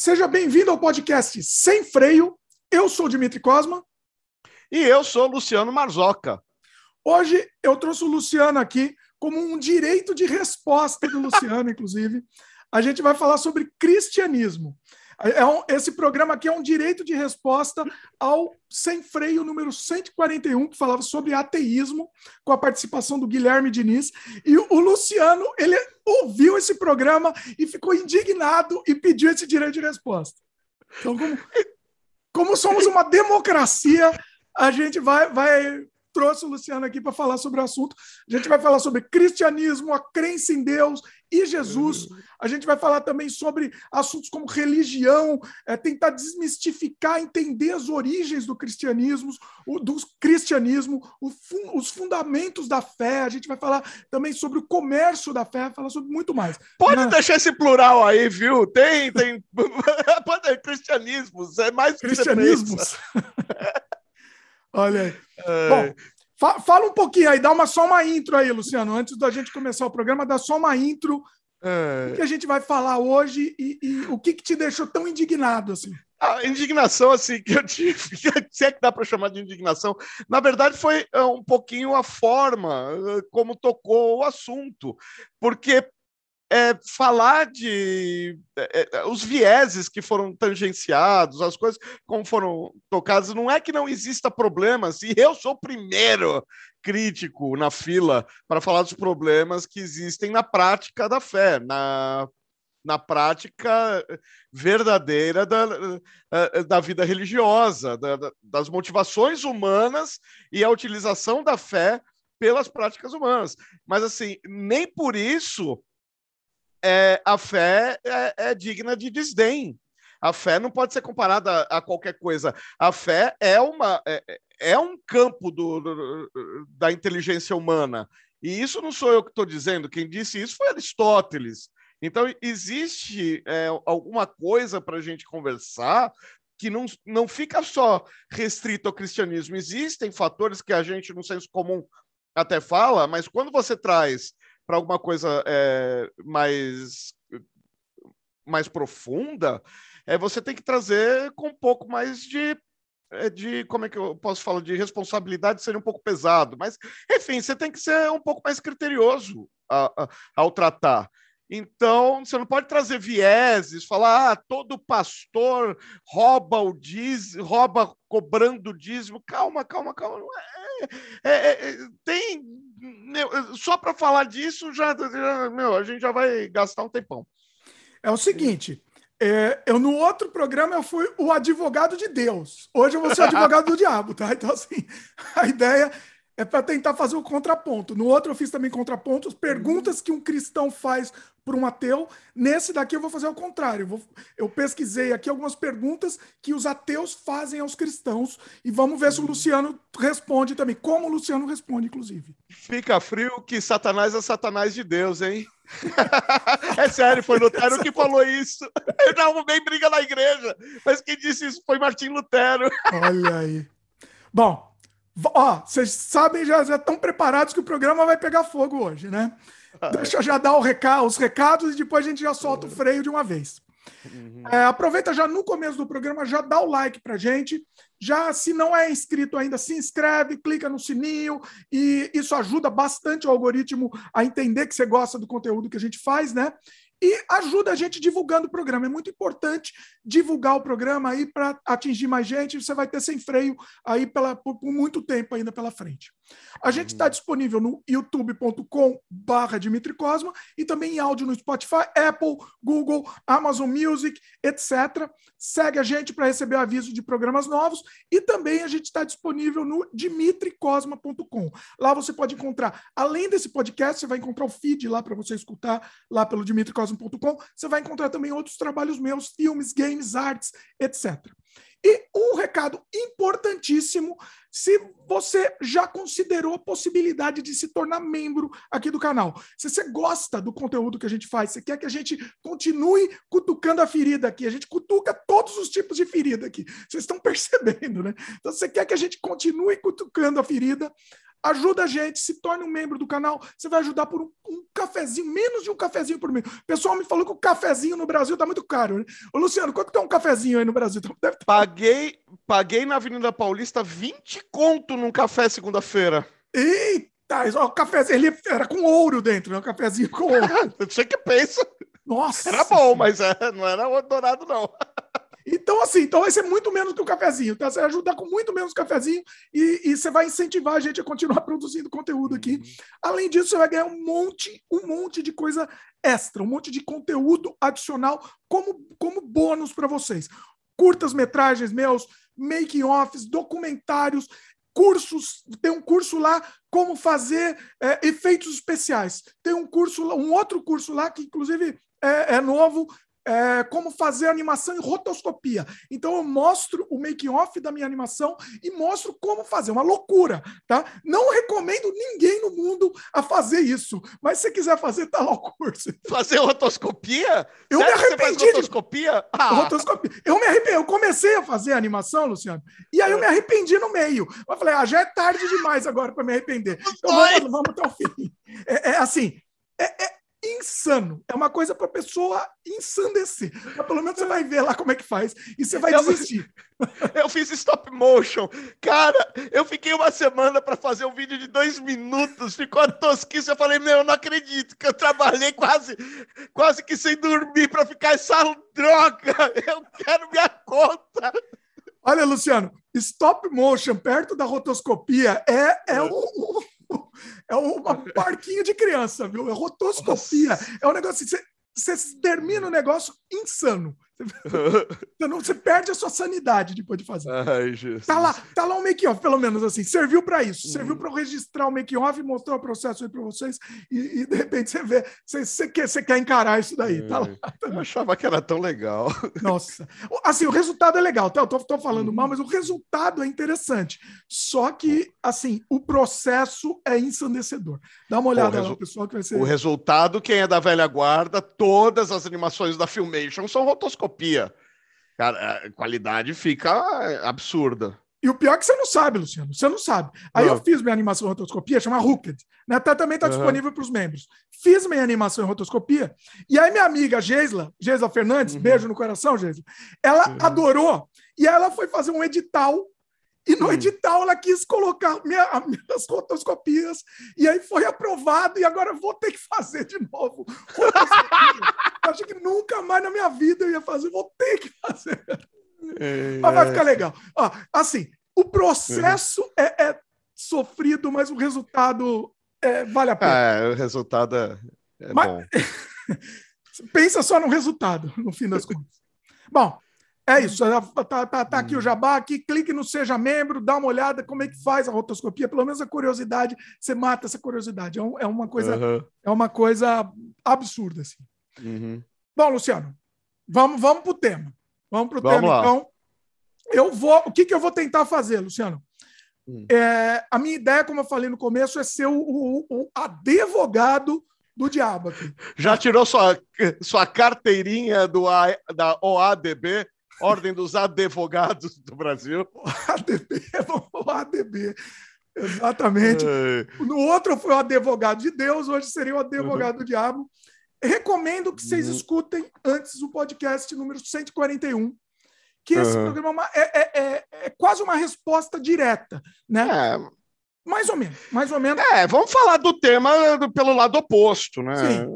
Seja bem-vindo ao podcast Sem Freio. Eu sou o Dimitri Cosma. E eu sou o Luciano Marzoca. Hoje eu trouxe o Luciano aqui como um direito de resposta do Luciano, inclusive. A gente vai falar sobre cristianismo. É um, esse programa aqui é um direito de resposta ao Sem Freio número 141, que falava sobre ateísmo, com a participação do Guilherme Diniz. E o, Luciano, ele ouviu esse programa e ficou indignado e pediu esse direito de resposta. Então, como, como somos uma democracia, a gente vai, vai trouxe o Luciano aqui para falar sobre o assunto. A gente vai falar sobre cristianismo, a crença em Deus e Jesus. A gente vai falar também sobre assuntos como religião, é, tentar desmistificar, entender as origens do cristianismo, o, do cristianismo, o, os fundamentos da fé. A gente vai falar também sobre o comércio da fé, falar sobre muito mais. Pode Mas... deixar esse plural aí, viu? Tem, tem. Pode cristianismos, é mais cristianismos. Olha aí. É... Bom, fala um pouquinho aí, dá uma, só uma intro aí, Luciano, antes da gente começar o programa, dá só uma intro. É... O que a gente vai falar hoje e, e o que, que te deixou tão indignado assim? A indignação, assim, que eu tive, se é que dá para chamar de indignação, na verdade foi é, um pouquinho a forma é, como tocou o assunto, porque é, falar de é, é, os vieses que foram tangenciados, as coisas como foram tocadas, não é que não exista problemas, e eu sou o primeiro crítico na fila para falar dos problemas que existem na prática da fé, na, na prática verdadeira da, é, da vida religiosa, da, das motivações humanas e a utilização da fé pelas práticas humanas. Mas, assim, nem por isso é, a fé é, é, digna de desdém. A fé não pode ser comparada a, qualquer coisa. A fé é, uma, é, é um campo do, do, da inteligência humana. E isso não sou eu que estou dizendo, quem disse isso foi Aristóteles. Então, existe é, alguma coisa para a gente conversar que não, não fica só restrito ao cristianismo. Existem fatores que a gente, no senso comum, até fala, mas quando você traz para alguma coisa é, mais mais profunda, é, você tem que trazer com um pouco mais de é, de como é que eu posso falar de responsabilidade seria um pouco pesado, mas enfim, você tem que ser um pouco mais criterioso a, a, ao tratar. Então, você não pode trazer vieses, falar, ah, todo pastor rouba o dízimo, rouba cobrando dízimo. Calma, calma, calma. É, é, é, tem. Meu, só para falar disso, já, já, meu, a gente já vai gastar um tempão. É o seguinte. É, eu no outro programa eu fui o advogado de Deus. Hoje eu vou ser o advogado do diabo, tá? Então, assim, a ideia é para tentar fazer o contraponto. No outro eu fiz também contrapontos, perguntas que um cristão faz para um ateu. Nesse daqui eu vou fazer o contrário. Eu, vou, eu, pesquisei aqui algumas perguntas que os ateus fazem aos cristãos e vamos ver se o Luciano responde também. Como o Luciano responde, inclusive. Fica frio que Satanás é Satanás de Deus, hein? é sério, foi Lutero que falou isso. Eu não arrumei briga na igreja, mas quem disse isso foi Martim Lutero. Olha aí. Bom, Ó, vocês sabem, já, estão preparados que o programa vai pegar fogo hoje, né? Deixa eu já dar os recados e depois a gente já solta o freio de uma vez. Uhum. É, aproveita já no começo do programa, já dá o like pra gente. Já, se não é inscrito ainda, se inscreve, clica no sininho e isso ajuda bastante o algoritmo a entender que você gosta do conteúdo que a gente faz, né? E ajuda a gente divulgando o programa. É muito importante divulgar o programa aí para atingir mais gente. Você vai ter sem freio aí pela, por, por muito tempo ainda pela frente. A gente está uhum. disponível no youtube.com barra Dimitri Cosma e também em áudio no Spotify, Apple, Google, Amazon Music, etc. Segue a gente para receber aviso de programas novos e também a gente está disponível no dimitricosma.com. Lá você pode encontrar, além desse podcast, você vai encontrar o feed lá para você escutar lá pelo dimitricosma.com. Você vai encontrar também outros trabalhos meus, filmes, games, artes, etc. E um recado importantíssimo: se você já considerou a possibilidade de se tornar membro aqui do canal, se você gosta do conteúdo que a gente faz, você quer que a gente continue cutucando a ferida aqui, a gente cutuca todos os tipos de ferida aqui. Vocês estão percebendo, né? Então, você quer que a gente continue cutucando a ferida, Ajuda a gente, se torne um membro do canal. Você vai ajudar por um, um cafezinho, menos de um cafezinho por mês. O pessoal me falou que o cafezinho no Brasil tá muito caro. Né? Ô, Luciano, quanto é um cafezinho aí no Brasil? Deve tá... paguei, paguei na Avenida Paulista 20 conto num café segunda-feira. Eita, o cafezinho, ele era com ouro dentro, né? Um cafezinho com ouro. Você que pensa. Nossa! Era bom, mas é, não era dourado, não. Então, assim, então vai ser muito menos que o cafezinho, tá? Você vai ajudar com muito menos cafezinho e, e, você vai incentivar a gente a continuar produzindo conteúdo aqui. Uhum. Além disso, você vai ganhar um monte, um monte de coisa extra, um monte de conteúdo adicional como, como bônus para vocês. Curtas metragens meus, making-offs, documentários, cursos, tem um curso lá como fazer é, efeitos especiais. Tem um curso, um outro curso lá que inclusive é, é novo, é, como fazer animação em rotoscopia. Então eu mostro o making off da minha animação e mostro como fazer. Uma loucura, tá? Não recomendo ninguém no mundo a fazer isso, mas se quiser fazer, tá lá o curso. Fazer rotoscopia? Eu Sério me arrependi. rotoscopia? Ah. rotoscopia? Eu me arrependi. Eu comecei a fazer animação, Luciano, e aí eu me arrependi no meio. Eu falei, ah, já é tarde demais agora para me arrepender. Então vamos, vamos até o fim. É, é assim, é, é, insano. É uma coisa para a pessoa ensandecer. Mas pelo menos você vai ver lá como é que faz e você vai eu, desistir. Eu fiz stop motion. Cara, eu fiquei uma semana para fazer um vídeo de dois minutos. Ficou tosquice. Eu falei, meu, eu não acredito que eu trabalhei quase, quase que sem dormir para ficar essa droga. Eu quero minha conta. Olha, Luciano, stop motion perto da rotoscopia é, é um, é um parquinho de criança, viu? É rotoscopia. Nossa. É um negócio assim, você, você termina o um negócio insano. Você, não, você perde a sua sanidade depois de fazer. Ai, tá lá, tá lá um make-off, pelo menos assim. Serviu para isso. Uhum. Serviu para registrar o make-off, mostrar o processo aí para vocês. E, e, de repente você vê, você, você, quer, você quer encarar isso daí. Tá lá, tá Eu achava que era tão legal. Nossa. Assim, o resultado é legal, tá? Eu tô, tô falando uhum. mal, mas o resultado é interessante. Só que, assim, o processo é ensandecedor. Dá uma olhada lá, pessoal, que vai ser. O resultado, quem é da velha guarda, todas as animações da Filmation são rotoscópicas rotoscopia. Cara, a qualidade fica absurda. E o pior é que você não sabe, Luciano. Você não sabe. Aí não. eu fiz minha animação em rotoscopia, chama Hooked. Né? Até também está disponível para os membros. Fiz minha animação em rotoscopia. E aí minha amiga Geisla, Geisla Fernandes, uhum. beijo no coração, Geisla, ela uhum. adorou. E aí ela foi fazer um edital e no hum. edital ela quis colocar minha, minhas rotoscopias, e aí foi aprovado, e agora vou ter que fazer de novo. Acho que nunca mais na minha vida eu ia fazer, vou ter que fazer. É, mas vai ficar legal. Ó, assim, o processo é, é sofrido, mas o resultado é, vale a pena. É, o resultado é, é mas, bom. pensa só no resultado, no fim das contas. Bom, é isso, tá, tá, tá aqui o hum. jabá, aqui, clique no Seja Membro, dá uma olhada como é que faz a rotoscopia, pelo menos a curiosidade, você mata essa curiosidade. É, um, é uma coisa uhum. é uma coisa absurda, assim. Uhum. Bom, Luciano, vamos, vamos pro tema. Vamos pro vamos tema, lá. então. Eu vou. O que, que eu vou tentar fazer, Luciano? Hum. É, a minha ideia, como eu falei no começo, é ser o, o, o advogado do diabo aqui. Já tirou sua, sua carteirinha do, da OADB? Ordem dos Advogados do Brasil. O ADB, o ADB. Exatamente. É. No outro foi o advogado de Deus, hoje seria o advogado uhum. do diabo. Recomendo que vocês uhum. escutem antes o podcast número 141, que esse uhum. programa é, é, é, é, quase uma resposta direta, né? É. Mais ou menos, mais ou menos. É, vamos falar do tema do, pelo lado oposto, né? Sim.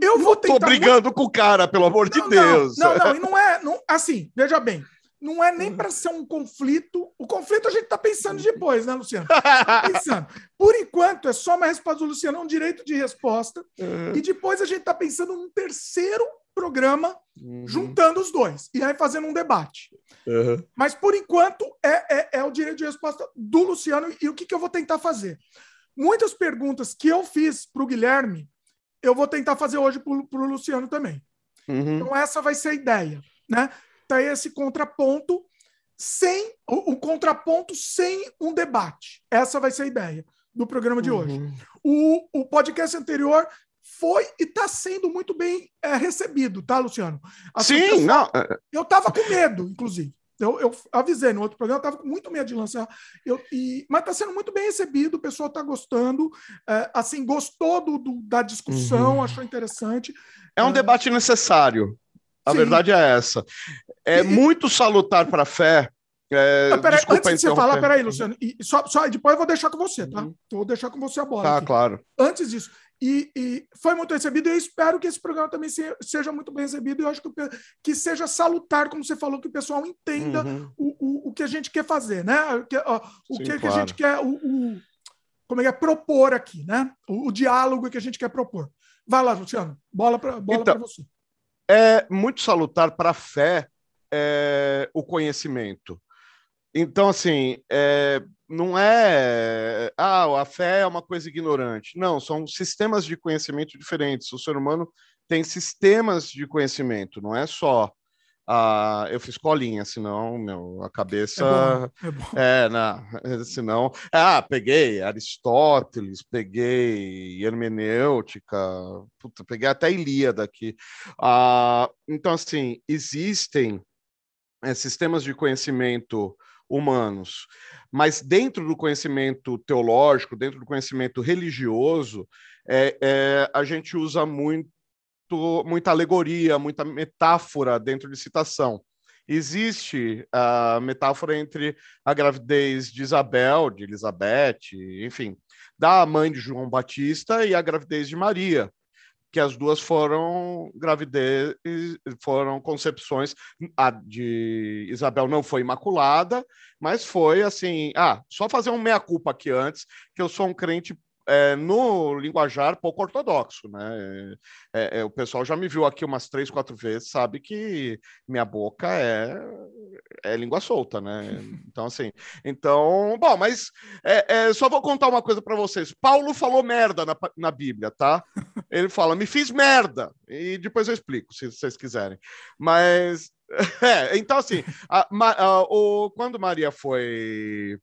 Eu vou tentar. Tô brigando com o cara, pelo amor não, de Deus. Não, não, e não é. Não, assim, veja bem. Não é nem para ser um conflito. O conflito a gente está pensando depois, né, Luciano? Tá pensando. Por enquanto, é só uma resposta do Luciano, é um direito de resposta. Uhum. E depois a gente está pensando num terceiro programa, uhum. juntando os dois. E aí fazendo um debate. Uhum. Mas, por enquanto, é, é, é, o direito de resposta do Luciano. E o que, que eu vou tentar fazer? Muitas perguntas que eu fiz para o Guilherme eu vou tentar fazer hoje para o Luciano também. Uhum. Então, essa vai ser a ideia. Né? Tá esse contraponto sem o, o, contraponto sem um debate. Essa vai ser a ideia do programa de uhum. hoje. O, o podcast anterior foi e está sendo muito bem é, recebido, tá, Luciano? Assim, Sim, não. É, é. Eu estava com medo, inclusive. Eu, eu avisei no outro programa, eu estava com muito medo de lançar. Eu, e, mas está sendo muito bem recebido, o pessoal está gostando. É, assim, gostou do, do da discussão, uhum. achou interessante. É um é... debate necessário. A Sim. verdade é essa. É e... muito salutar para a fé é, ah, peraí, antes de você falar, peraí, Luciano, e só, só, depois eu vou deixar com você, tá? Uhum. Vou deixar com você a bola. Tá, aqui. claro. Antes disso, e, e, foi muito recebido, e eu espero que esse programa também se, seja muito bem recebido, e eu acho que, que seja salutar, como você falou, que o pessoal entenda uhum. o, o, o que a gente quer fazer, né? O que, ó, o Sim, que, claro. que, a gente quer, o, o, como é que é, propor aqui, né? O, o, diálogo que a gente quer propor. Vai lá, Luciano, bola para bola então, você. É muito salutar para a fé é, o conhecimento. Então, assim, é, não é. Ah, a fé é uma coisa ignorante. Não, são sistemas de conhecimento diferentes. O ser humano tem sistemas de conhecimento, não é só. Ah, eu fiz colinha, senão meu, a cabeça. É, bom, é, é não, senão. Ah, peguei Aristóteles, peguei hermenêutica, puta, peguei até Ilíada aqui. Ah, então, assim, existem é, sistemas de conhecimento humanos. Mas dentro do conhecimento teológico, dentro do conhecimento religioso, é, é, a gente usa muito, muita alegoria, muita metáfora dentro de citação. Existe a metáfora entre a gravidez de Isabel, de Elizabeth, enfim, da mãe de João Batista e a gravidez de Maria que as duas foram gravidez, foram concepções. A de Isabel não foi imaculada, mas foi assim. Ah, só fazer um meia-culpa aqui antes, que eu sou um crente é, no linguajar pouco ortodoxo, né? É, é, o pessoal já me viu aqui umas três, quatro vezes, sabe que minha boca é, é língua solta, né? Então, assim, então, bom, mas é, é, só vou contar uma coisa para vocês. Paulo falou merda na, na Bíblia, tá? Ele fala, me fiz merda, e depois eu explico, se vocês quiserem. Mas, é, então, assim, a, a, o, quando Maria foi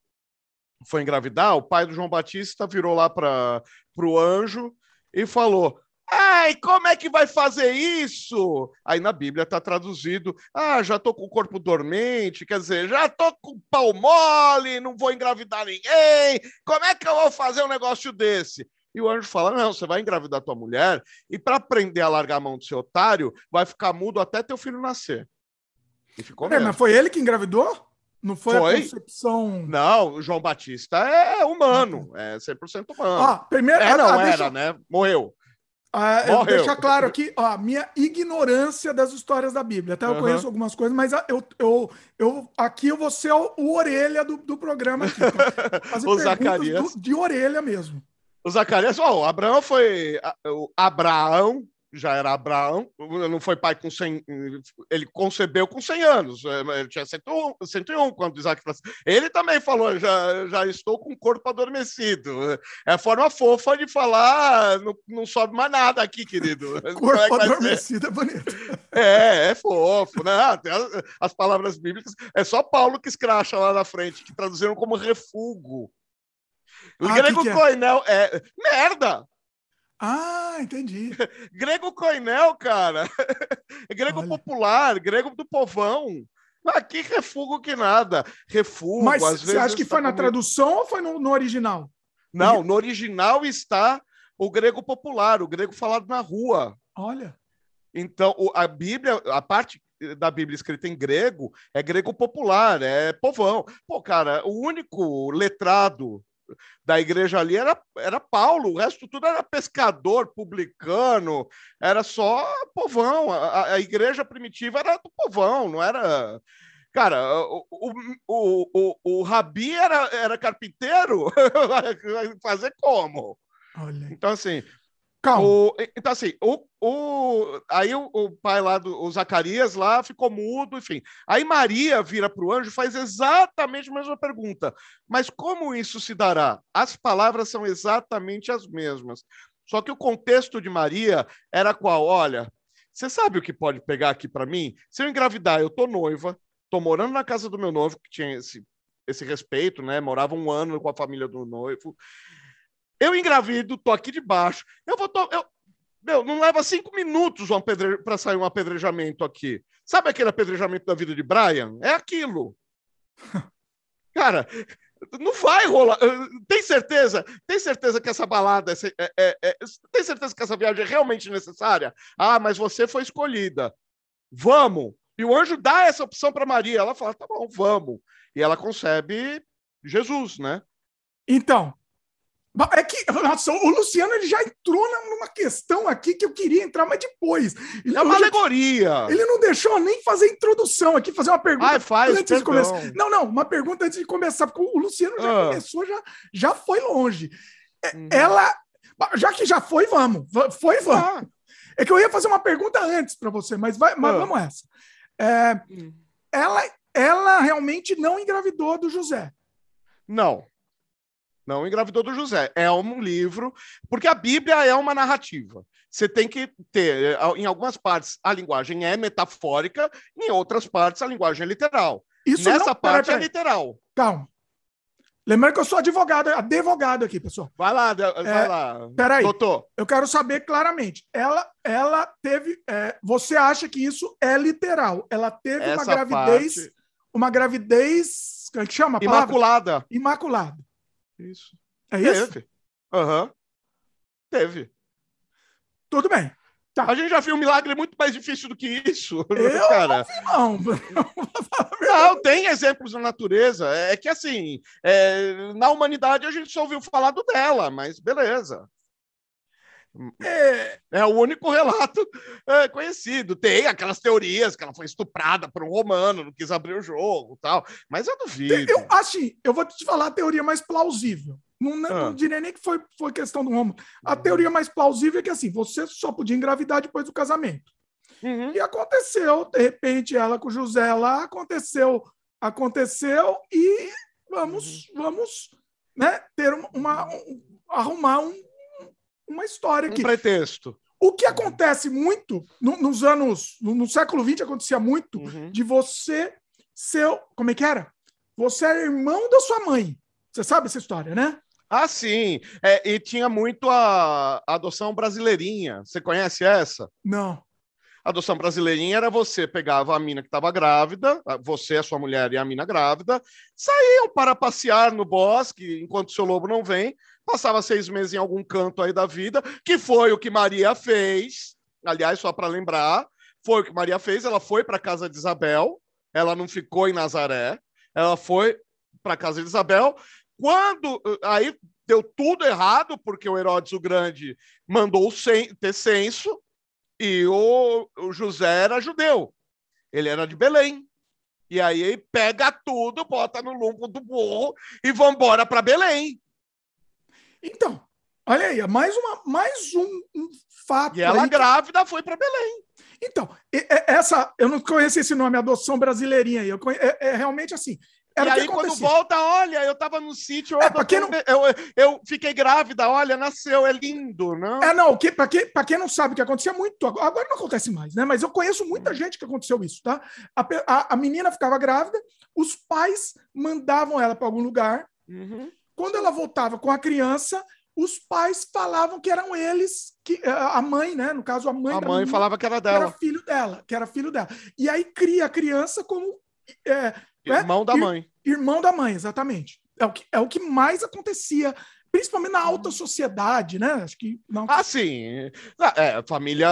foi engravidar, o pai do João Batista virou lá para o anjo e falou: Ai, como é que vai fazer isso? Aí na Bíblia está traduzido: Ah, já estou com o corpo dormente, quer dizer, já estou com o pau mole, não vou engravidar ninguém. Como é que eu vou fazer um negócio desse? E o anjo fala: Não, você vai engravidar tua mulher e para aprender a largar a mão do seu otário, vai ficar mudo até teu filho nascer. E ficou é, mas foi ele que engravidou? Não foi, foi, a concepção. Não, o João Batista é humano, ah, é 100% humano. Ah, primeiro. É, não, ah, era, deixa... né? Morreu. Ah, Morreu. Deixar claro aqui, a minha ignorância das histórias da Bíblia. Até eu uhum. conheço algumas coisas, mas eu, eu, eu, aqui eu vou ser o, o orelha do, do programa aqui. Tá? Fazer o Zacarias. Do, de orelha mesmo. O Zacarias, ó, o Abraão foi. O Abraão já era Abraão, não foi pai com 100, ele concebeu com 100 anos, é, ele tinha 101, 101 quando Isaac assim. Ele também falou, já, já estou com o corpo adormecido. É a forma fofa de falar, não, não sobe mais nada aqui, querido. Corpo é adormecido é bonito. É, é fofo, né? As, as palavras bíblicas, é só Paulo que escracha lá na frente, que traduziram como refugo. O ah, grego que que é? coinel é merda. Ah, entendi. grego coinel, cara. grego Olha. popular, grego do povão. Aqui refugo que nada. Refugo, Mas às você acha que foi na tradução ou foi no, no, original? Não, no original está o grego popular, o grego falado na rua. Olha. Então, a Bíblia, a parte da Bíblia escrita em grego é grego popular, é povão. Pô, cara, o único letrado da igreja ali era, era Paulo, o resto tudo era pescador, publicano, era só povão. A, a igreja primitiva era do povão, não era. Cara, o, o, o, o, o Rabi era, era carpinteiro, fazer como? Olha. Então, assim, Calma. O, então, assim, o, o, aí o, o, pai lá, do, o Zacarias lá, ficou mudo, enfim. Aí Maria vira para o anjo e faz exatamente a mesma pergunta. Mas como isso se dará? As palavras são exatamente as mesmas. Só que o contexto de Maria era qual? Olha, você sabe o que pode pegar aqui para mim? Se eu engravidar, eu tô noiva, tô morando na casa do meu noivo, que tinha esse, esse respeito, né? Morava um ano com a família do noivo. Eu engravido, tô aqui debaixo. Eu vou. To... Eu... Meu, não leva cinco minutos um apedre... para sair um apedrejamento aqui. Sabe aquele apedrejamento da vida de Brian? É aquilo. Cara, não vai rolar. Tem certeza? Tem certeza que essa balada é, é, é, tem certeza que essa viagem é realmente necessária? Ah, mas você foi escolhida. Vamos. E o anjo dá essa opção para Maria. Ela fala: tá bom, vamos. E ela concebe Jesus, né? Então, é que, nossa, o Luciano ele já entrou numa questão aqui que eu queria entrar, mas depois. Ele, é uma alegoria. Ele não deixou nem fazer introdução aqui, fazer uma pergunta Ai, faz, antes perdão. de começar. Não, não, uma pergunta antes de começar, porque o Luciano já ah. começou, já, já foi longe. Uhum. Ela, já que já foi, vamos. Foi, vamos. Ah. É que eu ia fazer uma pergunta antes para você, mas, vai, mas ah. vamos essa. É, hum. ela, ela realmente não engravidou do José. Não. Não engravidou do José. É um livro, porque a Bíblia é uma narrativa. Você tem que ter, eh, em algumas partes, a linguagem é metafórica, em outras partes, a linguagem é literal. Isso Nessa não... parte pera, pera. é literal. Calma. Lembrando que eu sou advogado, advogado aqui, pessoal. Vai lá, vai é, lá. Peraí. Doutor. Eu quero saber claramente. Ela, ela teve. É, você acha que isso é literal? Ela teve Essa uma gravidez. Parte... Uma gravidez. Como é que chama? Imaculada. Imaculada. Isso. É isso? Teve. Aham. Uhum. Teve. Tudo bem. Tá. A gente já viu um milagre muito mais difícil do que isso, eu cara. Não, vi, não. não, tem exemplos na natureza. É que assim, é, na humanidade a gente só ouviu falar do dela, mas beleza. É, é o único relato é, conhecido. Tem aquelas teorias que ela foi estuprada por um romano, não quis abrir o jogo tal. Mas eu duvido. Eu, assim, eu vou te falar a teoria mais plausível. Não, ah. não diria nem que foi, foi questão do romano. A uhum. teoria mais plausível é que assim, você só podia engravidar depois do casamento. Uhum. E aconteceu, de repente, ela com o José lá, aconteceu, aconteceu, e vamos, uhum. vamos né, ter uma, uma um, arrumar um uma história aqui. Um pretexto. O que acontece muito no, nos anos, no, no, século XX, acontecia muito uhum. de você ser. Como é que era? Você era irmão da sua mãe. Você sabe essa história, né? Ah, sim. É, e tinha muito a, a adoção brasileirinha. Você conhece essa? Não. A adoção brasileirinha era você pegava a mina que estava grávida, você, a sua mulher e a mina grávida, saíam para passear no bosque enquanto seu lobo não vem, passava seis meses em algum canto aí da vida, que foi o que Maria fez. Aliás, só para lembrar, foi o que Maria fez. Ela foi para casa de Isabel, ela não ficou em Nazaré, ela foi para casa de Isabel. Quando aí deu tudo errado, porque o Herodes o Grande mandou ter censo e o, o José era judeu. Ele era de Belém. E aí pega tudo, bota no lombo do burro e vambora para Belém. Então, olha aí, mais, uma, mais um, um fato. E ela grávida foi para Belém. Então, essa, eu não conheço esse nome, adoção brasileirinha aí. Eu conheço, é, é realmente assim. Era e aí, quando volta, olha, eu tava no sítio, é, eu, não... eu, eu, fiquei grávida, olha, nasceu, é lindo, não? É, não, que, para quem, quem não sabe o que acontecia muito, agora não acontece mais, né? Mas eu conheço muita hum. gente que aconteceu isso, tá? A, a, a menina ficava grávida, os pais mandavam ela para algum lugar, uhum. Quando ela voltava com a criança, os pais falavam que eram eles, que a mãe, né? No caso, a mãe. A mãe falava que era dela. Que era filho dela, que era filho dela. E aí cria a criança como é, irmão né? da mãe. Irmão da mãe, exatamente. É o que, é o que mais acontecia, principalmente na alta sociedade, né? Acho que não. Ah, sim. Ah, é, família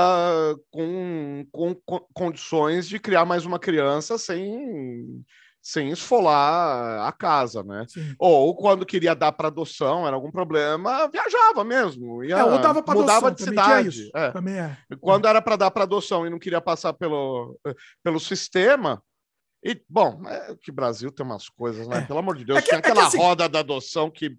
com, com, com condições de criar mais uma criança sem sem esfolar a casa, né? Sim. Ou quando queria dar para adoção, era algum problema, viajava mesmo. Ia, é, ou dava para mudava adoção, de cidade. É. Também é. Quando era para dar para adoção e não queria passar pelo, pelo sistema. E, bom, é que Brasil tem umas coisas, né? É. Pelo amor de Deus, é que, tinha é aquela assim, roda da adoção que.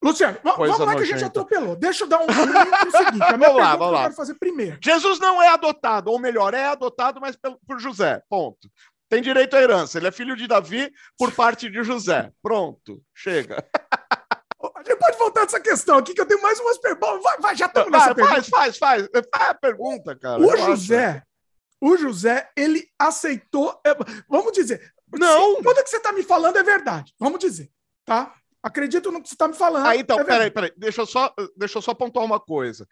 Luciano, vamos lá que a gente atropelou. Deixa eu dar um o seguinte. A minha vamos lá, vamos lá. eu quero fazer primeiro. Jesus não é adotado, ou melhor, é adotado, mas pelo, por José. Ponto tem direito à herança. Ele é filho de Davi por parte de José. Pronto, chega. A gente pode voltar nessa questão aqui, que eu tenho mais umas perguntas. Vai, vai, já estamos nessa vai, pergunta. Faz, faz, faz. Faz a pergunta, cara. O José, o José, ele aceitou. É, vamos dizer. Não. Tudo que você está me falando é verdade. Vamos dizer, tá? Acredito no que você está me falando. Ah, então, é peraí, peraí. Deixa eu, só, deixa eu só pontuar uma coisa.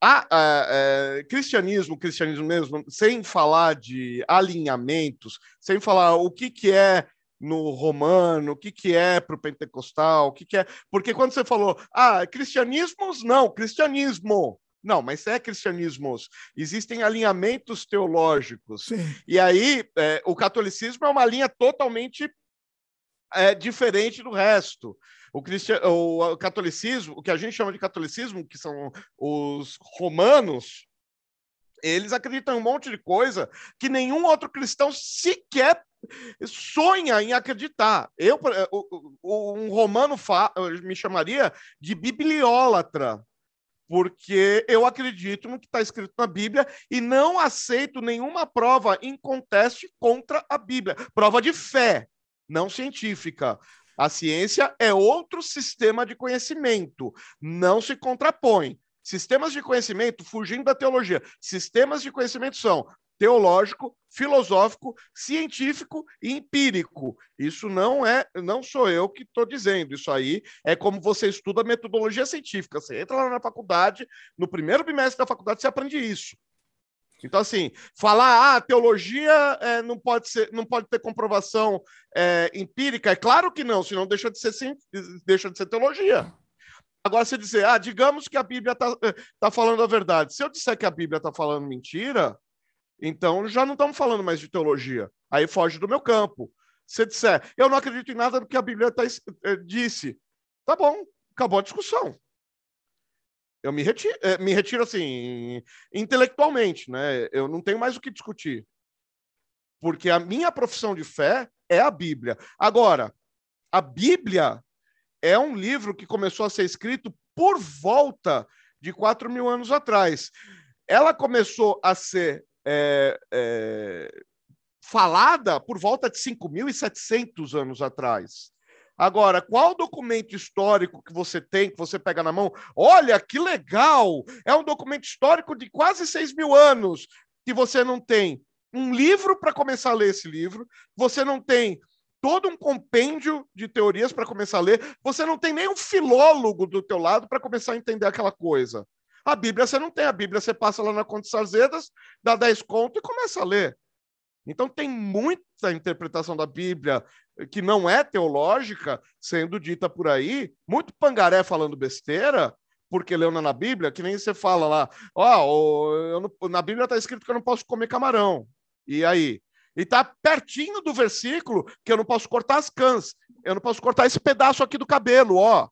A, a, a, cristianismo, cristianismo mesmo, sem falar de alinhamentos, sem falar o que, que é no romano, o que, que é para o pentecostal, o que, que é. Porque quando você falou, ah, cristianismos, não, cristianismo. Não, mas é cristianismos. Existem alinhamentos teológicos. Sim. E aí, é, o catolicismo é uma linha totalmente é, diferente do resto. O, cristian... o catolicismo, o que a gente chama de catolicismo, que são os romanos, eles acreditam em um monte de coisa que nenhum outro cristão sequer sonha em acreditar. Eu, um romano me chamaria de bibliólatra, porque eu acredito no que está escrito na Bíblia e não aceito nenhuma prova em conteste contra a Bíblia. Prova de fé não científica. A ciência é outro sistema de conhecimento, não se contrapõe. Sistemas de conhecimento, fugindo da teologia, sistemas de conhecimento são teológico, filosófico, científico e empírico. Isso não é, não sou eu que estou dizendo. Isso aí é como você estuda metodologia científica. Você entra lá na faculdade, no primeiro bimestre da faculdade você aprende isso. Então, assim, falar, ah, teologia é, não, pode ser, não pode ter comprovação é, empírica, é claro que não, senão deixa de ser, sim, deixa de ser teologia. Agora, você dizer, ah, digamos que a Bíblia está tá falando a verdade. Se eu disser que a Bíblia está falando mentira, então já não estamos falando mais de teologia. Aí foge do meu campo. Se disser, eu não acredito em nada do que a Bíblia tá, eh, disse, tá bom, acabou a discussão eu me retiro, eh, me retiro assim, intelectualmente, né? Eu não tenho mais o que discutir. Porque a minha profissão de fé é a Bíblia. Agora, a Bíblia é um livro que começou a ser escrito por volta de 4 mil anos atrás. Ela começou a ser é, é, falada por volta de 5.700 anos atrás. Agora, qual documento histórico que você tem, que você pega na mão? Olha, que legal! É um documento histórico de quase 6 mil anos que você não tem um livro para começar a ler esse livro, você não tem todo um compêndio de teorias para começar a ler, você não tem nem um filólogo do teu lado para começar a entender aquela coisa. A Bíblia você não tem, a Bíblia você passa lá na Conta de Sarzedas, dá 10 conto e começa a ler. Então tem muita interpretação da Bíblia que não é teológica sendo dita por aí, muito pangaré falando besteira, porque leu na Bíblia, que nem você fala lá, ó, oh, na Bíblia está escrito que eu não posso comer camarão. E aí? E tá pertinho do versículo que eu não posso cortar as cãs, eu não posso cortar esse pedaço aqui do cabelo, ó.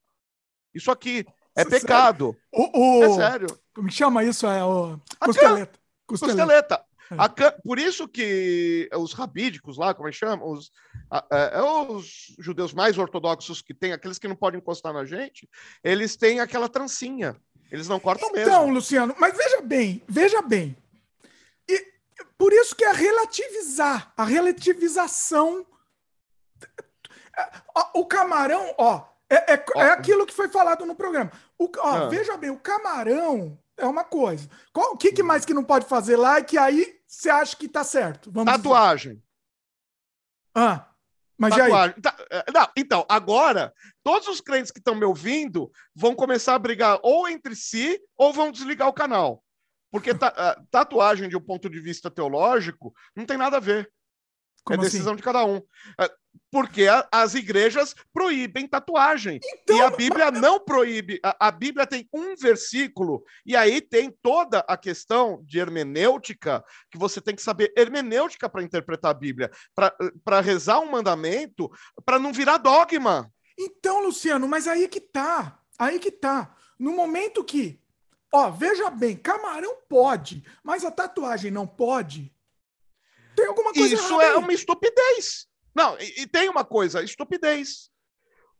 Isso aqui é pecado. O, o... É sério. Como chama isso? É o costeleta. Costeleta. costeleta. A, por isso que os rabídicos lá, como é que chama? Os, é, é, os judeus mais ortodoxos que tem, aqueles que não podem encostar na gente, eles têm aquela trancinha. Eles não cortam então, mesmo. Então, Luciano, mas veja bem, veja bem. E por isso que é relativizar, a relativização. O camarão, ó, é, é, é aquilo que foi falado no programa. O, ó, ah. Veja bem, o camarão é uma coisa. O que, que, mais que não pode fazer lá e que aí você acha que tá certo? Vamos Tatuagem. Dizer. Ah, mas Tatuagem. Tá, é, não, então, agora, todos os crentes que estão me ouvindo vão começar a brigar ou entre si ou vão desligar o canal. Porque ta, tatuagem, de um ponto de vista teológico, não tem nada a ver. Como é decisão assim? de cada um. Porque a, as igrejas proíbem tatuagem. Então, e a Bíblia não proíbe. A, a, Bíblia tem um versículo, e aí tem toda a questão de hermenêutica, que você tem que saber hermenêutica para interpretar a Bíblia, para rezar um mandamento, para não virar dogma. Então, Luciano, mas aí que tá. Aí que tá. No momento que. Ó, veja bem, camarão pode, mas a tatuagem não pode. Tem alguma coisa Isso é uma estupidez. Não, e, e, tem uma coisa, estupidez.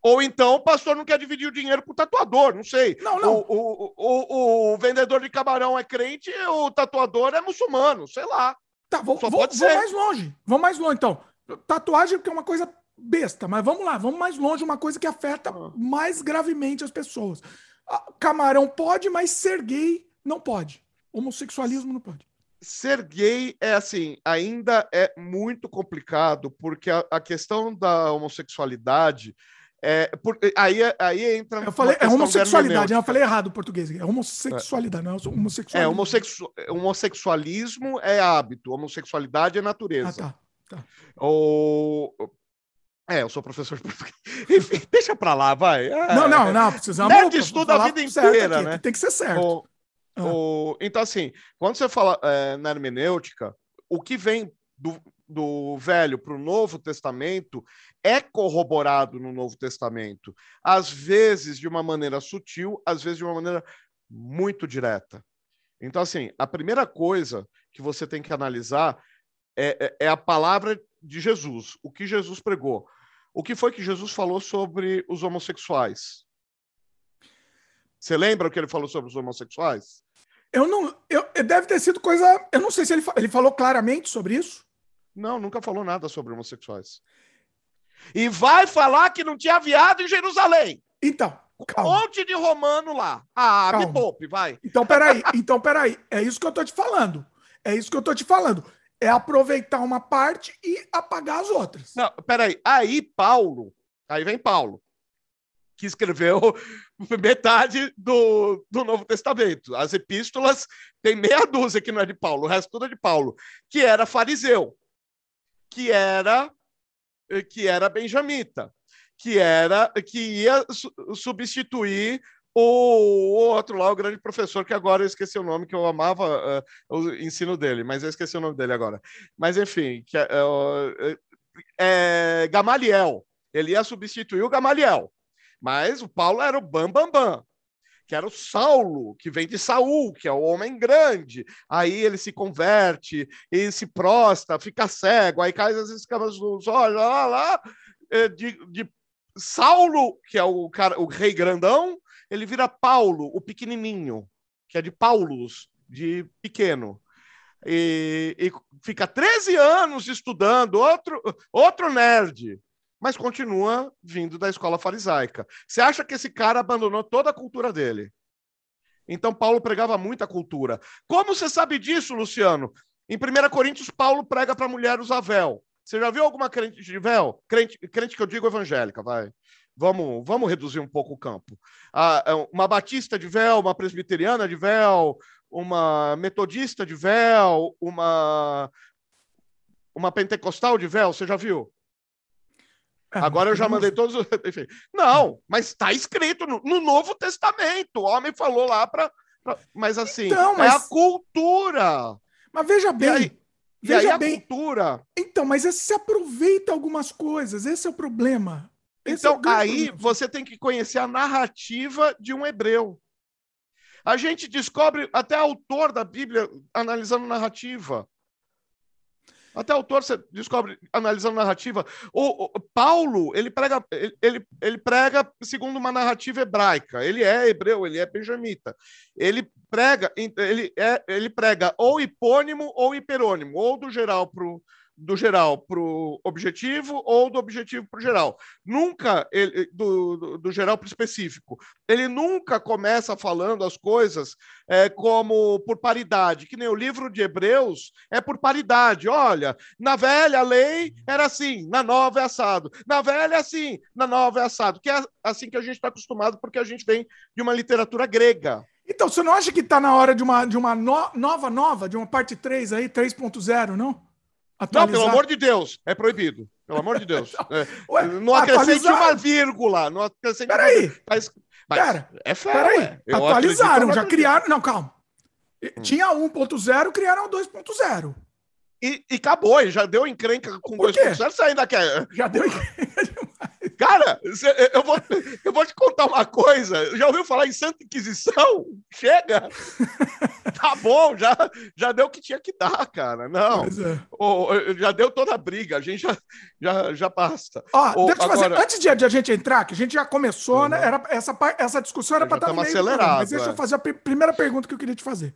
Ou então o pastor não quer dividir o dinheiro com o tatuador, não sei. Não, não. O, o, o, o vendedor de camarão é crente, o tatuador é muçulmano, sei lá. Tá, vou, vou, vou mais longe. Vamos mais longe, então. Tatuagem porque é uma coisa besta, mas vamos lá, vamos mais longe, uma coisa que afeta ah. mais gravemente as pessoas. Camarão pode, mas ser gay não pode. Homossexualismo não pode ser gay é assim, ainda é muito complicado, porque a, a questão da homossexualidade É, por, aí, aí entra. Eu falei, é homossexualidade, eu falei errado o português. É homossexualidade, é. não é homossexualismo. É, homossexu, homossexualismo é hábito, homossexualidade é natureza. Ah, tá. tá. O, é, eu sou professor de português. Enfim, deixa pra lá, vai. É, não, não, não, precisamos. Nerd estuda a vida inteira, aqui, né? Tem que ser certo. Ah. o, então, assim, quando você fala é, na hermenêutica, o que vem do, do Velho para o Novo Testamento é corroborado no Novo Testamento. Às vezes de uma maneira sutil, às vezes de uma maneira muito direta. Então, assim, a primeira coisa que você tem que analisar é, é, é a palavra de Jesus, o que Jesus pregou. O que foi que Jesus falou sobre os homossexuais? Você lembra o que ele falou sobre os homossexuais? Eu não. Eu, deve ter sido coisa. Eu não sei se ele, ele falou claramente sobre isso. Não, nunca falou nada sobre homossexuais. E vai falar que não tinha viado em Jerusalém. Então. Calma. Um monte de romano lá. Ah, calma. me poupe, vai. Então, peraí. Então, peraí. É isso que eu tô te falando. É isso que eu tô te falando é aproveitar uma parte e apagar as outras. Não, peraí. Aí Paulo, aí vem Paulo, que escreveu metade do, do Novo Testamento. As epístolas tem meia dúzia que não é de Paulo, o resto tudo é de Paulo, que era fariseu, que era que era benjamita, que era que ia substituir o outro lá, o grande professor, que agora eu esqueci o nome, que eu amava uh, o ensino dele, mas eu esqueci o nome dele agora. Mas enfim, que é, é, é, Gamaliel. Ele ia substituir o Gamaliel. Mas o Paulo era o Bam Bam Bam, que era o Saulo, que vem de Saul, que é o homem grande. Aí ele se converte e se prosta, fica cego, aí cai as escamas nos olhos, lá, lá, é, de, de Saulo, que é o, cara, o rei grandão, ele vira Paulo, o pequenininho, que é de Paulus, de pequeno. E, e, fica 13 anos estudando, outro, outro nerd, mas continua vindo da escola farisaica. Você acha que esse cara abandonou toda a cultura dele? Então, Paulo pregava muita cultura. Como você sabe disso, Luciano? Em 1 Coríntios, Paulo prega para a mulher usar véu. Você já viu alguma crente de véu? Crente, crente que eu digo evangélica, vai. Vamos, vamos reduzir um pouco o campo. Ah, é uma batista de véu, uma presbiteriana de véu, uma metodista de véu, uma, uma pentecostal de véu, você já viu? Ah, Agora eu já mandei todos. Enfim. Não, mas está escrito no, no, Novo Testamento. O homem falou lá para. Mas assim, então, mas... é a cultura. Mas veja bem. E aí, veja e aí bem. cultura. Então, mas esse se aproveita algumas coisas. Esse é o problema. Então, é aí você tem que conhecer a narrativa de um hebreu. A gente descobre até autor da Bíblia analisando narrativa. Até autor você descobre analisando narrativa. O, o Paulo, ele prega, ele, ele prega segundo uma narrativa hebraica. Ele é hebreu, ele é benjamita. Ele prega, ele, é, ele prega ou hipônimo ou hiperônimo, ou do geral para o do geral para o objetivo ou do objetivo para o geral. Nunca ele, do, do, do geral para o específico. Ele nunca começa falando as coisas é, como por paridade, que nem o livro de Hebreus é por paridade. Olha, na velha lei era assim, na nova é assado. Na velha é assim, na nova é assado. Que é assim que a gente está acostumado, porque a gente vem de uma literatura grega. Então, você não acha que está na hora de uma, de uma no, nova, nova, de uma parte 3 aí, 3.0, não? Atualizar. Não, pelo amor de Deus, é proibido. Pelo amor de Deus. É, Ué, não acrescente atualizar. uma vírgula. Não acrescente Peraí. Uma... Mas, mas Pera, é fé. Peraí. Atualizaram, já criaram. Não, calma. Hum. Tinha 1.0, criaram 2.0. E, e acabou, e já deu encrenca com 2.0, você ainda quer. Já deu encrenca. Cara, eu vou, eu vou te contar uma coisa. Já ouviu falar em Santa Inquisição? Chega! tá bom, já, já deu o que tinha que dar, cara. Não. É. Oh, já deu toda a briga, a gente já, já, já basta. Ó, oh, deixa eu agora... fazer, antes de, de, a gente entrar, que a gente já começou, né, uhum. né? Era, essa, essa discussão era para estar meio acelerado. Mas deixa é. eu fazer a primeira pergunta que eu queria te fazer.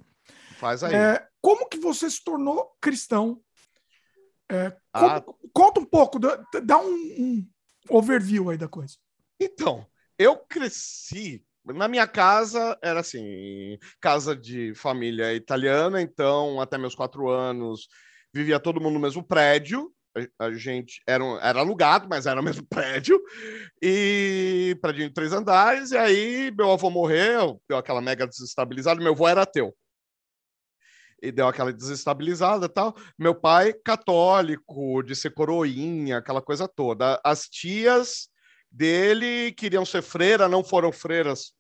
Faz aí. É, como que você se tornou cristão? É, ah. conta um pouco, dá um, um overview aí da coisa. Então, eu cresci na minha casa era assim, casa de família italiana, então até meus quatro anos vivia todo mundo no mesmo prédio, a, gente era, era alugado, mas era o mesmo prédio, e prédio de três andares, e aí meu avô morreu, deu aquela mega desestabilizada, meu avô era ateu. E deu aquela desestabilizada tal. Meu pai, católico, de ser coroinha, aquela coisa toda. As tias dele queriam ser freira, não foram freiras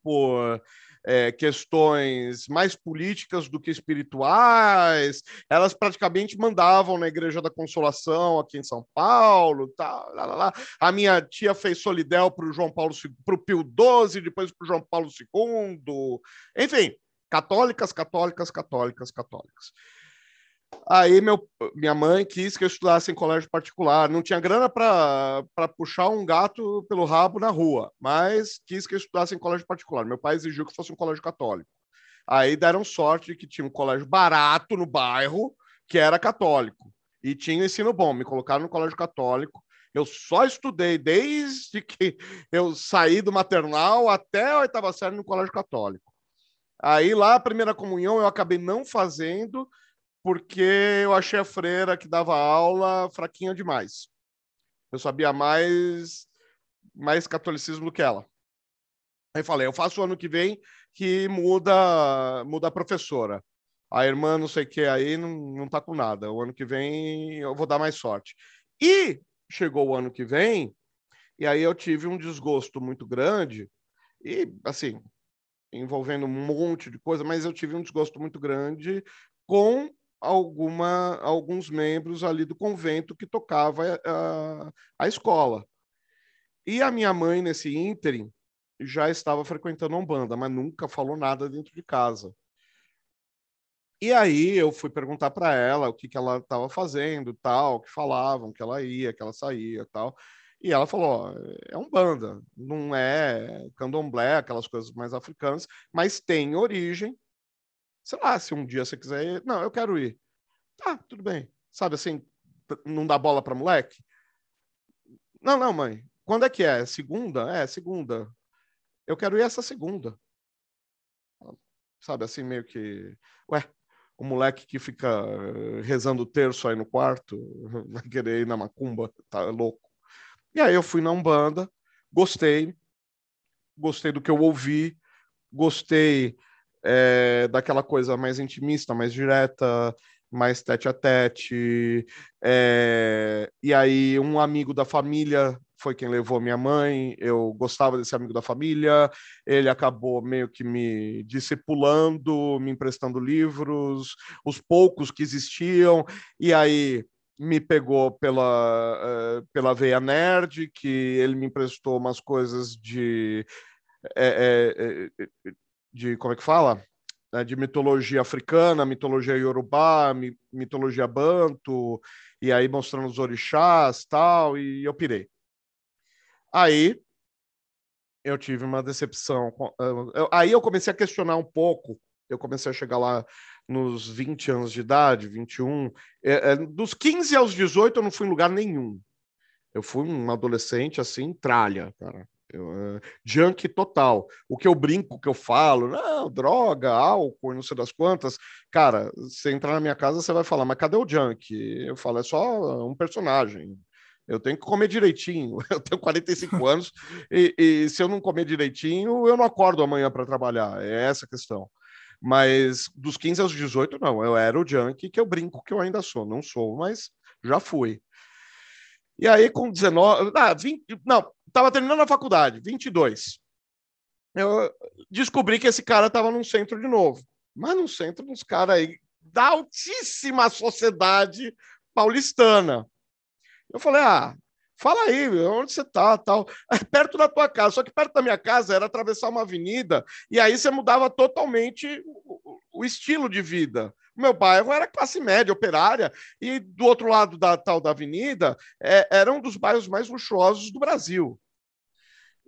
por é, questões mais políticas do que espirituais. Elas praticamente mandavam na Igreja da Consolação aqui em São Paulo. Tá, lá, lá, lá. A minha tia fez solidel para o João Paulo para o Pio XII, depois para o João Paulo II. Enfim, católicas, católicas, católicas, católicas. Aí meu, minha mãe quis que eu estudasse em colégio particular. Não tinha grana para puxar um gato pelo rabo na rua, mas quis que eu estudasse em colégio particular. Meu pai exigiu que fosse um colégio católico. Aí deram sorte de que tinha um colégio barato no bairro, que era católico. E tinha ensino bom. Me colocaram no colégio católico. Eu só estudei desde que eu saí do maternal até a oitava série no colégio católico. Aí lá, a primeira comunhão eu acabei não fazendo porque eu achei a freira que dava aula fraquinha demais. Eu sabia mais mais catolicismo do que ela. Aí falei, eu faço o ano que vem que muda muda a professora. A irmã não sei o que aí não, não tá com nada. O ano que vem eu vou dar mais sorte. E chegou o ano que vem e aí eu tive um desgosto muito grande e assim envolvendo um monte de coisa, mas eu tive um desgosto muito grande com alguma, alguns membros ali do convento que tocava a, a escola. E a minha mãe, nesse ínterim, já estava frequentando a Umbanda, mas nunca falou nada dentro de casa. E aí eu fui perguntar para ela o que, que ela estava fazendo, tal, que falavam que ela ia, que ela saía, tal. E ela falou: é um banda, não é candomblé, aquelas coisas mais africanas, mas tem origem sei lá, se um dia você quiser ir, não, eu quero ir. Tá, tudo bem. Sabe assim, não dá bola para moleque? Não, não, mãe. Quando é que é? Segunda? É, segunda. Eu quero ir essa segunda. Sabe assim, meio que. Ué, o moleque que fica eh, rezando o terço aí no quarto vai querer ir na macumba, tá louco. E aí eu fui na Umbanda, gostei, gostei do que eu ouvi, gostei é, daquela coisa mais intimista, mais direta, mais tete a tete. É, e aí, um amigo da família foi quem levou minha mãe. Eu gostava desse amigo da família. Ele acabou meio que me discipulando, me emprestando livros, os poucos que existiam. E aí me pegou pela, uh, pela veia nerd, que ele me emprestou umas coisas de. É, é, de como é que fala? De mitologia africana, mitologia iorubá, mitologia banto, e aí mostrando os orixás tal, e eu pirei. Aí eu tive uma decepção. Aí eu comecei a questionar um pouco. Eu comecei a chegar lá nos 20 anos de idade, 21. É, é, dos 15 aos 18 eu não fui em lugar nenhum. Eu fui um adolescente assim, tralha, cara. Eu, uh, junk total. O que eu brinco, que eu falo, não, droga, álcool, não sei das quantas. Cara, você entrar na minha casa, você vai falar, mas cadê o junk? Eu falo, é só um personagem. Eu tenho que comer direitinho. Eu tenho 45 anos e, e se eu não comer direitinho, eu não acordo amanhã para trabalhar. É essa a questão. Mas dos 15 aos 18, não. Eu era o junk que eu brinco que eu ainda sou. Não sou, mas já fui. E aí, com 19. Ah, 20, não, estava terminando a faculdade, 22. Eu descobri que esse cara estava num centro de novo. Mas num centro dos caras aí da altíssima sociedade paulistana. Eu falei, ah, fala aí, onde você tá, tal. É perto da tua casa, só que perto da minha casa era atravessar uma avenida e aí você mudava totalmente o, o estilo de vida meu bairro era classe média, operária, e do outro lado da tal da avenida é, era um dos bairros mais luxuosos do Brasil.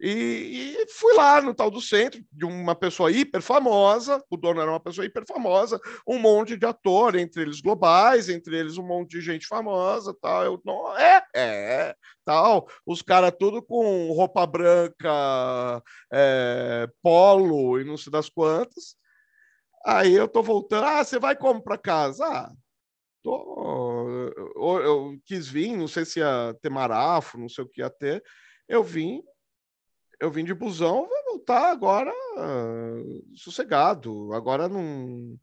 E, e, fui lá no tal do centro, de uma pessoa hiper famosa, o dono era uma pessoa hiper famosa, um monte de ator, entre eles globais, entre eles um monte de gente famosa, tal. Eu, não, é, é, tal. Os caras tudo com roupa branca, é, polo e não sei das quantas. Aí eu tô voltando. Ah, você vai como para casa? Ah, Tô, eu, eu, quis vir, não sei se ia ter marafo, não sei o que ia ter. Eu vim, eu vim de busão, vou voltar agora uh, sossegado. Agora não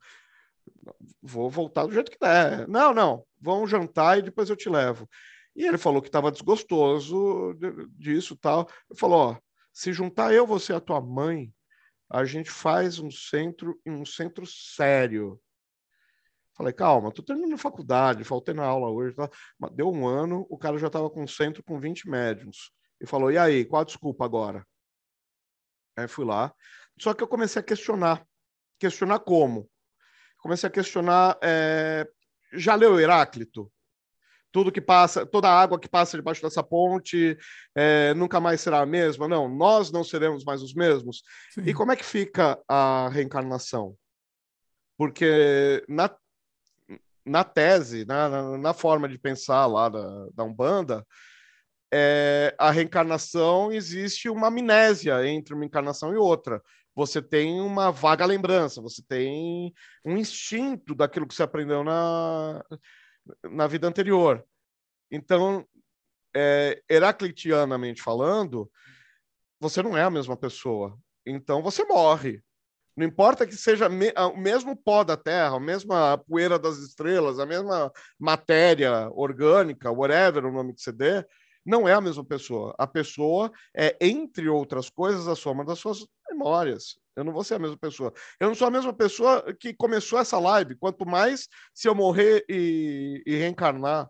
vou voltar do jeito que der. Não, não, vamos jantar e depois eu te levo. E ele falou que estava desgostoso disso tal. Ele falou: ó, se juntar eu, você e a tua mãe, a gente faz um centro um centro sério. Falei, calma, tô terminando faculdade, faltei na aula hoje. Tá? Deu um ano, o cara já estava com um centro com 20 médiums. E falou, e aí, qual a desculpa agora? Aí fui lá. Só que eu comecei a questionar. Questionar como? Comecei a questionar. É... Já leu Heráclito? tudo que passa, toda a água que passa debaixo dessa ponte é, nunca mais será a mesma. Não, nós não seremos mais os mesmos. Sim. E como é que fica a reencarnação? Porque na, na tese, na, na, forma de pensar lá da, da Umbanda, é, a reencarnação existe uma amnésia entre uma encarnação e outra. Você tem uma vaga lembrança, você tem um instinto daquilo que você aprendeu na, na vida anterior. Então, é, heraclitianamente falando, você não é a mesma pessoa. Então, você morre. Não importa que seja me, o mesmo pó da Terra, a mesma poeira das estrelas, a mesma matéria orgânica, whatever o nome que você dê, não é a mesma pessoa. A pessoa é, entre outras coisas, a soma das suas memórias. Eu não vou ser a mesma pessoa. Eu não sou a mesma pessoa que começou essa live. Quanto mais se eu morrer e, e reencarnar.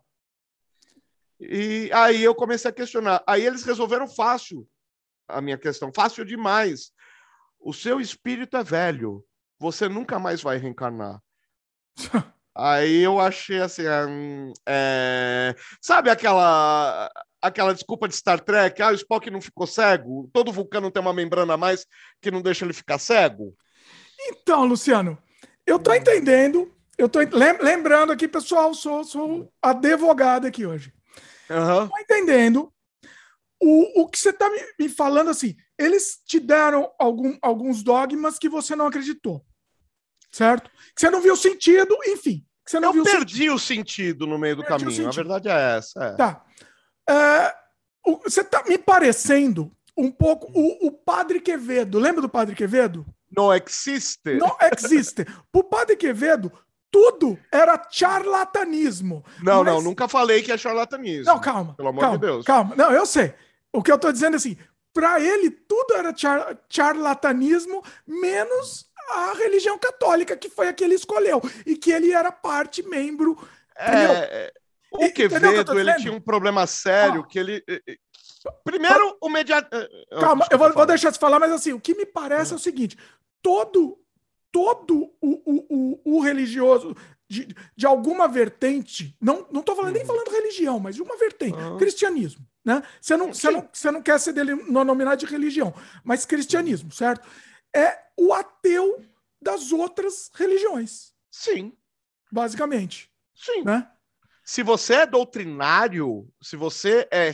E aí eu comecei a questionar. Aí eles resolveram fácil a minha questão, fácil demais. O seu espírito é velho. Você nunca mais vai reencarnar. Aí eu achei assim, é... sabe aquela aquela desculpa de Star Trek, ah, o Spock não ficou cego, todo vulcano tem uma membrana a mais que não deixa ele ficar cego? Então, Luciano, eu tô entendendo, eu tô lembrando aqui, pessoal, sou, sou advogado aqui hoje. Uhum. Tô entendendo o, o que você tá me, me falando assim, eles te deram algum, alguns dogmas que você não acreditou, certo? Que você não viu sentido, enfim. você não eu perdi sentido. o sentido no meio do perdi caminho, a verdade é essa. É. Tá. É, você está me parecendo um pouco o, o, Padre Quevedo. Lembra do Padre Quevedo? Não existe. Não existe. o Padre Quevedo, tudo era charlatanismo. Não, mas... não, nunca falei que é charlatanismo. Não, calma. Pelo amor calma, de Deus. Calma. Não, eu sei. O que eu estou dizendo é assim, para ele tudo era char charlatanismo, menos a religião católica, que foi a que ele escolheu. E que ele era parte, membro. É, o Quevedo, ele tinha um problema sério, ah. que ele... Eh, eh, primeiro, o mediador... Eh, Calma, eu vou, vou, deixar de falar, mas assim, o que me parece é o seguinte, todo, todo o, o, o, o religioso de, de alguma vertente, não, não tô falando, nem uhum. falando religião, mas de uma vertente, uhum. cristianismo, né? Você não, você não, você não quer ser denominar de religião, mas cristianismo, certo? É o ateu das outras religiões. Sim. Basicamente. Sim. Né? Se você é doutrinário, se você é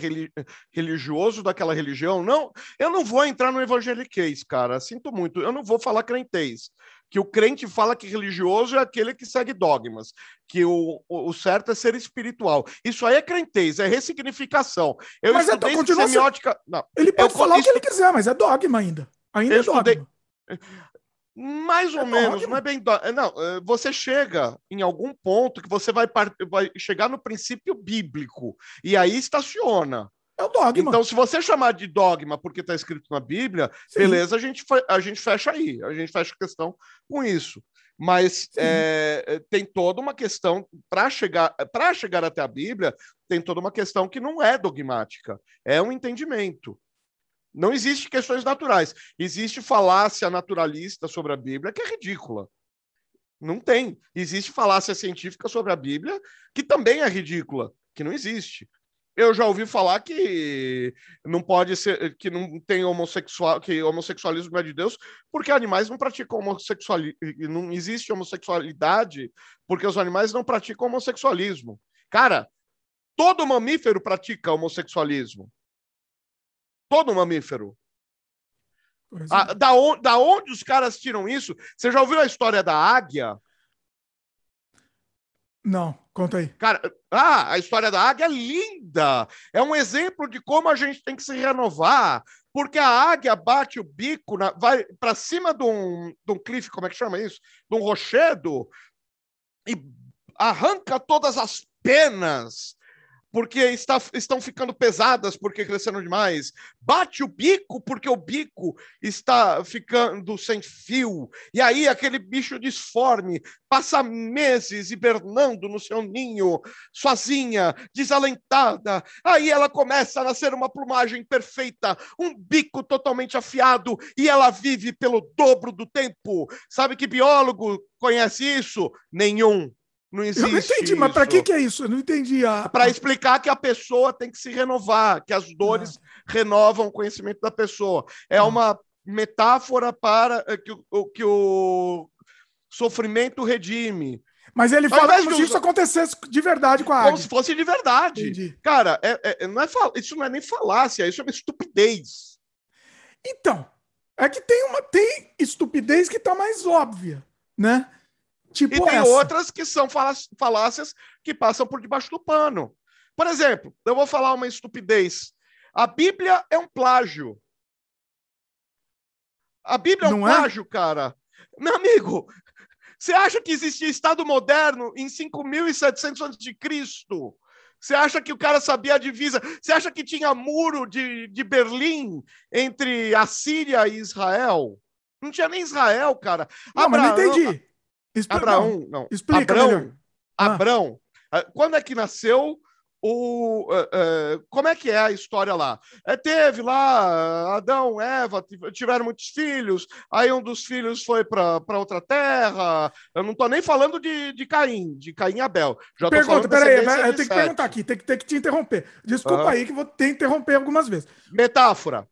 religioso daquela religião, não, eu não vou entrar no evangeliquez, cara. Sinto muito. Eu não vou falar crentez. Que o crente fala que religioso é aquele que segue dogmas, que o, o, certo é ser espiritual. Isso aí é crentez, é ressignificação. Eu mas estudei é, semiótica. Não, ele pode eu, falar o que ele quiser, mas é dogma ainda. Ainda é dogma. Estudei... Mais ou é menos, não é bem. É, não, é, você chega em algum ponto que você vai, vai chegar no princípio bíblico e aí estaciona. É o dogma. Então, se você chamar de dogma porque está escrito na Bíblia, Sim. beleza, a gente, a gente fecha aí, a gente fecha a questão com isso. Mas é, tem toda uma questão para chegar para chegar até a Bíblia, tem toda uma questão que não é dogmática, é um entendimento. Não existe questões naturais. Existe falácia naturalista sobre a Bíblia que é ridícula. Não tem. Existe falácia científica sobre a Bíblia que também é ridícula, que não existe. Eu já ouvi falar que não pode ser, que não tem homossexual, que homossexualismo não é de Deus, porque animais não praticam homossexualismo, não existe homossexualidade, porque os animais não praticam homossexualismo. Cara, todo mamífero pratica homossexualismo. Todo mamífero. Ah, da, on, da onde os caras tiram isso? Você já ouviu a história da águia? Não, conta aí. Cara, ah, a história da águia é linda. É um exemplo de como a gente tem que se renovar, porque a águia bate o bico, na, vai para cima de um, de um cliff, como é que chama isso? De um rochedo, e arranca todas as penas porque está, estão ficando pesadas porque cresceram demais. Bate o bico porque o bico está ficando sem fio. E aí aquele bicho disforme passa meses hibernando no seu ninho, sozinha, desalentada. Aí ela começa a nascer uma plumagem perfeita, um bico totalmente afiado e ela vive pelo dobro do tempo. Sabe que biólogo conhece isso? Nenhum. Não existe. Eu não entendi, isso. mas para que, que é isso? Eu não entendi. A... Para explicar que a pessoa tem que se renovar, que as dores ah. renovam o conhecimento da pessoa. É ah. uma metáfora para eh, que o, que o sofrimento redime. Mas ele fala como se isso acontecesse de verdade com a águia. Como se fosse de verdade. Entendi. Cara, é, é, não é, isso não é nem falácia, isso é uma estupidez. Então, é que tem uma tem estupidez que está mais óbvia, né? Tipo e tem essa. outras que são falácias que passam por debaixo do pano. Por exemplo, eu vou falar uma estupidez. A Bíblia é um plágio. A Bíblia é um Não é? plágio, é? cara. Meu amigo, você acha que existia Estado moderno em 5.700 anos de Cristo? Você acha que o cara sabia a divisa? Você acha que tinha muro de, de Berlim entre a Síria e Israel? Não tinha nem Israel, cara. Não, Abraão, mas não entendi. Abraão, não. Explica Abrão, melhor. Ah. Abrão. Ah. Quando é que nasceu o, uh, uh, como é que é a história lá? É, teve lá Adão, Eva, tiveram muitos filhos, aí um dos filhos foi para outra terra. Eu não estou nem falando de, de Caim, de Caim e Abel. Já Pergunta, peraí, eu tenho que perguntar aqui, tem que, tem que te interromper. Desculpa uhum. aí que vou ter que interromper algumas vezes. Metáfora.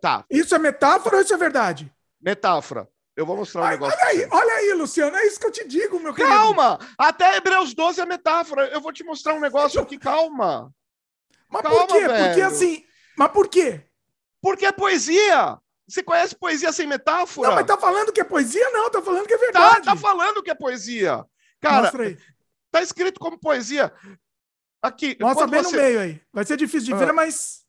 Tá. Isso é metáfora ou isso é verdade? Metáfora. Eu vou mostrar um Ai, negócio. Olha aí, olha aí, Luciano, é isso que eu te digo, meu querido. Calma! Até Hebreus 12 é metáfora. Eu vou te mostrar um negócio aqui, calma. Mas calma, por quê? Velho. Porque assim. Mas por quê? Porque é poesia. Você conhece poesia sem metáfora? Não, mas tá falando que é poesia? Não, tá falando que é verdade. Tá, tá falando que é poesia. Cara, tá escrito como poesia. Aqui. Mostra bem você... no meio aí. Vai ser difícil de ah. ver, mas.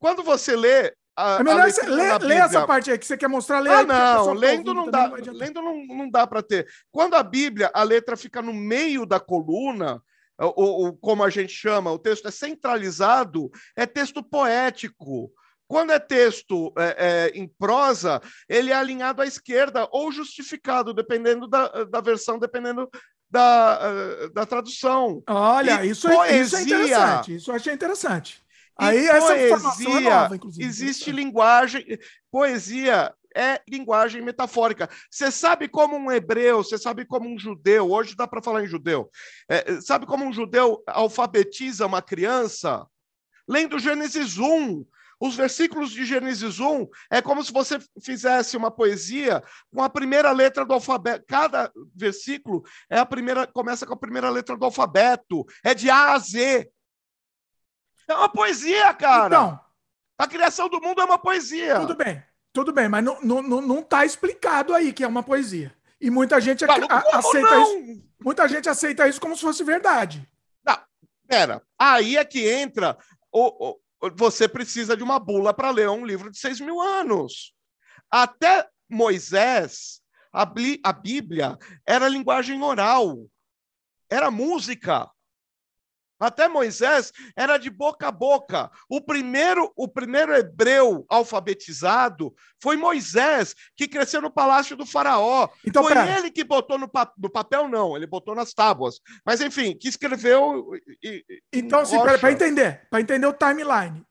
Quando você lê a, é melhor você ler, ler essa parte aí que você quer mostrar. Ler ah, não, lendo não dá, não lendo não, não dá para ter. Quando a Bíblia, a letra fica no meio da coluna, ou, como a gente chama, o texto é centralizado, é texto poético. Quando é texto é, é, em prosa, ele é alinhado à esquerda ou justificado, dependendo da, da versão, dependendo da, da tradução. Olha, isso, é, isso é interessante. Isso eu achei interessante. Aí essa informação é nova, inclusive. Existe linguagem, poesia é linguagem metafórica. Você sabe como um hebreu, você sabe como um judeu, hoje dá para falar em judeu, é, sabe como um judeu alfabetiza uma criança? Lendo Gênesis 1. Os versículos de Gênesis 1 é como se você fizesse uma poesia com a primeira letra do alfabeto. Cada versículo é a primeira, começa com a primeira letra do alfabeto. É de A a Z. É uma poesia, cara. Então. A criação do mundo é uma poesia. Tudo bem, tudo bem, mas não, não, não tá explicado aí que é uma poesia. E muita gente a, a, aceita isso. Muita gente aceita isso como se fosse verdade. Não, pera. Aí é que entra. O, o, você precisa de uma bula para ler um livro de seis mil anos. Até Moisés, a, a Bíblia era linguagem oral, era música. Até Moisés era de boca a boca. O primeiro, o primeiro hebreu alfabetizado foi Moisés, que cresceu no palácio do faraó. Então, foi pera. ele que botou no, pa no, papel, não, ele botou nas tábuas. Mas, enfim, que escreveu. E, então, assim, para entender, para entender o timeline,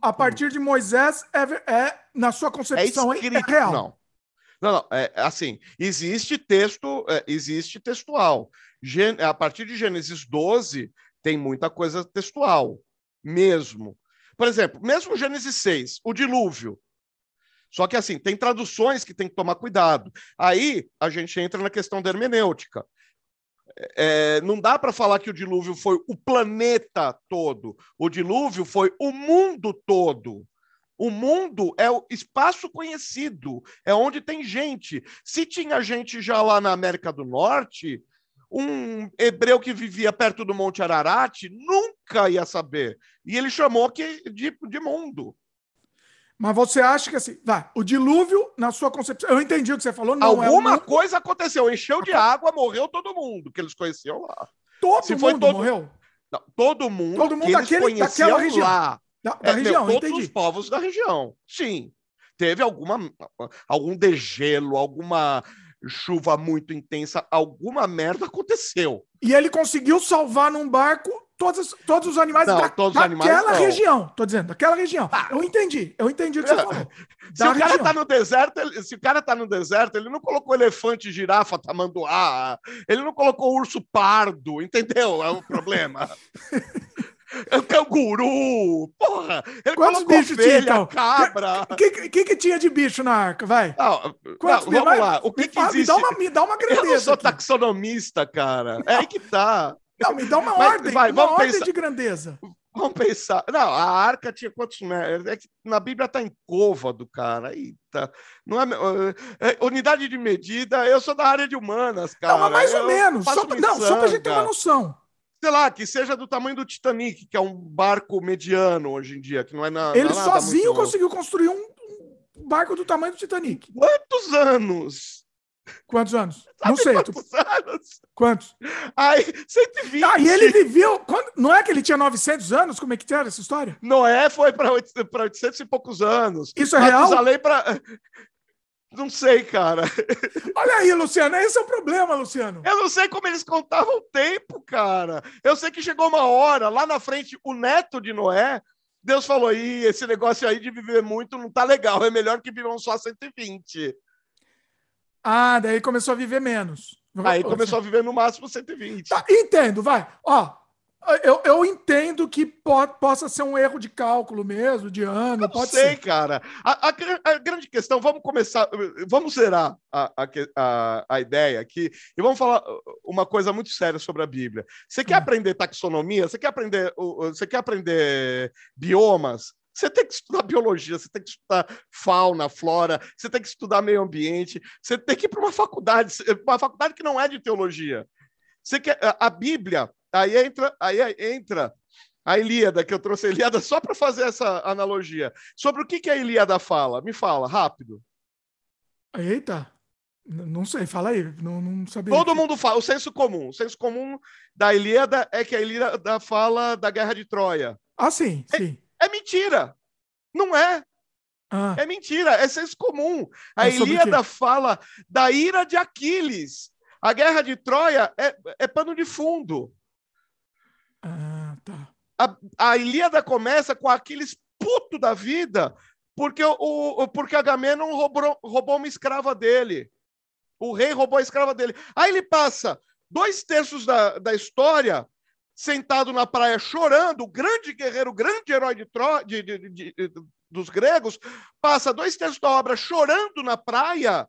a partir de Moisés é, é na sua concepção, é, escrito, é real. Não. Não, não, é assim, existe texto, é, existe textual. a partir de Gênesis 12, tem muita coisa textual, mesmo. Por exemplo, mesmo Gênesis 6, o dilúvio. Só que assim, tem traduções que tem que tomar cuidado. Aí a gente entra na questão da hermenêutica. É, não dá para falar que o dilúvio foi o planeta todo. O dilúvio foi o mundo todo. O mundo é o espaço conhecido, é onde tem gente. Se tinha gente já lá na América do Norte, um hebreu que vivia perto do Monte Ararat nunca ia saber. E ele chamou que de, de mundo. Mas você acha que assim, vai, o dilúvio, na sua concepção, eu entendi o que você falou, não é Alguma é coisa aconteceu, encheu de água, morreu todo mundo que eles conheciam lá. Todo Se mundo todo... morreu? Não, todo mundo, todo mundo que daquele, eles daquela região. lá. Da, da é, região, meu, todos entendi. os povos da região. Sim. Teve alguma algum degelo, alguma chuva muito intensa, alguma merda aconteceu. E ele conseguiu salvar num barco todos, todos os animais não, da, todos daquela animais, região. Tô dizendo, daquela região. Ah, eu entendi, eu entendi o que você falou. Se o cara tá no deserto, ele, se o cara tá no deserto, ele não colocou elefante, girafa, tamanduá, ele não colocou urso pardo, entendeu? É o problema. É canguru, porra! Ele Quantos bichos ovelha, tinha, então? cabra. O que, que, que, que, tinha de bicho na arca? Vai. Não, Quantos não, vamos lá. O que, que existe? Me dá uma, me dá uma grandeza. Eu não sou aqui. taxonomista, cara. Não. É aí que tá. Não, me dá uma Mas, ordem, vai, uma ordem pensar. de grandeza. Vamos pensar. Não, a arca tinha quantos metros? É que na Bíblia tá em côvado, cara. Eita. Não é, é, unidade de medida, eu sou da área de humanas, cara. Não, mas mais ou menos. Só, não, só pra gente ter uma noção. Sei lá, que seja do tamanho do Titanic, que é um barco mediano hoje em dia, que não é na. Ele sozinho conseguiu construir um barco do tamanho do Titanic. Quantos anos? Quantos anos? Sabe não sei. Quantos tu... anos? Quantos? Ai, 120. Ah, e ele viveu. Quando... Não é que ele tinha 900 anos? Como é que era essa história? Noé foi para 800 e poucos anos. Isso é real? Para. Não sei, cara. Olha aí, Luciano, esse é o problema, Luciano. Eu não sei como eles contavam o tempo, cara. Eu sei que chegou uma hora, lá na frente, o neto de Noé, Deus falou: aí, esse negócio aí de viver muito não tá legal, é melhor que vivam só 120. Ah, daí começou a viver menos. Aí começou a viver no máximo 120. Tá, entendo, vai. Ó, eu, eu entendo que po possa ser um erro de cálculo mesmo, de ano. Eu pode sei, ser. cara. A, a, a, grande questão, vamos começar, vamos zerar a, a, a, ideia aqui e vamos falar uma coisa muito séria sobre a Bíblia. Você quer hum. aprender taxonomia? Você quer aprender, você quer aprender biomas? Você tem que estudar biologia, você tem que estudar fauna, flora, você tem que estudar meio ambiente, você tem que ir para uma faculdade, uma faculdade que não é de teologia. Você quer a Bíblia, aí entra, aí entra a Ilíada, que eu trouxe a Ilíada só para fazer essa analogia. Sobre o que, que a Ilíada fala? Me fala, rápido. Eita, não sei, fala aí, não, não sabia. Todo mundo fala, o senso comum. O senso comum da Ilíada é que a Ilíada fala da Guerra de Troia. Ah, sim, é, sim. É mentira. Não é. Ah. É mentira, é senso comum. A Ilíada fala da ira de Aquiles. A guerra de Troia é, é pano de fundo. Ah, tá. A, a Ilíada começa com Aquiles puto da vida, porque o porque Agamenon roubou, roubou uma escrava dele. O rei roubou a escrava dele. Aí ele passa dois terços da, da história sentado na praia chorando, o grande guerreiro, o grande herói de, Tro... de, de, de, dos gregos, passa dois terços da obra chorando na praia,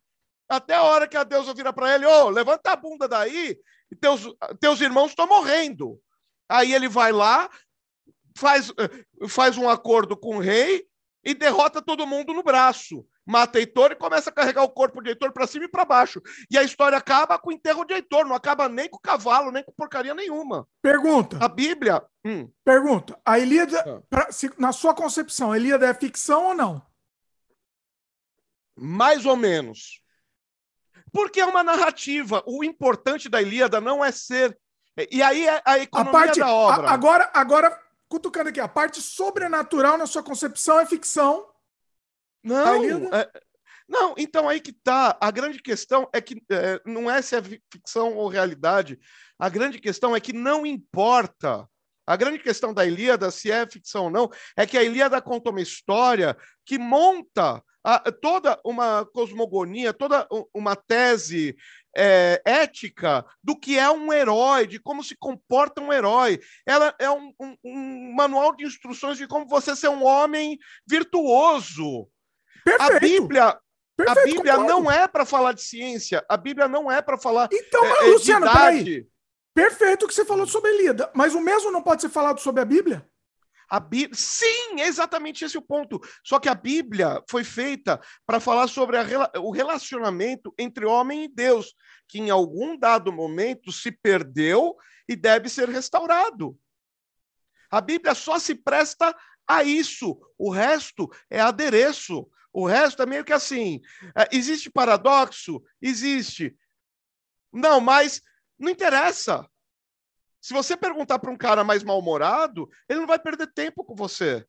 até a hora que a deusa vira para ele: Ô, oh, levanta a bunda daí, teus, teus irmãos estão morrendo. Aí ele vai lá, faz, faz um acordo com o rei e derrota todo mundo no braço mata Heitor e começa a carregar o corpo de Heitor para cima e para baixo. E a história acaba com o enterro de Heitor, não acaba nem com o cavalo, nem com porcaria nenhuma. Pergunta. A Bíblia. Hum. Pergunta. A Ilíada, ah. pra, se, na sua concepção, a Ilíada é ficção ou não? Mais ou menos. Porque é uma narrativa. O importante da Ilíada não é ser. E aí é a economia a parte, da obra. A, agora, agora, cutucando aqui, a parte sobrenatural na sua concepção é ficção não, é, não, então aí que tá. A grande questão é que é, não é se é ficção ou realidade. A grande questão é que não importa. A grande questão da Ilíada, se é ficção ou não, é que a Ilíada conta uma história que monta a, toda uma cosmogonia, toda uma tese é, ética do que é um herói, de como se comporta um herói. Ela é um, um, um manual de instruções de como você ser um homem virtuoso. Perfeito. A Bíblia, Perfeito, a Bíblia não é para falar de ciência, a Bíblia não é para falar então, é, Luciano, de idade. Peraí. Perfeito o que você falou sobre Elida, mas o mesmo não pode ser falado sobre a Bíblia? A sim, é exatamente esse o ponto. Só que a Bíblia foi feita para falar sobre a, o relacionamento entre homem e Deus, que em algum dado momento se perdeu e deve ser restaurado. A Bíblia só se presta a isso. O resto é adereço. O resto é meio que assim. É, existe paradoxo? Existe. Não, mas não interessa. Se você perguntar para um cara mais mal-humorado, ele não vai perder tempo com você.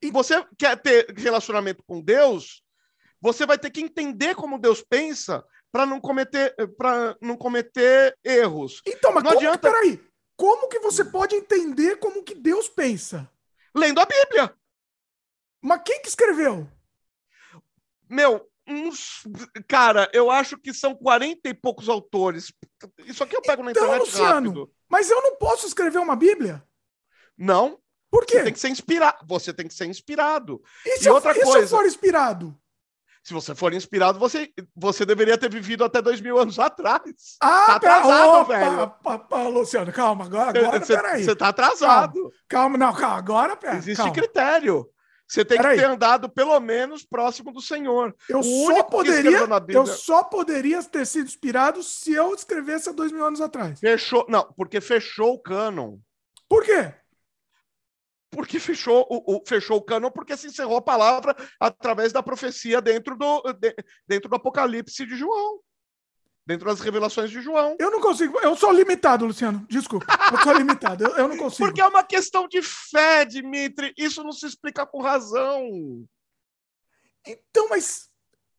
E você quer ter relacionamento com Deus, você vai ter que entender como Deus pensa para não cometer para não cometer erros. Então, mas não como, adianta... peraí, como que você pode entender como que Deus pensa? Lendo a Bíblia. Mas quem que escreveu? Meu, uns. Cara, eu acho que são 40 e poucos autores. Isso aqui eu pego na então, internet Luciano, rápido. Mas eu não posso escrever uma Bíblia? Não. Por quê? Você tem que ser inspirado. Você tem que ser inspirado. E, se, e outra eu, coisa, e se eu for inspirado? Se você for inspirado, você, você deveria ter vivido até dois mil anos atrás. Ah, tá atrasado, opa, velho. Opa, Luciano, calma, agora, agora peraí. Você tá atrasado. Calma, calma não, calma, agora, pera. Existe calma. critério. Você tem Pera que ter aí. andado pelo menos próximo do Senhor. Eu só, poderia, eu só poderia ter sido inspirado se eu escrevesse há dois mil anos atrás. Fechou. Não, porque fechou o cânon. Por quê? Porque fechou o, o, fechou o cânon porque se encerrou a palavra através da profecia dentro do, de, dentro do Apocalipse de João dentro das revelações de João. Eu não consigo, eu sou limitado, Luciano. Desculpa, eu sou limitado, eu, eu não consigo. Porque é uma questão de fé, Dimitri. Isso não se explica com razão. Então, mas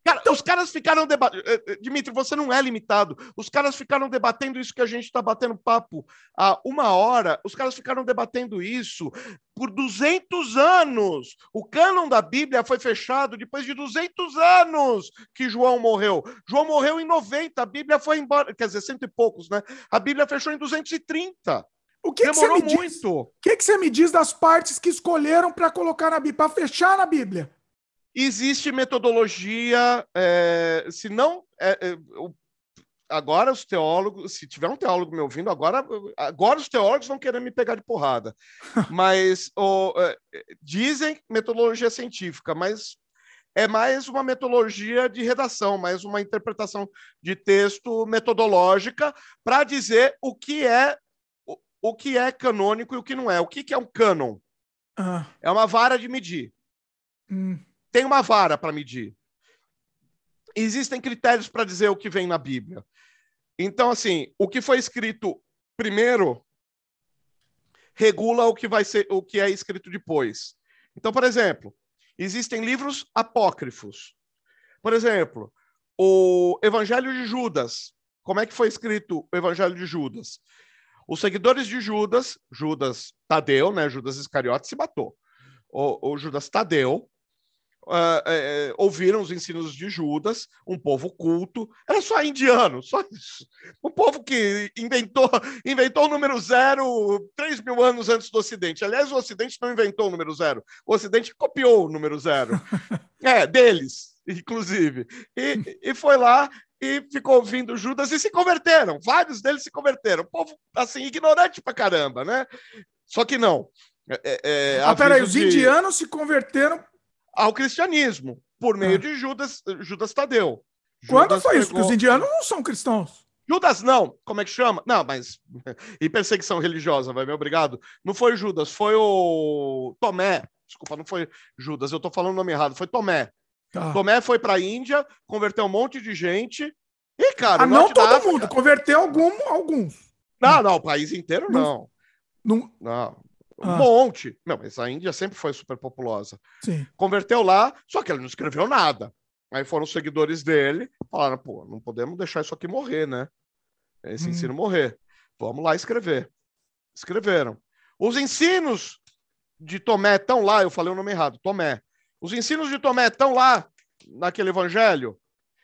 Cara, os caras ficaram debatendo. Eh, eh, Dimitri, você não é limitado. Os caras ficaram debatendo isso que a gente está batendo papo há uma hora. Os caras ficaram debatendo isso por 200 anos. O cânon da Bíblia foi fechado depois de 200 anos que João morreu. João morreu em 90, a Bíblia foi embora. Quer dizer, cento e poucos, né? A Bíblia fechou em 230. O que, Demorou que você me muito. diz? O que, que você me diz das partes que escolheram para colocar na Bíblia, para fechar na Bíblia? Existe metodologia, é, se não. É, é, agora os teólogos, se tiver um teólogo me ouvindo, agora, agora os teólogos vão querer me pegar de porrada. mas é, dizem metodologia científica, mas é mais uma metodologia de redação, mais uma interpretação de texto metodológica para dizer o que é o, o, que é canônico e o que não é. O que, que é um cânon? Ah. É uma vara de medir. Hum tem uma vara para medir. Existem critérios para dizer o que vem na Bíblia. Então, assim, o que foi escrito primeiro regula o que vai ser, o que é escrito depois. Então, por exemplo, existem livros apócrifos. Por exemplo, o Evangelho de Judas. Como é que foi escrito o Evangelho de Judas? Os seguidores de Judas, Judas Tadeu, né? Judas Iscariote se matou. O, o Judas Tadeu uh, uh, ouviram os ensinos de Judas, um povo culto, era só indiano, só isso. Um povo que inventou, inventou o número zero três mil anos antes do Ocidente. Aliás, o Ocidente não inventou o número zero, o Ocidente copiou o número zero. é, deles, inclusive. E, e foi lá e ficou ouvindo Judas e se converteram. Vários deles se converteram. povo, assim, ignorante pra caramba, né? Só que não. É, é, ah, peraí, os indianos se converteram ao cristianismo por meio ah. de Judas, Judas Tadeu. Quando Judas foi isso? Porque os indianos não são cristãos. Judas não, como é que chama? Não, mas e perseguição religiosa, vai me obrigado. Não foi Judas, foi o Tomé. Desculpa, não foi Judas, eu estou falando o nome errado, foi Tomé. Tá. Tomé foi para a Índia, converteu um monte de gente. E, cara, ah, não todo mundo, converteu algum, alguns. Não, não, o país inteiro não. Não, não. Um ah. monte. Não, mas a Índia sempre foi super populosa. Sim. Converteu lá, só que ele não escreveu nada. Aí foram os seguidores dele, falaram, pô, não podemos deixar isso aqui morrer, né? Esse hum. ensino morrer. Vamos lá escrever. Escreveram. Os ensinos de Tomé estão lá, eu falei o nome errado, Tomé. Os ensinos de Tomé estão lá naquele evangelho.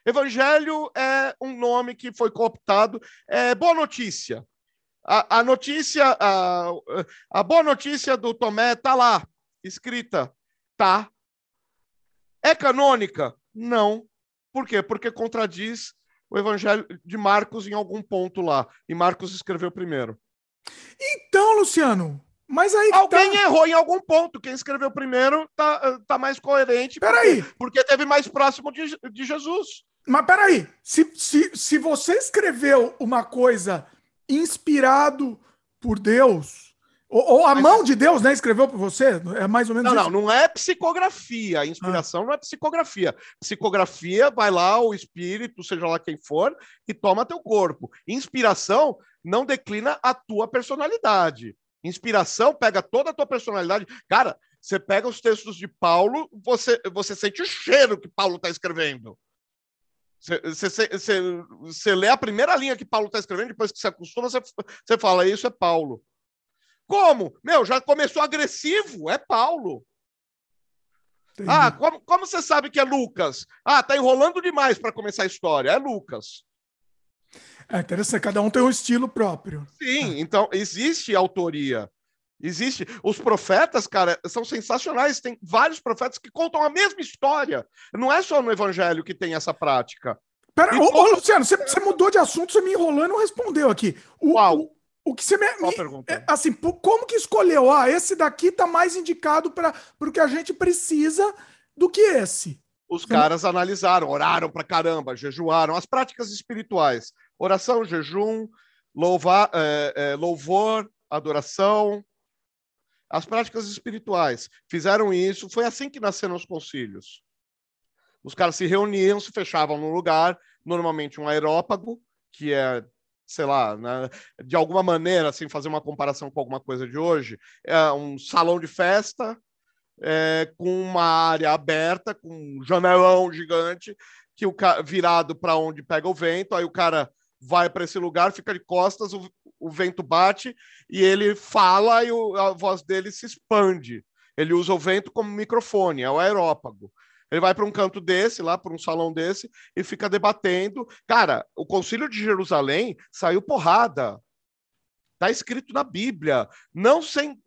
Evangelho é um nome que foi cooptado. É boa notícia a, a notícia, a, a boa notícia do Tomé está lá, escrita. Tá. É canônica? Não. Por quê? Porque contradiz o evangelho de Marcos em algum ponto lá. E Marcos escreveu primeiro. Então, Luciano, mas aí. Alguém tá... errou em algum ponto. Quem escreveu primeiro tá, tá mais coerente. Peraí. Porque, porque teve mais próximo de, de Jesus. Mas peraí. Se, se, se você escreveu uma coisa inspirado por Deus, ou, ou a Mas... mão de Deus, né, escreveu por você? É mais ou menos Não, isso? não, não é psicografia. A inspiração ah. não é psicografia. Psicografia, vai lá o espírito, seja lá quem for, e toma teu corpo. Inspiração não declina a tua personalidade. Inspiração pega toda a tua personalidade. Cara, você pega os textos de Paulo, você, você sente o cheiro que Paulo está escrevendo. Você lê a primeira linha que Paulo está escrevendo, depois que você acostuma, você fala, isso é Paulo. Como? Meu, já começou agressivo, é Paulo. Entendi. Ah, como, como você sabe que é Lucas? Ah, tá enrolando demais para começar a história, é Lucas. É interessante, cada um tem um estilo próprio. Sim, então existe autoria. Existe. Os profetas, cara, são sensacionais. Tem vários profetas que contam a mesma história. Não é só no evangelho que tem essa prática. Pera, ô, ô, Luciano, você, você, mudou de assunto, você me enrolou e não respondeu aqui. O, Qual? O, o que você me. Qual me pergunta? É, assim, como que escolheu? Ah, esse daqui tá mais indicado para o que a gente precisa do que esse. Os você caras não... analisaram, oraram pra caramba, jejuaram. As práticas espirituais: oração, jejum, louvar, é, é, louvor, adoração, as práticas espirituais fizeram isso, foi assim que nasceram os concílios. Os caras se reuniam, se fechavam num lugar, normalmente um aerópago, que é, sei lá, né, de alguma maneira, assim, fazer uma comparação com alguma coisa de hoje, é um salão de festa é, com uma área aberta, com um janelão gigante, que o virado para onde pega o vento, aí o cara vai para esse lugar, fica de costas, o, o vento bate e ele fala e o, a voz dele se expande. Ele usa o vento como microfone, é o aerópago. Ele vai para um canto desse, lá para um salão desse, e fica debatendo. Cara, o Concílio de Jerusalém saiu porrada. Está escrito na Bíblia. Não sem,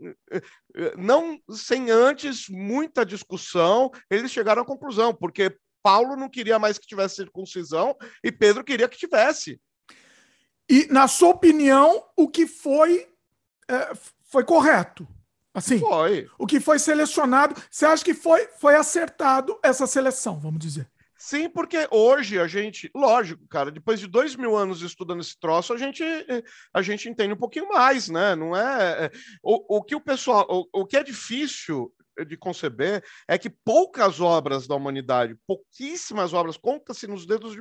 não sem antes muita discussão, eles chegaram à conclusão, porque Paulo não queria mais que tivesse circuncisão e Pedro queria que tivesse. E, na sua opinião, o que foi é, foi correto? Assim, foi. O que foi selecionado, você acha que foi, foi acertado essa seleção, vamos dizer? Sim, porque hoje a gente, lógico, cara, depois de dois mil anos estudando esse troço, a gente, a gente entende um pouquinho mais, né? Não é. é o, o que o pessoal. O, o que é difícil de conceber é que poucas obras da humanidade, pouquíssimas obras, conta-se nos dedos de,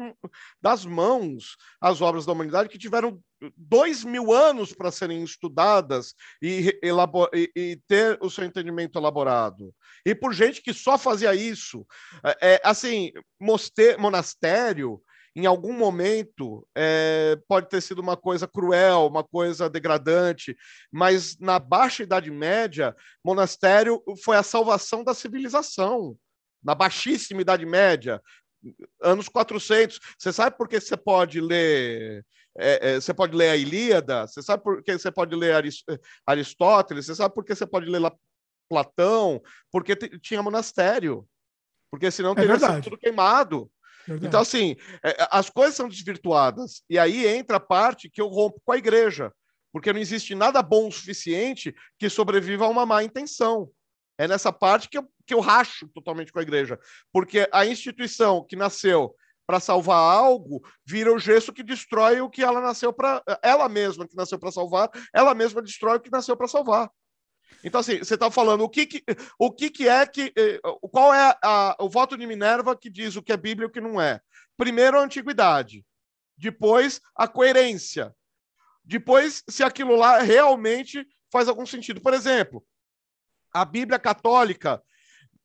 das mãos as obras da humanidade que tiveram dois mil anos para serem estudadas e, e, e, ter o seu entendimento elaborado. E por gente que só fazia isso. É, é assim, moster, monastério em algum momento é, pode ter sido uma coisa cruel, uma coisa degradante, mas na Baixa Idade Média, monastério foi a salvação da civilização. Na baixíssima Idade Média, anos 400. Você sabe por que você pode ler é, é, você pode ler a Ilíada, você sabe por que você pode ler Aristóteles, você sabe por que você pode ler Platão, porque tinha monastério, porque senão teria é sido tudo queimado. Verdade. Então, assim, é, é, as coisas são desvirtuadas. E aí entra a parte que eu rompo com a igreja, porque não existe nada bom o suficiente que sobreviva a uma má intenção. É nessa parte que eu, que eu racho totalmente com a igreja. Porque a instituição que nasceu para salvar algo vira o gesso que destrói o que ela nasceu para. Ela mesma que nasceu para salvar, ela mesma destrói o que nasceu para salvar. Então, assim, você está falando o que, que, o que, que é que. Eh, qual é a, o voto de Minerva que diz o que é Bíblia e o que não é? Primeiro, a antiguidade. Depois, a coerência. Depois, se aquilo lá realmente faz algum sentido. Por exemplo, a Bíblia Católica,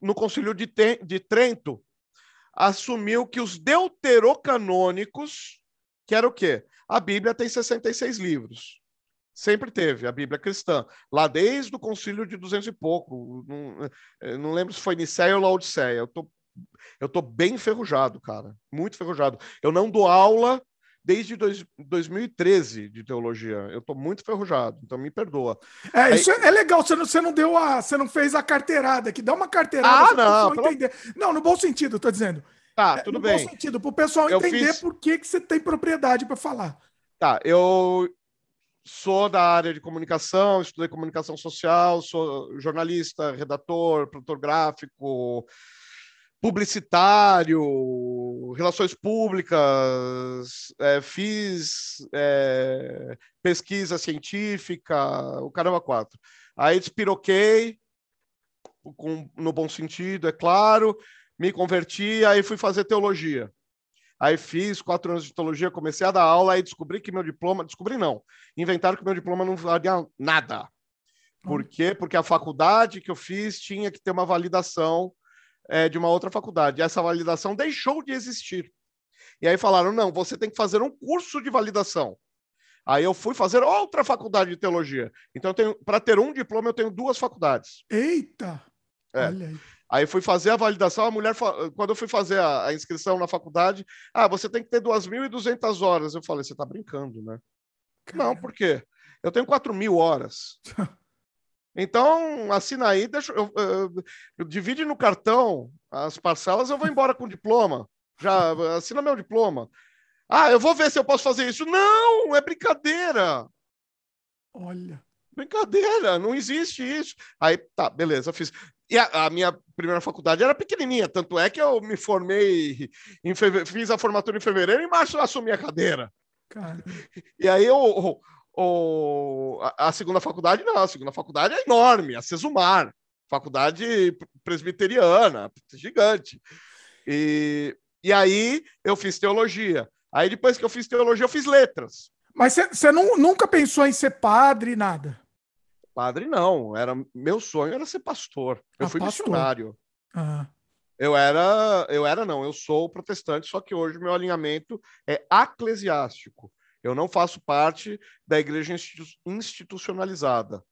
no Concílio de, de Trento, assumiu que os deuterocanônicos, que era o quê? A Bíblia tem 66 livros. Sempre teve a Bíblia cristã, lá desde o concílio de 200 e pouco. Não, eh, não lembro se foi Nicéia ou Laodiceia. Eu tô, eu tô bem enferrujado, cara. Muito enferrujado. Eu não dou aula desde dois, 2013 de teologia. Eu tô muito enferrujado, então me perdoa. É, Aí... isso é, é, legal. Você não, você não deu a. Você não fez a carteirada aqui. Dá uma carteirada ah, não, pelo... entender. Não, no bom sentido, tô dizendo. Tá, tudo no bem. No bom sentido, para o pessoal entender fiz... por que, que você tem propriedade para falar. Tá, eu sou da área de comunicação, estudei comunicação social, sou jornalista, redator, produtor gráfico, publicitário, relações públicas, é, fiz é, pesquisa científica, o caramba quatro. Aí despiroquei, com, no bom sentido, é claro, me converti, aí fui fazer teologia. Aí fiz quatro anos de teologia, comecei a dar aula, aí descobri que meu diploma, descobri não, inventaram que meu diploma não valia nada. Por quê? Porque a faculdade que eu fiz tinha que ter uma validação é, de uma outra faculdade. Essa validação deixou de existir. E aí falaram: não, você tem que fazer um curso de validação. Aí eu fui fazer outra faculdade de teologia. Então, para ter um diploma, eu tenho duas faculdades. Eita! É. Olha aí. Aí fui fazer a validação, a mulher, quando eu fui fazer a, a inscrição na faculdade, ah, você tem que ter 2.200 horas. Eu falei, você está brincando, né? Caramba. Não, por quê? Eu tenho 4 mil horas. Então, assina aí, deixa, eu, eu, eu, divide no cartão as parcelas, eu vou embora com o diploma. Já assina meu diploma. Ah, eu vou ver se eu posso fazer isso. Não, é brincadeira. Olha. Brincadeira, não existe isso. Aí, tá, beleza, fiz. E a, a, minha primeira faculdade era pequenininha, tanto é que eu me formei, em feve... fiz a formatura em fevereiro e em março eu assumi a cadeira. Cara. E aí eu, o, a, a, segunda faculdade, não, a segunda faculdade é enorme, a Cesumar, faculdade presbiteriana, gigante. E, e aí eu fiz teologia. Aí depois que eu fiz teologia, eu fiz letras. Mas você nunca pensou em ser padre, nada? Padre não, era meu sonho era ser pastor. Eu ah, fui pastor. missionário. Ah. Eu era, eu era não, eu sou protestante, só que hoje meu alinhamento é eclesiástico. Eu não faço parte da igreja institu institucionalizada.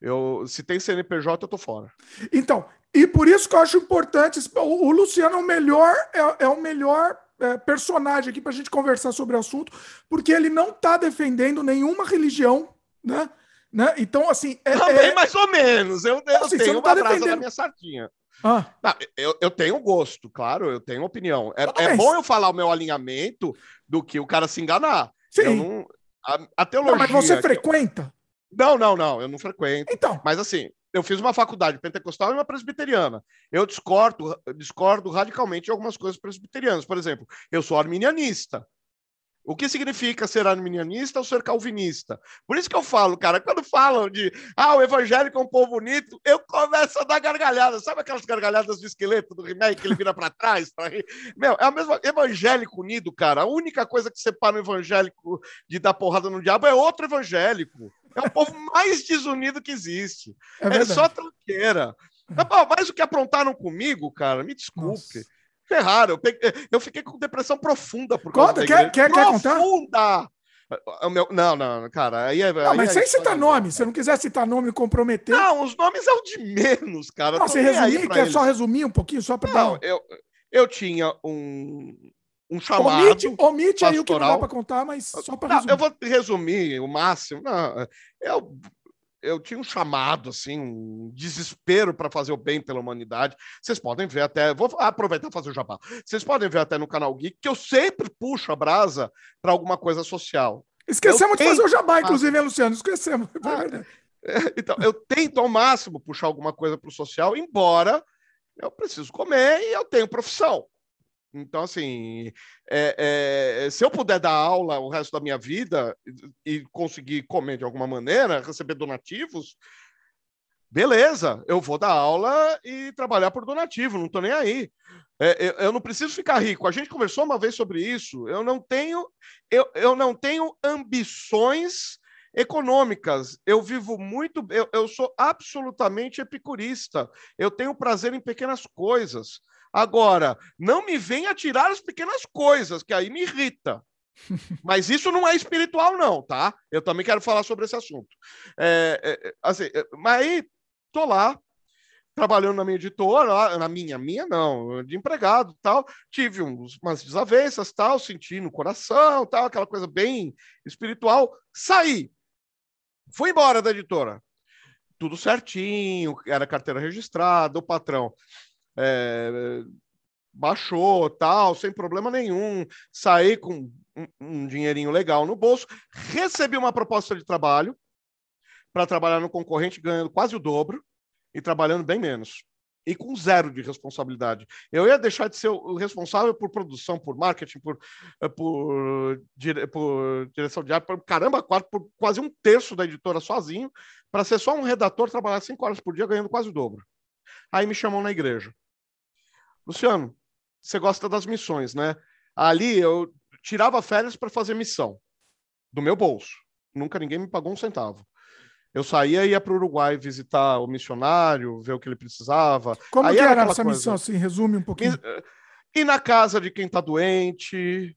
Eu, se tem CNPJ, eu tô fora. Então, e por isso que eu acho importante. O, o Luciano é o melhor, é, é o melhor é, personagem aqui para a gente conversar sobre o assunto, porque ele não está defendendo nenhuma religião, né? Né? Então, assim. É, Também é... mais ou menos. Eu, eu assim, tenho tá uma brasa defendendo... na minha sardinha. Ah. Não, eu, eu tenho gosto, claro, eu tenho opinião. É, é bom eu falar o meu alinhamento do que o cara se enganar. Sim. Não, a, a, teologia. Não, mas você frequenta? Não, não, não, eu não frequento. Então. Mas assim, eu fiz uma faculdade pentecostal e uma presbiteriana. Eu discordo, discordo radicalmente de algumas coisas presbiterianas. Por exemplo, eu sou arminianista. O que significa ser arminianista ou ser calvinista? Por isso que eu falo, cara, quando falam de ah, o evangélico é um povo bonito, eu começo a dar gargalhada. Sabe aquelas gargalhadas do esqueleto do remake que ele vira para trás? Pra... Meu, é o mesmo evangélico unido, cara. A única coisa que separa o evangélico de dar porrada no diabo é outro evangélico. É o povo mais desunido que existe. É, é só tranqueira. Mas o que aprontaram comigo, cara, me desculpe. Nossa ferraram. Eu, peguei, eu fiquei com depressão profunda por causa Conta, quer, quer, quer contar? Profunda! Meu, não, não, cara. Aí, é, não, aí mas é sem citar nome. Se não quiser citar nome e comprometer. Não, os nomes é o de menos, cara. Não, você resumir, quer eles. só resumir um pouquinho, só para Não, dar... eu, eu tinha um, um chamado. Omite, omite aí o que não dá para contar, mas só para resumir. Eu vou resumir o máximo. Não, eu eu tinha um chamado, assim, um desespero para fazer o bem pela humanidade. Vocês podem ver até, vou aproveitar e fazer o jabá. Vocês podem ver até no canal Geek que eu sempre puxo a brasa para alguma coisa social. Esquecemos eu de fazer o jabá, inclusive, hein, Luciano? Esquecemos. Ah, então, eu tento ao máximo puxar alguma coisa para o social, embora eu preciso comer e eu tenho profissão. Então, assim, é, é, se eu puder dar aula o resto da minha vida e conseguir comer de alguma maneira, receber donativos, beleza, eu vou dar aula e trabalhar por donativo, não estou nem aí. É, eu, eu, não preciso ficar rico. A gente conversou uma vez sobre isso. Eu não tenho, eu, eu não tenho ambições econômicas. Eu vivo muito, eu, eu sou absolutamente epicurista. Eu tenho prazer em pequenas coisas. Agora, não me venha tirar as pequenas coisas, que aí me irrita. Mas isso não é espiritual, não, tá? Eu também quero falar sobre esse assunto. É, é, é assim, é, mas aí, tô lá, trabalhando na minha editora, na minha, minha não, de empregado tal, tive uns, umas desavenças tal, senti no coração tal, aquela coisa bem espiritual, saí, fui embora da editora, tudo certinho, era carteira registrada, o patrão, é, baixou, tal, sem problema nenhum. Saí com um, um dinheirinho legal no bolso, recebi uma proposta de trabalho para trabalhar no concorrente ganhando quase o dobro e trabalhando bem menos e com zero de responsabilidade. Eu ia deixar de ser o responsável por produção, por marketing, por, eh, por, por direção de arte, por caramba, quatro, por quase um terço da editora sozinho, para ser só um redator, trabalhar cinco horas por dia, ganhando quase o dobro. Aí me chamam na igreja. Luciano, você gosta das missões, né? Ali eu tirava férias para fazer missão do meu bolso. Nunca ninguém me pagou um centavo. Eu saía e ia para o Uruguai visitar o missionário, ver o que ele precisava. Como Aí que era, essa coisa. missão? Assim, resume um pouquinho. Ir na casa de quem está doente,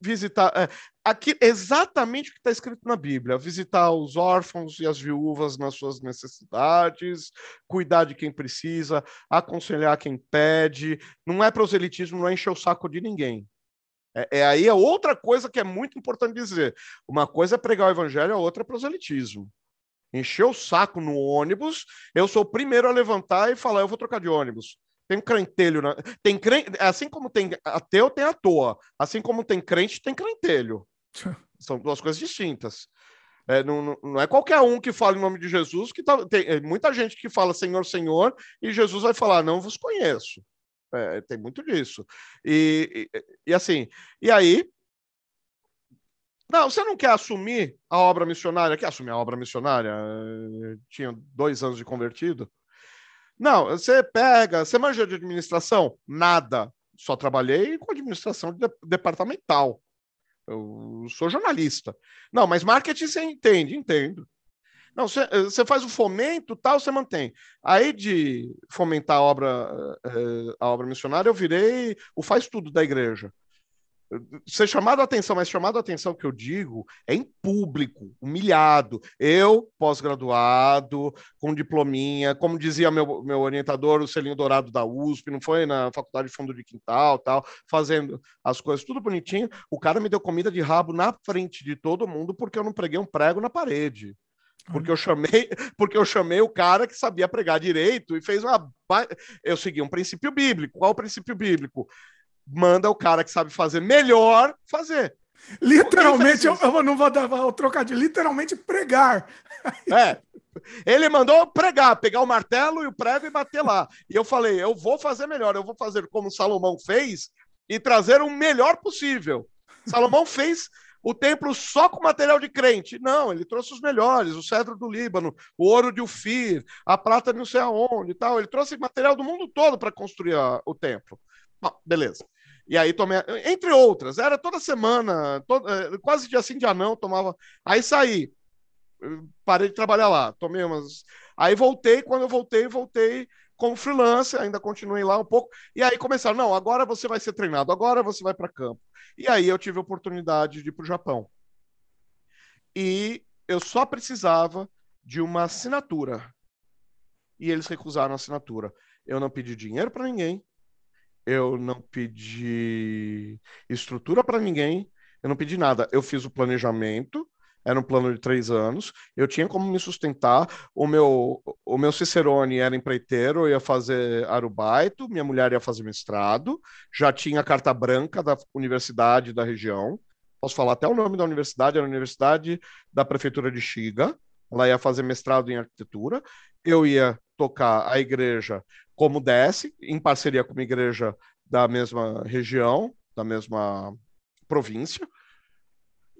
visitar. É, aqui, exatamente o que está escrito na Bíblia: visitar os órfãos e as viúvas nas suas necessidades, cuidar de quem precisa, aconselhar quem pede. Não é proselitismo, não é encher o saco de ninguém. É, é aí é outra coisa que é muito importante dizer. Uma coisa é pregar o evangelho, a outra é proselitismo encher o saco no ônibus, eu sou o primeiro a levantar e falar, eu vou trocar de ônibus. Tem crentelho, na... tem assim como tem ateu, tem à toa. Assim como tem crente, tem crentelho. São duas coisas distintas. É, não, não, é qualquer um que fala em nome de Jesus que tá, tem é, muita gente que fala Senhor, Senhor, e Jesus vai falar, não vos conheço. É, tem muito disso. E, e, e, assim, e aí não, você não quer assumir a obra missionária? Quer assumir a obra missionária? Eh, tinha dois anos de convertido. Não, você pega, você manja de administração? Nada. Só trabalhei com administração de departamental. Eu sou jornalista. Não, mas marketing você entende, entendo. Não, você, eh, você faz o fomento, tal, você mantém. Aí de fomentar a obra, eh, a obra missionária, eu virei o faz tudo da igreja ser chamado a atenção, mas chamado a atenção que eu digo é em público, humilhado. Eu, pós-graduado, com diplominha, como dizia meu, meu orientador, o selinho dourado da USP, não foi na faculdade de fundo de quintal, tal, fazendo as coisas tudo bonitinho. O cara me deu comida de rabo na frente de todo mundo porque eu não preguei um prego na parede. Porque eu chamei, porque eu chamei o cara que sabia pregar direito e fez uma eu segui um princípio bíblico. Qual o princípio bíblico? Manda o cara que sabe fazer melhor fazer. Literalmente, eu, eu, não vou dar o trocadilho, literalmente pregar. É. Ele mandou pregar, pegar o martelo e o prego e bater lá. E eu falei, eu vou fazer melhor, eu vou fazer como Salomão fez e trazer o melhor possível. Salomão fez o templo só com material de crente. Não, ele trouxe os melhores, o cedro do Líbano, o ouro de Ufir, a prata não sei aonde e tal. Ele trouxe material do mundo todo para construir a, o templo. Bom, beleza. E aí tomei, entre outras, era toda semana, eh, quase dia sim, dia não, tomava. Aí saí, parei de trabalhar lá, tomei umas. Aí voltei, quando eu voltei, voltei como freelancer, ainda continuei lá um pouco. E aí começaram, não, agora você vai ser treinado, agora você vai para campo. E aí eu tive a oportunidade de ir para o Japão. E eu só precisava de uma assinatura. E eles recusaram a assinatura. Eu não pedi dinheiro para ninguém, eu não pedi estrutura para ninguém, eu não pedi nada. Eu fiz o planejamento, era um plano de três anos, eu tinha como me sustentar. O meu, o meu Cicerone era empreiteiro, eu ia fazer arubaito, minha mulher ia fazer mestrado, já tinha carta branca da universidade da região. Posso falar até o nome da universidade, era a Universidade da Prefeitura de Xiga. Ela ia fazer mestrado em arquitetura. Eu ia tocar a igreja como desce, em parceria com uma igreja da mesma região, da mesma província,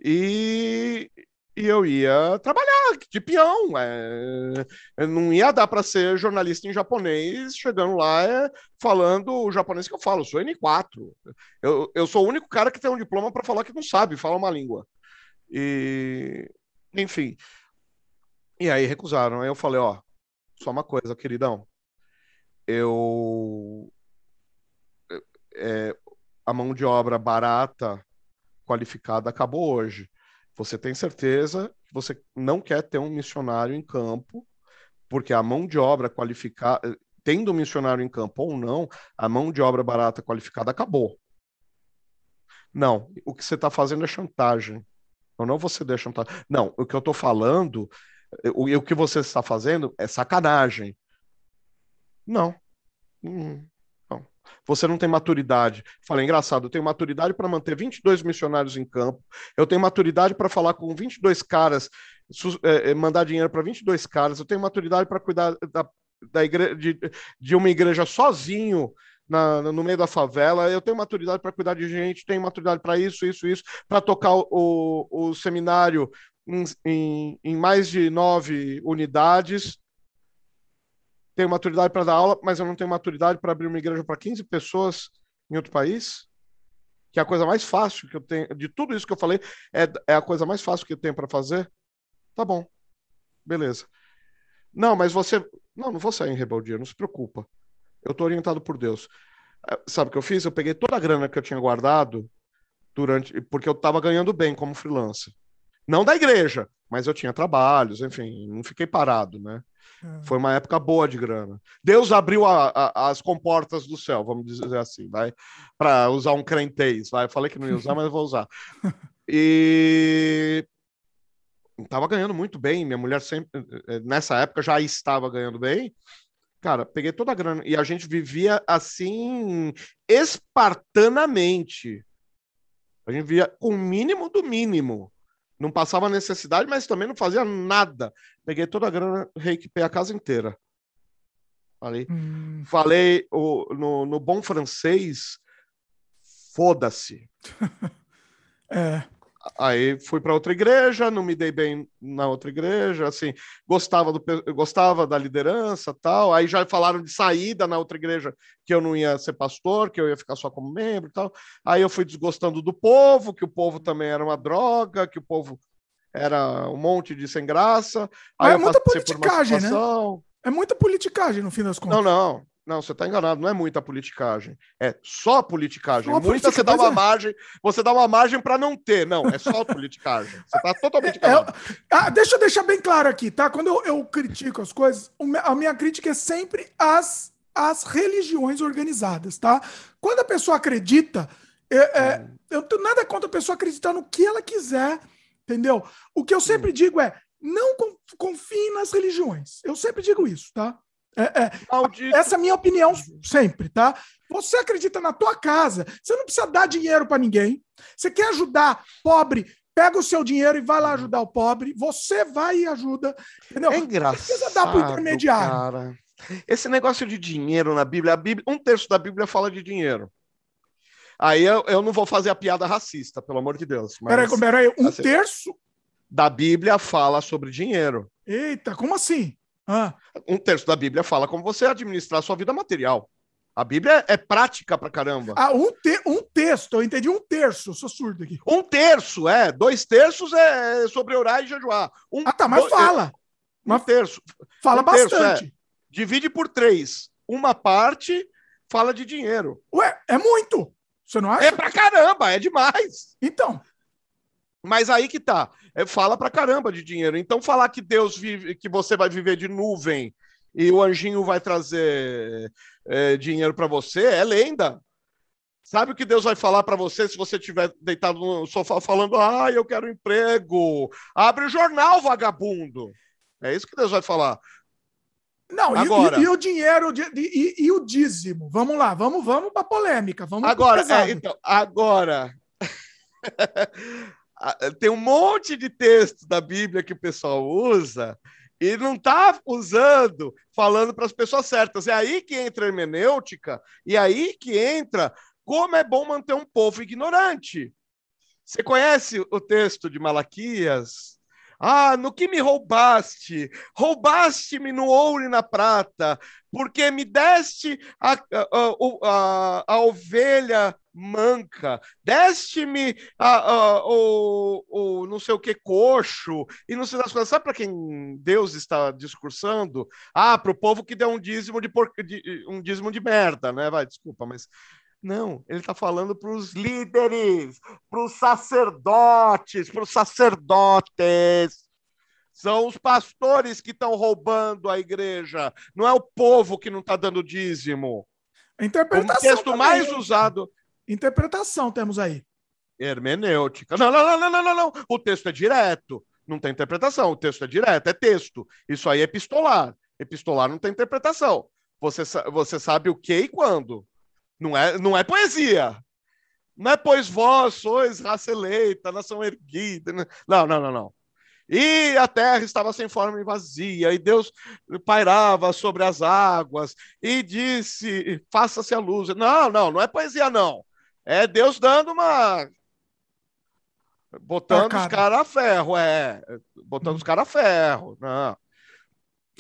e, e eu ia trabalhar de peão. É, não ia dar para ser jornalista em japonês, chegando lá é, falando o japonês que eu falo, eu sou N4. Eu, eu sou o único cara que tem um diploma para falar que não sabe, fala uma língua. E, enfim. E aí recusaram. Aí eu falei, ó, só uma coisa, queridão eu é, a mão de obra barata, qualificada, acabou hoje. Você tem certeza que você não quer ter um missionário em campo, porque a mão de obra qualificada, tendo um missionário em campo ou não, a mão de obra barata qualificada acabou. Não, o que você está fazendo é chantagem. Eu não vou ceder chantagem. Não, o que eu estou falando, o, o que você está fazendo é sacanagem. Não. Hum, não. Você não tem maturidade. Falei, engraçado, eu tenho maturidade para manter 22 missionários em campo, eu tenho maturidade para falar com 22 caras, é, é, mandar dinheiro para 22 caras, eu tenho maturidade para cuidar da, da de, de uma igreja sozinho na, no meio da favela, eu tenho maturidade para cuidar de gente, tenho maturidade para isso, isso, isso, para tocar o, o, seminário em, em, em mais de nove unidades. Tenho maturidade para dar aula, mas eu não tenho maturidade para abrir uma igreja para 15 pessoas em outro país. Que é a coisa mais fácil que eu tenho, de tudo isso que eu falei, é, é a coisa mais fácil que eu tenho para fazer. Tá bom, beleza. Não, mas você. Não, não vou sair em rebeldia, não se preocupa. Eu estou orientado por Deus. É, sabe o que eu fiz? Eu peguei toda a grana que eu tinha guardado durante. Porque eu estava ganhando bem como freelancer. Não da igreja, mas eu tinha trabalhos, enfim, não fiquei parado, né? É. Foi uma época boa de grana. Deus abriu a, a, as comportas do céu, vamos dizer assim, vai, para usar um crentez, vai. Eu falei que não ia usar, mas vou usar. E estava ganhando muito bem. Minha mulher sempre, eh, nessa época já estava ganhando bem. Cara, peguei toda a grana e a gente vivia assim espartanamente. A gente vivia com o mínimo do mínimo. Não passava necessidade, mas também não fazia nada. Peguei toda a grana, reequipei a casa inteira. Falei, hum. falei o, no, no bom francês, foda-se. é. Aí fui para outra igreja, não me dei bem na outra igreja, assim, gostava do gostava da liderança, tal. Aí já falaram de saída na outra igreja, que eu não ia ser pastor, que eu ia ficar só como membro, tal. Aí eu fui desgostando do povo, que o povo também era uma droga, que o povo era um monte de sem graça. Aí é muita politicagem, né? É muita politicagem no fim das contas. Não, não. Não, você está enganado, não é muita politicagem. É só politicagem. Só muita você dá uma é. margem, você dá uma margem para não ter. Não, é só politicagem. Você está totalmente é, enganado. É, ah, deixa eu deixar bem claro aqui, tá? Quando eu, eu critico as coisas, a minha crítica é sempre as, as religiões organizadas, tá? Quando a pessoa acredita, é, é, hum. eu tenho nada contra a pessoa acreditar no que ela quiser, entendeu? O que eu sempre hum. digo é, não confie nas religiões. Eu sempre digo isso, tá? É, é, essa é a minha opinião sempre, tá? Você acredita na tua casa, você não precisa dar dinheiro para ninguém. Você quer ajudar pobre, pega o seu dinheiro e vai lá ajudar o pobre. Você vai e ajuda. Entendeu? É engraçado. Não precisa dar para o intermediário. Cara. Esse negócio de dinheiro na Bíblia, Bíblia, um terço da Bíblia fala de dinheiro. Aí eu, eu não vou fazer a piada racista, pelo amor de Deus. Mas, peraí, peraí, um assim, terço da Bíblia fala sobre dinheiro. Eita, como assim? Ah. Um terço da Bíblia fala como você administrar a sua vida material. A Bíblia é prática pra caramba. Ah, um, te um texto, eu entendi um terço, sou surdo aqui. Um terço, é. Dois terços é sobre orar e jejuar. Um, ah, tá, mas fala. Um terço. Fala um bastante. Terço, é. Divide por três. Uma parte fala de dinheiro. Ué, é muito. Você não acha? É pra caramba, é demais. Então. Mas aí que tá. É, fala pra caramba de dinheiro. Então, falar que Deus vive, que você vai viver de nuvem e o anjinho vai trazer é, dinheiro para você é lenda. Sabe o que Deus vai falar para você se você estiver deitado no sofá falando: ah, eu quero emprego? Abre o jornal, vagabundo. É isso que Deus vai falar. Não, agora, e, e, e o dinheiro e, e, o dízimo? Vamos lá, vamos, vamos para polêmica. Vamos agora, é, então, agora. tem um monte de texto da Bíblia que o pessoal usa e não está usando, falando para as pessoas certas. É aí que entra a hermenêutica e é aí que entra como é bom manter um povo ignorante. Você conhece o texto de Malaquias? Ah, no que me roubaste? Roubaste-me no ouro e na prata, porque me deste a, a, a, a ovelha manca, deste-me o, o não sei o que coxo, e não sei das coisas. Sabe para quem Deus está discursando? Ah, para o povo que deu um dízimo de, por, de, um dízimo de merda, né? Vai, desculpa, mas não, ele está falando para os líderes, para os sacerdotes, para os sacerdotes. São os pastores que estão roubando a igreja, não é o povo que não está dando dízimo. interpretação. O texto também. mais usado. Interpretação temos aí. Hermenêutica. Não, não, não, não, não, não. O texto é direto. Não tem interpretação. O texto é direto, é texto. Isso aí é epistolar. Epistolar não tem interpretação. Você, você sabe o que e quando. Não é, não é poesia. Não é pois vós sois raça eleita, nação erguida. Não, não, não, não. E a terra estava sem forma e vazia, e Deus pairava sobre as águas, e disse: faça-se a luz. Não, não, não é poesia, não. É Deus dando uma. Botando os caras a ferro, é. Botando os caras a ferro. Não.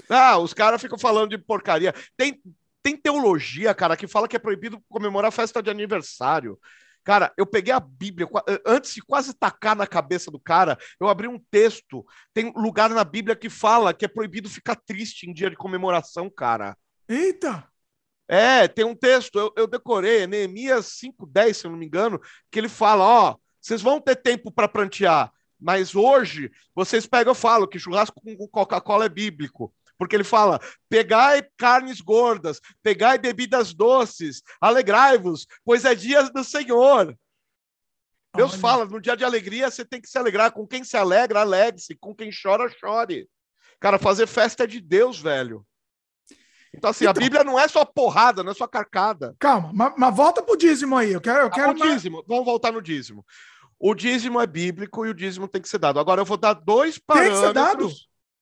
Ah, os caras ficam falando de porcaria. Tem, tem teologia, cara, que fala que é proibido comemorar festa de aniversário. Cara, eu peguei a Bíblia, eh, antes de quase tacar na cabeça do cara, eu abri um texto. Tem lugar na Bíblia que fala que é proibido ficar triste em dia de comemoração, cara. Eita! É, tem um texto, eu, eu decorei, Neemias 5,10, se eu não me engano, que ele fala: ó, vocês vão ter tempo para prantear, mas hoje vocês pegam, eu falo que churrasco com Coca-Cola é bíblico porque ele fala: pegai carnes gordas, pegai bebidas doces, alegrai-vos, pois é dia do Senhor. Deus Olha. fala: no dia de alegria você tem que se alegrar. Com quem se alegra, alegre-se. Com quem chora, chore. Cara, fazer festa é de Deus, velho. Então, assim, então, a Bíblia não é só porrada, não é só carcada. Calma, mas, mas volta pro dízimo aí. Eu quero. Eu quero ah, o dízimo, vamos voltar no dízimo. O dízimo é bíblico e o dízimo tem que ser dado. Agora eu vou dar dois parâmetros. Tem que ser dado?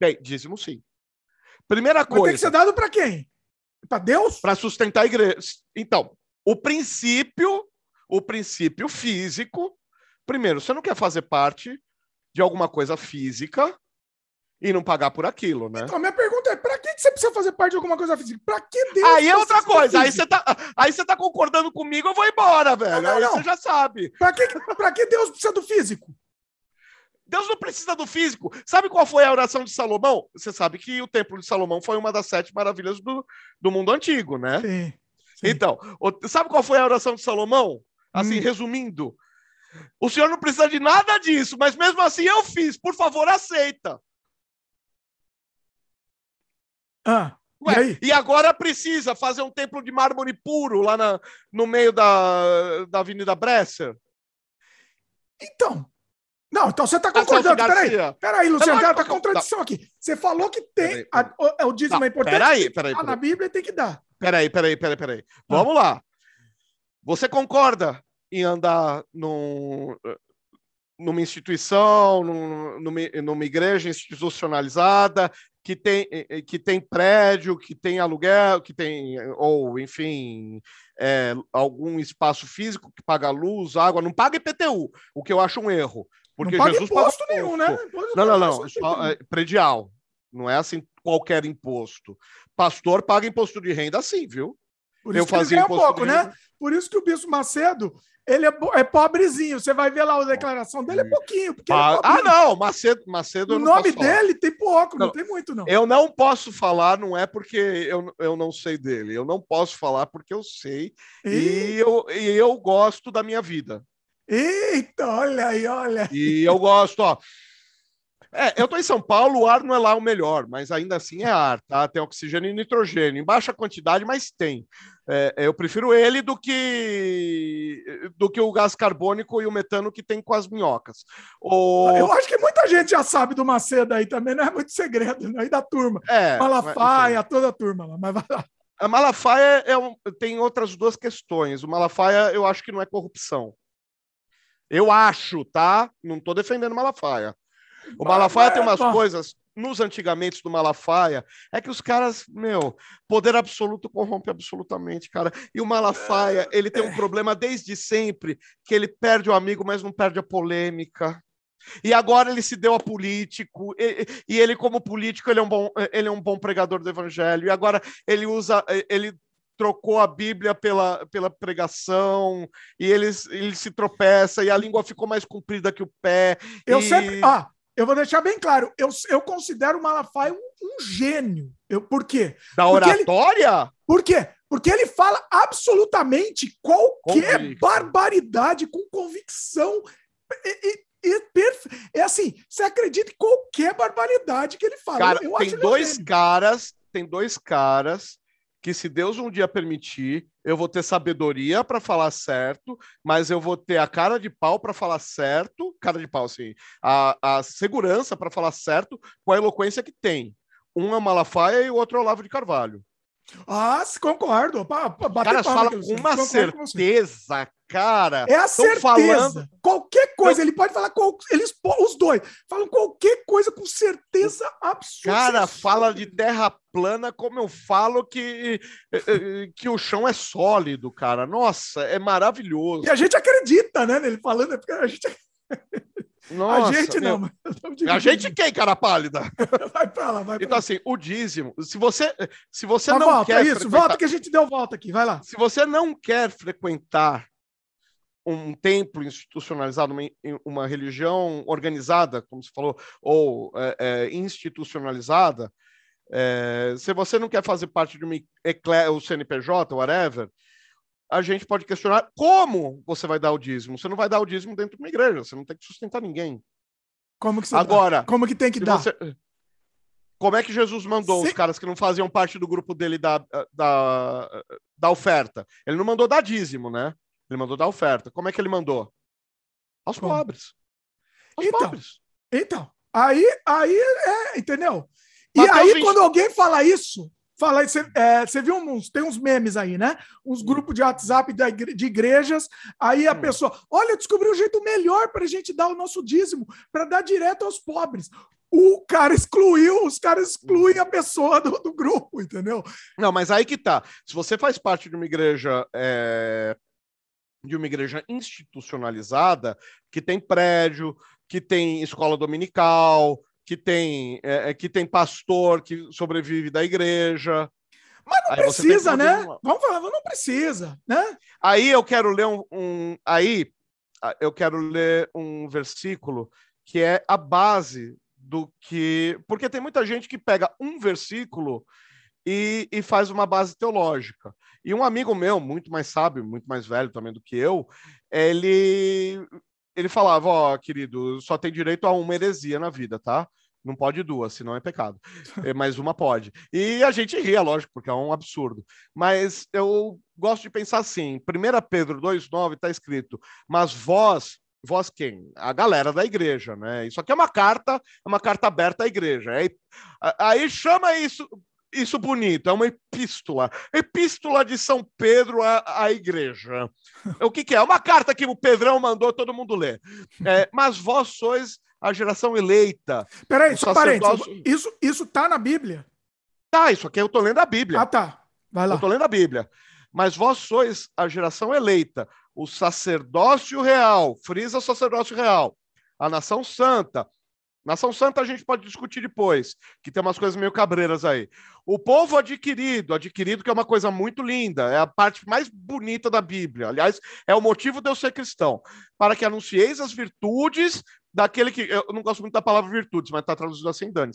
Bem, dízimo sim. Primeira coisa. tem que ser dado para quem? Para Deus? Para sustentar a igreja. Então, o princípio, o princípio físico. Primeiro, você não quer fazer parte de alguma coisa física e não pagar por aquilo, né? Então, a minha pergunta é: para que você precisa fazer parte de alguma coisa física? Para que Deus? Aí é outra coisa. Aí você, tá, aí você tá concordando comigo, eu vou embora, velho. Não, não, aí não. você já sabe. Para que, que Deus precisa do físico? Deus não precisa do físico. Sabe qual foi a oração de Salomão? Você sabe que o Templo de Salomão foi uma das sete maravilhas do, do mundo antigo, né? Sim, sim. Então, sabe qual foi a oração de Salomão? Assim, hum. resumindo. O senhor não precisa de nada disso, mas mesmo assim eu fiz. Por favor, aceita. Ah, Ué, e, e, agora precisa fazer um templo de mármore puro lá na, no meio da, da Avenida Bresser? Então, não, então você está concordando. Peraí, peraí, Luciano, tem uma contradição aqui. Você falou que tem. A, o, o dízimo não, é importante. Peraí, peraí. Tá na Bíblia tem que dar. Peraí, peraí, peraí, peraí. Ah. Vamos lá. Você concorda em andar num, numa instituição, num, numa, numa igreja institucionalizada, que tem, que tem prédio, que tem aluguel, que tem, ou enfim, é, algum espaço físico que paga luz, água, não paga IPTU, o que eu acho um erro. Porque não paga Jesus imposto paga nenhum, né? Imposto não, não, não. Só, é, predial. Não é assim qualquer imposto. Pastor paga imposto de renda sim, viu? Por eu fazia imposto pouco, né? Por isso que o Bispo Macedo ele é, é, pobrezinho. Você vai ver lá a declaração dele, é pouquinho. É ah, é ah, não, Macedo, Macedo. O nome dele tem pouco, não, não, tem muito, não. Eu não posso falar, não é porque eu, eu não sei dele. Eu não posso falar porque eu sei e, e eu, e eu gosto da minha vida. Eita, olha aí, olha. E eu gosto, ó. É, eu tô em São Paulo, o ar não é lá o melhor, mas ainda assim é ar, tá? Tem oxigênio e nitrogênio, em baixa quantidade, mas tem. É, eu prefiro ele do que do que o gás carbônico e o metano que tem com as minhocas. O... Eu acho que muita gente já sabe do Macedo aí também, não é muito segredo, né? aí da turma. É, Malafaia, mas, toda a turma lá, mas vai lá. A Malafaia é um, tem outras duas questões. O Malafaia eu acho que não é corrupção. Eu acho, tá? Não estou defendendo Malafaia. O Malafaia tem umas coisas nos antigamente do Malafaia, é que os caras, meu, poder absoluto corrompe absolutamente, cara. E o Malafaia, ele tem um é. problema desde sempre, que ele perde o amigo, mas não perde a polêmica. E agora ele se deu a político, e, e ele, como político, ele é, um bom, ele é um bom pregador do evangelho. E agora ele usa, ele trocou a Bíblia pela, pela pregação, e ele, ele se tropeça, e a língua ficou mais comprida que o pé. Eu e... sempre. Ah, eu vou deixar bem claro, eu, eu considero o Malafaia um, um gênio. Eu, por quê? Da oratória? Ele, por quê? Porque ele fala absolutamente qualquer barbaridade com convicção. E, e, e perfe... É assim, você acredita em qualquer barbaridade que ele fala. Cara, eu tem dois caras, tem dois caras que se Deus um dia permitir, eu vou ter sabedoria para falar certo, mas eu vou ter a cara de pau para falar certo, cara de pau, assim, a, a segurança para falar certo com a eloquência que tem. Um é Malafaia e o outro é Olavo de Carvalho. Ah, concordo. Os caras falam com uma certeza, cara. É a certeza. Falando... Qualquer coisa, Eu... ele pode falar, qual... eles, os dois, falam qualquer coisa com certeza absoluta. Cara, fala de terra plana como eu falo que, eh, eh, que o chão é sólido, cara. Nossa, é maravilhoso. E a gente acredita, né, nele falando, é porque a gente... Nossa, a gente não. A gente quem, cara pálida? Vai pra lá, vai pra Então, lá. assim, o dízimo, se você, se você não volta, quer. Isso, frequentar... volta que a gente deu volta aqui, vai lá. Se você não quer frequentar um templo institucionalizado, uma, uma religião organizada, como você falou, ou é, é, institucionalizada, é, se você não quer fazer parte de uma o CNPJ, whatever, a gente pode questionar como você vai dar o dízimo. Você não vai dar o dízimo dentro de uma igreja, você não tem que sustentar ninguém. Como que você Agora, dá? como que tem que dar? Você... Como é que Jesus mandou os caras que não faziam parte do grupo dele da, da, da oferta? Ele não mandou dar dízimo, né? Ele mandou dar oferta. Como é que ele mandou? Aos como? pobres. Aos então, pobres. Então, aí, aí é, entendeu? E aí, 20... quando alguém fala isso, Fala, você, é, você viu uns, tem uns memes aí, né? Uns hum. grupos de WhatsApp de igrejas, aí a hum. pessoa, olha, descobri um jeito melhor para a gente dar o nosso dízimo, para dar direto aos pobres. O cara excluiu, os caras excluem a pessoa do, do, grupo, entendeu? Não, mas aí que tá. Se você faz parte de uma igreja é, de uma igreja institucionalizada, que tem prédio, que tem escola dominical, que tem, é, é, que tem pastor que sobrevive da igreja. Mas não aí precisa, né? Uma... Vamos falar, não precisa, né? Aí eu quero ler um, um, aí eu quero ler um versículo que é a base do que, porque tem muita gente que pega um versículo e, e faz uma base teológica. E um amigo meu, muito mais sábio, muito mais velho também do que eu, ele ele falava, ó, oh, querido, só tem direito a uma heresia na vida, tá? Não pode duas, senão é pecado. É, mas uma pode. E a gente ria, lógico, porque é um absurdo. Mas eu gosto de pensar assim: 1 Pedro 2,9 está escrito, mas vós, vós quem? A galera da igreja, né? Isso aqui é uma carta, é uma carta aberta à igreja. Aí, aí chama isso, isso bonito, é uma epístola. Epístola de São Pedro à, à igreja. O que, que, é? Uma carta que o Pedrão mandou todo mundo ler. É, mas vós sois a geração eleita. Peraí, só sacerdócio... isso, isso tá na Bíblia? Tá, isso aqui eu tô lendo a Bíblia. Ah, tá. Vai lá. Eu tô lendo a Bíblia. Mas vós sois a geração eleita, o sacerdócio real, frisa o sacerdócio real, a nação santa, Nação Santa a gente pode discutir depois, que tem umas coisas meio cabreiras aí. O povo adquirido, adquirido que é uma coisa muito linda, é a parte mais bonita da Bíblia. Aliás, é o motivo de eu ser cristão, para que anuncieis as virtudes daquele que eu não gosto muito da palavra virtudes, mas está traduzido assim, dane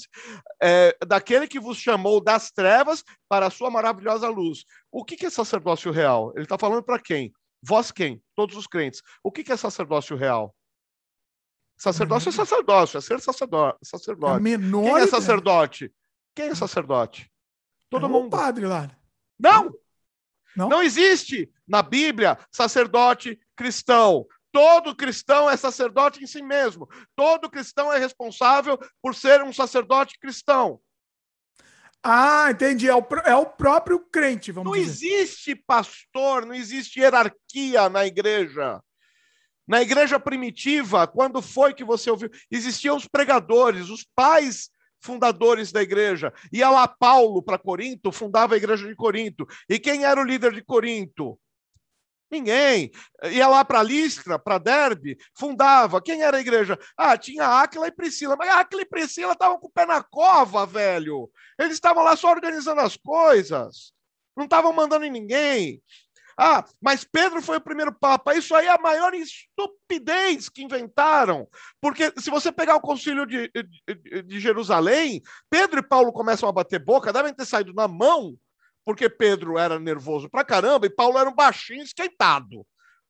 é, daquele que vos chamou das trevas para a sua maravilhosa luz. O que, é sacerdócio real? Ele está falando para quem? Vós quem? Todos os crentes. O que é sacerdócio real? Sacerdócio é uhum. sacerdócio, é ser sacerdote. sacerdote. Quem é sacerdote? Quem é sacerdote? Todo é mundo. padre lá. Não! Não? Não existe na Bíblia sacerdote cristão. Todo cristão é sacerdote em si mesmo. Todo cristão é responsável por ser um sacerdote cristão. Ah, entendi. É o, é o próprio crente, vamos não dizer. Não existe pastor, não existe hierarquia na igreja. Na igreja primitiva, quando foi que você ouviu? Existiam os pregadores, os pais fundadores da igreja. Ia lá Paulo para Corinto, fundava a igreja de Corinto. E quem era o líder de Corinto? Ninguém. Ia lá para Listra, para Derbe, fundava. Quem era a igreja? Ah, tinha Áquila e Priscila. Mas Áquila e Priscila estavam com o pé na cova, velho. Eles estavam lá só organizando as coisas. Não estavam mandando em ninguém. Ah, mas Pedro foi o primeiro papa. Isso aí é a maior estupidez que inventaram. Porque se você pegar o concílio de, de, de Jerusalém, Pedro e Paulo começam a bater boca, devem ter saído na mão, porque Pedro era nervoso pra caramba e Paulo era um baixinho esquentado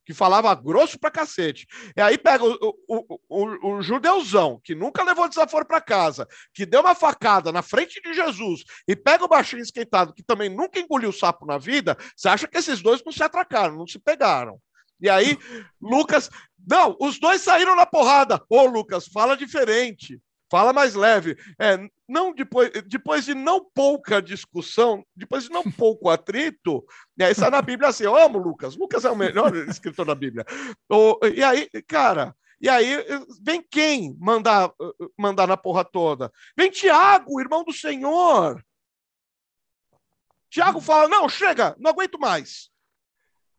que falava grosso pra cacete. E aí pega o, o, o, o judeuzão, que nunca levou desaforo para casa, que deu uma facada na frente de Jesus, e pega o baixinho esquentado, que também nunca engoliu sapo na vida, você acha que esses dois não se atracaram, não se pegaram. E aí, Lucas. Não, os dois saíram na porrada. Ô, Lucas, fala diferente. Fala mais leve. É, não depois, depois de não pouca discussão, depois de não pouco atrito, né, está na Bíblia assim, eu amo Lucas, Lucas é o melhor escritor da Bíblia. O, e aí, cara, e aí vem quem mandar, mandar na porra toda? Vem Tiago, irmão do Senhor. Tiago fala: não, chega, não aguento mais.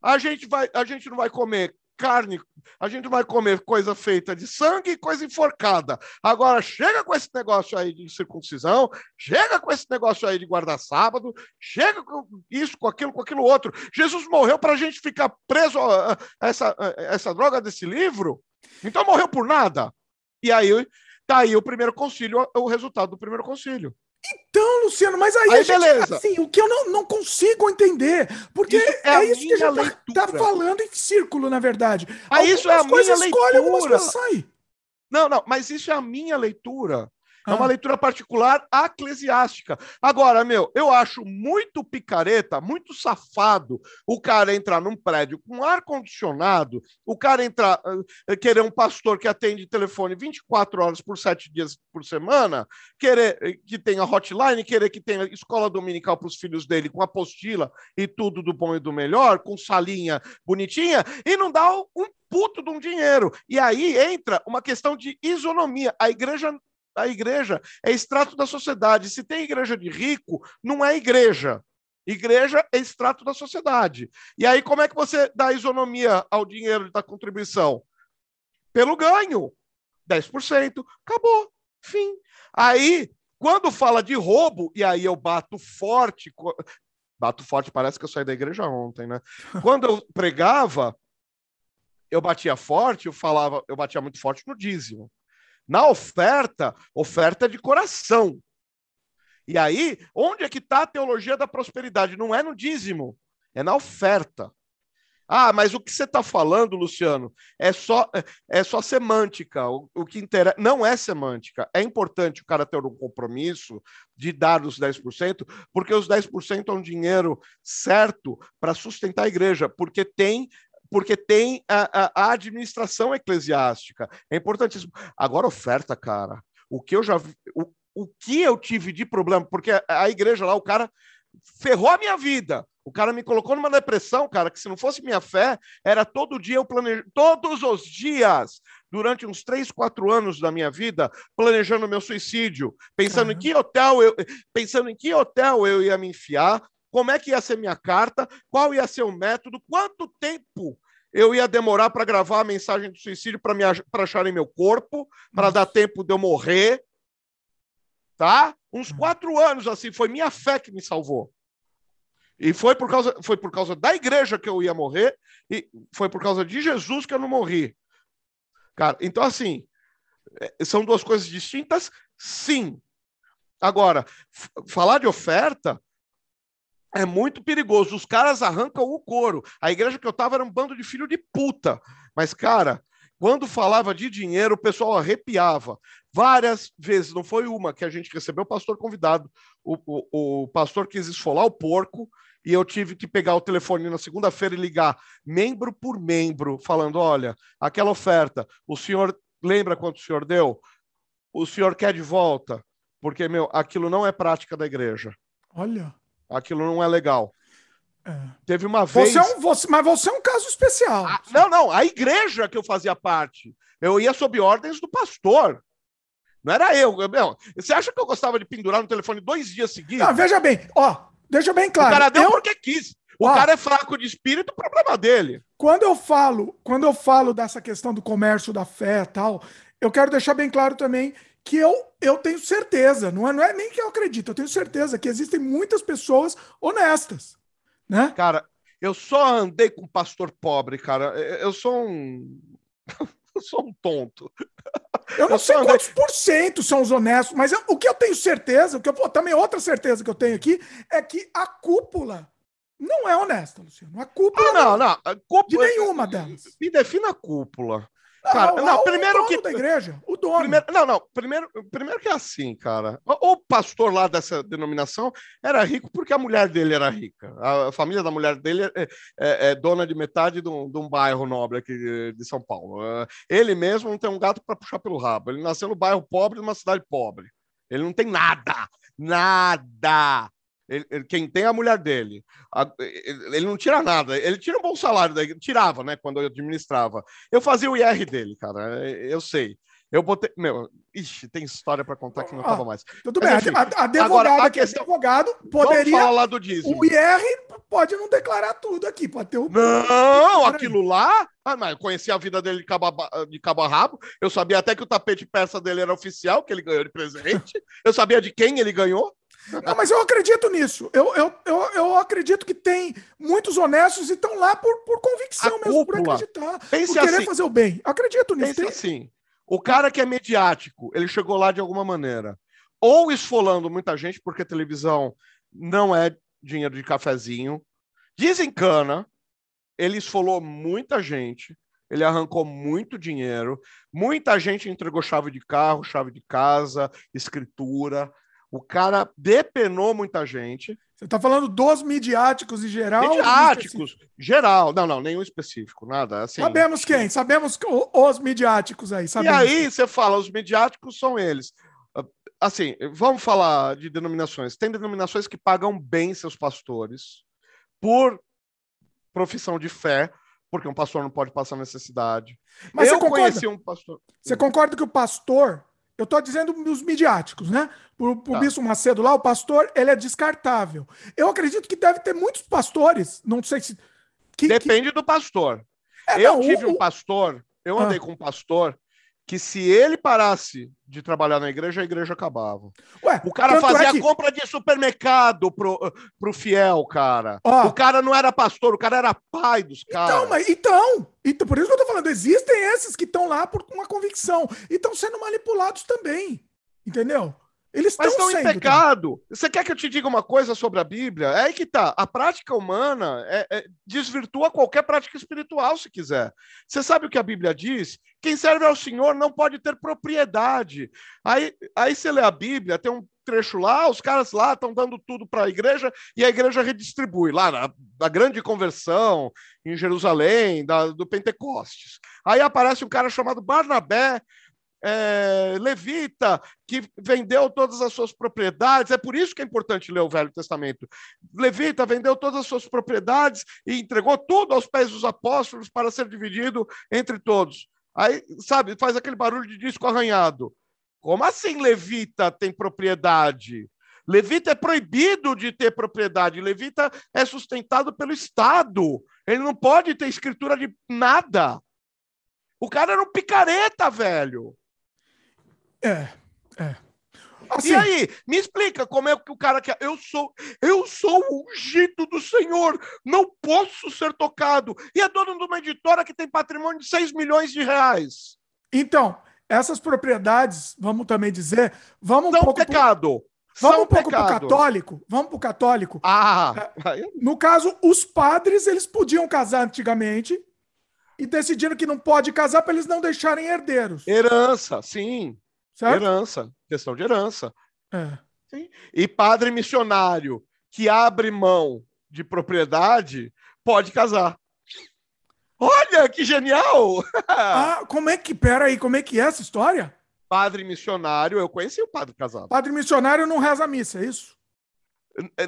A gente, vai, a gente não vai comer carne, a gente vai comer coisa feita de sangue e coisa enforcada. Agora, chega com esse negócio aí de circuncisão, chega com esse negócio aí de guardar sábado, chega com isso, com aquilo, com aquilo outro. Jesus morreu para a gente ficar preso a essa, a essa droga desse livro? Então morreu por nada. E aí, tá aí o primeiro concílio, o resultado do primeiro concílio. Então, Luciano, mas aí, aí gente, beleza. assim, o que eu não, não consigo entender, porque isso é, é isso que a gente tá, tá, falando em círculo, na verdade. Ah, isso é a minha leitura. Escolhe, algumas coisas saem. Não, não, mas isso é a minha leitura. É uma ah. leitura particular eclesiástica. Agora, meu, eu acho muito picareta, muito safado o cara entrar num prédio com ar-condicionado, o cara entrar, uh, querer um pastor que atende telefone 24 horas por 7 dias por semana, querer eh, que tenha hotline, querer que tenha escola dominical para os filhos dele com apostila e tudo do bom e do melhor, com salinha bonitinha, e não dá um puto de um dinheiro. E aí entra uma questão de isonomia. A igreja a igreja é extrato da sociedade. Se tem igreja de rico, não é igreja. Igreja é extrato da sociedade. E aí, como é que você dá isonomia ao dinheiro da contribuição? Pelo ganho. 10%. Acabou. Fim. Aí, quando fala de roubo, e aí eu bato forte. Bato forte, parece que eu saí da igreja ontem, né? Quando eu pregava, eu batia forte, eu falava, eu batia muito forte no dízimo. Na oferta, oferta de coração. E aí, onde é que está a teologia da prosperidade? Não é no dízimo, é na oferta. Ah, mas o que você está falando, Luciano, é só, é só semântica. O, o que interessa não é semântica. É importante o cara ter um compromisso de dar os 10%, porque os 10% é um dinheiro certo para sustentar a igreja, porque tem porque tem a, a, a administração eclesiástica. É importantíssimo. Agora, oferta, cara. O que eu já vi, o, o que eu tive de problema, porque a, a igreja lá, o cara ferrou a minha vida. O cara me colocou numa depressão, cara, que se não fosse minha fé, era todo dia eu planejo, todos os dias, durante uns três, quatro anos da minha vida, planejando meu suicídio, pensando uhum. em que hotel eu, pensando em que hotel eu ia me enfiar, como é que ia ser minha carta, qual ia ser o método, quanto tempo eu ia demorar para gravar a mensagem do suicídio para acharem meu corpo, para dar tempo de eu morrer. Tá? Uns hum. quatro anos assim, foi minha fé que me salvou. E foi por causa, foi por causa da igreja que eu ia morrer, e foi por causa de Jesus que eu não morri. Cara, então assim, é, são duas coisas distintas? Sim. Agora, falar de oferta é muito perigoso. Os caras arrancam o couro. A igreja que eu estava era um bando de filho de puta. Mas, cara, quando falava de dinheiro, o pessoal arrepiava. Várias vezes, não foi uma que a gente recebeu o pastor convidado. O, o, o pastor quis esfolar o porco e eu tive que pegar o telefone na segunda-feira e ligar membro por membro, falando: olha, aquela oferta, o senhor lembra quanto o senhor deu? O senhor quer de volta? Porque, meu, aquilo não é prática da igreja. Olha. Aquilo não é legal. É. Teve uma vez. Você é um, você, mas você é um caso especial. Ah, não, não. A igreja que eu fazia parte. Eu ia sob ordens do pastor. Não era eu. Não. Você acha que eu gostava de pendurar no telefone dois dias seguidos? Não, veja bem, ó, deixa bem claro. O cara deu eu... porque quis. O ó, cara é fraco de espírito, problema dele. Quando eu falo, quando eu falo dessa questão do comércio da fé e tal, eu quero deixar bem claro também que eu, eu tenho certeza, não é, não é nem que eu acredito, eu tenho certeza que existem muitas pessoas honestas, né? Cara, eu só andei com pastor pobre, cara. Eu sou um. eu sou um tonto. Eu não eu sei andei... quantos por cento são os honestos, mas eu, o que eu tenho certeza, o que eu, também outra certeza que eu tenho aqui, é que a cúpula não é honesta, Luciano. A cúpula. Ah, não, não. A cúpula... De nenhuma delas. Me defina a cúpula. Cara, não, não primeiro que. da igreja, o dono. Primeiro, não, não. Primeiro, primeiro que é assim, cara. O, o, pastor lá dessa denominação era rico porque a mulher dele era rica. A, família da mulher dele é, é, é dona de metade de um, de um, bairro nobre aqui de São Paulo. É, ele mesmo não tem um gato para puxar pelo rabo. Ele nasceu no bairro pobre, numa cidade pobre. Ele não tem nada. Nada. Ele, ele, quem tem é a mulher dele. A, ele não tira nada. Ele tira um bom salário, daí, tirava, né? Quando eu administrava. Eu fazia o IR dele, cara. Eu sei. Eu botei. Meu, ixi, tem história para contar que não ah, mais. Tudo Mas, bem, enfim, a, advogado, a questão... advogado poderia. Vamos falar do dízimo. O IR pode não declarar tudo aqui, pode ter o. Não, aquilo lá. Ah, mas eu conheci a vida dele de cabo, de cabo a rabo. Eu sabia até que o tapete persa dele era oficial, que ele ganhou de presente. eu sabia de quem ele ganhou. Não, mas eu acredito nisso. Eu, eu, eu, eu acredito que tem muitos honestos e estão lá por, por convicção a mesmo, cúpula. por acreditar, Pense por querer assim, fazer o bem. Acredito nisso. Pense tem... assim, o cara que é mediático, ele chegou lá de alguma maneira. Ou esfolando muita gente, porque televisão não é dinheiro de cafezinho. Desencana. Ele esfolou muita gente. Ele arrancou muito dinheiro. Muita gente entregou chave de carro, chave de casa, escritura. O cara depenou muita gente. Você está falando dos midiáticos em geral? Midiáticos, geral. Não, não, nenhum específico, nada. Assim, sabemos quem? Sabemos os midiáticos aí. Sabemos. E aí você fala, os midiáticos são eles. Assim, vamos falar de denominações. Tem denominações que pagam bem seus pastores por profissão de fé, porque um pastor não pode passar necessidade. Mas eu conheci um pastor. Você concorda que o pastor eu estou dizendo os midiáticos, né? Por, por tá. Bispo Macedo lá, o pastor, ele é descartável. Eu acredito que deve ter muitos pastores, não sei se... Que, Depende que... do pastor. É, eu não, tive o, um pastor, eu andei ah. com um pastor que se ele parasse de trabalhar na igreja, a igreja acabava. Ué, o cara fazia é que... compra de supermercado pro, pro fiel, cara. O cara não era pastor, o cara era pai dos então, caras. Então, mas, então, então, por isso que eu tô falando, existem esses que estão lá por uma convicção e estão sendo manipulados também. Entendeu? Eles Mas estão em pecado. Você quer que eu te diga uma coisa sobre a Bíblia? É aí que tá. A prática humana é, é, desvirtua qualquer prática espiritual, se quiser. Você sabe o que a Bíblia diz? Quem serve ao Senhor não pode ter propriedade. Aí, aí você lê a Bíblia, tem um trecho lá, os caras lá estão dando tudo para a igreja e a igreja redistribui lá na, na grande conversão em Jerusalém, da, do Pentecostes. Aí aparece um cara chamado Barnabé é, levita que vendeu todas as suas propriedades. É por isso que é importante ler o Velho Testamento. Levita vendeu todas as suas propriedades e entregou tudo aos pés dos apóstolos para ser dividido entre todos. Aí, sabe, faz aquele barulho de disco arranhado. Como assim Levita tem propriedade? Levita é proibido de ter propriedade. Levita é sustentado pelo Estado. Ele não pode ter escritura de nada. O cara era um picareta, velho. É, é. Assim, e aí, me explica como é que o cara quer. Eu sou, eu sou o ungido do Senhor, não posso ser tocado. E é dono de uma editora que tem patrimônio de 6 milhões de reais. Então, essas propriedades, vamos também dizer, vamos São um pouco pecado. Pro... Vamos São um pouco para o católico. Vamos para o católico. Ah, é, no caso, os padres eles podiam casar antigamente e decidiram que não pode casar para eles não deixarem herdeiros. Herança, sim. Certo? Herança, questão de herança. É. E padre missionário que abre mão de propriedade pode casar. Olha que genial! ah, como é que, pera aí, como é que é essa história? Padre missionário, eu conheci o padre casado. Padre missionário não reza a missa, é isso?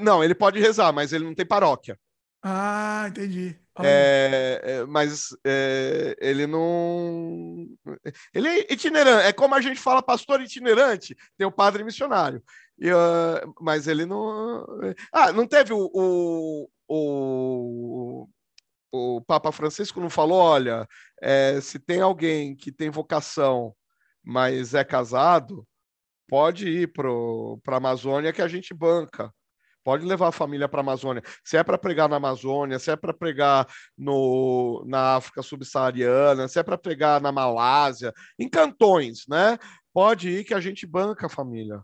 Não, ele pode rezar, mas ele não tem paróquia. Ah, entendi. É, é, mas é, ele não. Ele é itinerante. É como a gente fala pastor itinerante, tem o padre missionário. E, uh, mas ele não. Ah, não teve o, o, o, o Papa Francisco não falou: olha, é, se tem alguém que tem vocação, mas é casado, pode ir para a Amazônia que a gente banca. Pode levar a família para a Amazônia. Se é para pregar na Amazônia, se é para pregar no, na África subsaariana, se é para pregar na Malásia, em cantões, né? Pode ir que a gente banca a família.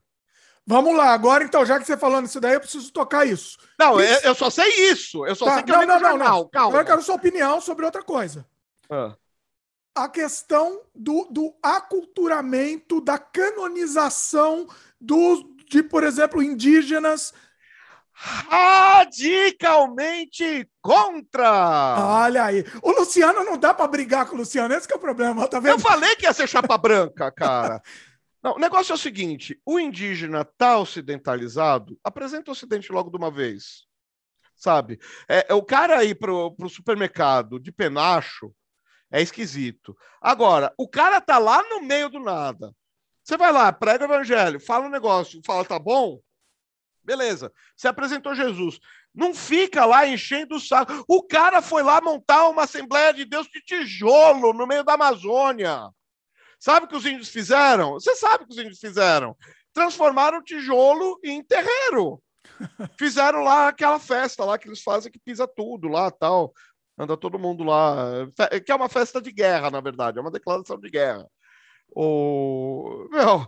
Vamos lá, agora então, já que você falou nisso daí, eu preciso tocar isso. Não, isso... Eu, eu, só sei isso. Eu só tá, sei que não, eu não, não, não. Calma. Eu quero sua opinião sobre outra coisa. Ah. a questão do, do aculturamento, da canonização do, de, por exemplo, indígenas radicalmente contra. Olha aí. O Luciano não dá para brigar com o Luciano, esse é o problema, tá vendo? Eu falei que ia ser chapa branca, cara. Não, o negócio é o seguinte: o indígena tá ocidentalizado, apresenta o ocidente logo de uma vez. Sabe? É, é o cara ir pro, pro supermercado de penacho é esquisito. Agora, o cara tá lá no meio do nada. Você vai lá, prega o evangelho, fala um negócio, fala, tá bom? Beleza, você apresentou Jesus. Não fica lá enchendo o saco. O cara foi lá montar uma Assembleia de Deus de tijolo no meio da Amazônia. Sabe o que os índios fizeram? Você sabe o que os índios fizeram? Transformaram o tijolo em terreiro. Fizeram lá aquela festa lá que eles fazem que pisa tudo lá, tal. Anda todo mundo lá, que é uma festa de guerra, na verdade, é uma declaração de guerra. O meu,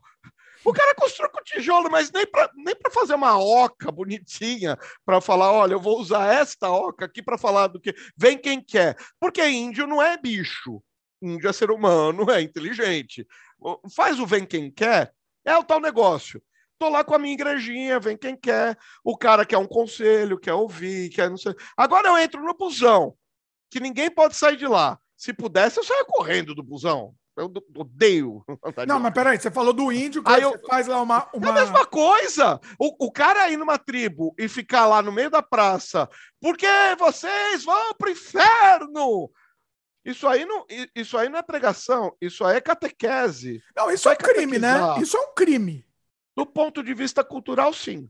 o cara construiu com tijolo, mas nem para nem fazer uma oca bonitinha para falar, olha, eu vou usar esta oca aqui para falar do que vem quem quer. Porque índio não é bicho. Índio é ser humano, é inteligente. Faz o vem quem quer, é o tal negócio. Tô lá com a minha igrejinha, vem quem quer. O cara quer um conselho, quer ouvir, quer não sei. Agora eu entro no busão, que ninguém pode sair de lá. Se pudesse, eu saia correndo do busão. Eu odeio. Não, mas peraí, você falou do índio, que aí eu... faz lá uma, uma. É a mesma coisa. O, o cara ir numa tribo e ficar lá no meio da praça, porque vocês vão pro inferno. Isso aí não, isso aí não é pregação, isso aí é catequese. Não, isso, isso é, é crime, né? Isso é um crime. Do ponto de vista cultural, sim.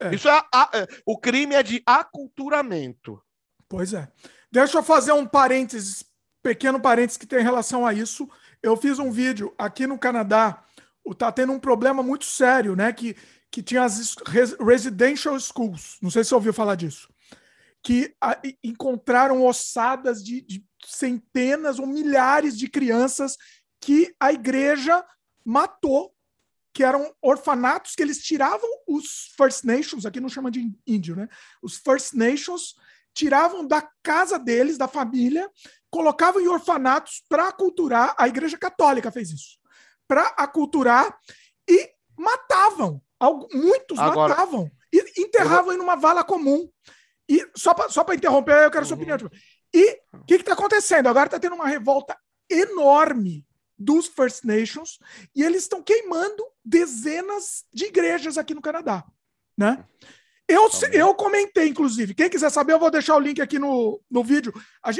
É. Isso é, a, é, o crime é de aculturamento. Pois é. Deixa eu fazer um parênteses pequeno parênteses que tem relação a isso. Eu fiz um vídeo aqui no Canadá, tá tendo um problema muito sério, né? Que, que tinha as residential schools. Não sei se você ouviu falar disso. Que encontraram ossadas de, de centenas ou milhares de crianças que a igreja matou que eram orfanatos que eles tiravam os First Nations, aqui não chama de índio, né? Os First Nations tiravam da casa deles, da família, colocavam em orfanatos para aculturar. A Igreja Católica fez isso. Para aculturar e matavam. Muitos Agora, matavam. E enterravam eu... em uma vala comum. E só para só interromper, eu quero uhum. sua opinião. Tipo, e o que está acontecendo? Agora está tendo uma revolta enorme dos First Nations e eles estão queimando dezenas de igrejas aqui no Canadá, né? Eu, tá eu comentei, inclusive. Quem quiser saber, eu vou deixar o link aqui no, no vídeo.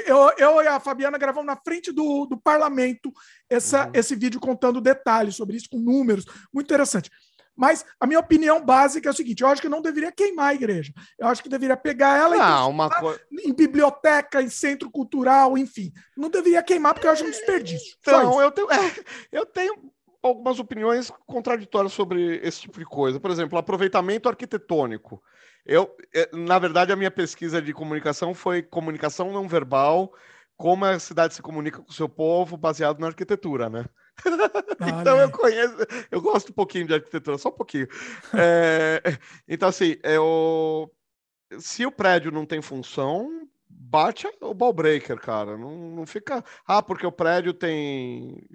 Eu, eu e a Fabiana gravamos na frente do, do parlamento essa, uhum. esse vídeo contando detalhes sobre isso, com números. Muito interessante. Mas a minha opinião básica é o seguinte: eu acho que não deveria queimar a igreja. Eu acho que deveria pegar ela não, uma co... em biblioteca, em centro cultural, enfim. Não deveria queimar, porque eu acho um desperdício. Então, eu tenho, é, eu tenho algumas opiniões contraditórias sobre esse tipo de coisa. Por exemplo, aproveitamento arquitetônico. Eu, é, na verdade, a minha pesquisa de comunicação foi comunicação não verbal, como a cidade se comunica com o seu povo, baseado na arquitetura, né? então eu conheço, eu gosto um pouquinho de arquitetura, só um pouquinho. é, então, assim, eu, se o prédio não tem função, bate o ball breaker, cara. Não, não fica. Ah, porque o prédio tem.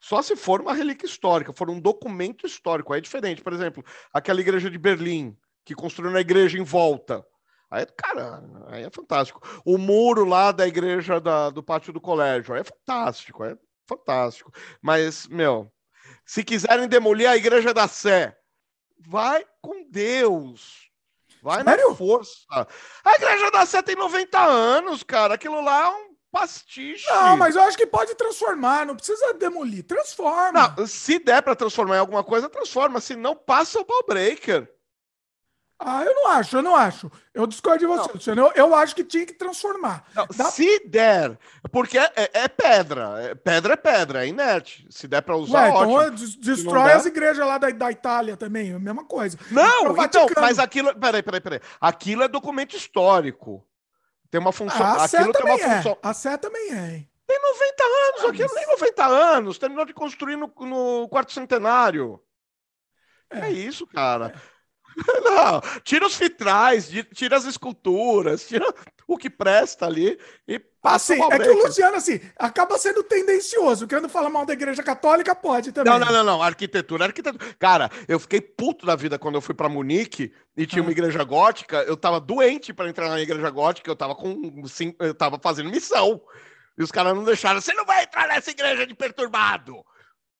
Só se for uma relíquia histórica, for um documento histórico. Aí é diferente. Por exemplo, aquela igreja de Berlim, que construiu a igreja em volta. Aí, cara, aí é fantástico. O muro lá da igreja da, do pátio do colégio, aí é fantástico, é fantástico. Mas, meu, se quiserem demolir a igreja da Sé, vai com Deus. Vai Sério? na força. A igreja da Sé tem 90 anos, cara. Aquilo lá é um pastiche. Não, mas eu acho que pode transformar, não precisa demolir. Transforma. Não, se der para transformar em alguma coisa, transforma. Se não, passa o ball breaker. Ah, eu não acho, eu não acho. Eu discordo de você, Luciano. Eu, eu acho que tinha que transformar. Não, Dá... Se der, porque é, é, é pedra. É, pedra é pedra, é inerte. Se der para usar, Ué, então ótimo. destrói as igrejas lá da, da Itália também, a mesma coisa. Não, então, mas aquilo. Peraí, peraí, peraí. Aquilo é documento histórico. Tem uma função. Ah, a aquilo tem uma é. função. A Sé também é. Tem 90 anos, ah, aquilo mas... tem 90 anos. Terminou de construir no, no quarto centenário. É, é isso, cara. É. Não, tira os vitrais, tira as esculturas, tira o que presta ali e passa assim, É que o Luciano, assim, acaba sendo tendencioso. Querendo falar mal da igreja católica, pode também. Não, não, não, não. Arquitetura, arquitetura. Cara, eu fiquei puto da vida quando eu fui para Munique e tinha uma ah. igreja gótica. Eu tava doente para entrar na igreja gótica, eu tava com. Eu tava fazendo missão. E os caras não deixaram. Você não vai entrar nessa igreja de perturbado.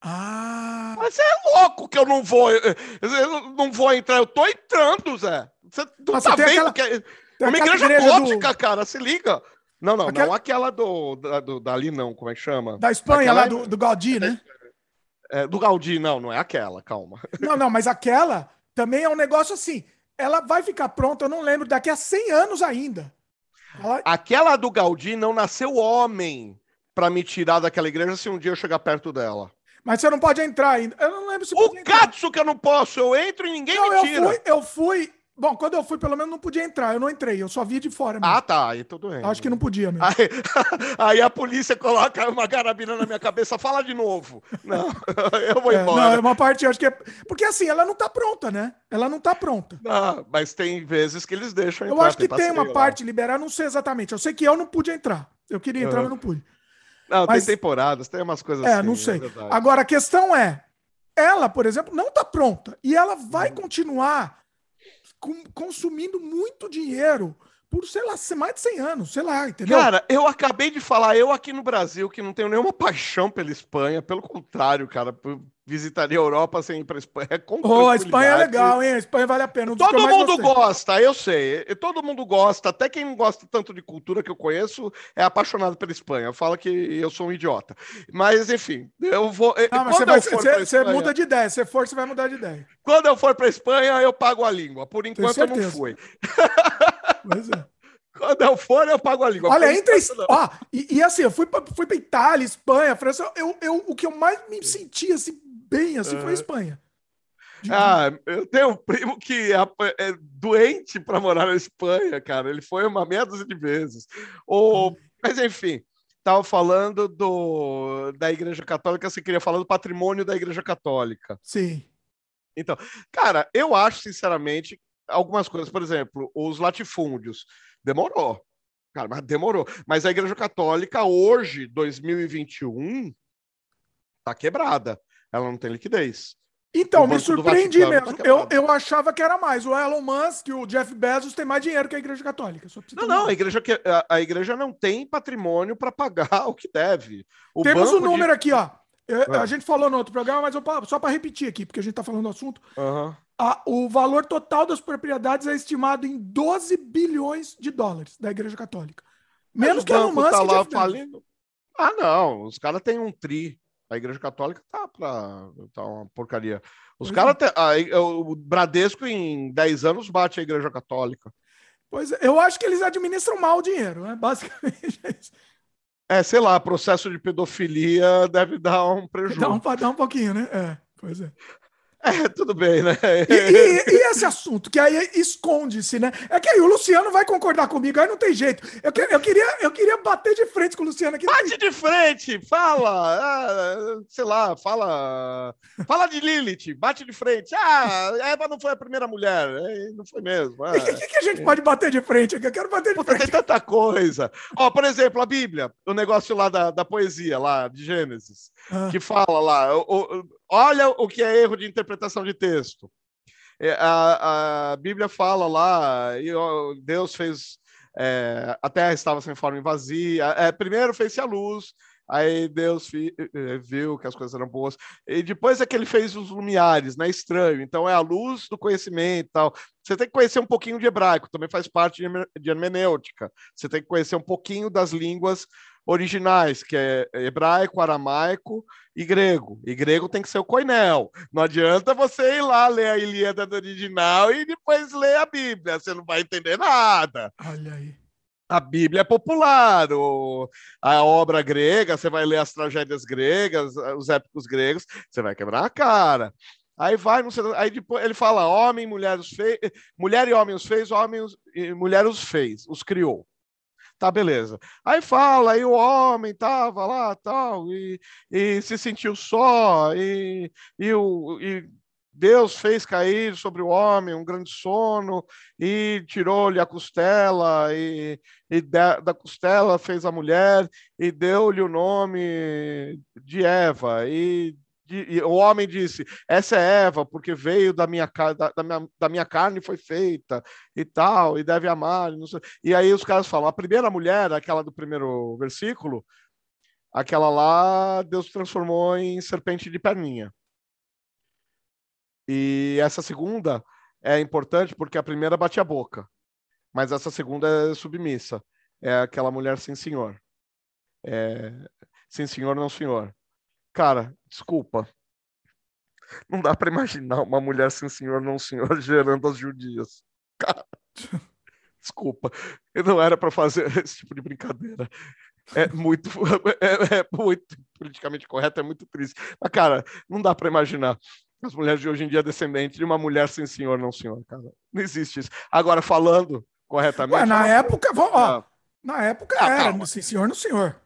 Ah. Mas você é louco que eu não vou. Eu não vou entrar. Eu tô entrando, Zé. Você não Mas tá vendo aquela, que é. Uma igreja, igreja gótica, do... cara, se liga. Não, não, aquela... não aquela do, da, do, dali, não, como é que chama? Da Espanha, aquela lá do, do Gaudí, né? É, do Gaudí, não, não é aquela, calma. Não, não, mas aquela também é um negócio assim. Ela vai ficar pronta, eu não lembro, daqui a 100 anos ainda. Ela... Aquela do Gaudí não nasceu homem para me tirar daquela igreja se um dia eu chegar perto dela. Mas você não pode entrar ainda. Eu não lembro se. O Katsu que eu não posso, eu entro e ninguém não, me tira. Eu fui, eu fui Bom, quando eu fui, pelo menos não podia entrar. Eu não entrei, eu só vi de fora. Mesmo. Ah, tá. Aí tudo bem. Acho que não podia mesmo. Aí, aí, a polícia coloca uma carabina na minha cabeça, fala de novo. Não, eu vou é, embora. Não, é uma parte, acho que é. Porque assim, ela não tá pronta, né? Ela não tá pronta. Não, mas tem vezes que eles deixam entrar. Eu acho que tem, tem uma lá. parte liberada, não sei exatamente. Eu sei que eu não pude entrar. Eu queria entrar, uhum. mas não pude. Não, mas... tem temporadas, tem umas coisas é, assim. É, não sei. É Agora, a questão é: ela, por exemplo, não tá pronta. E ela vai uhum. continuar consumindo muito dinheiro por, sei lá, mais de 100 anos, sei lá, entendeu? Cara, eu acabei de falar, eu aqui no Brasil, que não tenho nenhuma paixão pela Espanha, pelo contrário, cara, visitaria a Europa sem ir pra Espanha. Com oh, a Espanha é legal, hein? A Espanha vale a pena. Um todo mundo gosta, eu sei. Todo mundo gosta, até quem não gosta tanto de cultura que eu conheço é apaixonado pela Espanha. Fala que eu sou um idiota. Mas, enfim, eu vou. Não, mas você, vai, você, você muda de ideia. Se for, você vai mudar de ideia. Quando eu for pra Espanha, eu pago a língua. Por enquanto, eu não fui. Pois é. Quando eu for, eu pago a língua. Olha, entre. Ó, e, e, assim, eu fui pra, fui pra Itália, Espanha, França. Eu, eu, o que eu mais me senti assim, bem assim foi a Espanha. De... Ah, eu tenho um primo que é, é doente para morar na Espanha, cara. Ele foi uma meia dúzia de vezes. O... Mas, enfim, estava falando do, da Igreja Católica, você queria falar do patrimônio da Igreja Católica. Sim. Então, cara, eu acho, sinceramente, algumas coisas, por exemplo, os latifúndios. Demorou. Cara, mas demorou. Mas a Igreja Católica, hoje, 2021, tá quebrada ela não tem liquidez. Então, me surpreendi mesmo. Eu, eu achava que era mais. O Elon Musk e o Jeff Bezos têm mais dinheiro que a Igreja Católica. não, não, a igreja, a, a igreja não tem patrimônio para pagar o que deve. O Temos o um número de... aqui, ó. Eu, A gente falou no outro programa, mas eu, só para repetir aqui, porque a gente está falando do assunto. Uhum. A, o valor total das propriedades é estimado em 12 bilhões de dólares da Igreja Católica. Menos que Elon Musk. Tá lá falindo. Ah, não. Os caras têm um tri. A Igreja Católica tá para tá uma porcaria. Os caras, é. o Bradesco em 10 anos bate a Igreja Católica. Pois é, eu acho que eles administram mal o dinheiro, né? Basicamente é isso. É, sei lá, processo de pedofilia deve dar um prejuízo. Dá um, dá um pouquinho, né? É, pois é. É, tudo bem, né? E, e, e, esse assunto, que aí esconde-se, né? É que aí o Luciano vai concordar comigo, aí não tem jeito. Eu, que, eu, queria, eu queria bater de frente com o Luciano aqui. Bate de frente, fala, ah, sei lá, fala. Fala de Lilith, bate de frente. Ah, Eva não foi a primeira mulher, não foi mesmo. O é. que, que, a gente pode bater de frente aqui? Eu quero bater de Puta, frente. Tem tanta coisa. Ó, por exemplo, a Bíblia, o negócio lá da, da poesia, lá de Gênesis, ah. que fala lá. O, o, Olha o que é erro de interpretação de texto. É, a, a Bíblia fala lá, e Deus fez. É, a terra estava sem forma e vazia. É, primeiro fez-se a luz, aí Deus fi, é, viu que as coisas eram boas. E depois é que ele fez os lumiares, né? Estranho. Então é a luz do conhecimento e tal. Você tem que conhecer um pouquinho de hebraico, também faz parte de hermenêutica. Você tem que conhecer um pouquinho das línguas originais, que é hebraico, aramaico e grego. E grego tem que ser o coinel. Não adianta você ir lá ler a Ilíada do original e depois ler a Bíblia, você não vai entender nada. Olha aí. A Bíblia é popular, o, a obra grega, você vai ler as tragédias gregas, os épicos gregos, você vai quebrar a cara. Aí vai, sei, aí depois ele fala: homem, mulher os fez, mulher e homem os fez, homem e mulher os fez, os criou. Tá, beleza. Aí fala, aí o homem tava lá, tal, e, e se sentiu só, e, e, o, e Deus fez cair sobre o homem um grande sono e tirou-lhe a costela, e, e da, da, costela fez a mulher e deu-lhe o nome de Eva. E, e, o homem disse: Essa é Eva, porque veio da minha, da, da minha, da minha carne foi feita e tal, e deve amar. E aí os caras falam: a primeira mulher, aquela do primeiro versículo, aquela lá, Deus transformou em serpente de perninha. E essa segunda é importante porque a primeira bate a boca, mas essa segunda é submissa. É aquela mulher sem senhor. É... Sim, senhor, não senhor. Cara, desculpa. Não dá para imaginar uma mulher sem senhor, não senhor, gerando as judias. Cara, desculpa. Eu não era para fazer esse tipo de brincadeira. É muito, é, é muito politicamente correto, é muito triste. Mas, cara, não dá para imaginar as mulheres de hoje em dia descendentes de uma mulher sem senhor, não senhor, cara. Não existe isso. Agora, falando corretamente. Ué, na época, ó, na época ah, era, calma. sem senhor, não senhor.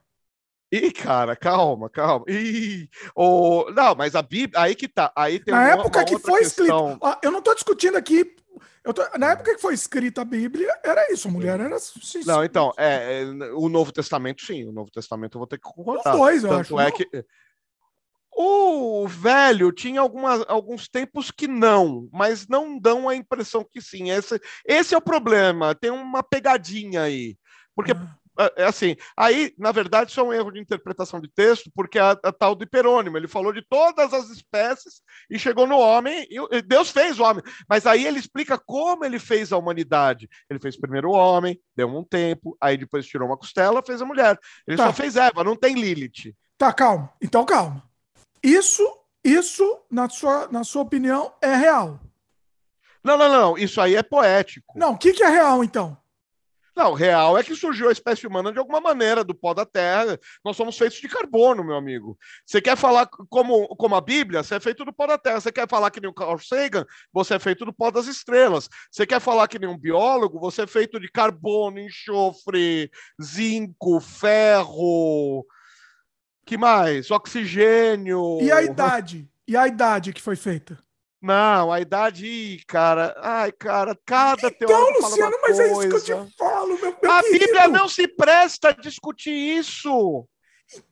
Ih, cara, calma, calma. Ih, oh, não, mas a Bíblia, aí que tá. Aí tem na uma, época uma que foi questão... escrito. Eu não tô discutindo aqui. Tô, na época que foi escrita a Bíblia, era isso, a mulher era. Não, então, é, é, o Novo Testamento, sim, o Novo Testamento eu vou ter que concordar. Os dois, eu Tanto acho. É que, o velho tinha algumas, alguns tempos que não, mas não dão a impressão que sim. Esse, esse é o problema. Tem uma pegadinha aí. Porque, ah. É, é assim, aí, na verdade, isso é um erro de interpretação de texto, porque a, a tal do hiperônimo, ele falou de todas as espécies e chegou no homem, e Deus fez o homem. Mas aí ele explica como ele fez a humanidade. Ele fez primeiro o homem, deu um tempo, aí depois tirou uma costela, fez a mulher. Ele tá. só fez Eva, não tem Lilith. Tá, calma. Então, calma. Isso, isso na, sua, na sua opinião, é real. Não, não, não. Isso aí é poético. Não, o que, que é real, então? Não, real é que surgiu a espécie humana de alguma maneira, do pó da terra. Nós somos feitos de carbono, meu amigo. Você quer falar como, como a Bíblia? Você é feito do pó da terra. Você quer falar que nem o Carl Sagan? Você é feito do pó das estrelas. Você quer falar que nem um biólogo? Você é feito de carbono, enxofre, zinco, ferro, que mais? Oxigênio. E a idade? E a idade que foi feita? Não, a idade, cara. Ai, cara, cada então, teórico Luciano, fala mas coisa. é isso que eu te falo, meu, meu A querido. Bíblia não se presta a discutir isso.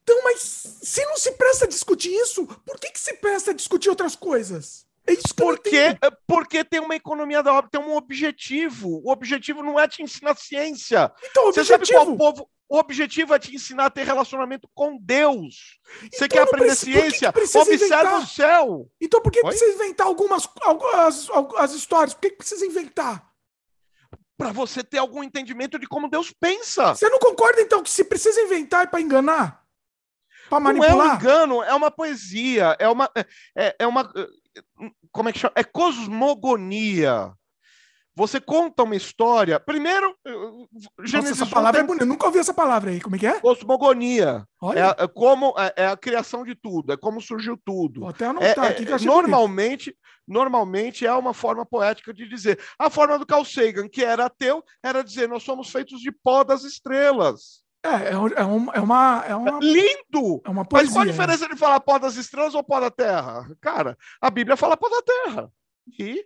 Então, mas se não se presta a discutir isso, por que, que se presta a discutir outras coisas? É isso que porque, porque tem uma economia da obra, tem um objetivo. O objetivo não é te ensinar ciência. Então, o objetivo... Você sabe qual povo... O objetivo é te ensinar a ter relacionamento com Deus. Você então, quer aprender ciência? Que que observa inventar? o céu. Então por que Oi? precisa inventar algumas, algumas, algumas histórias? Por que precisa inventar? Para você ter algum entendimento de como Deus pensa. Você não concorda então que se precisa inventar é para enganar? Para manipular? Não é um engano, é uma poesia, é uma é, é uma como é que chama? É cosmogonia. Você conta uma história. Primeiro, Gênesis Nossa, essa palavra tem... é bonita. Eu nunca ouvi essa palavra aí. Como é que é? Cosmogonia. É, é, como é, é, a criação de tudo, é como surgiu tudo. Vou até anotar é, aqui que eu normalmente, normalmente é uma forma poética de dizer. A forma do Carl Sagan, que era ateu, era dizer: nós somos feitos de pó das estrelas. É, é, é, uma, é uma. É uma Lindo! É uma poesia. Mas qual a diferença de falar pó das estrelas ou pó da terra? Cara, a Bíblia fala pó da terra. E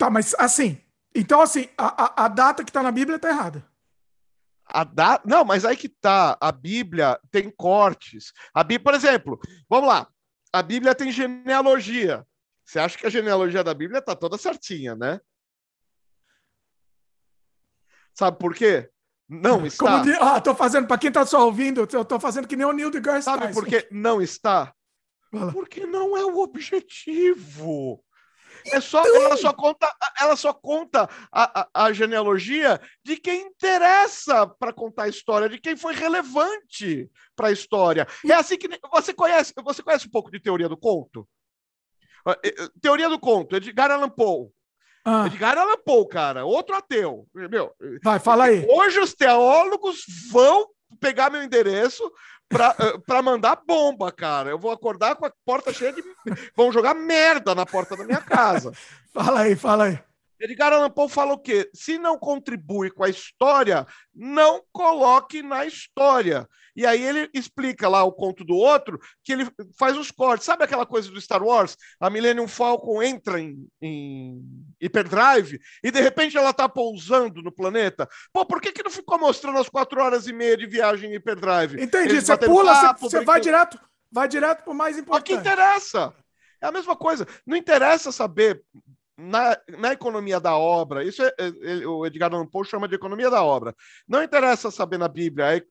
Tá, mas assim. Então, assim, a, a, a data que tá na Bíblia tá errada. A da... Não, mas aí que tá. A Bíblia tem cortes. A Bíblia, por exemplo, vamos lá. A Bíblia tem genealogia. Você acha que a genealogia da Bíblia tá toda certinha, né? Sabe por quê? Não está. De... Ah, tô fazendo, para quem tá só ouvindo, eu tô fazendo que nem o Neil deGrasse Sabe por que não está? Porque não é o objetivo. É só, então... Ela só conta, ela só conta a, a, a genealogia de quem interessa para contar a história, de quem foi relevante para a história. É assim que você conhece, você conhece um pouco de teoria do conto? Teoria do conto, Edgar Allan Poe. Ah. Edgar Allan Poe, cara, outro ateu. Meu, Vai, fala aí. Hoje os teólogos vão pegar meu endereço para eh, mandar bomba, cara. Eu vou acordar com a porta cheia de. Vão jogar merda na porta da minha casa. fala aí, fala aí. Edgar Allan Poe fala o quê? Se não contribui com a história, não coloque na história. E aí ele explica lá o conto do outro, que ele faz os cortes. Sabe aquela coisa do Star Wars? A Millennium Falcon entra em, em hyperdrive e de repente ela está pousando no planeta. Pô, por que, que não ficou mostrando as quatro horas e meia de viagem em hyperdrive? Entendi, Eles você pula, papo, você, você vai direto, vai direto pro mais importante. O que interessa? É a mesma coisa. Não interessa saber na, na economia da obra, isso é, é, o Edgar Allan Poe chama de economia da obra. Não interessa saber na Bíblia,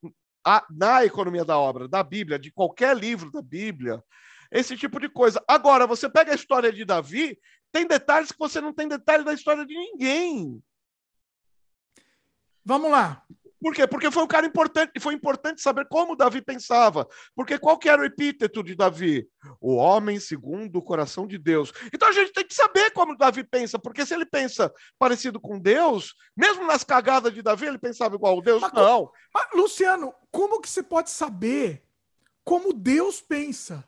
a, na economia da obra, da Bíblia, de qualquer livro da Bíblia, esse tipo de coisa. Agora, você pega a história de Davi, tem detalhes que você não tem detalhe da história de ninguém. Vamos lá. Por quê? Porque foi um cara importante, e foi importante saber como Davi pensava. Porque qual que era o epíteto de Davi? O homem segundo o coração de Deus. Então a gente tem que saber como Davi pensa, porque se ele pensa parecido com Deus, mesmo nas cagadas de Davi, ele pensava igual a Deus? Mas, não. Mas, Luciano, como que você pode saber como Deus pensa?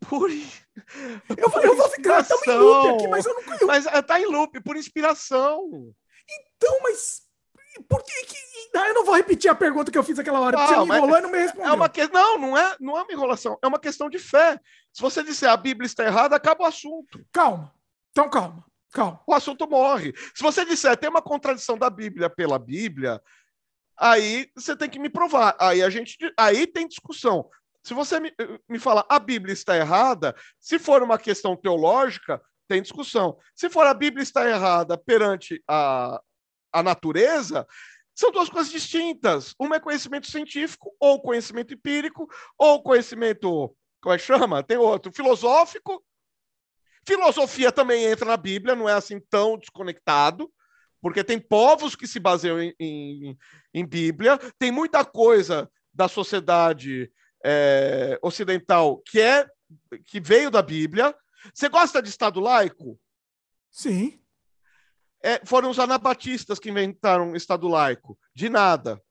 Por... Eu, por eu vou ficar tão em loop aqui, mas eu não conheço. Mas tá em loop, por inspiração. Então, mas por que, que. eu não vou repetir a pergunta que eu fiz aquela hora. Ah, você me enrolou e não me respondeu. É uma que... Não, não é, não é uma enrolação. É uma questão de fé. Se você disser a Bíblia está errada, acaba o assunto. Calma. Então, calma. Calma. O assunto morre. Se você disser tem uma contradição da Bíblia pela Bíblia, aí você tem que me provar. Aí a gente. Aí tem discussão. Se você me, me falar a Bíblia está errada, se for uma questão teológica, tem discussão. Se for a Bíblia está errada perante a, a natureza, são duas coisas distintas. Uma é conhecimento científico, ou conhecimento empírico, ou conhecimento, como é que chama? Tem outro, filosófico. Filosofia também entra na Bíblia, não é assim tão desconectado, porque tem povos que se baseiam em, em, em Bíblia, tem muita coisa da sociedade é, ocidental que é que veio da Bíblia. Você gosta de Estado laico? Sim é, foram os anabatistas que inventaram o Estado laico. De nada.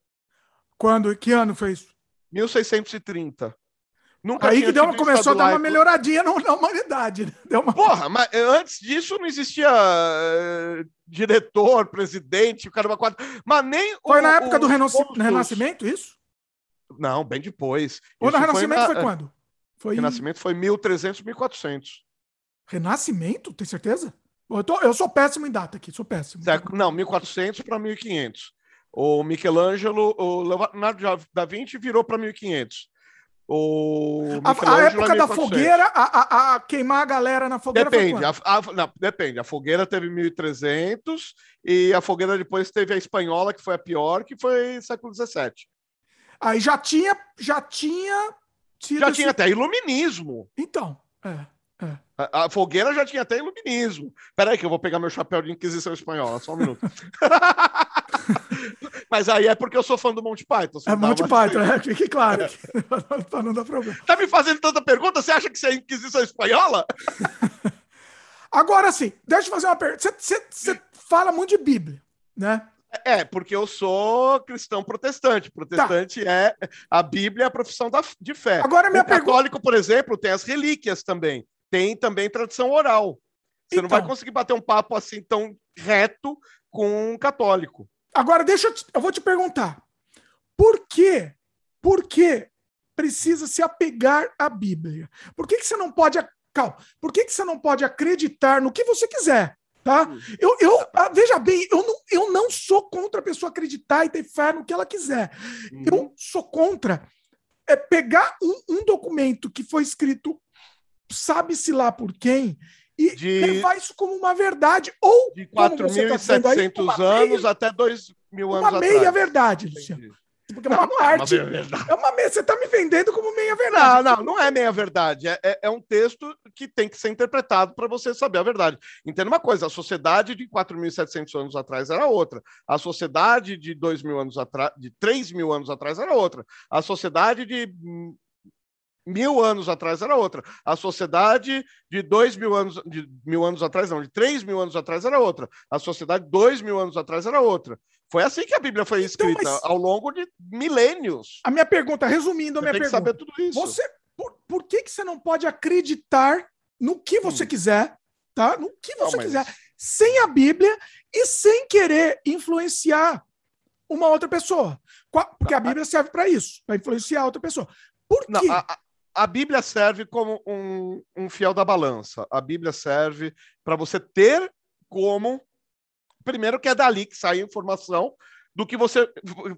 Quando? Que ano foi isso? 1630. Nunca Aí que deu, começou a dar laico. uma melhoradinha na humanidade. Né? Deu uma... Porra, mas eh, antes disso não existia uh, diretor, presidente, o cara uma quadra. Mas nem Foi o, na época do Renascimento, isso? Não, bem depois. O Renascimento foi, na... foi quando? Foi... Renascimento foi 1300, 1400. Renascimento? Tem certeza? Eu, tô, eu sou péssimo em data aqui, sou péssimo. Não, 1400 para 1500. O Michelangelo, o Leonardo da Vinci virou para 1500. O a, a época da fogueira, a, a, a, queimar a galera na fogueira depende, a, não, depende. A fogueira teve 1300 e a fogueira depois teve a espanhola, que foi a pior, que foi século 17. Aí já tinha, já tinha já tinha até iluminismo. Então, é. A, a, fogueira já tinha até iluminismo. Peraí, que eu vou pegar meu chapéu de Inquisição Espanhola, só um minuto. Mas aí é porque eu sou fã do Monty Python. É Monty Python, é, fique claro. É. não dá problema. Tá me fazendo tanta pergunta? Você acha que você é Inquisição Espanhola? Agora sim, deixa eu fazer uma pergunta. Você, você fala muito de Bíblia, né? É, porque eu sou cristão protestante. Protestante tá. é a Bíblia é a profissão da, de fé. Agora, minha o católico, pergunta... por exemplo, tem as relíquias também tem também tradição oral. Você então, não vai então. conseguir bater um papo assim tão reto com um católico. Agora, deixa eu, te, eu vou te perguntar. Por quê? Por que precisa se apegar à Bíblia? Por que, que você não pode. Por que, que você não pode acreditar no que você quiser? Tá? Eu, eu, ah, veja bem, eu não, eu não sou contra a pessoa acreditar e ter fé no que ela quiser. Uhum. Eu sou contra é pegar um, um documento que foi escrito sabe-se lá por quem, e de, levar isso como uma verdade, ou de 4.700 tá anos meia, até 2.000 anos Uma meia verdade, Luciano. Porque é uma não, parte. É uma, é uma meia, você está me vendendo como meia verdade. Não, não, não é meia verdade. É, é, é um texto que tem que ser interpretado para você saber a verdade. Entenda uma coisa: a sociedade de 4.700 anos atrás era outra. A sociedade de 2.000 anos atrás, de 3.000 mil anos atrás era outra. A sociedade de mil anos atrás era outra. A sociedade de dois mil anos, de mil anos atrás, não, de três mil anos atrás era outra. A sociedade de dois mil anos atrás era outra. Foi assim que a Bíblia foi então, escrita, então, ao longo de milênios. A minha pergunta, resumindo a minha pergunta. saber tudo isso. Você, por, por que, que você não pode acreditar no que você hum. quiser tá? No que você não, mas... quiser, sem a Bíblia e sem querer influenciar uma outra pessoa. Porque a Bíblia serve para isso, para influenciar outra pessoa. Por quê? Não, a, a, Bíblia serve como um, um fiel da balança. A Bíblia serve para você ter como. Primeiro, que é dali que sai a informação do que você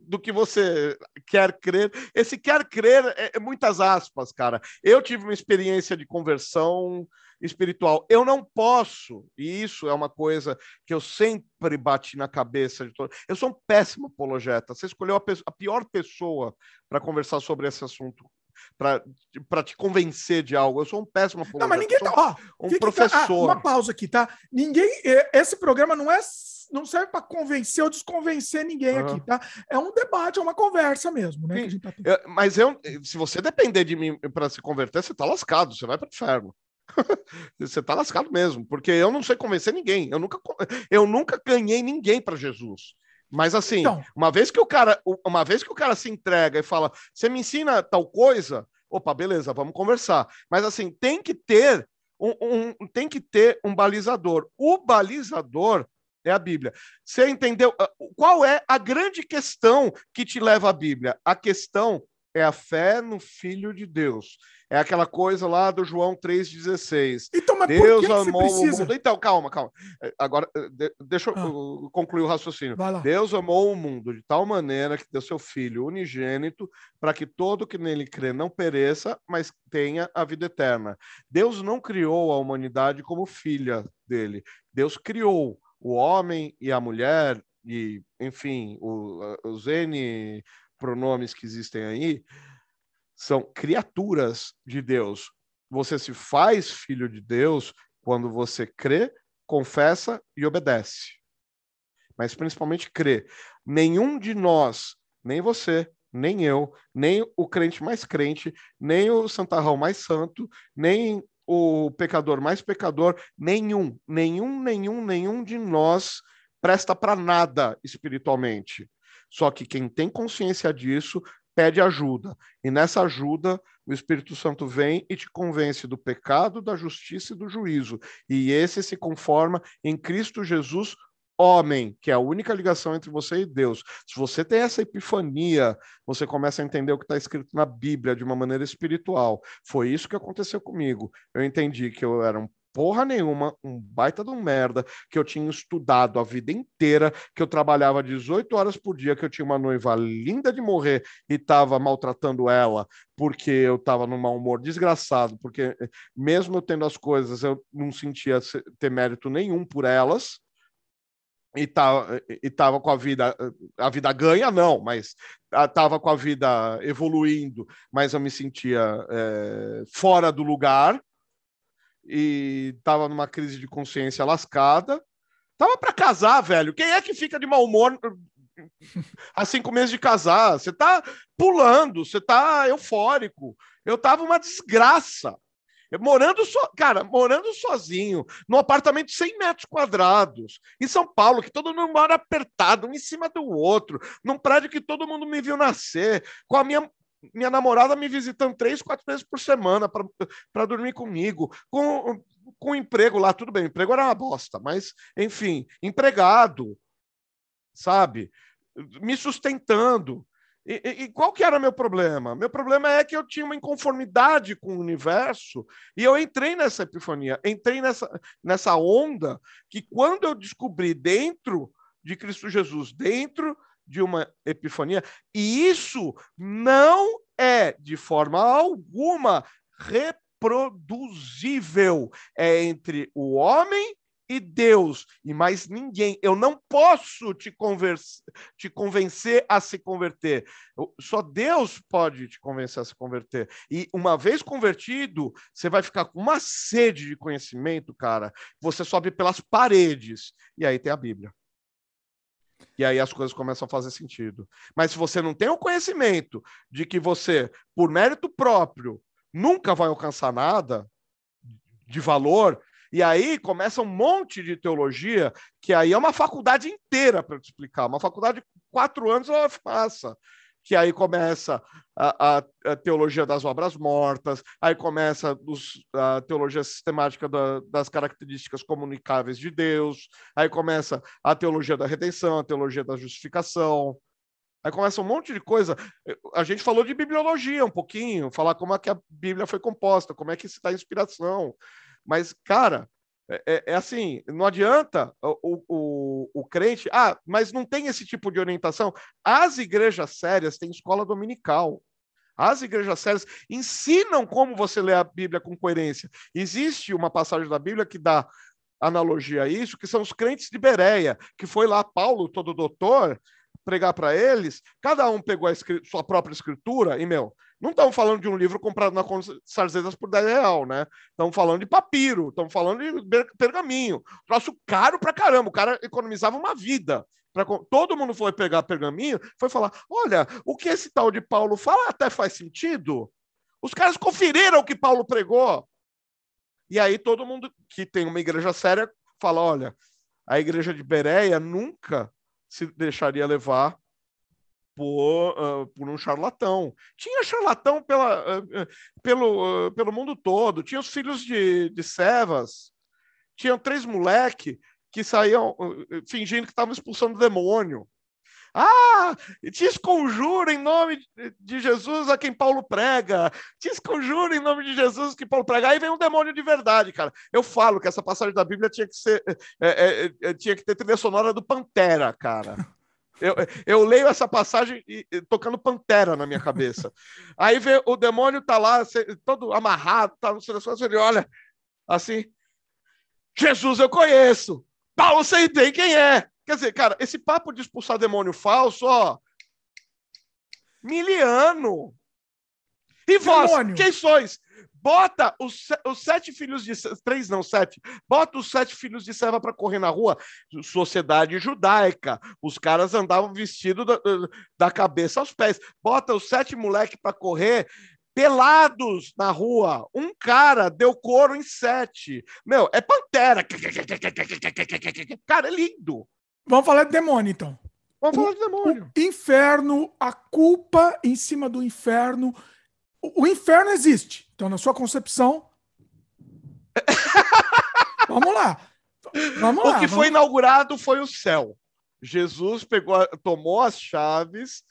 do que você quer crer. Esse quer crer é, é muitas aspas, cara. Eu tive uma experiência de conversão espiritual. Eu não posso, e isso é uma coisa que eu sempre bati na cabeça de todo. Eu sou um péssimo apologeta. Você escolheu a, a pior pessoa para conversar sobre esse assunto para te convencer de algo. Eu sou um péssimo apologeta. Não, mas ninguém tá, ó, um fica, professor. Ah, uma pausa aqui, tá? Ninguém, esse programa não é não serve para convencer ou desconvencer ninguém uhum. aqui, tá? É um debate, é uma conversa mesmo, né? Tá eu, mas eu, se você depender de mim para se converter, você tá lascado, você vai para o inferno. você tá lascado mesmo, porque eu não sei convencer ninguém. Eu nunca, eu nunca ganhei ninguém para Jesus. Mas assim, então, uma vez que o cara, uma vez que o cara se entrega e fala, você me ensina tal coisa, opa, beleza, vamos conversar. Mas assim, tem que ter um, um tem que ter um balizador. O balizador é a Bíblia. Você entendeu? Ah, qual é a grande questão que te leva à Bíblia? A questão é a fé no Filho de Deus. É aquela coisa lá do João 3,16. Então, mas Deus por que amou que o mundo. Então, calma, calma. É, agora, de, deixa eu ah. concluir o raciocínio. Deus amou o mundo de tal maneira que deu seu Filho unigênito para que todo que nele crê não pereça, mas tenha a vida eterna. Deus não criou a humanidade como filha dele. Deus criou o homem e a mulher, e, enfim, o, os N pronomes que existem aí, são criaturas de Deus. Você se faz filho de Deus quando você crê, confessa e obedece. Mas principalmente crê. Nenhum de nós, nem você, nem eu, nem o crente mais crente, nem o santarrão mais santo, nem o pecador mais pecador, nenhum, nenhum, nenhum, nenhum de nós presta para nada espiritualmente. Só que quem tem consciência disso pede ajuda. E nessa ajuda, o Espírito Santo vem e te convence do pecado, da justiça e do juízo. E esse se conforma em Cristo Jesus homem, que é a única ligação entre você e Deus. Se você tem essa epifania, você começa a entender o que está escrito na Bíblia de uma maneira espiritual. Foi isso que aconteceu comigo. Eu entendi que eu era um porra nenhuma, um baita de um merda, que eu tinha estudado a vida inteira, que eu trabalhava 18 horas por dia, que eu tinha uma noiva linda de morrer e estava maltratando ela, porque eu estava num mau humor desgraçado, porque eh, mesmo eu tendo as coisas, eu não sentia ter mérito nenhum por elas e tava, e tava com a vida, a vida ganha, não, mas tava com a vida evoluindo, mas eu me sentia é, fora do lugar e tava numa crise de consciência lascada. Tava para casar, velho. Quem é que fica de mau humor há cinco meses de casar? Você tá pulando, você tá eufórico. Eu tava uma desgraça. Morando so... cara, morando sozinho, num apartamento de 100 metros quadrados, em São Paulo, que todo mundo mora apertado, um em cima do outro, num prédio que todo mundo me viu nascer, com a minha minha namorada me visitando três, quatro vezes por semana para dormir comigo, com, com emprego lá, tudo bem, emprego era uma bosta, mas, enfim, empregado, sabe? Me sustentando. E, e, qual que era meu problema? Meu problema é que eu tinha uma inconformidade com o universo e eu entrei nessa epifania, entrei nessa, nessa onda que quando eu descobri dentro de Cristo Jesus, dentro de uma epifania, e isso não é de forma alguma reproduzível é entre o homem e Deus e mais ninguém. Eu não posso te, te convencer a se converter. Só Deus pode te convencer a se converter. E uma vez convertido, você vai ficar com uma sede de conhecimento, cara. Você sobe pelas paredes. E aí tem a Bíblia. E aí as coisas começam a fazer sentido. Mas se você não tem o conhecimento de que você, por mérito próprio, nunca vai alcançar nada de valor, e aí começa um monte de teologia, que aí é uma faculdade inteira para te explicar. Uma faculdade de quatro anos ela passa. Que aí começa a, a, a teologia das obras mortas, aí começa os, a teologia sistemática da, das características comunicáveis de Deus, aí começa a teologia da redenção, a teologia da justificação, Aí começa um monte de coisa. A gente falou de bibliologia um pouquinho, falar como é que a Bíblia foi composta, como é que se dá inspiração. Mas, cara, é, é, é, assim, não adianta o, o, o, crente. Ah, mas não tem esse tipo de orientação. As igrejas sérias têm escola dominical. As igrejas sérias ensinam como você lê a Bíblia com coerência. Existe uma passagem da Bíblia que dá analogia a isso, que são os crentes de Bereia, que foi lá Paulo, todo doutor, pregar para eles, cada um pegou a sua própria escritura, e, meu, não estamos falando de um livro comprado na Sarzedas por 10 real, né? Estamos falando de papiro, estamos falando de pergaminho. Troço caro pra caramba. O cara economizava uma vida. Pra... Todo mundo foi pegar pergaminho, foi falar: olha, o que esse tal de Paulo fala até faz sentido. Os caras conferiram o que Paulo pregou. E aí todo mundo que tem uma igreja séria fala: olha, a igreja de Bereia nunca se deixaria levar por, uh, por um charlatão. Tinha charlatão pela, uh, pelo, uh, pelo mundo todo. Tinha os filhos de, de Sevas. Tinham três moleque que saíam fingindo que estavam expulsando demônio. Ah, te esconjura em nome de Jesus a quem Paulo prega. Te esconjura em nome de Jesus que Paulo prega. Aí vem um demônio de verdade, cara. Eu falo que essa passagem da Bíblia tinha que ser, é, é, tinha que ter trilha sonora do Pantera, cara. Eu, eu leio essa passagem e, e, tocando Pantera na minha cabeça. Aí vê o demônio tá lá, todo amarrado, tá no coisas, ele olha assim: Jesus eu conheço, Paulo sei bem quem é. Quer dizer, cara, esse papo de expulsar demônio falso, ó. Miliano. E vós, demônio. quem sois? Bota os, os, sete filhos de três não sete, bota os sete filhos de Seva para correr na rua. Sociedade judaica, os caras andavam vestidos da, da cabeça aos pés. Bota os sete moleque para correr pelados na rua. Um cara deu couro em sete. Meu, é pantera. Cara, é lindo. Vamos falar de demônio, então. Vamos falar de demônio. O inferno, a culpa em cima do inferno. O, o inferno existe. Então, na sua concepção. vamos lá. Vamos o lá, que vamos... foi inaugurado foi o céu. Jesus pegou, tomou as chaves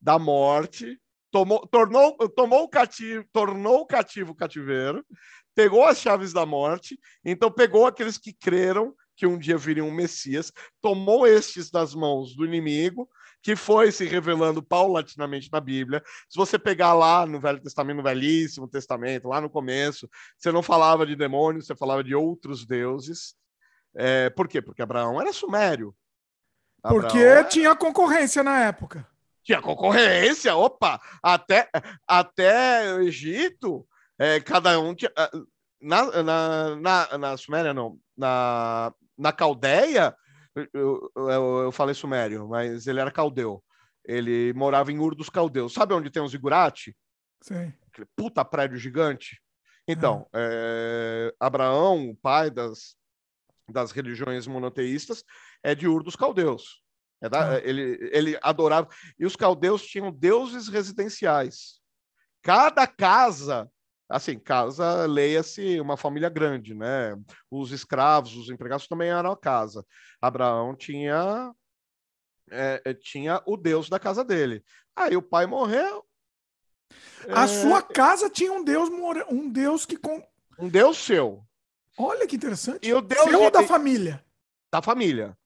da morte, tomou, tornou, tomou o cativo, tornou o cativo o cativeiro, pegou as chaves da morte, então pegou aqueles que creram que um dia viria um Messias, tomou estes das mãos do inimigo, que foi se revelando paulatinamente na Bíblia. Se você pegar lá no Velho Testamento, no Velhíssimo Testamento, lá no começo, você não falava de demônios, você falava de outros deuses. É, por quê? Porque Abraão era sumério. Porque era... tinha concorrência na época. Tinha concorrência, opa! Até, até o Egito, é, cada um tinha. Na, na, na, na Suméria, não. Na, na Caldeia, eu, eu, eu, falei sumério, mas ele era caldeu. Ele morava em Ur dos Caldeus. Sabe onde tem os Igurati? Sim. Puta prédio gigante. Então, é. É, Abraão, o pai das, das religiões monoteístas, é de Ur dos Caldeus. É da, é. ele, ele adorava. E os caldeus tinham deuses residenciais. Cada casa assim, casa, leia-se uma família grande, né? Os escravos, os empregados também eram a casa. Abraão tinha é, é, tinha o Deus da casa dele. Aí o pai morreu. A é... sua casa tinha um Deus um Deus que com um Deus seu. Olha que interessante. E o Deus seu ou da família? Da família.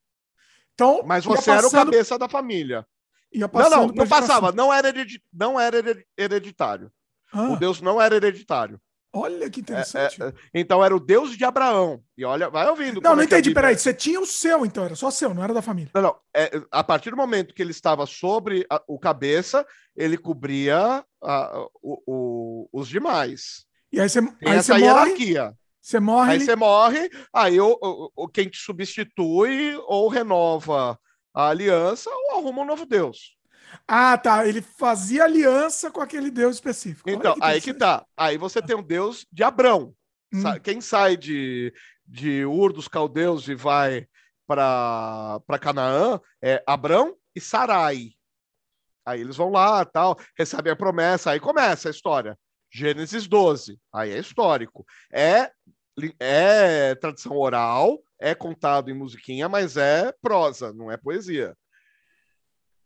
Então, mas você passando... era o cabeça da família. não, não, não passava, não era, não era hereditário. Ah. O Deus não era hereditário. Olha que interessante. É, é, então era o Deus de Abraão. E olha, vai ouvindo. Não, não é entendi. Peraí, você tinha o seu, então, era só seu, não era da família. Não, não. É, a partir do momento que ele estava sobre a, o cabeça, ele cobria a, o, o, os demais. E aí você, Tem aí essa você hierarquia. Morre, você morre. Aí você morre, aí o, quem te substitui ou renova a aliança ou arruma um novo Deus. Ah, tá. Ele fazia aliança com aquele Deus específico. Então, que aí que tá. Aí você tem um Deus de Abrão. Hum. Quem sai de, de Ur dos Caldeus e vai para Canaã é Abrão e Sarai. Aí eles vão lá, tal, recebem a promessa, aí começa a história. Gênesis 12, aí é histórico. É, é tradição oral, é contado em musiquinha, mas é prosa, não é poesia.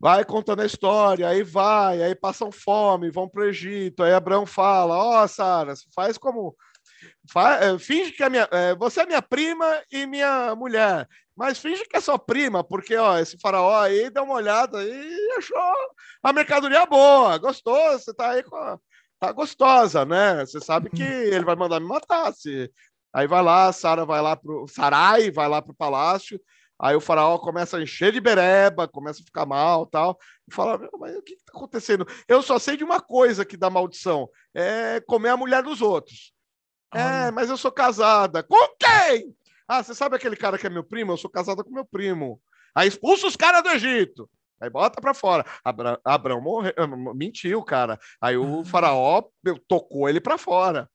Vai contando a história, aí vai, aí passam fome, vão para o Egito, aí Abraão fala: Ó, oh, Sara, faz como. Faz, é, finge que é minha, é, você é minha prima e minha mulher, mas finge que é sua prima, porque ó, esse faraó aí deu uma olhada e achou a mercadoria boa, gostou, você tá aí com a, tá gostosa, né? Você sabe que ele vai mandar me matar. Se... Aí vai lá, Sara vai lá pro Sarai, vai lá pro palácio. Aí o faraó começa a encher de bereba, começa a ficar mal tal. E fala: mas o que está acontecendo? Eu só sei de uma coisa que dá maldição: é comer a mulher dos outros. É, mas eu sou casada. Com quem? Ah, você sabe aquele cara que é meu primo? Eu sou casada com meu primo. Aí expulsa os caras do Egito. Aí bota para fora. Abra Abraão morreu, mentiu, cara. Aí o ah. faraó tocou ele para fora.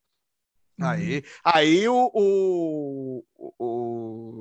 Aí, uhum. aí o, o, o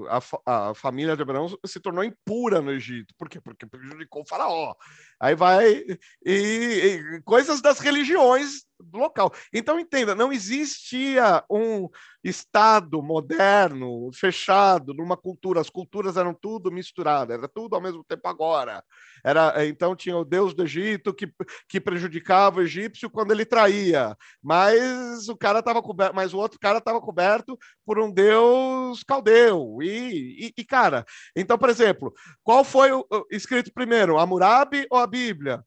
a, a, família de Abraão se tornou impura no Egito. Por quê? Porque prejudicou o faraó. Aí vai. E, e coisas das religiões do local. Então, entenda, não existia um Estado moderno, fechado, numa cultura. As culturas eram tudo misturado, era tudo ao mesmo tempo agora. Era, então, tinha o Deus do Egito que, que prejudicava o egípcio quando ele traía, mas o cara estava coberto, mas o outro cara estava coberto por um Deus caldeu. E, e, e, cara, então, por exemplo, qual foi o, escrito primeiro, Hammurabi ou a Bíblia?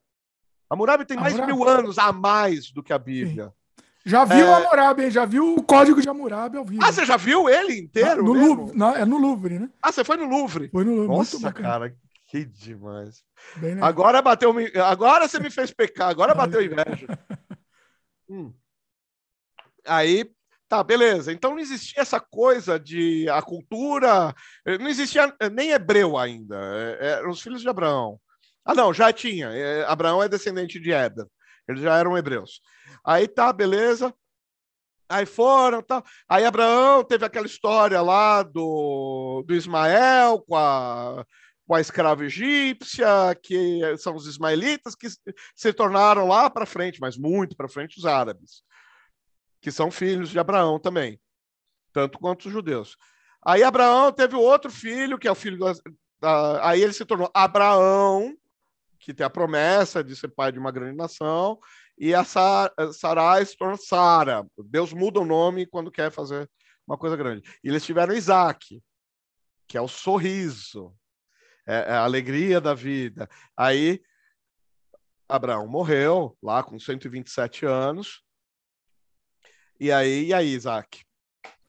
Hammurabi tem mais de mil anos a mais do que a Bíblia. Sim. Já viu é... Hammurabi, hein? Já viu o código de Hammurabi ao vivo. Ah, você já viu ele inteiro? no Louvre, não, é no Louvre, né? Ah, você foi no Louvre? Foi no Louvre. Nossa, cara, que demais. agora bateu. Agora você me fez pecar, agora bateu inveja. hum. Aí, tá, beleza. Então não existia essa coisa de a cultura. Não existia nem hebreu ainda. Eram é, os filhos de Abraão. Ah, não, já tinha. Abraão é descendente de Éder. Eles já eram hebreus. Aí tá, beleza. Aí foram, tá. Aí Abraão teve aquela história lá do, do Ismael com a, com a escrava egípcia, que são os ismaelitas que se tornaram lá para frente, mas muito para frente, os árabes, que são filhos de Abraão também, tanto quanto os judeus. Aí Abraão teve outro filho, que é o filho do, aí ele se tornou Abraão, que tem a promessa de ser pai de uma grande nação, e a Sarai se torna Sara. Deus muda o nome quando quer fazer uma coisa grande. E eles tiveram Isaac, que é o sorriso, é, é a alegria da vida. Aí Abraão morreu lá com 127 anos. E aí, e aí, Isaac?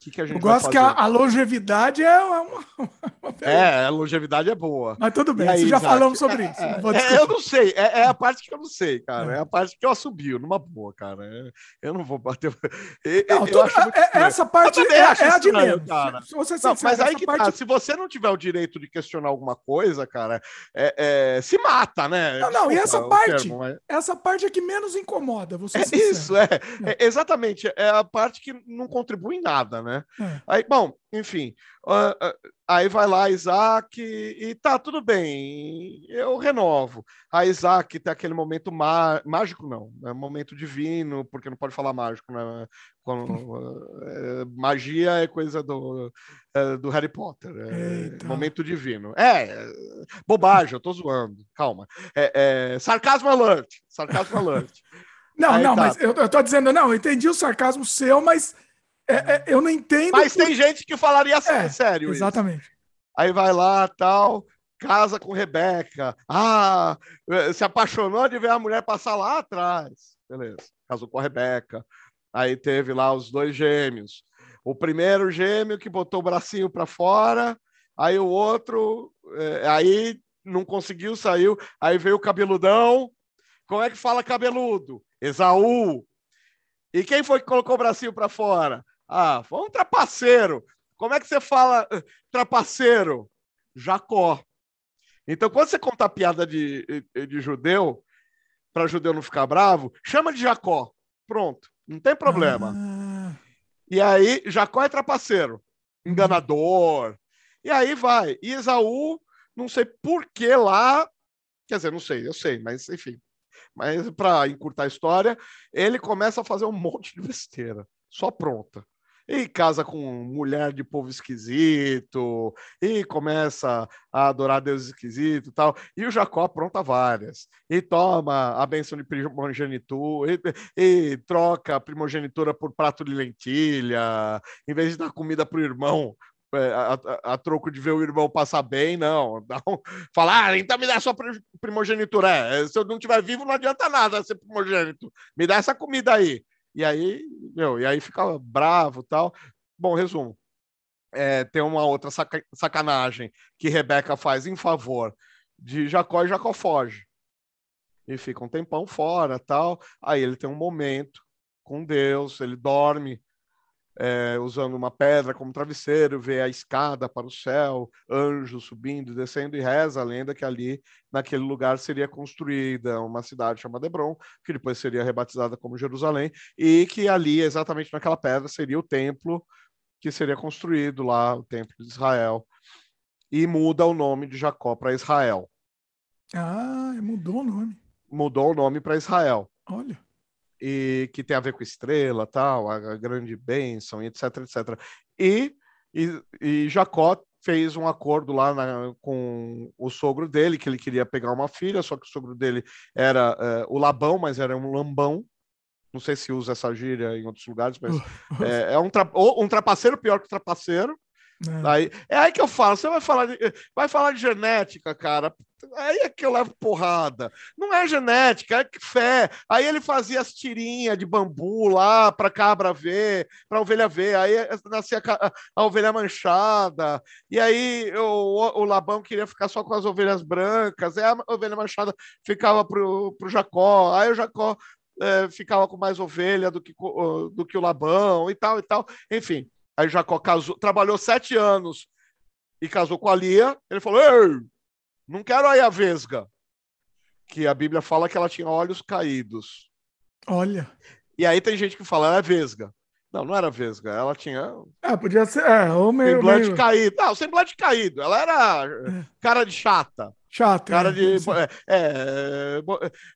Que, que a gente Eu gosto que a, a, longevidade é uma, uma, É, a longevidade é boa. Mas tudo bem, aí, já Isaac? falamos sobre isso. É, não é, eu não sei, é, é, a parte que eu não sei, cara. É, é a parte que eu assobio, numa boa, cara. É, eu não vou bater. Não, eu acho muito essa parte é, é, a de menos. Cara. Se você não, mas aí que tá, parte... tá, se você não tiver o direito de questionar alguma coisa, cara, se mata, né? Não, não, Desculpa, e essa parte, termo, mas... essa parte é que menos incomoda, você É isso, é, Exatamente, é a parte que não contribui em nada, né? Né? É. Aí, bom, enfim, uh, uh, aí vai lá Isaac e, e tá tudo bem, eu renovo. A Isaac tem aquele momento má, mágico, não, é um momento divino, porque não pode falar mágico, né? Quando, uh, magia é coisa do, é, do Harry Potter, é momento divino. É, bobagem, eu tô zoando, calma. É, é sarcasmo alert, sarcasmo alert. Não, aí não, tá. mas eu, eu tô dizendo, não, eu entendi o sarcasmo seu, mas é, é, eu não entendo. Mas tem gente que falaria assim, é, sério. Exatamente. Isso. Aí vai lá, tal, casa com Rebeca. Ah, eh, se apaixonou de ver a mulher passar lá atrás. Beleza, casou com a Rebeca. Aí teve lá os dois gêmeos. O primeiro gêmeo que botou o bracinho para fora, aí o outro, é, aí não conseguiu, saiu. Aí veio o cabeludão. Como é que fala cabeludo? Esaú. E quem foi que colocou o bracinho para fora? Ah, foi um trapaceiro. Como é que você fala eh, trapaceiro? Jacó. Então, quando você conta a piada de, eh, de judeu, para judeu não ficar bravo, chama de Jacó. Pronto, não tem problema. Ah. E aí, Jacó é trapaceiro, enganador. E aí vai. E Esaú, não sei por que lá. Quer dizer, não sei, eu sei, mas enfim. Mas para encurtar a história, ele começa a fazer um monte de besteira, só pronta. E casa com mulher de povo esquisito, e começa a adorar Deus esquisito e tal. E o Jacó apronta várias. E toma a benção de primogenitura, e, e troca a primogenitura por prato de lentilha, em vez de dar comida para o irmão, é, a, a, a, troco de ver o irmão passar bem, não. não. Falar, ah, então me dá sua primogenitura. É, se eu não estiver vivo, não adianta nada ser primogênito. Me dá essa comida aí. E aí, meu, e aí fica bravo tal. Bom, resumo. É, tem uma outra saca, sacanagem que Rebeca faz em favor de Jacó e Jacó foge. E fica um tempão fora tal. Aí ele tem um momento com Deus, ele dorme é, usando uma pedra como travesseiro, vê a escada para o céu, anjos subindo e descendo, e reza a lenda que ali, naquele lugar, seria construída uma cidade chamada Hebron, que depois seria rebatizada como Jerusalém, e que ali, exatamente naquela pedra, seria o templo que seria construído lá, o templo de Israel, e muda o nome de Jacó para Israel. Ah, mudou o nome. Mudou o nome para Israel. Olha e que tem a ver com estrela, tal, a, grande bênção, etc, etc. E, e, e Jacó fez um acordo lá na, com o sogro dele, que ele queria pegar uma filha, só que o sogro dele era uh, o Labão, mas era um lambão. Não sei se usa essa gíria em outros lugares, mas é, é um, tra um trapaceiro pior que trapaceiro. É. Aí, é aí que eu falo, você vai falar de, vai falar de genética, cara. Aí é que eu levo porrada. Não é genética, é fé. Aí ele fazia as tirinhas de bambu lá para cabra ver, para ovelha ver. Aí nascia a, a, ovelha manchada. E aí o, o, Labão queria ficar só com as ovelhas brancas. Aí a ovelha manchada ficava pro, pro Jacó. Aí o Jacó é, ficava com mais ovelha do que, do que o Labão e tal e tal. Enfim. Aí Jacó casou, trabalhou sete anos e casou com a Lia. Ele falou: Ei, não quero aí a vesga. Que a Bíblia fala que ela tinha olhos caídos. Olha. E aí tem gente que fala, ela é vesga. Não, não era vesga, ela tinha. É, podia ser. É, ou meio. Semblante meio... caído. Não, semblante caído. Ela era é. cara de chata. Chato. Cara é, de. É, é,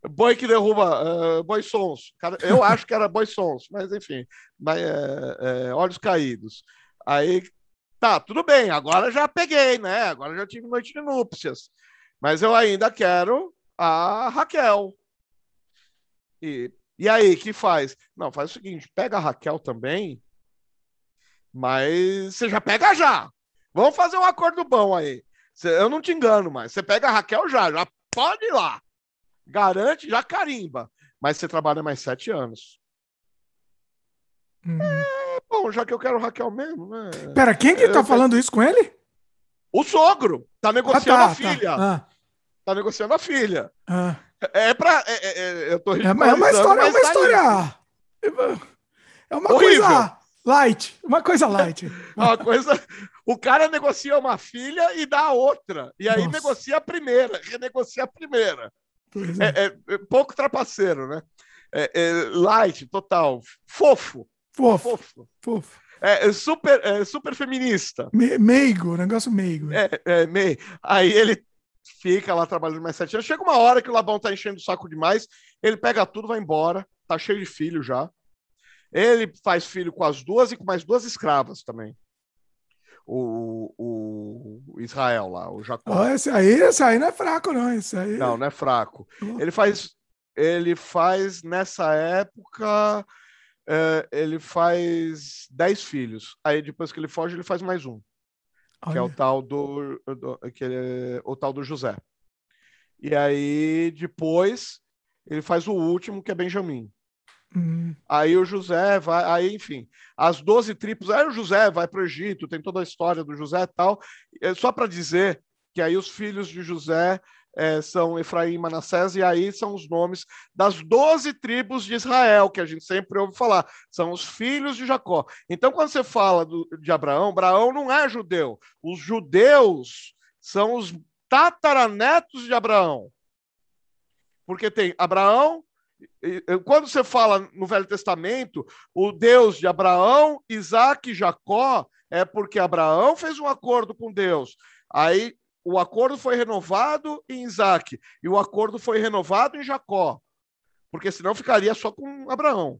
boi que derruba. Uh, boi sons. Cara, eu acho que era boi sons, mas enfim. Mas, é, é, olhos caídos. Aí. Tá, tudo bem, agora já peguei, né? Agora já tive noite de núpcias. Mas eu ainda quero a Raquel. E, e aí, que faz? Não, faz o seguinte: pega a Raquel também, mas você já pega já. Vamos fazer um acordo bom aí. Eu não te engano mais. Você pega a Raquel já, já pode ir lá. Garante, já carimba. Mas você trabalha mais sete anos. Hum. É, bom, já que eu quero Raquel mesmo, né? Pera, quem que tá eu, falando isso com ele? O sogro. Tá negociando ah, tá, a filha. Tá, ah. tá, negociando a filha. Ah. É, é pra. É, é, é eu tô é, é uma história, é uma tá história. É uma Horrível. coisa light. Uma coisa light. uma coisa. O cara negocia uma filha e dá a outra. E aí Nossa. negocia a primeira, renegocia a primeira. É. É, é, pouco trapaceiro, né? Light, total. Fofo. Fofo. Fofo. Fofo. É, super, super feminista. Me, meigo, negócio meigo. É, é meio. Aí ele fica lá trabalhando mais sete anos. Chega uma hora que o Labão tá enchendo o saco demais, ele pega tudo, vai embora, tá cheio de filho já. Ele faz filho com as duas e com mais duas escravas também o, o Israel lá, o Jacó. Oh, esse aí, esse aí não é fraco, não. Esse aí... Não, não é fraco. Ele faz, ele faz nessa época, é, ele faz dez filhos. Aí depois que ele foge, ele faz mais um. Olha. Que é o tal do, do que é, o tal do José. E aí depois ele faz o último, que é Benjamim. Uhum. Aí o José vai, aí enfim, as 12 tribos, aí o José vai para o Egito, tem toda a história do José e tal. É só para dizer que aí os filhos de José é, são Efraim e Manassés, e aí são os nomes das 12 tribos de Israel, que a gente sempre ouve falar, são os filhos de Jacó. Então, quando você fala do, de Abraão, Abraão não é judeu, os judeus são os tataranetos de Abraão. Porque tem Abraão, quando você fala no Velho Testamento, o Deus de Abraão, Isaac e Jacó, é porque Abraão fez um acordo com Deus. Aí o acordo foi renovado em Isaac e o acordo foi renovado em Jacó. porque senão ficaria só com Abraão.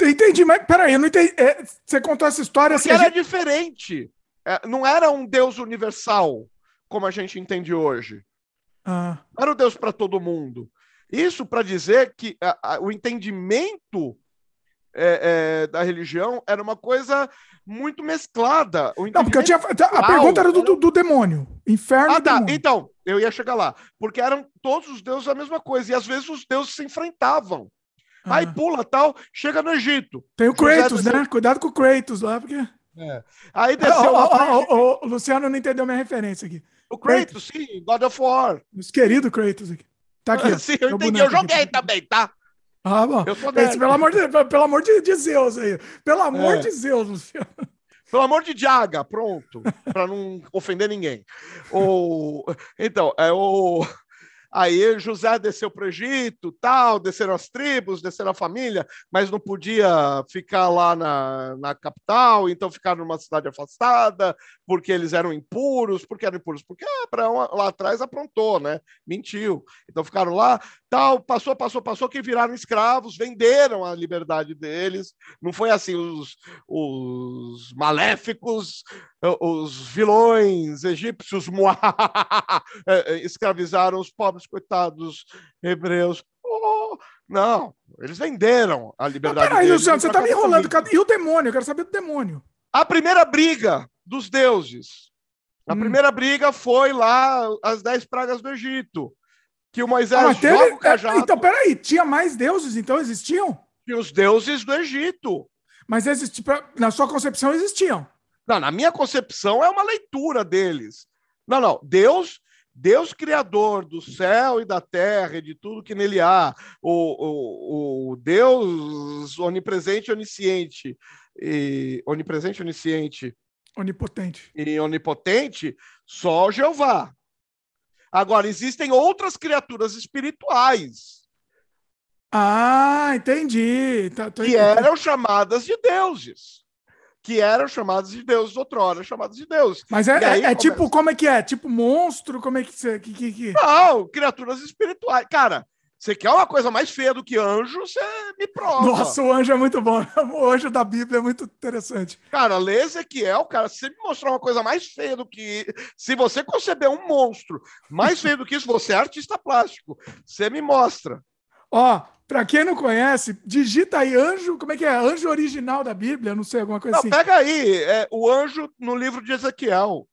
Entendi, mas peraí, eu não entendi. É, você contou essa história. Porque era gente... diferente. É, não era um Deus universal, como a gente entende hoje. Ah. Não era um Deus para todo mundo. Isso para dizer que a, a, o entendimento é, é, da religião era uma coisa muito mesclada. não, porque eu tinha. A pergunta era do, do, do demônio. Inferno. Ah, tá. Então, eu ia chegar lá. Porque eram todos os deuses a mesma coisa. E às vezes os deuses se enfrentavam. Ah. Aí pula tal, chega no Egito. Tem o Kratos, né? Cuidado com o Kratos lá, porque. É. Aí desceu. O Luciano não entendeu minha referência aqui. O Kratos, Kratos, sim, God of War. Os querido Kratos aqui. Tá aqui. sim, eu entendi. Eu joguei aqui. também, tá? Ah, bom. Eu sou Esse, pelo amor, de, pelo amor de, de Zeus aí. Pelo amor é. de Zeus, Luciano. Pelo amor de Diaga, pronto. para não ofender ninguém. O, então, é o. Aí José desceu para o Egito, tal, desceram as tribos, desceram a família, mas não podia ficar lá na, na capital, então ficaram numa cidade afastada, porque eles eram impuros, porque eram impuros, porque Abraão lá atrás aprontou, né? Mentiu. Então ficaram lá, tal, passou, passou, passou, que viraram escravos, venderam a liberdade deles. Não foi assim, os, os maléficos, os vilões egípcios é, é, escravizaram os pobres, coitados hebreus. Oh, não, eles venderam a liberdade. Mas peraí, Luciano, você está me enrolando. E o demônio? Eu quero saber do demônio. A primeira briga dos deuses. A hum. primeira briga foi lá as dez pragas do Egito que o Moisés ah, teve... o cajado. Então, peraí, tinha mais deuses, então existiam? Tinha os deuses do Egito. Mas existe, na sua concepção existiam? Não, na minha concepção é uma leitura deles. Não, não, Deus... Deus criador do céu e da terra e de tudo que nele há, o, o, o Deus onipresente, onisciente, e, onipresente, onisciente, onipotente e onipotente, só Jeová. Agora, existem outras criaturas espirituais. Ah, entendi. Tá, que eram chamadas de deuses. Que eram chamadas de deuses outrora, chamadas de deuses. Mas é, é, é tipo, como é que é? Tipo monstro? Como é que você. Que, que, que... Não, criaturas espirituais. Cara, você quer uma coisa mais feia do que anjo, você me prova. Nossa, o anjo é muito bom. O anjo da Bíblia é muito interessante. Cara, lê Ezequiel, cara, se você me mostrar uma coisa mais feia do que. Se você conceber um monstro mais feio do que isso, você é artista plástico. Você me mostra. Ó, pra quem não conhece, digita aí anjo, como é que é? Anjo original da Bíblia, não sei, alguma coisa não, assim. Pega aí, é, o anjo no livro de Ezequiel.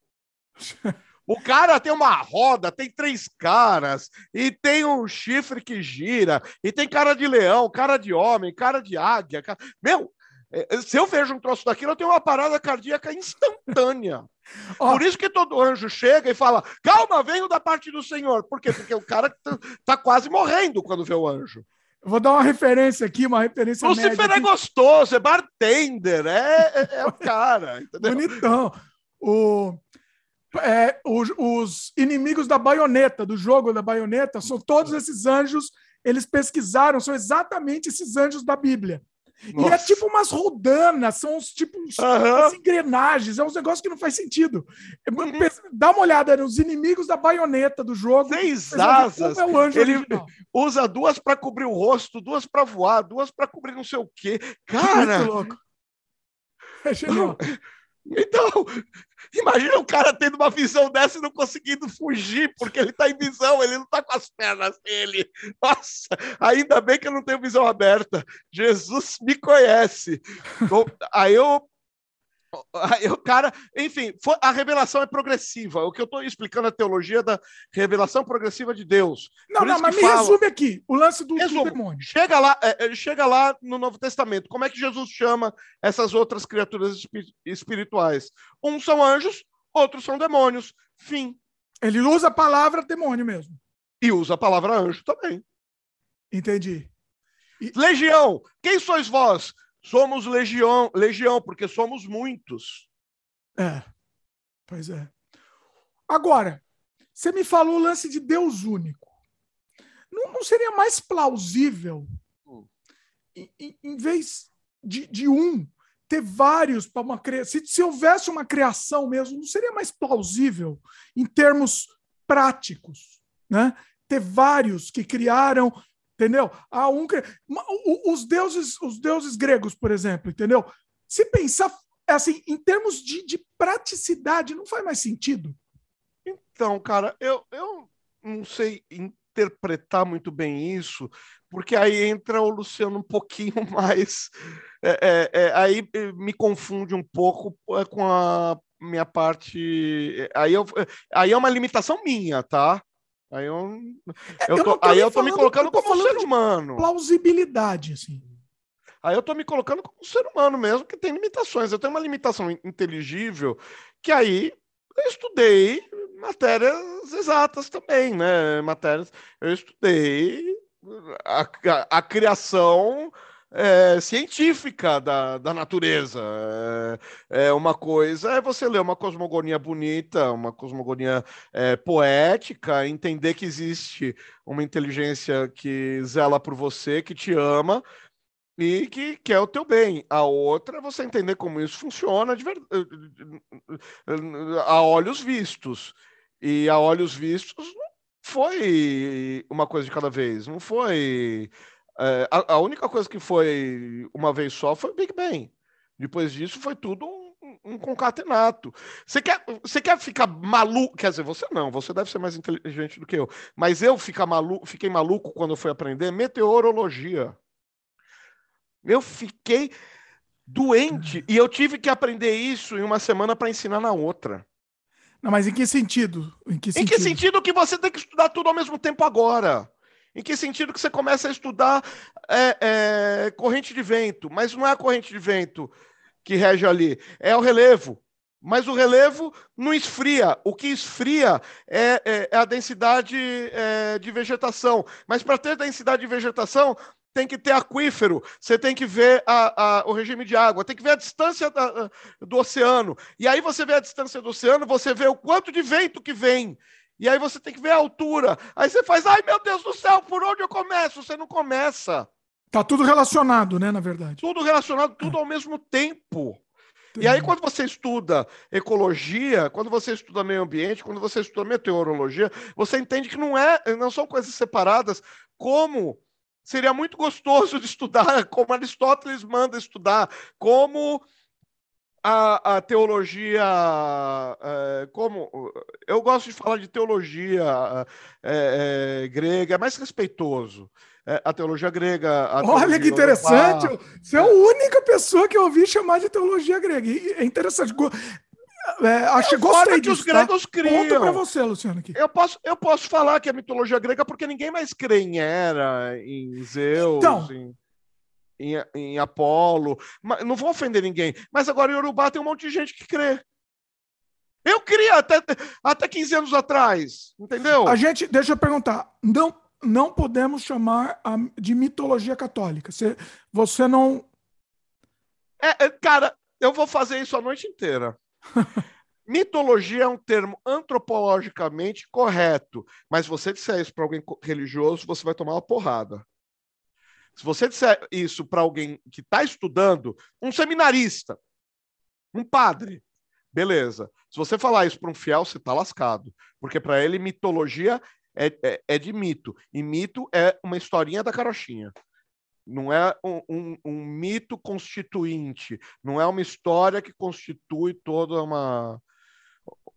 O cara tem uma roda, tem três caras, e tem um chifre que gira, e tem cara de leão, cara de homem, cara de águia. Cara... Meu, é, se eu vejo um troço daquilo, eu tenho uma parada cardíaca instantânea. Por isso que todo anjo chega e fala: calma, venho da parte do Senhor. Por quê? Porque o cara tá, tá quase morrendo quando vê o anjo. Vou dar uma referência aqui, uma referência Lucifer é gostoso, é bartender, é, é, é o cara. Entendeu? Bonitão. O, é, os, os, inimigos da baioneta, do jogo da baioneta, são todos esses anjos, eles pesquisaram, são exatamente esses anjos da Bíblia. Nossa. E é tipo umas rodanas, são os tipo uhum. engrenagens, é uns negócios que não faz sentido. Uhum. Dá uma olhada nos inimigos da baioneta do jogo. Seis asas. É Ele original. usa duas para cobrir o rosto, duas para voar, duas para cobrir não sei o quê. Cara, Muito louco. É genial. Então, imagina o cara tendo uma visão dessa e não conseguindo fugir, porque ele está em visão, ele não está com as pernas dele. Nossa, ainda bem que eu não tenho visão aberta. Jesus me conhece. Aí eu o cara, enfim, a revelação é progressiva. O que eu estou explicando é a teologia da revelação progressiva de Deus. Não, Por não, mas me fala... resume aqui o lance do, do demônio. Chega lá, é, é, chega lá no Novo Testamento. Como é que Jesus chama essas outras criaturas espirituais? Uns são anjos, outros são demônios. Fim. Ele usa a palavra demônio mesmo. E usa a palavra anjo também. Entendi. E... Legião, quem sois vós? Somos legião, legião, porque somos muitos. É, pois é. Agora, você me falou o lance de Deus único. Não, não seria mais plausível, hum. em, em, vez de, de um, ter vários para uma criação? Se, se houvesse uma criação mesmo, não seria mais plausível em termos práticos, né? ter vários que criaram, entendeu? Ah, um, os deuses, os deuses gregos, por exemplo, entendeu? Se pensar assim, em termos de, de praticidade, não faz mais sentido. Então, cara, eu, eu não sei interpretar muito bem isso, porque aí entra o Luciano um pouquinho mais. É, é, é, aí me confunde um pouco é, com a minha parte. Aí, eu, aí é uma limitação minha, tá? Aí eu, é, eu, tô, eu aí eu tô me colocando como um ser humano. Plausibilidade, assim. Aí eu tô me colocando como um ser humano mesmo, que tem limitações. Eu tenho uma limitação inteligível, que aí eu estudei matérias exatas também, né? Matérias. Eu estudei a, a, a criação é, científica da, da natureza. É, é, uma coisa é você ler uma cosmogonia bonita, uma cosmogonia é, poética, entender que existe uma inteligência que zela por você, que te ama e que quer o teu bem. A outra é você entender como isso funciona ver... a olhos vistos. E a olhos vistos não foi uma coisa de cada vez, não foi é, a, a, única coisa que foi uma vez só foi o Big Bang. Depois disso foi tudo um, um concatenato. Você quer, você quer ficar maluco? Quer dizer, você não, você deve ser mais inteligente do que eu. Mas eu maluco, fiquei maluco quando eu fui aprender meteorologia. Eu fiquei doente e eu tive que aprender isso em uma semana para ensinar na outra. Não, mas em que sentido? Em que sentido? Em que sentido que você tem que estudar tudo ao mesmo tempo agora? Em que sentido que você começa a estudar é, é, corrente de vento? Mas não é a corrente de vento que rege ali, é o relevo. Mas o relevo não esfria. O que esfria é, é, é a densidade é, de vegetação. Mas para ter densidade de vegetação, tem que ter aquífero, você tem que ver a, a, o regime de água, tem que ver a distância da, do oceano. E aí você vê a distância do oceano, você vê o quanto de vento que vem. E aí você tem que ver a altura. Aí você faz, ai meu Deus do céu, por onde eu começo? Você não começa. Tá tudo relacionado, né, na verdade. Tudo relacionado, tudo é. ao mesmo tempo. Entendi. E aí, quando você estuda ecologia, quando você estuda meio ambiente, quando você estuda meteorologia, você entende que não é, não são coisas separadas, como seria muito gostoso de estudar, como Aristóteles manda estudar, como a, a teologia, é, como eu gosto de falar de teologia é, é, grega, é mais respeitoso. É, a teologia grega. A Olha teologia que interessante! Você é a única pessoa que eu ouvi chamar de teologia grega. é interessante. É, acho que gostei que os tá? gregos criam. Para você, Luciano. Aqui. Eu posso, eu posso falar que é mitologia grega porque ninguém mais crê em Hera, em Zeus. Então, em em, em Apolo. Mas, não vou ofender ninguém. Mas agora em Urubá tem um monte de gente que crê. Eu cria até, até 15 anos atrás, entendeu? A gente, deixa eu perguntar, não, não podemos chamar de mitologia católica. Você, você não. É, é, cara, eu vou fazer isso a noite inteira. Mitologia é um termo antropologicamente correto, mas se você disser isso para alguém religioso, você vai tomar uma porrada. Se você disser isso para alguém que está estudando, um seminarista, um padre, beleza. Se você falar isso para um fiel, você está lascado. Porque para ele, mitologia é, é, é, de mito. E mito é uma historinha da carochinha. Não é um, um, um mito constituinte. Não é uma história que constitui toda uma,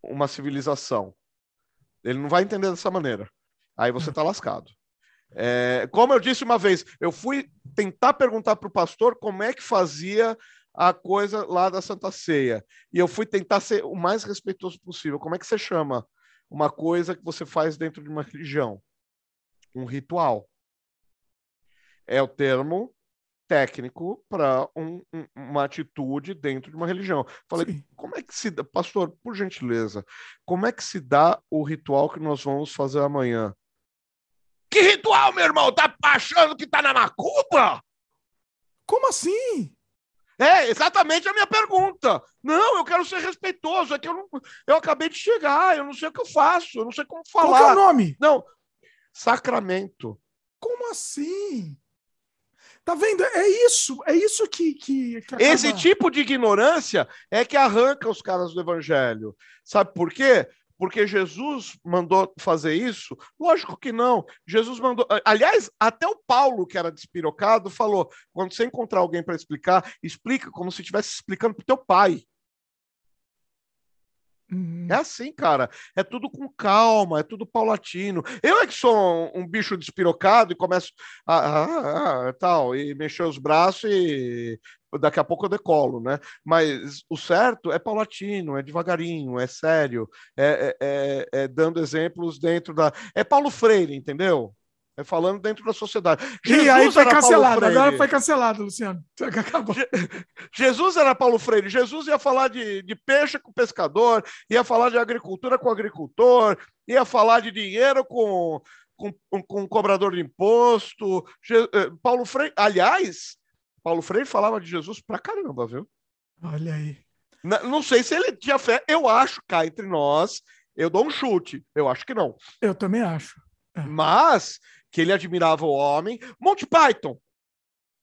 uma civilização. Ele não vai entender dessa maneira. Aí você está lascado. É, como eu disse uma vez, eu fui tentar perguntar para o pastor como é que fazia a coisa lá da Santa Ceia. E eu fui tentar ser o mais respeitoso possível. Como é que você chama uma coisa que você faz dentro de uma religião? Um ritual. É o termo técnico para um, um, uma atitude dentro de uma religião. Falei, Sim. como é que se dá, pastor, por gentileza, como é que se dá o ritual que nós vamos fazer amanhã? Que ritual, meu irmão? Tá achando que tá na macumba? Como assim? É exatamente a minha pergunta. Não, eu quero ser respeitoso. É que eu, não, eu acabei de chegar, eu não sei o que eu faço, eu não sei como falar. Qual é o nome? Não, sacramento. Como assim? Tá vendo? É isso, é isso que. que, que acaba... Esse tipo de ignorância é que arranca os caras do evangelho. Sabe por quê? Porque Jesus mandou fazer isso? Lógico que não. Jesus mandou. Aliás, até o Paulo, que era despirocado, falou: quando você encontrar alguém para explicar, explica como se estivesse explicando para o teu pai. Uhum. É assim, cara. É tudo com calma, é tudo paulatino. Eu é que sou um, um bicho despirocado e começo a, a, a, tal e mexer os braços e daqui a pouco eu decolo, né? Mas o certo é paulatino, é devagarinho, é sério, é, é, é, é dando exemplos dentro da. É Paulo Freire, entendeu? É falando dentro da sociedade. Jesus e aí foi cancelado, agora foi cancelado, Luciano. Acabou. Jesus era Paulo Freire. Jesus ia falar de, de peixe com pescador, ia falar de agricultura com agricultor, ia falar de dinheiro com, com, com cobrador de imposto. Eh, Paulo Freire, aliás, Paulo Freire falava de Jesus pra caramba, viu? Olha aí. Não, não sei se ele tinha fé. Eu acho, cá entre nós, eu dou um chute. Eu acho que não. Eu também acho. É. Mas que ele admirava o homem. Monty Python.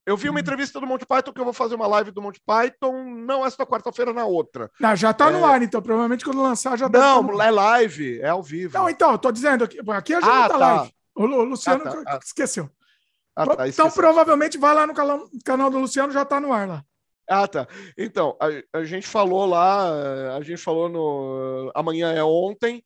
Eu vi uma hum. entrevista do Monty Python que eu vou fazer uma live do Monty Python, não esta quarta-feira, na outra. Não, já tá é... no ar, então. Provavelmente quando lançar já Não, tá é live, é ao vivo. Não, então, eu tô dizendo aqui, aqui a gente ah, tá, tá, live. O Luciano ah, tá, esqueceu. Ah, tá, então, provavelmente vai lá no canal, canal do Luciano, já tá no ar lá. Ah, tá. Então, a, a gente falou lá, a gente falou no Amanhã é Ontem,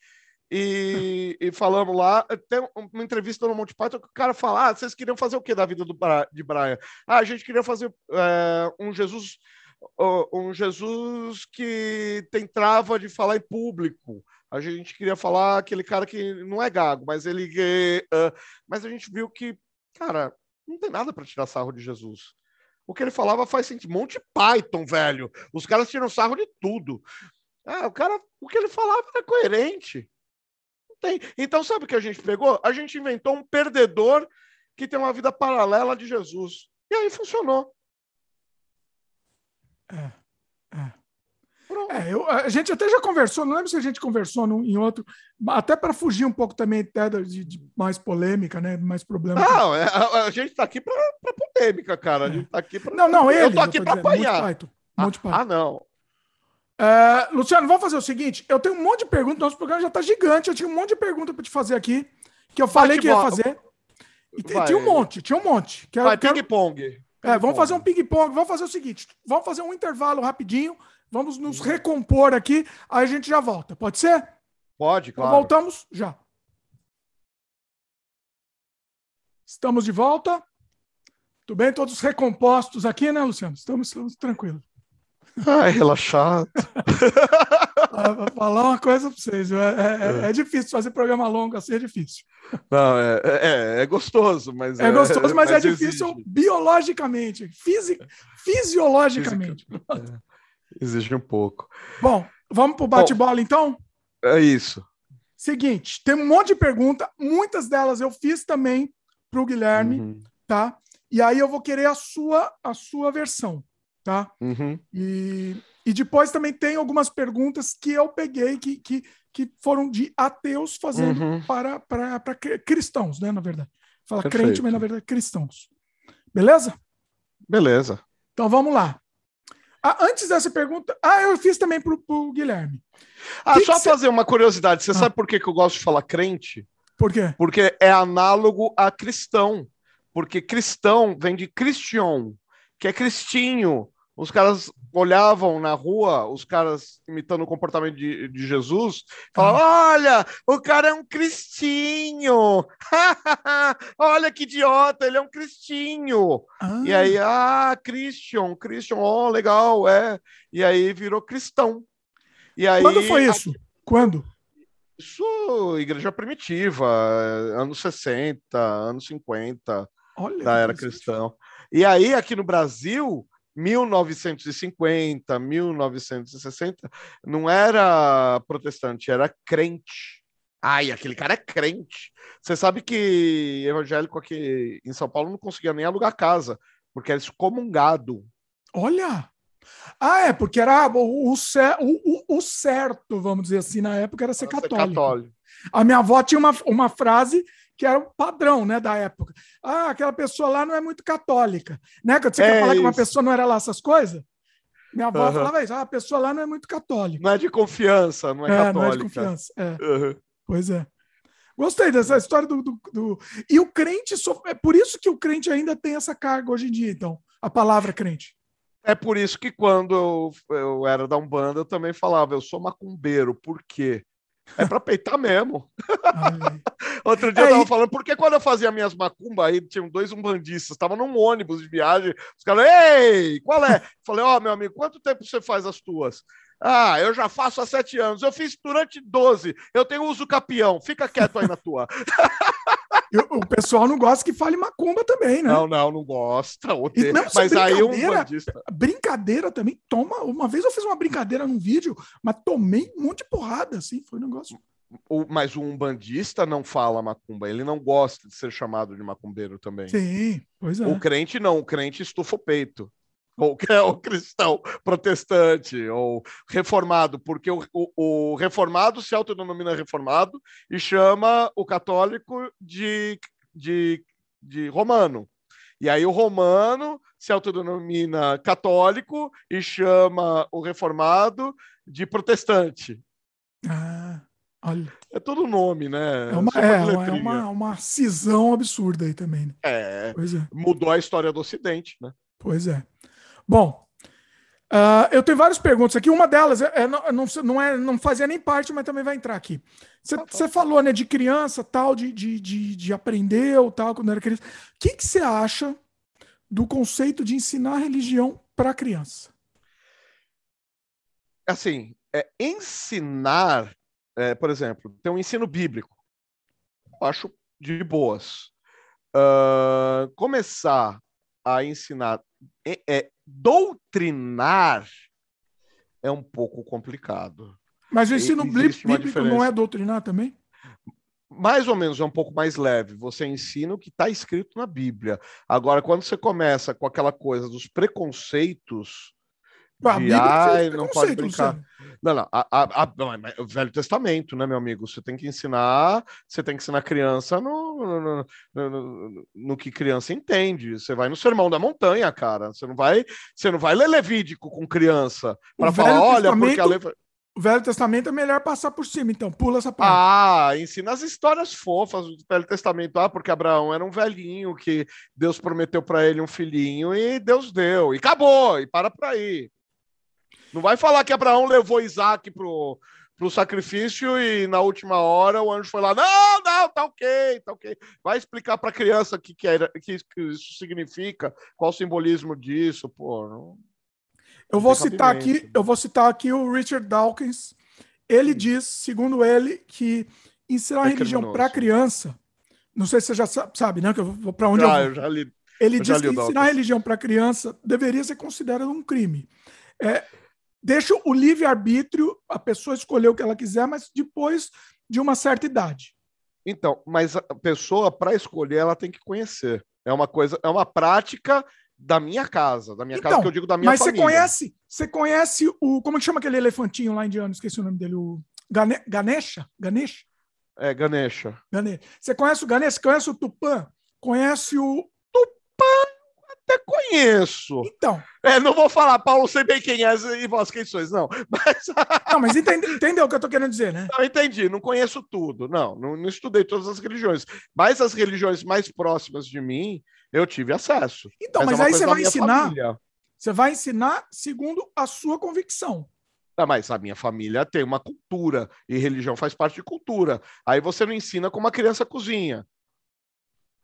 e, e, falamos lá, tem uma entrevista no Monty Python que o cara fala: ah, vocês queriam fazer o que da vida do, de Brian? Ah, a gente queria fazer é, um Jesus um Jesus que tem trava de falar em público. A gente queria falar aquele cara que não é gago, mas ele. Uh, mas a gente viu que, cara, não tem nada para tirar sarro de Jesus. O que ele falava faz sentido. Monty Python, velho. Os caras tiram sarro de tudo. Ah, o cara, o que ele falava era coerente tem. Então, sabe o que a gente pegou? A gente inventou um perdedor que tem uma vida paralela de Jesus. E aí funcionou. É. É. É, eu, a gente até já conversou, não lembro se a gente conversou num, em outro, até para fugir um pouco também até de, de, mais polêmica, né? Mais problema. Não, é, a, a, gente está aqui para polêmica, cara. A gente tá aqui pra... Não, não, ele. Eu tô aqui para apanhar. Python, Monte ah, ah, não. Uh, Luciano, vamos fazer o seguinte: eu tenho um monte de perguntas, nosso programa já está gigante. Eu tinha um monte de perguntas para te fazer aqui, que eu falei que ia fazer. E tinha um monte, tinha um monte. Quero, Vai, quero... ping-pong. É, vamos fazer um ping-pong. Vamos fazer o seguinte: vamos fazer um intervalo rapidinho, vamos nos recompor aqui, aí a gente já volta. Pode ser? Pode, então claro. Então, voltamos já. Estamos de volta. Tudo bem? Todos recompostos aqui, né, Luciano? Estamos, estamos tranquilos. Ai, relaxado. Ah, vou falar uma coisa para vocês. É, é, é, é, difícil fazer programa longo assim, é difícil. Não, é, é, é gostoso, mas. É, gostoso, mas, é difícil exige. biologicamente, fisi fisiologicamente. exige um pouco. Bom, vamos para o bate-bola então? É isso. Seguinte, tem um monte de pergunta, muitas delas eu fiz também para o Guilherme, uhum. tá? E aí eu vou querer a sua, a sua versão tá? Uhum. E, e depois também tem algumas perguntas que eu peguei que, que, que foram de ateus fazendo uhum. para, para, para cristãos, né? Na verdade. Fala Perfeito. crente, mas na verdade cristãos. Beleza? Beleza. Então vamos lá. Ah, antes dessa pergunta, ah, eu fiz também para o Guilherme. Ah, que só que fazer cê... uma curiosidade. Você ah. sabe por que, que eu gosto de falar crente? Por quê? Porque é análogo a cristão. Porque cristão vem de Christian, que é Cristinho. Os caras olhavam na rua, os caras imitando o comportamento de, de Jesus, falavam: ah. Olha, o cara é um cristinho! Olha que idiota, ele é um cristinho! Ah. E aí, ah, Christian, Christian, ó, oh, legal, é. E aí virou cristão. E aí, Quando foi isso? Quando? Isso, igreja primitiva, anos 60, anos 50, Olha da era cristão. E aí, aqui no Brasil, 1950, 1960, não era protestante, era crente. Ai, aquele cara é crente. Você sabe que evangélico aqui em São Paulo não conseguia nem alugar casa, porque era excomungado. Olha! Ah, é, porque era o, o, o, certo, vamos dizer assim, na época era ser, era católico. ser católico. A minha avó tinha uma, uma frase que era o padrão né, da época. Ah, aquela pessoa lá não é muito católica. Né? Quando você é quer falar isso. que uma pessoa não era lá essas coisas? Minha avó uhum. falava isso, ah, a pessoa lá não é muito católica. Não é de confiança, não é, é católica. Não é de confiança, é. Uhum. Pois é. Gostei dessa história do, do, do... E o crente, so... é por isso que o crente ainda tem essa carga hoje em dia, então, a palavra crente. É por isso que quando eu, eu era da Umbanda, eu também falava, eu sou macumbeiro, por quê? É para peitar mesmo. Outro dia é, eu tava falando, porque quando eu fazia minhas macumbas, aí tinham dois umbandistas, estavam num ônibus de viagem, os caras, ei, qual é? Falei, ó, oh, meu amigo, quanto tempo você faz as tuas? Ah, eu já faço há sete anos. Eu fiz durante 12. Eu tenho uso capião. Fica quieto aí na tua. o pessoal não gosta que fale macumba também, né? Não, não, não gosta. Não, mas aí um bandista... Brincadeira também. Toma. Uma vez eu fiz uma brincadeira num vídeo, mas tomei um monte de porrada, assim. Foi um negócio. Mas o umbandista não fala macumba, ele não gosta de ser chamado de macumbeiro também. Sim, pois é. O crente não, o crente estufa o peito ou que é o cristão protestante ou reformado, porque o, o, o, reformado se autodenomina reformado e chama o católico de, de, de romano. E aí o romano se autodenomina católico e chama o reformado de protestante. Ah, olha. É todo nome, né? É uma, é, uma, é uma, uma cisão absurda aí também. Né? É, é, Mudou a história do Ocidente, né? Pois é. Bom, uh, eu tenho várias perguntas aqui. Uma delas é, é, não, não, é, não fazia nem parte, mas também vai entrar aqui. Você ah, falou né, de criança, tal, de, de, de, de aprender ou tal, quando era criança. O que, que você acha do conceito de ensinar religião para criança? Assim, é, ensinar, é, por exemplo, tem um ensino bíblico. Acho de boas. Uh, começar a ensinar é, é, doutrinar é um pouco complicado. Mas o ensino bíblico não é doutrinar também? Mais ou menos, é um pouco mais leve. Você ensina o que está escrito na Bíblia. Agora, quando você começa com aquela coisa dos preconceitos, a de, ai, não pode brincar. Não, não, a, a, a, o Velho Testamento, né, meu amigo? Você tem que ensinar, você tem que ensinar criança no, no, no, no, que criança entende. Você vai no Sermão da Montanha, cara. Você não vai, você não vai ler Levídico com criança para falar, olha, porque a lei... O Velho Testamento é melhor passar por cima, então pula essa parte. Ah, ensina as histórias fofas do Velho Testamento. Ah, porque Abraão era um velhinho que Deus prometeu para ele um filhinho e Deus deu. E acabou, e para por aí. Não vai falar que Abraão levou Isaac pro, pro sacrifício e na última hora o anjo foi lá, não, não, tá ok, tá ok. Vai explicar para a criança o que, que, era, que isso significa, qual o simbolismo disso, pô. Não, eu vou citar aqui, eu vou citar aqui o Richard Dawkins. Ele diz, segundo ele, que ensinar é religião para criança, não sei se você já sabe, né? Que eu vou para onde já, eu vou. Eu já li, ele eu diz que ensinar religião para criança deveria ser considerado um crime. É, deixa o livre-arbítrio, a pessoa escolher o que ela quiser, mas depois de uma certa idade. Então, mas a pessoa, para escolher, ela tem que conhecer. É uma coisa, é uma prática da minha casa, da minha então, casa que eu digo da minha mas família. Mas você conhece, você conhece o, como que chama aquele elefantinho lá indiano? Esqueci o nome dele, o Gane, Ganesha? Ganesha? É, Ganesha. Ganesha. Você conhece o Ganesha? Conhece o Tupã? Conhece o? Até conheço. Então. É, não vou falar, Paulo, sei bem quem é e vós quem sois, não. Mas... não, mas entende, entendeu o que eu tô querendo dizer, né? Não, entendi, não conheço tudo. Não, não, não, estudei todas as religiões. Mas as religiões mais próximas de mim, eu tive acesso. Então, mas, mas é aí você vai ensinar. Família. Você vai ensinar segundo a sua convicção. Ah, mas a minha família tem uma cultura e religião faz parte de cultura. Aí você não ensina como a criança cozinha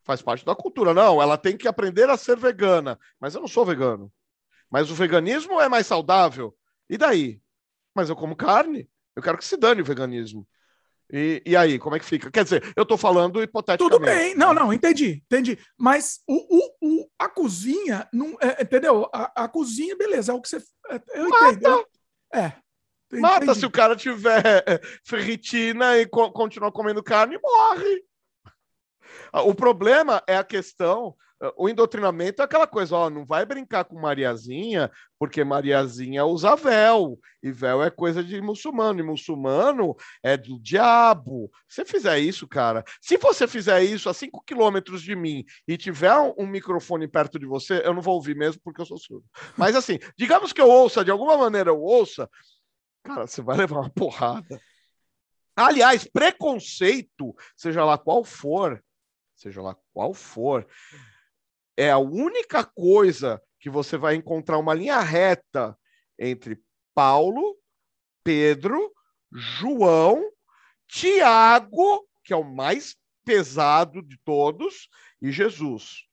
faz parte da cultura. Não, ela tem que aprender a ser vegana. Mas eu não sou vegano. Mas o veganismo é mais saudável. E daí? Mas eu como carne. Eu quero que se dane o veganismo. E, e aí, como é que fica? Quer dizer, eu estou falando hipoteticamente. Tudo bem, não, não, entendi, entendi. Mas o, o, o a cozinha, não, é, entendeu? A, a, cozinha, beleza, é o que você. É, eu Mata. entendo. É. Mata se o cara tiver ferritina e co continuar comendo carne, morre. Ah, o problema é a questão o endoctrinamento é aquela coisa, ó, não vai brincar com Mariazinha, porque Mariazinha usa véu, e véu é coisa de muçulmano, e muçulmano é do diabo. Se fizer isso, cara, se você fizer isso a 5 quilômetros de mim e tiver um, microfone perto de você, eu não vou ouvir mesmo porque eu sou surdo. Mas assim, digamos que eu ouça, de alguma maneira eu ouça, cara, você vai levar uma porrada. Aliás, preconceito, seja lá qual for, seja lá qual for, é a única coisa que você vai encontrar uma linha reta entre Paulo, Pedro, João, Tiago, que é o mais pesado de todos, e Jesus.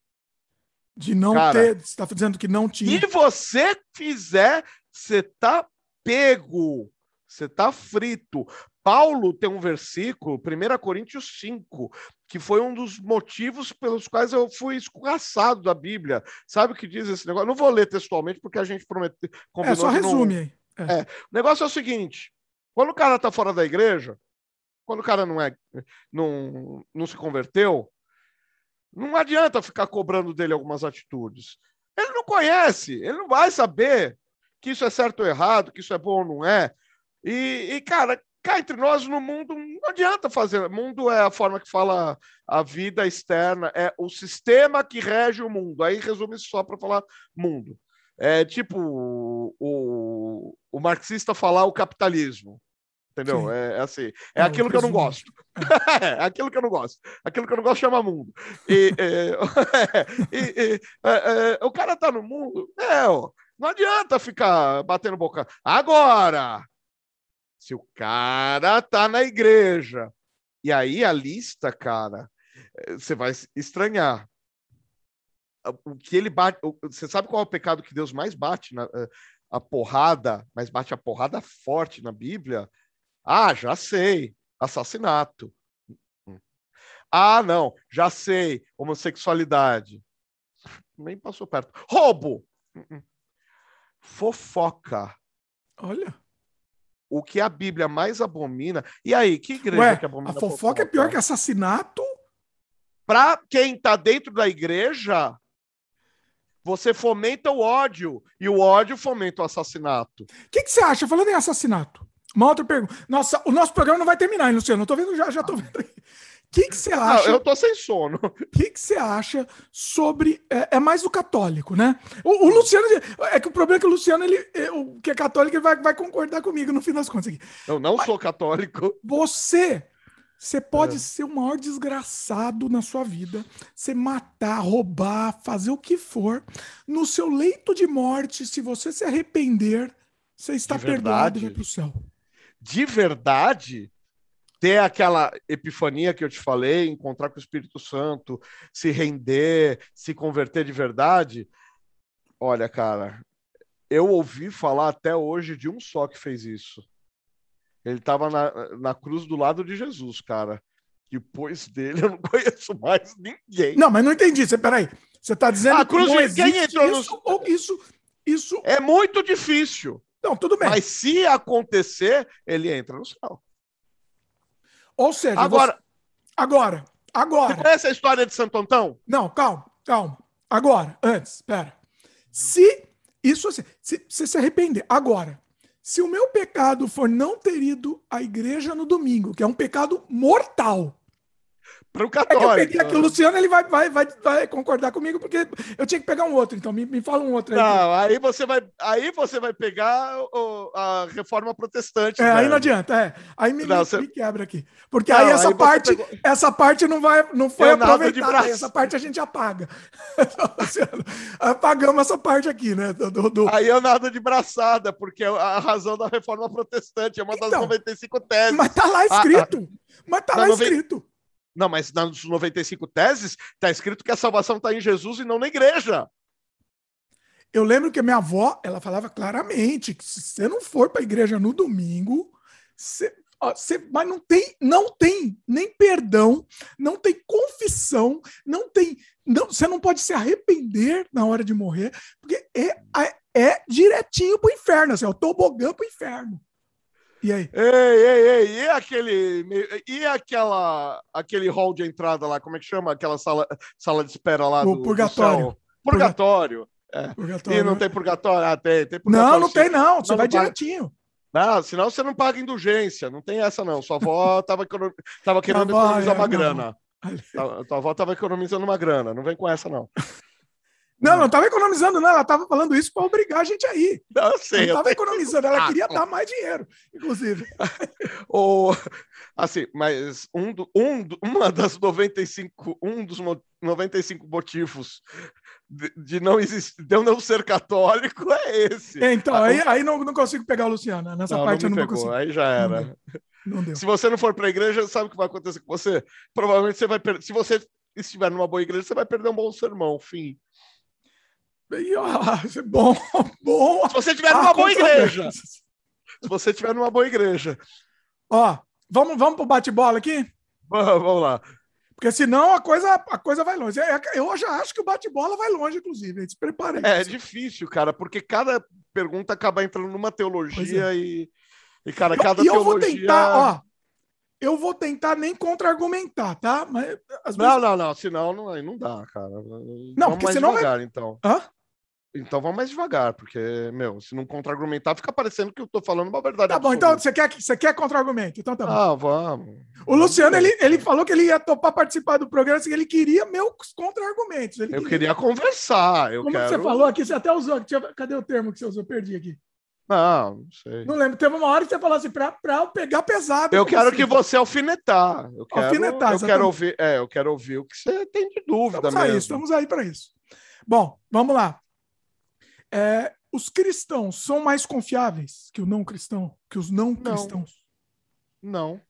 De não Cara, ter, você está dizendo que não tinha. Se você fizer, você tá pego, você tá frito. Paulo tem um versículo, 1 Coríntios 5, que foi um dos motivos pelos quais eu fui escorraçado da Bíblia. Sabe o que diz esse negócio? Não vou ler textualmente, porque a gente prometeu. É, só resume aí. É. é. O negócio é o seguinte: quando o cara está fora da igreja, quando o cara não é, não, não se converteu, não adianta ficar cobrando dele algumas atitudes. Ele não conhece, ele não vai saber que isso é certo ou errado, que isso é bom ou não é. E, e cara, cá entre nós, no mundo, não adianta fazer. Mundo é a forma que fala a vida externa, é o sistema que rege o mundo. Aí resume só para falar mundo. É tipo o, o, marxista falar o capitalismo. Entendeu? É, é, assim. É não, aquilo que eu não gosto. É. é aquilo que eu não gosto. Aquilo que eu não gosto chama mundo. E, e, e, é, é, o cara tá no mundo. É, ó, não adianta ficar batendo boca. Agora, se o cara tá na igreja. E aí a lista, cara, eh, você vai estranhar. O que ele bate. Você sabe qual é o pecado que Deus mais bate na, eh, a porrada, mas bate a porrada forte na Bíblia? Ah, já sei. Assassinato. Ah, não, já sei. Homossexualidade. Nem passou perto. Roubo. Fofoca. Olha o que a Bíblia mais abomina. E aí, que igreja Ué, que abomina? A fofoca é pior que assassinato? Para quem está dentro da igreja, você fomenta o ódio e o ódio fomenta o assassinato. O que, que, você acha? Falando em assassinato, uma outra pergunta. Nossa, o nosso programa não vai terminar, hein, Luciano? Eu tô vendo já, já tô vendo que que você acha? Eu tô sem sono. O que que você acha sobre é, é mais o católico, né? O, o, Luciano é que o problema é que o Luciano ele, é, o que é católico ele vai, vai concordar comigo no fim das contas aqui. Eu não Mas, sou católico. Você você pode é. ser o maior desgraçado na sua vida. Você matar, roubar, fazer o que for. No seu leito de morte, se você se arrepender, você está perdoado e vai para o céu. De verdade? Ter aquela epifania que eu te falei, encontrar com o Espírito Santo, se render, se converter de verdade. Olha, cara, eu ouvi falar até hoje de um só que fez isso. Ele estava na, na cruz do lado de Jesus, cara. Depois dele eu não conheço mais ninguém. Não, mas não entendi. Você, peraí. Você está dizendo a cruz que não existe entrou isso, no... ou isso, isso... É muito difícil. Não, tudo bem. Mas se acontecer, ele entra no céu. Ou seja, agora, você... agora, agora. Você conhece a história de Santo Antão? Não, calma, calma. Agora, antes, espera. Se isso assim, se você se arrepender, agora, se o meu pecado for não ter ido à igreja no domingo, que é um pecado mortal, para o católico. É que, eu peguei o Luciano ele vai, vai, vai, vai, concordar comigo, porque eu tinha que pegar um outro, então me, me fala um outro aí. Não, aí você vai, aí você vai pegar o, a reforma protestante. É, aí não adianta, é. Aí me, não, me, você... me quebra aqui. Porque não, aí essa aí parte, pegou... essa parte não, vai, não foi Leonardo aproveitada, essa parte a gente apaga. Luciano, apagamos essa parte aqui, né? Do, do... Aí eu nada de braçada, porque a razão da reforma protestante é uma das então, 95 teses. Mas tá lá escrito. Ah, ah. mas tá lá escrito. Não, mas nas 95 teses está escrito que a salvação está em Jesus e não na igreja. Eu lembro que a minha avó, ela falava claramente que se você não for para a igreja no domingo, você, você, mas não tem, não tem nem perdão, não tem confissão, não tem, não, você não pode se arrepender na hora de morrer, porque é, é, é direitinho para o inferno, assim, é o tobogã para o inferno. E aí? Ei, ei, ei, e aquele. E aquela, aquele hall de entrada lá, como é que chama? Aquela sala, sala de espera lá O do. purgatório. Do purgatório. É. Purgatório. E não tem purgatório? Ah, tem. tem purgatório, Não, não sim. tem, não. Você Não, vai não direitinho. Não, senão você não paga indulgência. Não tem essa, não. Sua avó tava, econo... tava querendo economizar é, uma grana. Tua, tua avó tava economizando uma grana. Não vem com essa, não. Não, não estava economizando, não. Ela estava falando isso para obrigar a gente a ir. Não, Não sei. eu estava economizando, ela Ah, queria dar mais dinheiro, inclusive. Ou, assim, mas um, do- um, uma das 95, um dos mo- 95 motivos de, de não existir, de eu não ser católico é esse. É, Então, Ah, aí, aí não, não consigo pegar o Luciano. Nessa não, parte não eu não pegou, conseguir. aí já era. Não deu. Se você não for para a igreja, sabe o que vai acontecer com você? Provavelmente você vai perder. Se você estiver numa boa igreja, você vai perder um bom sermão. Fim. E, ó, bom, bom. Se você estiver Há numa boa igreja. Se você estiver numa boa igreja. Ó, vamos, vamos pro bate-bola aqui? Vamos vamos lá. Porque senão a coisa, a coisa vai longe. É, Eu já acho que o bate-bola vai longe, inclusive. Se prepare. É, é difícil, cara, porque cada pergunta acaba entrando numa teologia e, e, cara, cada É. e eu teologia. vou tentar, ó. Eu vou tentar nem contra-argumentar, tá? Mas vezes. Não, não, não, senão não, aí não dá, cara. Não, vamos porque mais senão vai- devagar, então. Hã? Então vamos mais devagar, porque, meu, se não contra-argumentar, fica parecendo que eu tô falando uma verdade. Tá bom, então você quer, que- você quer contra-argumento? Então tá bom. Ah, vamos. O Luciano, ele, ele falou que ele ia topar participar do programa, assim, ele queria meus contra-argumentos. Eu queria conversar. Eu Como que quero... você falou aqui? Você até usou. Cadê o termo que você usou? Perdi aqui. Não, não sei. Não lembro. Teve uma hora que você falou assim, pra, pra pegar pesado. Eu quero assim? que você alfinetar. Eu quero, Alfinetar, eu exatamente. quero ouvir, é, eu quero ouvir o que você tem de dúvida Estamos aí, mesmo. estamos aí para isso. Bom, vamos lá. É, os cristãos são mais confiáveis que o não cristão, que os não cristãos? Não.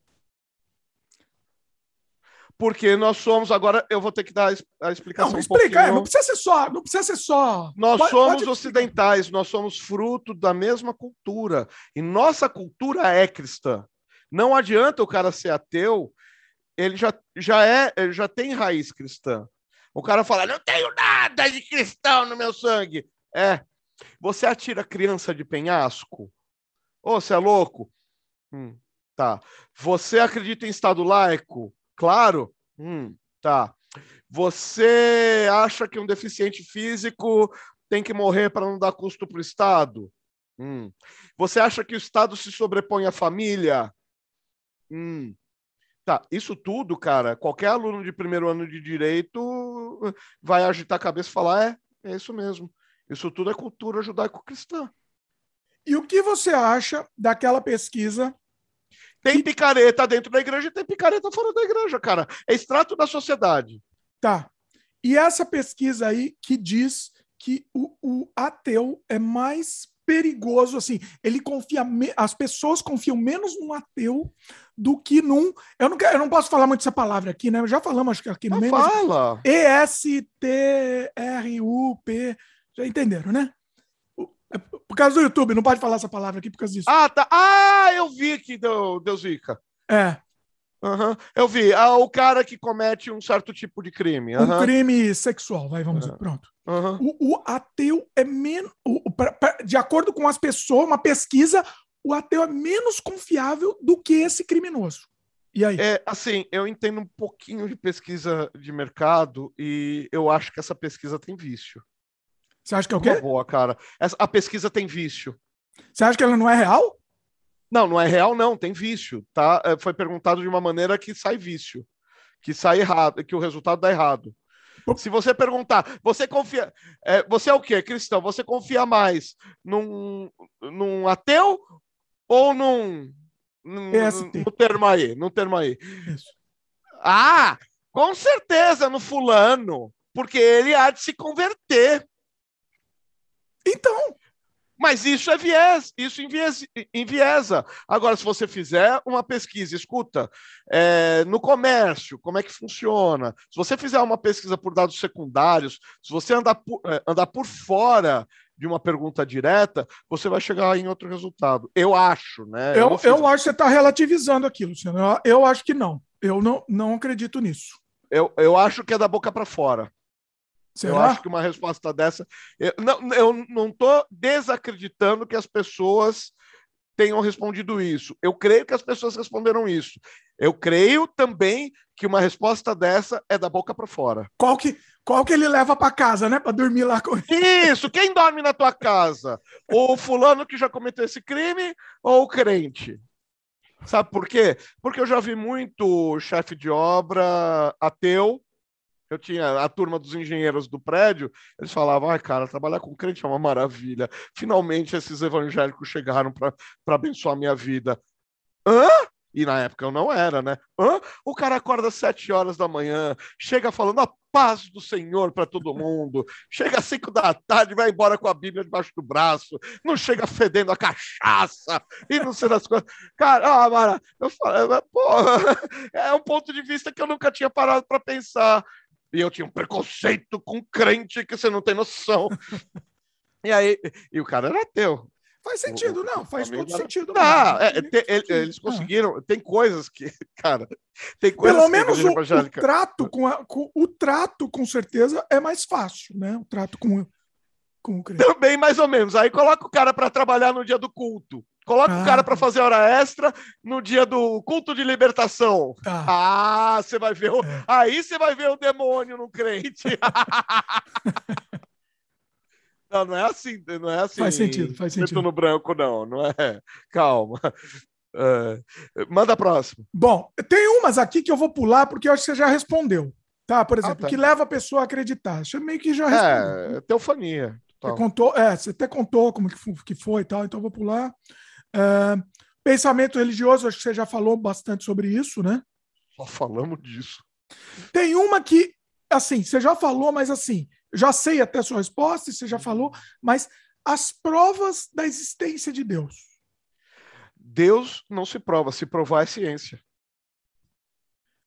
Porque nós somos agora, eu vou ter que dar a explicação Não, um explica, é, pouquinho. não precisa ser só, não precisa ser só. Nós Pode- somos pode ocidentais, nós somos fruto da mesma cultura. E nossa cultura é cristã. Não adianta o cara ser ateu, ele já, já é, ele já tem raiz cristã. O cara fala: "Não tenho nada de cristão no meu sangue". É. Você atira criança de penhasco? Ô, você é louco? Hum, tá. Você acredita em estado laico? Claro. Hum, tá. Você acha que um deficiente físico tem que morrer para não dar custo para o Estado? Hum. Você acha que o Estado se sobrepõe à família? Hum. Tá, isso tudo, cara, qualquer aluno de primeiro ano de direito vai agitar a cabeça e falar: é, é isso mesmo. Isso tudo é cultura judaico-cristã. E o que você acha daquela pesquisa? Tem picareta dentro da igreja e tem picareta fora da igreja, cara. É extrato da sociedade. Tá. E essa pesquisa aí que diz que o, o ateu é mais perigoso, assim, ele confia, me- as pessoas confiam menos num ateu do que num. Eu não, quero, eu não posso falar muito essa palavra aqui, né? Já falamos, acho que aqui mas- fala. E-S-T-R-U-P. Já entenderam, né? É Por causa do YouTube, não pode falar essa palavra aqui por causa disso. Ah, tá. Ah, eu vi que deu, deu zica. É, Aham, Eu vi. Ah, o cara que comete um certo tipo de crime. um Aham, crime sexual, vai, vamos É. dizer, pronto. O, o ateu é menos. De acordo com as pessoas, uma pesquisa, o ateu é menos confiável do que esse criminoso. E aí? É, assim, eu entendo um pouquinho de pesquisa de mercado e eu acho que essa pesquisa tem vício. Você acha que é o Uma quê? boa, cara. Essa, a pesquisa tem vício. Você acha que ela não é real? Não, não é real, não, tem vício, tá? É, Foi perguntado de uma maneira que sai vício, que sai errado, que o resultado dá errado. Se você perguntar, você confia. é, você é o quê, cristão? Você confia mais num, num ateu ou num. num PST. no termo aí, no termo aí. Isso. Ah, com certeza no fulano, porque ele há de se converter. Então, Mas isso é viés, isso envies- enviesa. Agora, se você fizer uma pesquisa, escuta, é, no comércio, como é que funciona? Se você fizer uma pesquisa por dados secundários, se você andar por, é, andar por fora de uma pergunta direta, você vai chegar em outro resultado. Eu acho, né? eu, não fiz- eu acho que você está relativizando aquilo, Luciano. Eu, eu acho que não. Eu não, não acredito nisso. eu, eu acho que é da boca para fora. Eu Será? acho que uma resposta dessa. Eu não, eu não estou desacreditando que as pessoas tenham respondido isso. Eu creio que as pessoas responderam isso. Eu creio também que uma resposta dessa é da boca para fora. Qual que, qual que ele leva para casa, né? Para dormir lá com ele. Isso, quem dorme na tua casa? O fulano que já cometeu esse crime ou o crente? Sabe por quê? Porque eu já vi muito chefe de obra ateu. Eu tinha a turma dos engenheiros do prédio, eles falavam: ai, cara, trabalhar com crente é uma maravilha. Finalmente esses evangélicos chegaram para abençoar minha vida. Hã? E na época eu não era, né? Hã? O cara acorda às sete horas da manhã, chega falando a paz do Senhor para todo mundo, chega às cinco da tarde, vai embora com a Bíblia debaixo do braço, não chega fedendo a cachaça e não sei das coisas. Cara, ah, Mara, eu falo, é um ponto de vista que eu nunca tinha parado para pensar. E eu tinha um preconceito com crente que você não tem noção. E aí, e o cara era ateu. Faz sentido, o, não, faz todo sentido. Não, é, tem, eles conseguiram, tem coisas que, cara, tem coisas Pelo menos o, o, trato com, a, com, o trato, com certeza, é mais fácil, né? O trato com, com o crente. Também, mais ou menos. Aí coloca o cara para trabalhar no dia do culto. Coloca ah, o cara para fazer hora extra no dia do culto de libertação. Tá. Ah, você vai ver o... É. Aí você vai ver o demônio no crente. Não, não é assim, não é assim. Faz sentido, faz sentido. no branco, não, não é. Calma. É, manda a próxima. Bom, tem umas aqui que eu vou pular porque eu acho que você já respondeu. Tá, por exemplo, ah, tá. que leva a pessoa a acreditar. Você meio que já respondeu. É, teofania. Você contou, é, você até contou como que foi e tal, então eu vou pular. É, pensamento religioso, acho que você já falou bastante sobre isso, né? Só falamos disso. Tem uma que, assim, você já falou, mas assim, já sei até a sua resposta, você já falou, mas as provas da existência de Deus. Deus não se prova, se provar é ciência.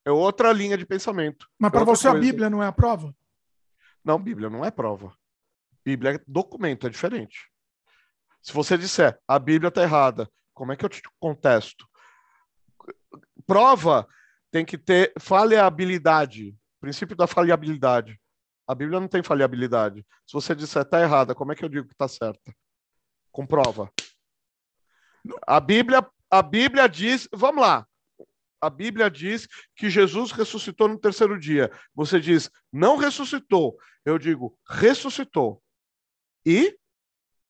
É outra linha de pensamento. Mas é para você coisa. a Bíblia não é a prova? Não, Bíblia não é prova. Bíblia é documento, é diferente. Se você disser a Bíblia está errada, como é que eu te contesto? Prova tem que ter faliabilidade, princípio da faliabilidade. A Bíblia não tem faliabilidade. Se você disser está errada, como é que eu digo que está certa? Comprova. A Bíblia, a Bíblia diz, vamos lá. A Bíblia diz que Jesus ressuscitou no terceiro dia. Você diz, não ressuscitou. Eu digo, ressuscitou. E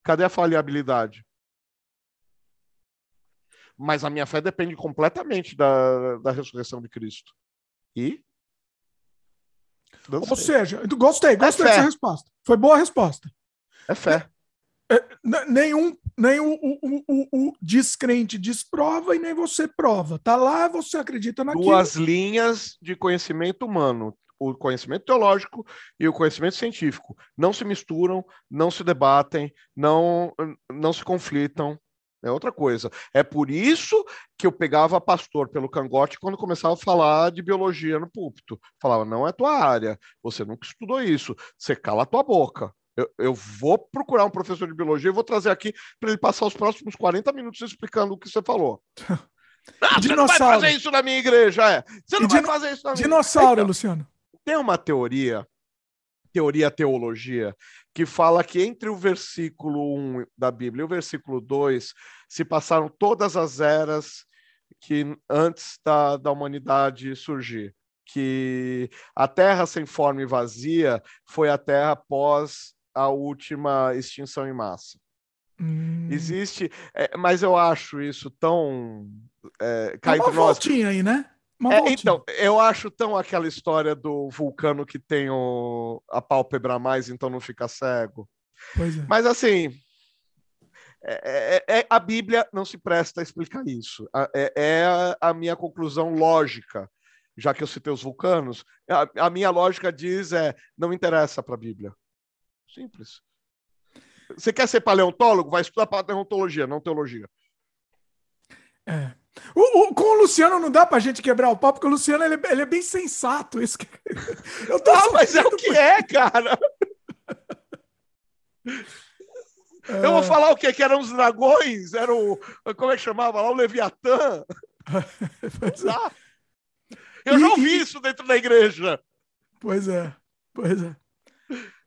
cadê a faliabilidade? Mas a minha fé depende completamente da, da ressurreição de Cristo. E não Ou seja, gostei, gostei é dessa resposta. Foi boa a resposta. É fé. É, é nenhum, nem o, o, o, o, descrente desprova e nem você prova. Tá lá, você acredita naquilo. Duas linhas de conhecimento humano. O conhecimento teológico e o conhecimento científico não se misturam, não se debatem, não, não se conflitam. É outra coisa. É por isso que eu pegava pastor pelo cangote quando começava a falar de biologia no púlpito. Falava, não é tua área, você nunca estudou isso, você cala a tua boca. Eu, eu vou procurar um professor de biologia e vou trazer aqui para ele passar os próximos 40 minutos explicando o que você falou. Ah, você não vai fazer isso na minha igreja, é. Você não vai fazer isso na minha Dinossauro, então, Luciano. Tem uma teoria, teoria teologia, que fala que entre o versículo 1 da Bíblia e o versículo 2 se passaram todas as eras que antes da, da humanidade surgir. Que a terra sem forma e vazia foi a terra após a última extinção em massa. Hum. Existe, é, mas eu acho isso tão. É, cá uma voltinha aí, né? É, então, eu acho tão aquela história do vulcano que tem o, a pálpebra a mais, então não fica cego. É. Mas assim, é, é, é, a Bíblia não se presta a explicar isso. É, é a, a, minha conclusão lógica, já que eu citei os vulcanos. A, a minha lógica diz é não interessa para a Bíblia. Simples. Você quer ser paleontólogo? Vai estudar paleontologia, não teologia. É. O, o, com o Luciano não dá pra gente quebrar o pau, porque o Luciano ele, ele é bem sensato. Isso que... Eu tô ah, mas é o que é, cara. É... Eu vou falar o quê? Que eram os dragões? Era o. Como é que chamava lá? O Leviatã? ah, eu e, já ouvi isso dentro da igreja. Pois é, pois é.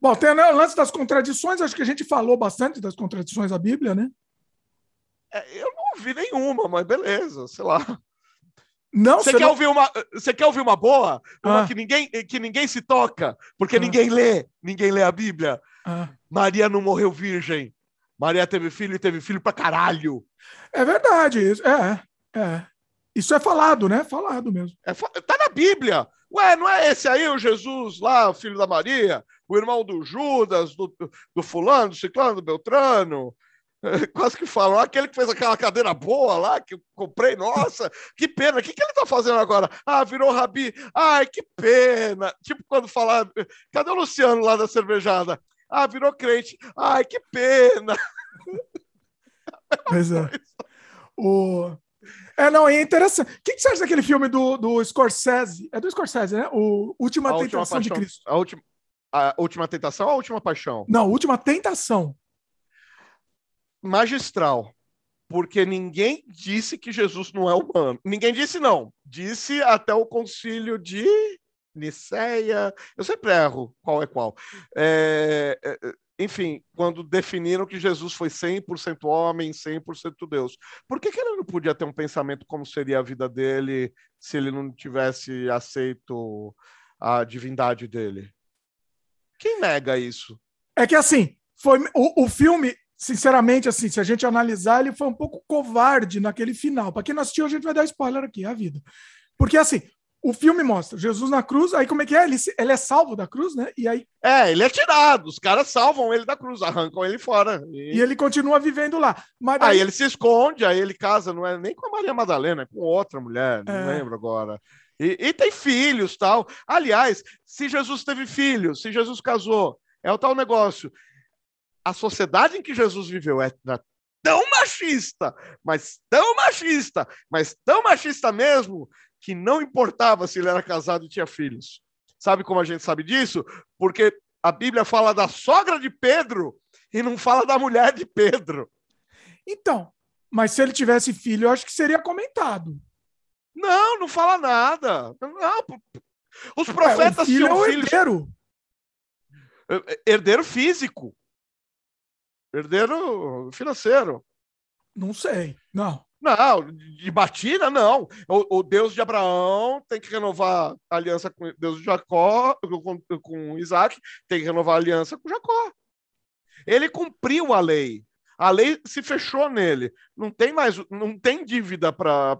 Bom, tem né, o lance das contradições, acho que a gente falou bastante das contradições da Bíblia, né? É, eu não vi nenhuma, mas beleza, sei lá. Não, Você você quer, não... ouvir uma, você quer ouvir uma boa? Uma Ah. que, ninguém, que ninguém se toca, porque Ah. ninguém lê, ninguém lê a Bíblia. Ah, Maria não morreu virgem. Maria teve filho e teve filho pra caralho. é verdade, isso. É, é. Isso é falado, né? Falado mesmo. É, tá na Bíblia. Ué, não é esse aí o Jesus lá, filho da Maria? O irmão do Judas, do, do fulano, do ciclano, do Beltrano? Quase que falam, aquele que fez aquela cadeira boa lá, que eu comprei, nossa, que pena, o que, que ele tá fazendo agora? Ah, virou rabi, ai, que pena. Tipo quando falar, cadê o Luciano lá da cervejada? Ah, virou crente, ai, que pena. Pois é. O... É, não, é interessante. O que, que você acha daquele filme do, do Scorsese? É do Scorsese, né? O Última A última Tentação de paixão- Cristo. A última, a última tentação ou a última paixão? Não, Última Tentação. Magistral, porque ninguém disse que Jesus não é humano. Ninguém disse não. Disse até o concílio de Niceia. Eu sempre erro qual é qual. É, é, é, enfim, quando definiram que Jesus foi 100% homem, 100% Deus. Por que, que ele não podia ter um pensamento como seria a vida dele se ele não tivesse aceito a divindade dele? Quem nega isso? É que assim, foi o, o filme, sinceramente, assim, se a gente analisar, ele foi um pouco covarde naquele final. Para quem não assistiu, a gente vai dar spoiler aqui, é a vida. Porque assim, o filme mostra Jesus na cruz, aí como é que é? Ele, ele é salvo da cruz, né? E aí É, ele é tirado, os caras salvam ele da cruz, arrancam ele fora. E, e ele continua vivendo lá. Mas daí- aí ele se esconde, aí ele casa, não é nem com a Maria Madalena, é com outra mulher, não É. lembro agora. E, e tem filhos, tal. Aliás, se Jesus teve filhos, se Jesus casou, é o tal negócio. A sociedade em que Jesus viveu é era tão machista, mas tão machista, mas tão machista mesmo, que não importava se ele era casado e tinha filhos. Sabe como a gente sabe disso? Porque a Bíblia fala da sogra de Pedro e não fala da mulher de Pedro. Então, mas se ele tivesse filho, eu acho que seria comentado. Não, não fala nada. Não, os É, o profetas filho é tinham o filhos. herdeiro. eh, Herdeiro físico. Herdeiro financeiro. Não sei. Não. Não, de batida, não. O, o Deus de Abraão tem que renovar a aliança com Deus de Jacó, com, com Isaac, tem que renovar a aliança com Jacó. Ele cumpriu a lei. A lei se fechou nele. Não tem mais, não tem dívida para,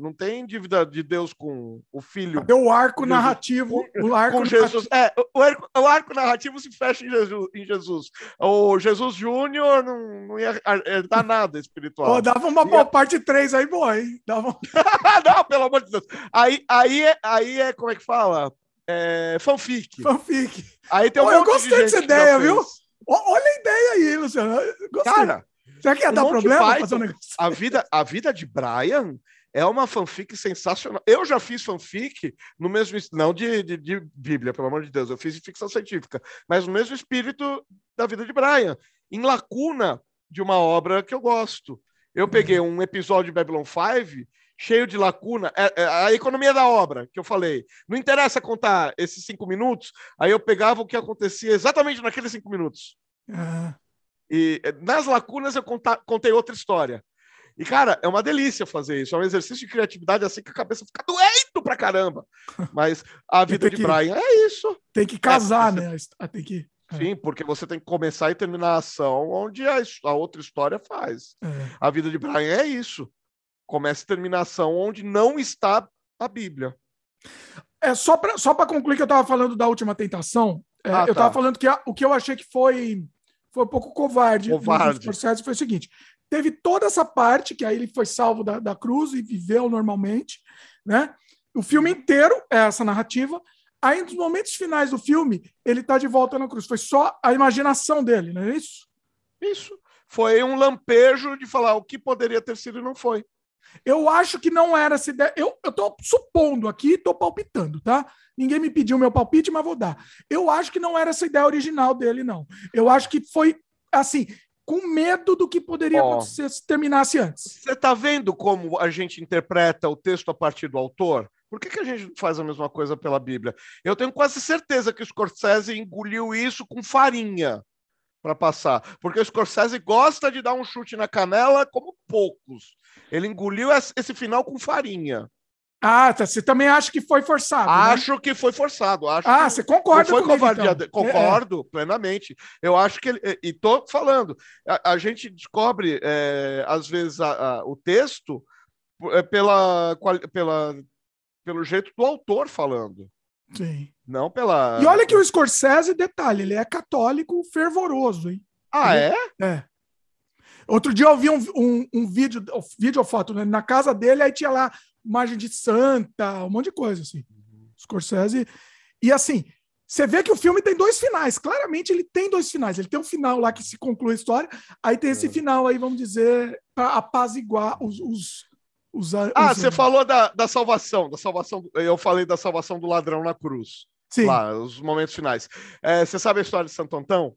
não tem dívida de Deus com o filho Cadê o arco narrativo? O arco com Jesus. É, o arco, o arco narrativo se fecha em Jesus. Em Jesus. O Jesus Júnior não, não ia herdar nada espiritual. Dava uma boa parte 3 aí, boa, hein? Dava... não, pelo amor de Deus. Aí, aí, é, aí é, como é que fala? É, fanfic. fanfic. Aí tem um Pô, eu gostei dessa ideia, viu? Olha a ideia aí, Luciano. Gostei. Cara, Será que ia dar problema faz, fazer um negócio? a vida, a vida de Brian é uma fanfic sensacional. Eu já fiz fanfic no mesmo es- não de, de, de Bíblia, pelo amor de Deus, eu fiz de ficção científica, mas no mesmo espírito da vida de Brian, em lacuna de uma obra que eu gosto. Eu peguei um episódio de Babylon 5 cheio de lacuna, é- é a economia da obra que eu falei. Não interessa contar esses cinco minutos, aí eu pegava o que acontecia exatamente naqueles cinco minutos. Ah, E eh, nas lacunas eu conta- contei outra história. E, cara, é uma delícia fazer isso. É um exercício de criatividade assim que a cabeça fica doendo pra caramba. Mas a vida de que- Brian é isso. tem que casar, você- né? Ah, Tem que. É. Sim, porque você tem que começar e terminar a ação onde a, a outra história faz. É. A vida de Brian é isso. Começa e termina a ação onde não está a Bíblia. É, só para só pra concluir que eu estava falando da última tentação, é, Ah, eu tá. estava falando que a- o que eu achei que foi, foi um pouco covarde, Covarde. processo foi o seguinte: teve toda essa parte, que aí ele foi salvo da, da cruz e viveu normalmente, né? O filme inteiro é essa narrativa. Aí, nos momentos finais do filme, ele está de volta na cruz. Foi só a imaginação dele, não é isso? Isso. Foi um lampejo de falar o que poderia ter sido e não foi. Eu acho que não era essa ideia. Eu, eu tô supondo aqui, tô palpitando, tá? Ninguém me pediu meu palpite, mas vou dar. Eu acho que não era essa ideia original dele, não. Eu acho que foi, assim, com medo do que poderia Ó. acontecer se terminasse antes. Você está vendo como a gente interpreta o texto a partir do autor? Por que, que a gente faz a mesma coisa pela Bíblia? Eu tenho quase certeza que o Scorsese engoliu isso com farinha. Para passar. Porque o Scorsese gosta de dar um chute na canela como poucos. Ele engoliu esse final com farinha. Ah, tá. Você também acha que foi forçado? Né? Acho né? que foi forçado. Acho ah, você concorda foi comigo, covardia. Então. Concordo é. plenamente. Eu acho que ele. E tô falando. A, a gente descobre, é, às vezes, a, a, o texto é, pela, pela, pelo jeito do autor falando. Sim. Não pela. E olha que o Scorsese, detalhe, ele é católico fervoroso, hein? Ah, é? É. Outro dia eu vi um, um, um vídeo, vídeo ou foto né? na casa dele, aí tinha lá imagem de santa, um monte de coisa, assim. Uhum. Scorsese. E assim, você vê que o filme tem dois finais. Claramente ele tem dois finais. Ele tem um final lá que se conclui a história, aí tem esse é. final aí, vamos dizer, para apaziguar os, os, os, ah, os... você falou da, da salvação, da salvação. Eu falei da salvação do ladrão na cruz. Sim. Lá, os momentos finais. É, você sabe a história de Santo Antão?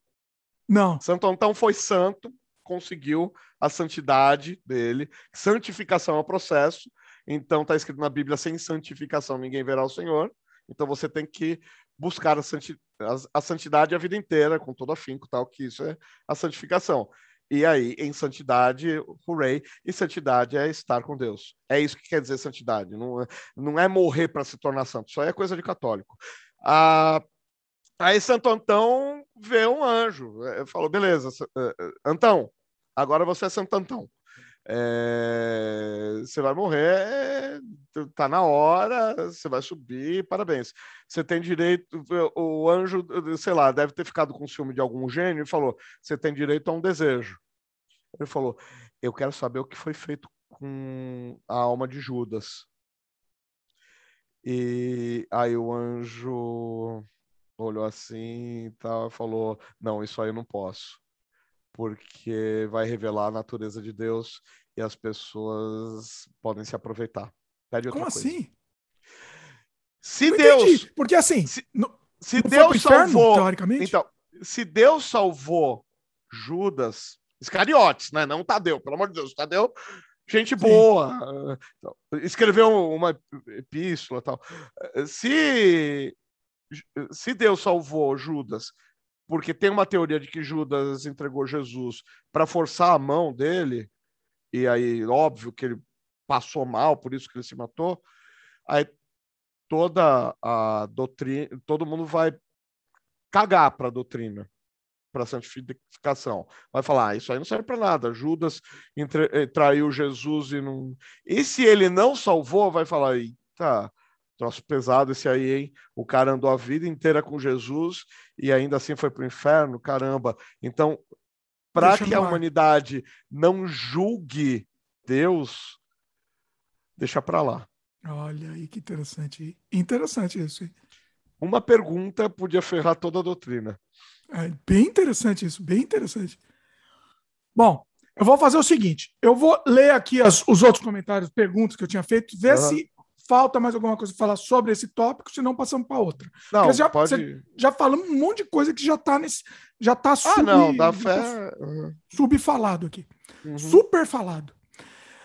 Não. Santo Antão foi santo, conseguiu a santidade dele. Santificação é o processo. Então está escrito na Bíblia: sem santificação ninguém verá o Senhor. Então você tem que buscar a, santi a, a santidade a vida inteira, com todo afinco, tal, que isso é a santificação. E aí, em santidade, hooray, e santidade é estar com Deus. É isso que quer dizer santidade. Não, é, não é morrer para se tornar santo, isso aí é coisa de católico. Ah, aí Santo Antão vê um anjo, é, falou: beleza, é, Antão, agora você é Santo Antão. É, você vai morrer, tá na hora, você vai subir, parabéns. Você tem direito, o anjo, sei lá, deve ter ficado com ciúme de algum gênio e falou: você tem direito a um desejo. Ele falou: eu quero saber o que foi feito com a alma de Judas. E aí o anjo olhou assim e tal, falou: Não, isso aí eu não posso, porque vai revelar a natureza de Deus e as pessoas podem se aproveitar. Pede outra Como coisa. assim? Se Deus. Entendi, porque assim. Se, se não Deus inferno, salvou. Teoricamente? Então, se Deus salvou Judas, Iscariotes, né? Não Tadeu, pelo amor de Deus. Tadeu gente boa, então, escreveu uma epístola tal. Se, se Deus salvou Judas, porque tem uma teoria de que Judas entregou Jesus para forçar a mão dele, e aí, óbvio que ele passou mal, por isso que ele se matou, aí toda a doutrina, todo mundo vai cagar para a doutrina para santificação. Vai falar, ah, isso aí não serve para nada. Judas entre, eh, traiu Jesus e não. E se ele não salvou, vai falar, eita, troço pesado esse aí, hein? O cara andou a vida inteira com Jesus e ainda assim foi para o inferno, caramba. Então, para que a humanidade não julgue Deus, deixa para lá. Olha aí que interessante. Interessante isso. Uma pergunta podia ferrar toda a doutrina. É bem interessante isso, bem interessante. Bom, eu vou fazer o seguinte: eu vou ler aqui as, os outros comentários, perguntas que eu tinha feito, ver uhum. se falta mais alguma coisa para falar sobre esse tópico, senão passamos para outra. Não, já, pode... já falamos um monte de coisa que já está nesse. Já está sub, ah, não, dá fé. Uhum. subfalado aqui. Uhum. Super falado.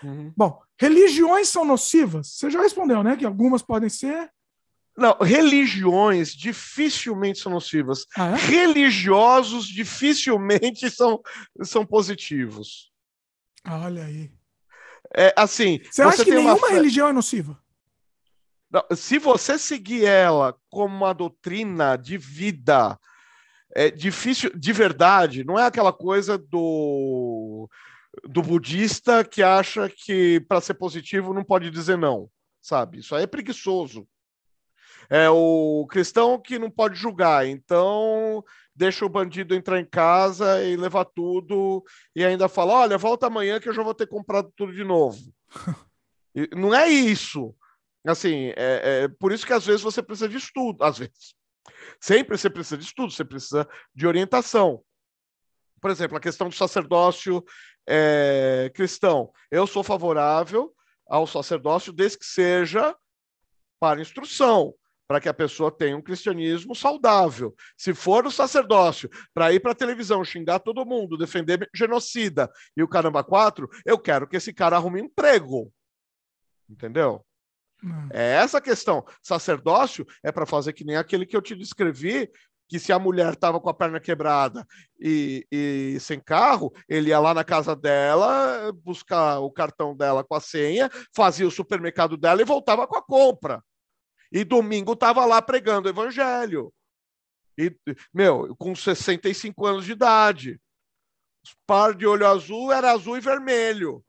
Uhum. Bom, religiões são nocivas? Você já respondeu, né? Que algumas podem ser. Não, religiões dificilmente são nocivas. Ah, é? Religiosos dificilmente são, são positivos. Olha aí. É assim. Você, você acha que nenhuma uma... religião é nociva? Não, se você seguir ela como uma doutrina de vida, é difícil, de verdade, não é aquela coisa do, do budista que acha que para ser positivo não pode dizer não, sabe? Isso aí é preguiçoso é o cristão que não pode julgar, então deixa o bandido entrar em casa e levar tudo e ainda fala: olha, volta amanhã que eu já vou ter comprado tudo de novo. não é isso. Assim, é, é por isso que às vezes você precisa de estudo, às vezes. Sempre você precisa de estudo, você precisa de orientação. Por exemplo, a questão do sacerdócio é, cristão. Eu sou favorável ao sacerdócio desde que seja para instrução para que a pessoa tenha um cristianismo saudável. Se for o sacerdócio para ir para a televisão xingar todo mundo, defender genocida e o caramba quatro, eu quero que esse cara arrume emprego. Entendeu? Hum. É essa a questão. Sacerdócio é para fazer que nem aquele que eu te descrevi que se a mulher estava com a perna quebrada e, e, sem carro, ele ia lá na casa dela, buscar o cartão dela com a senha, fazia o supermercado dela e voltava com a compra. E domingo estava lá pregando o evangelho. E, meu, com 65 anos de idade. Par de olho azul era azul e vermelho.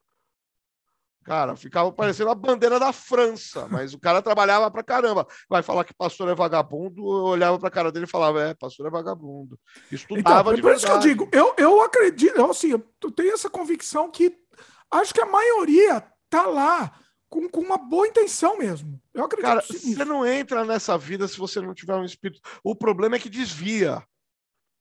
Cara, ficava parecendo a bandeira da França, mas o cara trabalhava pra caramba. Vai falar que pastor é vagabundo, eu olhava pra cara dele e falava, é, pastor é vagabundo. Estudava então, de por verdade. isso que eu digo, eu, eu acredito, eu, assim, eu tenho essa convicção que acho que a maioria tá lá com, com uma boa intenção mesmo. Eu acredito Cara, você não entra nessa vida se você não tiver um espírito. O problema é que desvia.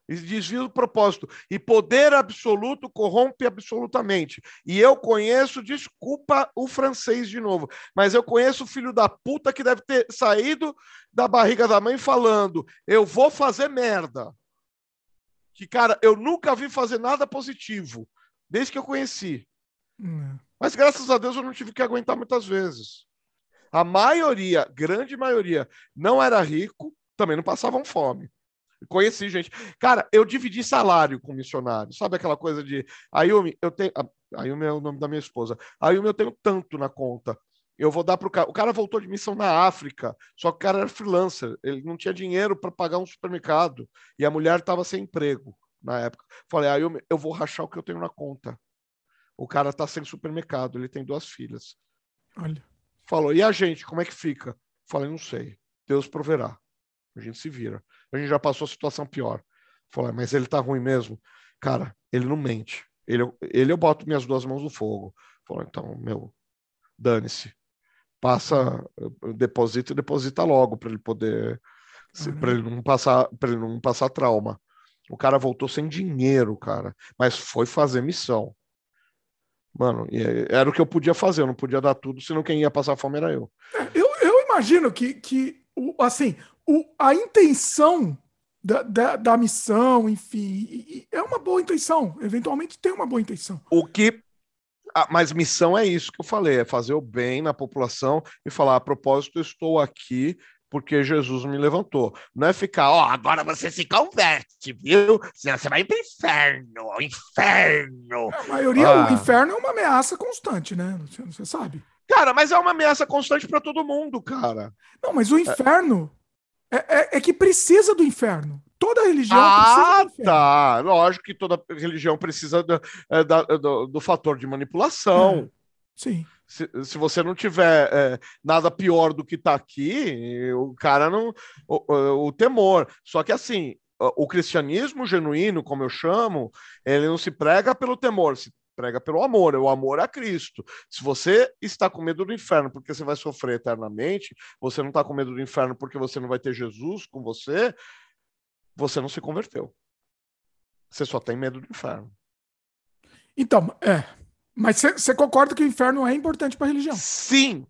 Desvia do propósito. E poder absoluto corrompe absolutamente. E eu conheço, desculpa o francês de novo, mas eu conheço o filho da puta que deve ter saído da barriga da mãe falando: eu vou fazer merda. Que, cara, eu nunca vi fazer nada positivo, desde que eu conheci. Hum. Mas graças a Deus eu não tive que aguentar muitas vezes. A maioria, grande maioria, não era rico, também não passavam fome. Conheci gente. Cara, eu dividi salário com missionário. Sabe aquela coisa de Ayumi, eu tenho. Ayumi é o nome da minha esposa. Ayumi, eu tenho tanto na conta. Eu vou dar para o cara. O cara voltou de missão na África, só que o cara era freelancer. Ele não tinha dinheiro para pagar um supermercado. E a mulher estava sem emprego na época. Falei, Ayumi, eu vou rachar o que eu tenho na conta. O cara está sem supermercado, ele tem duas filhas. Olha. Falou, e a gente, como é que fica? Falei, não sei. Deus proverá. A gente se vira. A gente já passou a situação pior. Falei, mas ele tá ruim mesmo? Cara, ele não mente. Ele, ele eu boto minhas duas mãos no fogo. Falei, então, meu, dane-se. Passa, deposita e deposita logo para ele poder. Para ele não passar para ele não passar trauma. O cara voltou sem dinheiro, cara, mas foi fazer missão. Mano, era o que eu podia fazer, eu não podia dar tudo, senão quem ia passar fome era eu. Eu, eu imagino que, que assim, o, a intenção da, da, da, missão, enfim, é uma boa intenção. Eventualmente tem uma boa intenção. O que. Ah, mas missão é isso que eu falei: é fazer o bem na população e falar, a propósito, eu estou aqui porque Jesus me levantou. Não é ficar, ó, oh, agora você se converte, viu? Senão você vai pro inferno, inferno. A maioria, ah. o inferno é uma ameaça constante, né? Você, você sabe. Cara, mas é uma ameaça constante para todo mundo, cara. Não, mas o inferno é, é, é que precisa do inferno. Toda religião ah, precisa. Ah, tá. Lógico que toda religião precisa do, é, do, do fator de manipulação. É. Sim se, se você não tiver é, nada pior do que está aqui, o cara não. O, o, temor. Só que assim, o cristianismo genuíno, como eu chamo, ele não se prega pelo temor, se prega pelo amor, o amor a Cristo. Se você está com medo do inferno porque você vai sofrer eternamente, você não está com medo do inferno porque você não vai ter Jesus com você, você não se converteu. Você só tem medo do inferno. Então, é, mas você concorda que o inferno é importante para a religião? Sim.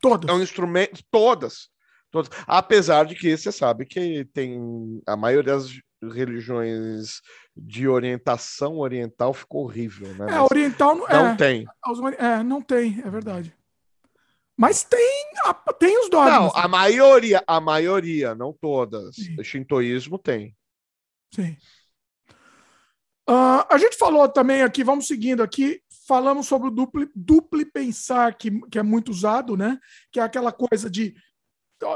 Todas. É um instrumento. Todas. Todas. Apesar de que você sabe que tem. A maioria das religiões de orientação oriental ficou horrível, né? É, oriental não, não é, tem. É, não tem, é verdade. Mas tem, tem os dogmas. Não, a maioria, a maioria, não todas. Sim. Shintoísmo tem. Sim. Uh, a gente falou também aqui, vamos seguindo aqui, falamos sobre o duplo, duplo pensar, que, que é muito usado, né? Que é aquela coisa de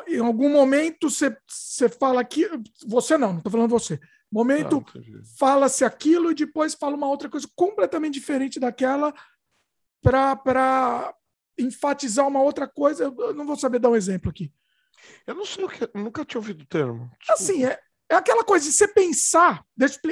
em algum momento você fala que você não, não estou falando você. Momento ah, fala-se aquilo e depois fala uma outra coisa completamente diferente daquela para enfatizar uma outra coisa. Eu não vou saber dar um exemplo aqui. Eu não sei o que, nunca tinha ouvido o termo. Desculpa. Assim, é, é aquela coisa de você pensar,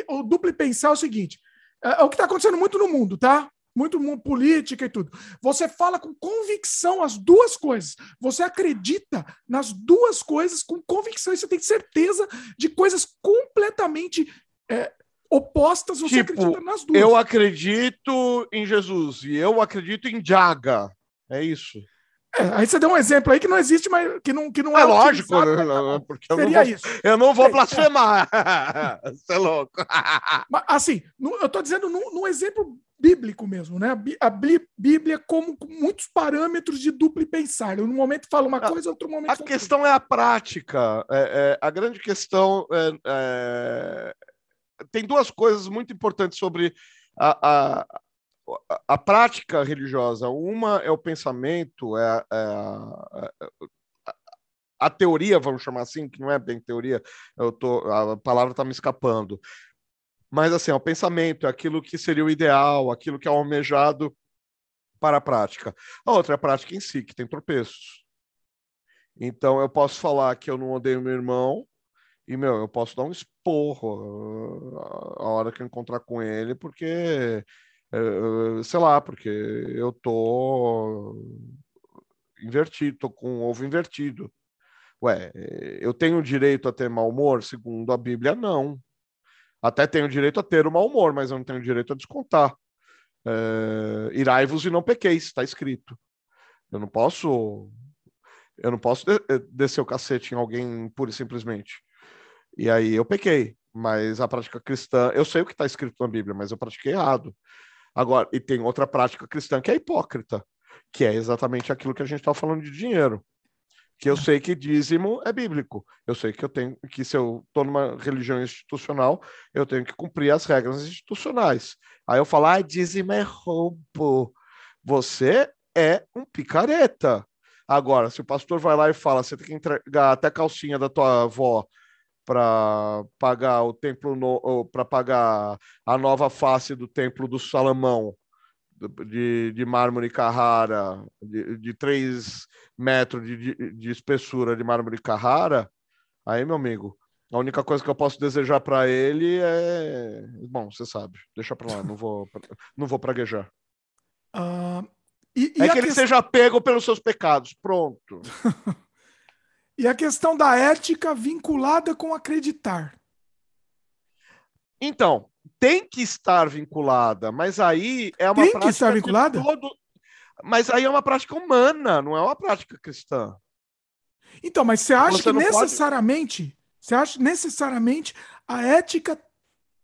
o duplo pensar é o seguinte: é, é o que está acontecendo muito no mundo, tá? Muito, política e tudo. Você fala com convicção as duas coisas. Você acredita nas duas coisas com convicção e você tem certeza de coisas completamente é, opostas. Você tipo, acredita nas duas. Eu acredito em Jesus e eu acredito em Jaga. É isso. É, aí você deu um exemplo aí que não existe, mas que não, que não é. É lógico, não, porque eu não, vou, isso. eu não vou blasfemar. Você é louco. mas, assim, eu estou dizendo num, num, exemplo bíblico mesmo, né? A Bíblia como muitos parâmetros de duplo pensar. No momento fala uma coisa, outro momento. A questão é a prática. É, é, a grande questão é, é, tem duas coisas muito importantes sobre a, a, a, prática religiosa. Uma é o pensamento, é, é a, a teoria, vamos chamar assim, que não é bem teoria, eu tô, a palavra está me escapando. Mas assim, é o pensamento, é aquilo que seria o ideal, aquilo que é almejado para a prática. A outra é a prática em si, que tem tropeços. Então eu posso falar que eu não odeio meu irmão, e meu, eu posso dar um esporro a hora que eu encontrar com ele, porque sei lá, porque eu tô invertido, tô com ovo invertido. Ué, eu tenho direito a ter mau humor? Segundo a Bíblia, não. Até tenho direito a ter o mau humor, mas eu não tenho direito a descontar. É, Irai-vos e não pequeis, está escrito. Eu não posso. Eu não posso eh, descer o cacete em alguém pura e simplesmente. E aí eu pequei. Mas a prática cristã, eu sei o que está escrito na Bíblia, mas eu pratiquei errado. Agora, e tem outra prática cristã que é hipócrita, que é exatamente aquilo que a gente está falando de dinheiro que eu sei que dízimo é bíblico. Eu sei que eu tenho que se eu estou numa religião institucional, eu tenho que cumprir as regras institucionais. Aí eu falo, ah, dízimo é roubo. Você é um picareta. Agora, se o pastor vai lá e fala, você tem que entregar até a calcinha da tua avó para pagar o templo no, para pagar a nova face do templo do Salomão de, de mármore Carrara, de, de 3 metros de, de, de espessura de mármore Carrara, aí, meu amigo, a única coisa que eu posso desejar para ele é. Bom, você sabe, deixa para lá, não vou, não vou praguejar. Uh, e, e é que ele seja pego pelos seus pecados, pronto. e a questão da ética vinculada com acreditar. Então, tem que estar vinculada, mas aí é uma tem prática. Que estar vinculada? Todo... Mas aí é uma prática humana, não é uma prática cristã. Então, mas você acha você que necessariamente, pode... você acha necessariamente a ética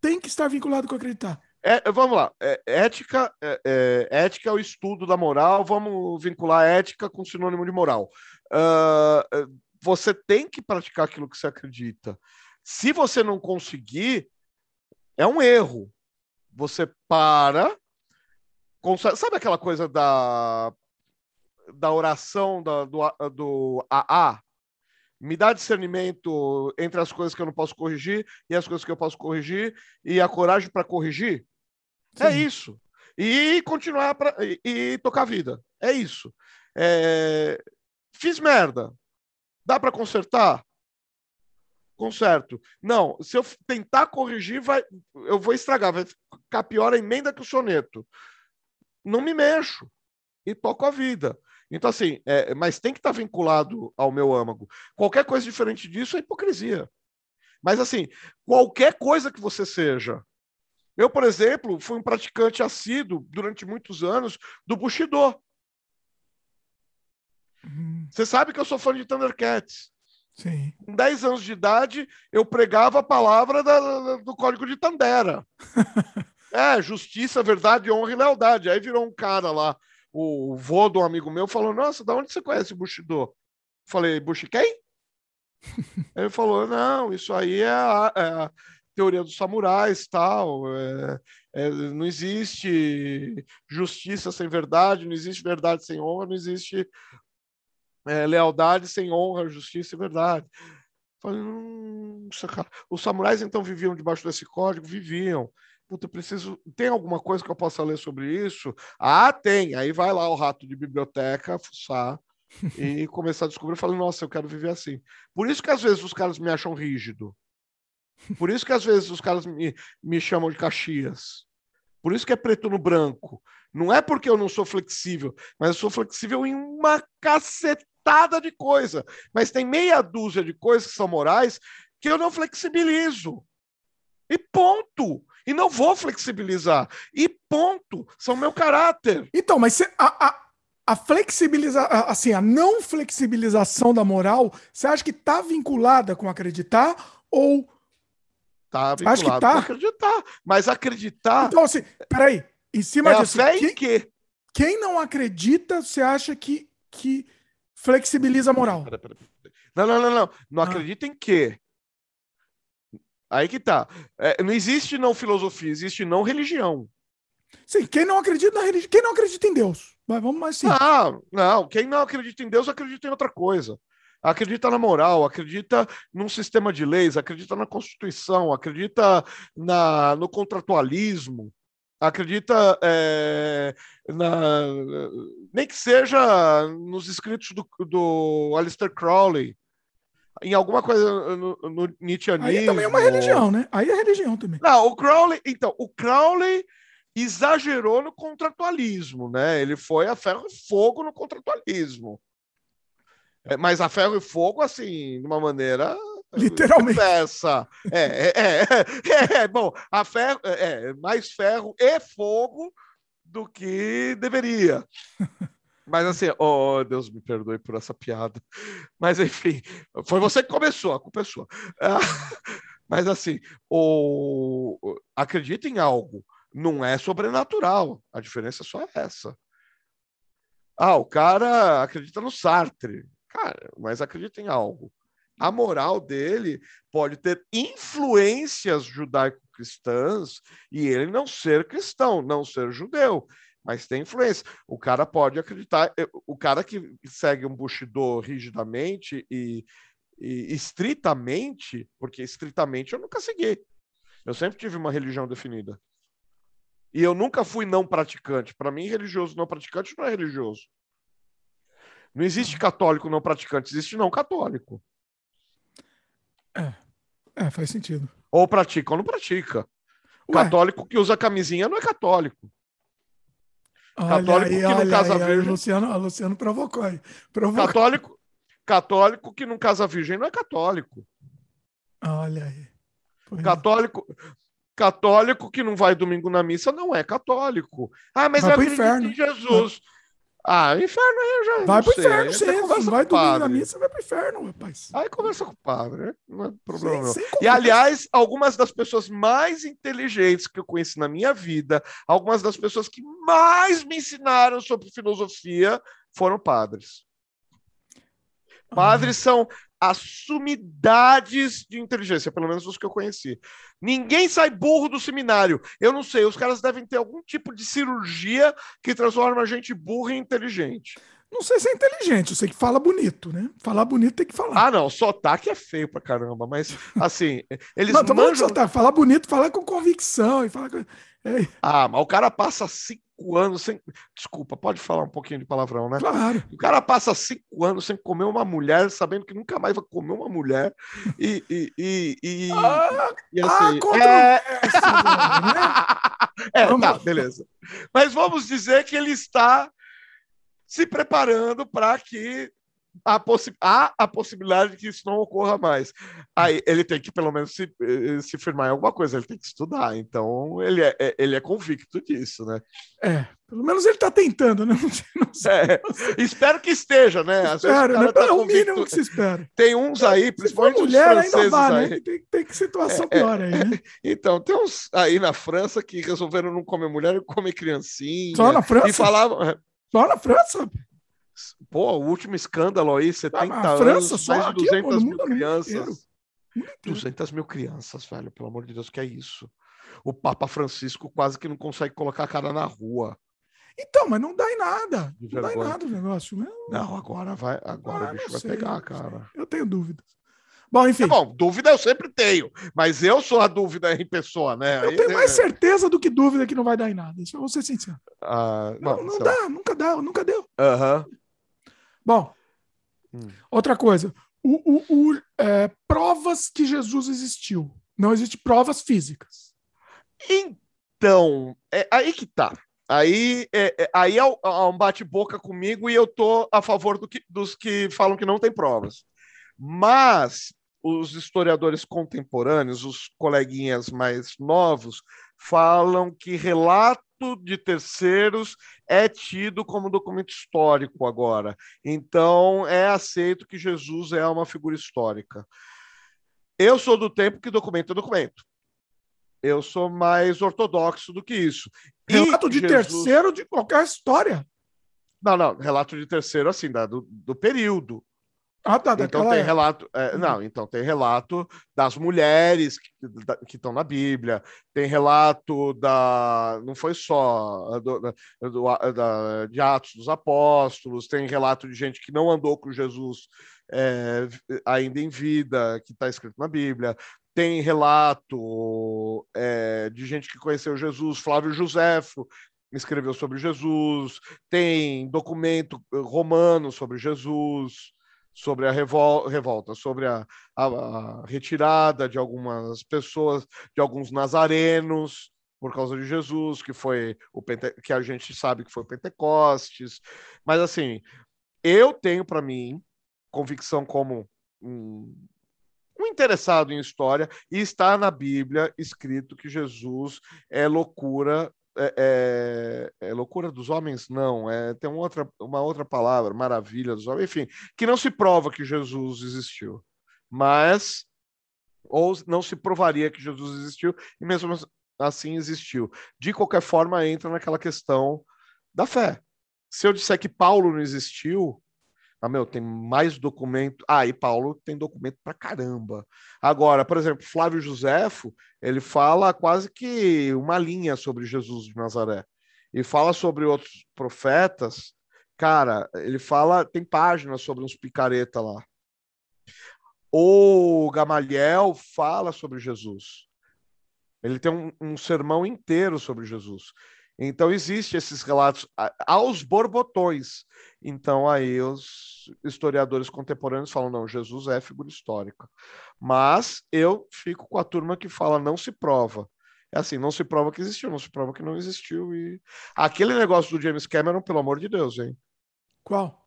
tem que estar vinculada com acreditar? É, vamos lá, é, ética, é, é, ética é o estudo da moral, vamos vincular ética com sinônimo de moral. Uh, você tem que praticar aquilo que você acredita. Se você não conseguir, é um erro. Você para, consegue, sabe aquela coisa da, da oração da, do, do AA? Me dá discernimento entre as coisas que eu não posso corrigir e as coisas que eu posso corrigir e a coragem para corrigir. É Sim. É isso. E continuar pra, e, e tocar a vida. É isso. É, fiz merda. Dá para consertar? Conserto. Não, se eu tentar corrigir, vai, eu vou estragar, vai ficar pior a emenda que o soneto. Não me mexo e toco a vida. Então, assim, é, mas tem que estar vinculado ao meu âmago. Qualquer coisa diferente disso é hipocrisia. Mas, assim, qualquer coisa que você seja. Eu, por exemplo, fui um praticante assíduo durante muitos anos do Bushido. Uhum. Você sabe que eu sou fã de Thundercats. Sim. Com 10 anos de idade, eu pregava a palavra da, do Código de Tandera. é, justiça, verdade, honra e lealdade. Aí virou um cara lá, o, o vô de um amigo meu, falou: Nossa, da onde você conhece Bushido? Falei: Bushi quem? ele falou: Não, isso aí é a, é a teoria dos samurais, tal. É, é, não existe justiça sem verdade, não existe verdade sem honra, não existe é, lealdade sem honra, justiça e verdade. Falei, hum, os samurais então viviam debaixo desse código? Viviam. Puta, preciso. Tem alguma coisa que eu possa ler sobre isso? Ah, tem. Aí vai lá o rato de biblioteca, fuçar e começar a descobrir. Eu falei, nossa, eu quero viver assim. Por isso que às vezes os caras me acham rígido. Por isso que às vezes os caras me, me chamam de Caxias. Por isso que é preto no branco. Não é porque eu não sou flexível, mas eu sou flexível em uma cacetada cacetada de coisa, mas tem meia dúzia de coisas que são morais que eu não flexibilizo. E ponto. E não vou flexibilizar. E ponto. São meu caráter. Então, mas a, a, a flexibilização, assim, a não flexibilização da moral, você acha que está vinculada com acreditar ou Tá vinculado Acho que tá. com acreditar. Mas acreditar. Então, assim, peraí. Em cima é disso, a fé quem, em quê? quem não acredita, você acha que, que flexibiliza a moral? Não, não, não, não. Não Ah. acredita em quê? Aí que tá. É, não existe não filosofia, existe não religião. Sim, quem não acredita na religião, quem não acredita em Deus. Vai, vamos mais sim. Não, não. Quem não acredita em Deus acredita em outra coisa. Acredita na moral, acredita num sistema de leis, acredita na Constituição, acredita na, no contratualismo, acredita é, na, nem que seja nos escritos do, do Aleister Crowley, em alguma coisa no, no Nietzscheanismo. Aí também é uma religião, né? Aí é religião também. Não, o Crowley, então, o Crowley exagerou no contratualismo, né? Ele foi a ferro e fogo no contratualismo. É, mas a ferro e fogo, assim, de uma maneira Literalmente. essa. É, é, é, é, bom, a ferro é mais ferro e fogo do que deveria. Mas assim, oh, Deus me perdoe por essa piada. Mas enfim, foi você que começou, a culpa é sua. Mas assim, o... acredita em algo, não é sobrenatural. A diferença só é essa. Ah, o cara acredita no Sartre. Cara, mas acredita em algo. A moral dele pode ter influências judaico-cristãs e ele não ser cristão, não ser judeu, mas tem influência. O cara pode acreditar, o cara que segue um Bushido rigidamente e, e estritamente, porque estritamente eu nunca segui. Eu sempre tive uma religião definida. E eu nunca fui não praticante. Para mim, religioso não praticante não é religioso. Não existe católico não praticante, existe não católico. É, é faz sentido. Ou pratica ou não pratica. Ué, Católico que usa camisinha não é católico. olha católico aí, que não casa aí, virgem. o Luciano, o Luciano provocou aí. Provocou. Católico, católico que não casa virgem não é católico. Olha aí. Pois é. Católico, católico que não vai domingo na missa não é católico. Ah, mas Vai eu acredito inferno. em Jesus. Ah, inferno aí eu já Vai não pro sei. inferno, você conversa Não vai o domingo na missa, vai pro inferno, rapaz. Aí conversa com o padre, né? Não é problema sem E, aliás, algumas das pessoas mais inteligentes que eu conheci na minha vida, algumas das pessoas que mais me ensinaram sobre filosofia foram padres. Padres são as sumidades de inteligência, pelo menos os que eu conheci. Ninguém sai burro do seminário. Eu não sei, os caras devem ter algum tipo de cirurgia que transforma a gente burra em inteligente. Não sei se é inteligente, eu sei que fala bonito, né? Falar bonito tem que falar. Ah, não, sotaque é feio pra caramba, mas assim, eles não, manjam soltar. Falar bonito, falar com convicção e falar com... É, Ah, mas o cara passa cinco anos sem. Desculpa, pode falar um pouquinho de palavrão, né? claro. O cara passa cinco anos sem comer uma mulher, sabendo que nunca mais vai comer uma mulher. E. e, e, e, Ah, e ah, assim, é... controvérsias, né? é, tá, beleza. Mas vamos dizer que ele está se preparando para que a há a possibilidade de que isso não ocorra mais. Aí ele tem que pelo menos se, eh, se firmar em alguma coisa, ele tem que estudar. Então ele é, é- ele é convicto disso, né? É, pelo menos ele tá tentando, né? Não sei, não sei. É, espero que esteja, né? Espero, né? tá É o convicto. mínimo que se espera. Tem uns aí, for principalmente os mulher, ainda franceses vá, aí. né? Tem, tem que situação É, é. pior aí, né? Então, tem uns aí na França que resolveram não comer mulher e comer criancinha. Só na França? E falavam, Só na França? pô, o último escândalo aí, 70 Ah, a França anos, só mais de aqui, 200 pô, no mil inteiro. crianças. Inteiro. 200 mil crianças, velho, pelo amor de Deus, que é isso? O Papa Francisco quase que não consegue colocar a cara na rua. Então, mas não dá em nada. Não dá em nada o negócio. né? Não, agora vai, agora Ah, o bicho não vai sei, pegar, não cara. Eu tenho dúvidas. Bom, enfim, É bom, dúvida eu sempre tenho, mas eu sou a dúvida em pessoa, né? eu tenho mais é, certeza do que dúvida que não vai dar em nada. Isso eu vou ser sincero. ah, Não, bom, não lá. dá, nunca dá, nunca deu. Aham. Bom, Hum. outra coisa. O, o- o, é, provas que Jesus existiu. Não existe provas físicas. Então, é aí que tá. Aí é, é- aí é um bate-boca comigo e eu tô a favor do que- dos que falam que não tem provas. Mas os historiadores contemporâneos, os coleguinhas mais novos, falam que relato de terceiros é tido como documento histórico agora. Então, é aceito que Jesus é uma figura histórica. Eu sou do tempo que documento é documento. eu sou mais ortodoxo do que isso. Relato de Jesus... terceiro de qualquer história. Não, não, relato de terceiro, assim, da, do, do período. Ah, tá, então tem relato, é, uhum. não, então tem relato das mulheres que estão na Bíblia, tem relato da, não foi só do, do, da, de Atos dos Apóstolos, tem relato de gente que não andou com Jesus é, ainda em vida, que está escrito na Bíblia, tem relato é, de gente que conheceu Jesus, Flávio Joséfo escreveu sobre Jesus, tem documento romano sobre Jesus sobre a revol revolta, sobre a, a, a, retirada de algumas pessoas, de alguns nazarenos, por causa de Jesus, que foi o Pente que a gente sabe que foi o Pentecostes. Mas assim, eu tenho para mim convicção como um, um interessado em história e está na Bíblia escrito que Jesus é loucura é, é, é, loucura dos homens? Não, é, tem uma outra, uma outra palavra, maravilha dos homens, enfim, que não se prova que Jesus existiu, mas ou não se provaria que Jesus existiu e mesmo assim existiu. De qualquer forma, entra naquela questão da fé. Se eu disser que Paulo não existiu, ah, meu, tem mais documento. Ah, e Paulo tem documento pra caramba. Agora, por exemplo, Flávio Joséfo, ele fala quase que uma linha sobre Jesus de Nazaré. E fala sobre outros profetas. Cara, ele fala, tem páginas sobre uns picareta lá. O Gamaliel fala sobre Jesus. Ele tem um, um sermão inteiro sobre Jesus. Então, existe esses relatos aos borbotões. Então, aí os historiadores contemporâneos falam, não, Jesus é figura histórica. Mas eu fico com a turma que fala, não se prova. É assim, não se prova que existiu, não se prova que não existiu. E aquele negócio do James Cameron, pelo amor de Deus, hein? Qual?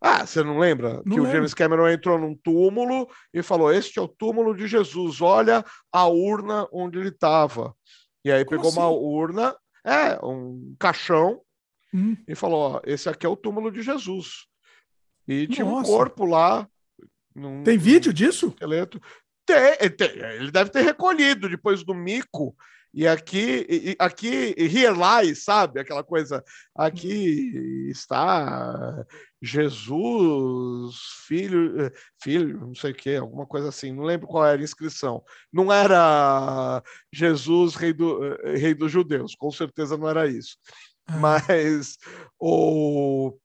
Ah, você não lembra? Não que lembro. o James Cameron entrou num túmulo e falou: Este é o túmulo de Jesus, olha a urna onde ele estava. E aí Como pegou assim? uma urna é, um caixão. Hum. E falou: ó, esse aqui é o túmulo de Jesus. E tinha Nossa. um corpo lá. Num, tem vídeo disso? Esqueleto. Tem, tem, ele deve ter recolhido depois do mico e aqui, e, aqui, here lies, sabe? Aquela coisa. Aqui está Jesus, filho, filho, não sei o que, alguma coisa assim. Não lembro qual era a inscrição. Não era Jesus, rei, do, rei dos judeus, com certeza não era isso. Ah. Mas o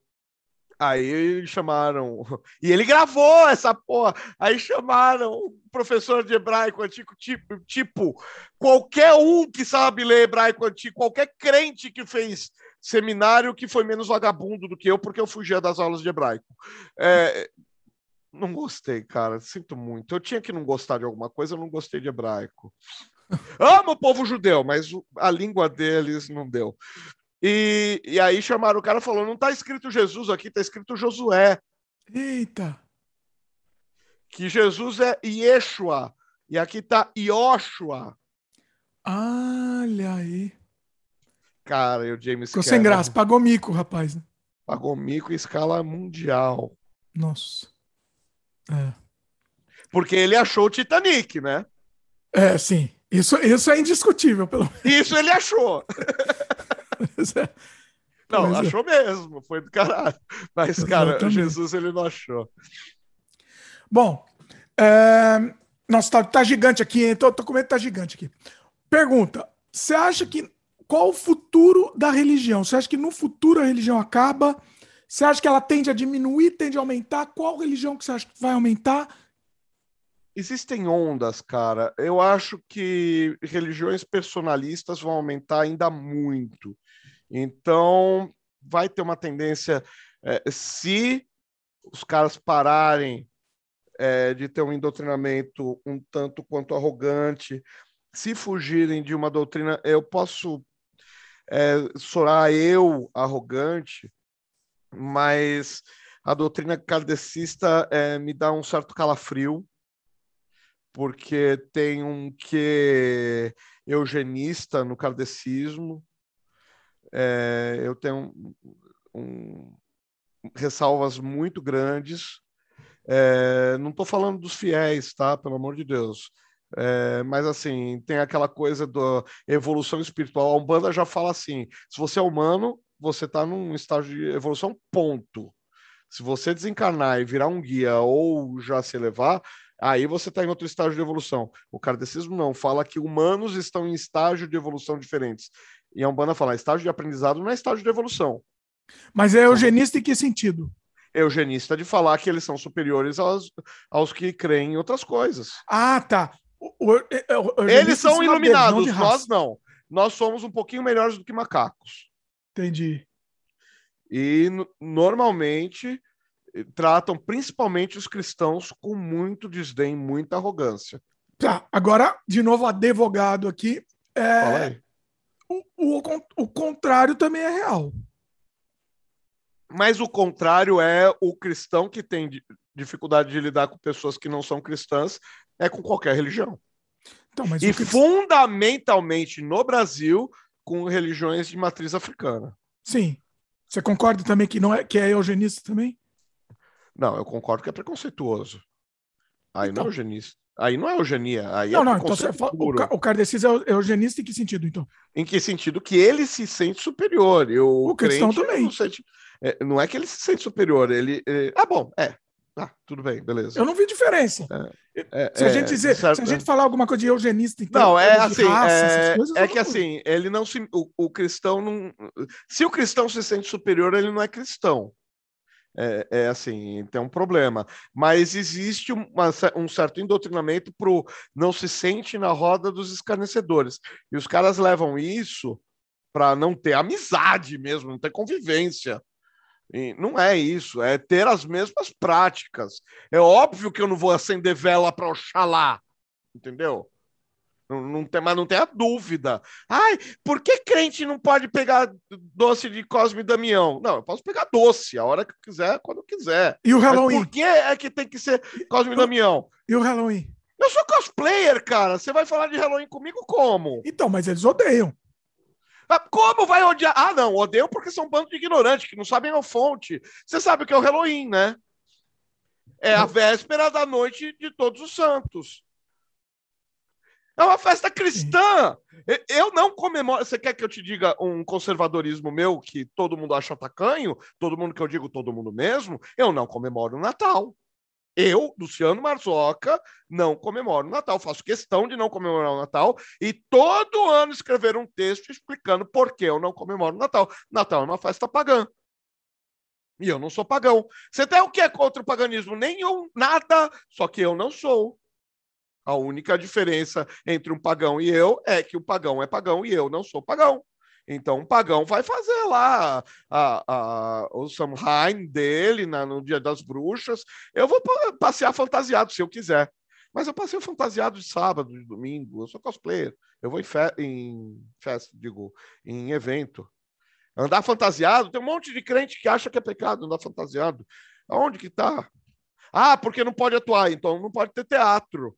Aí chamaram. E ele gravou essa porra. Aí chamaram um professor de hebraico antigo, tipo, tipo, qualquer um que sabe ler hebraico antigo, qualquer crente que fez seminário que foi menos vagabundo do que eu, porque eu fugia das aulas de hebraico. É, não gostei, cara. Sinto muito. Eu tinha que não gostar de alguma coisa, eu não gostei de hebraico. Amo o povo judeu, mas a língua deles não deu. E, e aí chamaram o cara e falou: não está escrito Jesus aqui, está escrito Josué. Eita! Que Jesus é Yeshua. E aqui está Yoshua. Olha aí. Cara, e o James Ficou sem graça, pagou mico, rapaz. Né? Pagou mico em escala mundial. Nossa. É. Porque ele achou o Titanic, né? É, sim. Isso, isso é indiscutível, pelo menos. Isso ele achou. É. Não, Mas é. achou é. mesmo, foi do caralho. Mas, cara, Jesus ele não achou. Bom, é... nossa, tá, tá, gigante aqui, hein? Tô, tô com medo tá gigante aqui. Pergunta: você acha que. Qual o futuro da religião? Você acha que no futuro a religião acaba? Você acha que ela tende a diminuir, tende a aumentar? Qual religião que você acha que vai aumentar? Existem ondas, cara. Eu acho que religiões personalistas vão aumentar ainda muito. Então, vai ter uma tendência, é, se os caras pararem é, de ter um endoctrinamento um tanto quanto arrogante, se fugirem de uma doutrina, eu posso é, eu arrogante, mas a doutrina kardecista é, me dá um certo calafrio, porque tem um que eugenista no kardecismo, é, eu tenho um, um, ressalvas muito grandes. É, não estou falando dos fiéis, tá? Pelo amor de Deus. É, mas assim, tem aquela coisa da evolução espiritual. A Umbanda já fala assim: se você é humano, você está num estágio de evolução, ponto. Se você desencarnar e virar um guia ou já se elevar, aí você está em outro estágio de evolução. O kardecismo não, fala que humanos estão em estágio de evolução diferentes. E a Umbanda fala, estágio de aprendizado não é estágio de evolução. Mas é eugenista em que sentido? Eugenista de falar que eles são superiores aos, aos que creem em outras coisas. Ah, tá. O, o, o, eles são iluminados, não nós não. Nós somos um pouquinho melhores do que macacos. Entendi. E normalmente tratam principalmente os cristãos com muito desdém, muita arrogância. Tá, agora, de novo, advogado aqui. É... O, o, o contrário também é real. Mas o contrário é o cristão que tem dificuldade de lidar com pessoas que não são cristãs, é com qualquer religião. Então, e fundamentalmente no Brasil, com religiões de matriz africana. Sim. Você concorda também que não é que é eugenista também? Não, eu concordo que é preconceituoso. Aí então, não é então. eugenista. Aí não é eugenia. Aí não, é não. Então você fala, o, o kardecismo é eugenista em que sentido, então? Em que sentido? Que ele se sente superior. Eu, o cristão também. Não, sente, é, não é que ele se sente superior. Ele. É, ah, bom, é. Ah, tudo bem, beleza. Eu não vi diferença. É, é, se, a gente é, dizer, certo, se a gente falar alguma coisa de eugenista, então. Não, é assim. Raça, coisas, é que assim, ele não se. O, o cristão não. Se o cristão se sente superior, ele não é cristão é, é, assim, tem um problema. Mas existe uma, um certo endoctrinamento para não se sente na roda dos escarnecedores. E os caras levam isso para não ter amizade mesmo, não ter convivência. E não é isso, é ter as mesmas práticas. É óbvio que eu não vou acender vela para Oxalá, entendeu? Não, não tem, mas não tem a dúvida. Ai, por que crente não pode pegar doce de Cosme e Damião? Não, eu posso pegar doce a hora que eu quiser, quando eu quiser. E o Halloween? Mas por que é que tem que ser Cosme e Damião? E o Halloween? Eu sou cosplayer, cara. Você vai falar de Halloween comigo como? Então, mas eles odeiam. Ah, como vai odiar? Ah, não, odeiam porque são um bando de ignorantes que não sabem a fonte. Você sabe o que é o Halloween, né? É a véspera da noite de Todos os Santos. É uma festa cristã. Eu não comemoro. Você quer que eu te diga um conservadorismo meu que todo mundo acha tacanho? Todo mundo que eu digo, todo mundo mesmo? Eu não comemoro o Natal. Eu, Luciano Marzoca, não comemoro o Natal. Faço questão de não comemorar o Natal e todo ano escrever um texto explicando por que eu não comemoro o Natal. Natal é uma festa pagã. E eu não sou pagão. Você tem o que é contra o paganismo? Nenhum, nada. Só que eu não sou. A única diferença entre um pagão e eu é que o pagão é pagão e eu não sou pagão. Então, o pagão vai fazer lá a, a, o Samhain dele na, no Dia das Bruxas. Eu vou passear fantasiado se eu quiser. Mas eu passei fantasiado de sábado, de domingo. Eu sou cosplayer. Eu vou em, fe em festa, digo, em evento. Andar fantasiado, tem um monte de crente que acha que é pecado andar fantasiado. Aonde que tá? Ah, porque não pode atuar, então não pode ter teatro.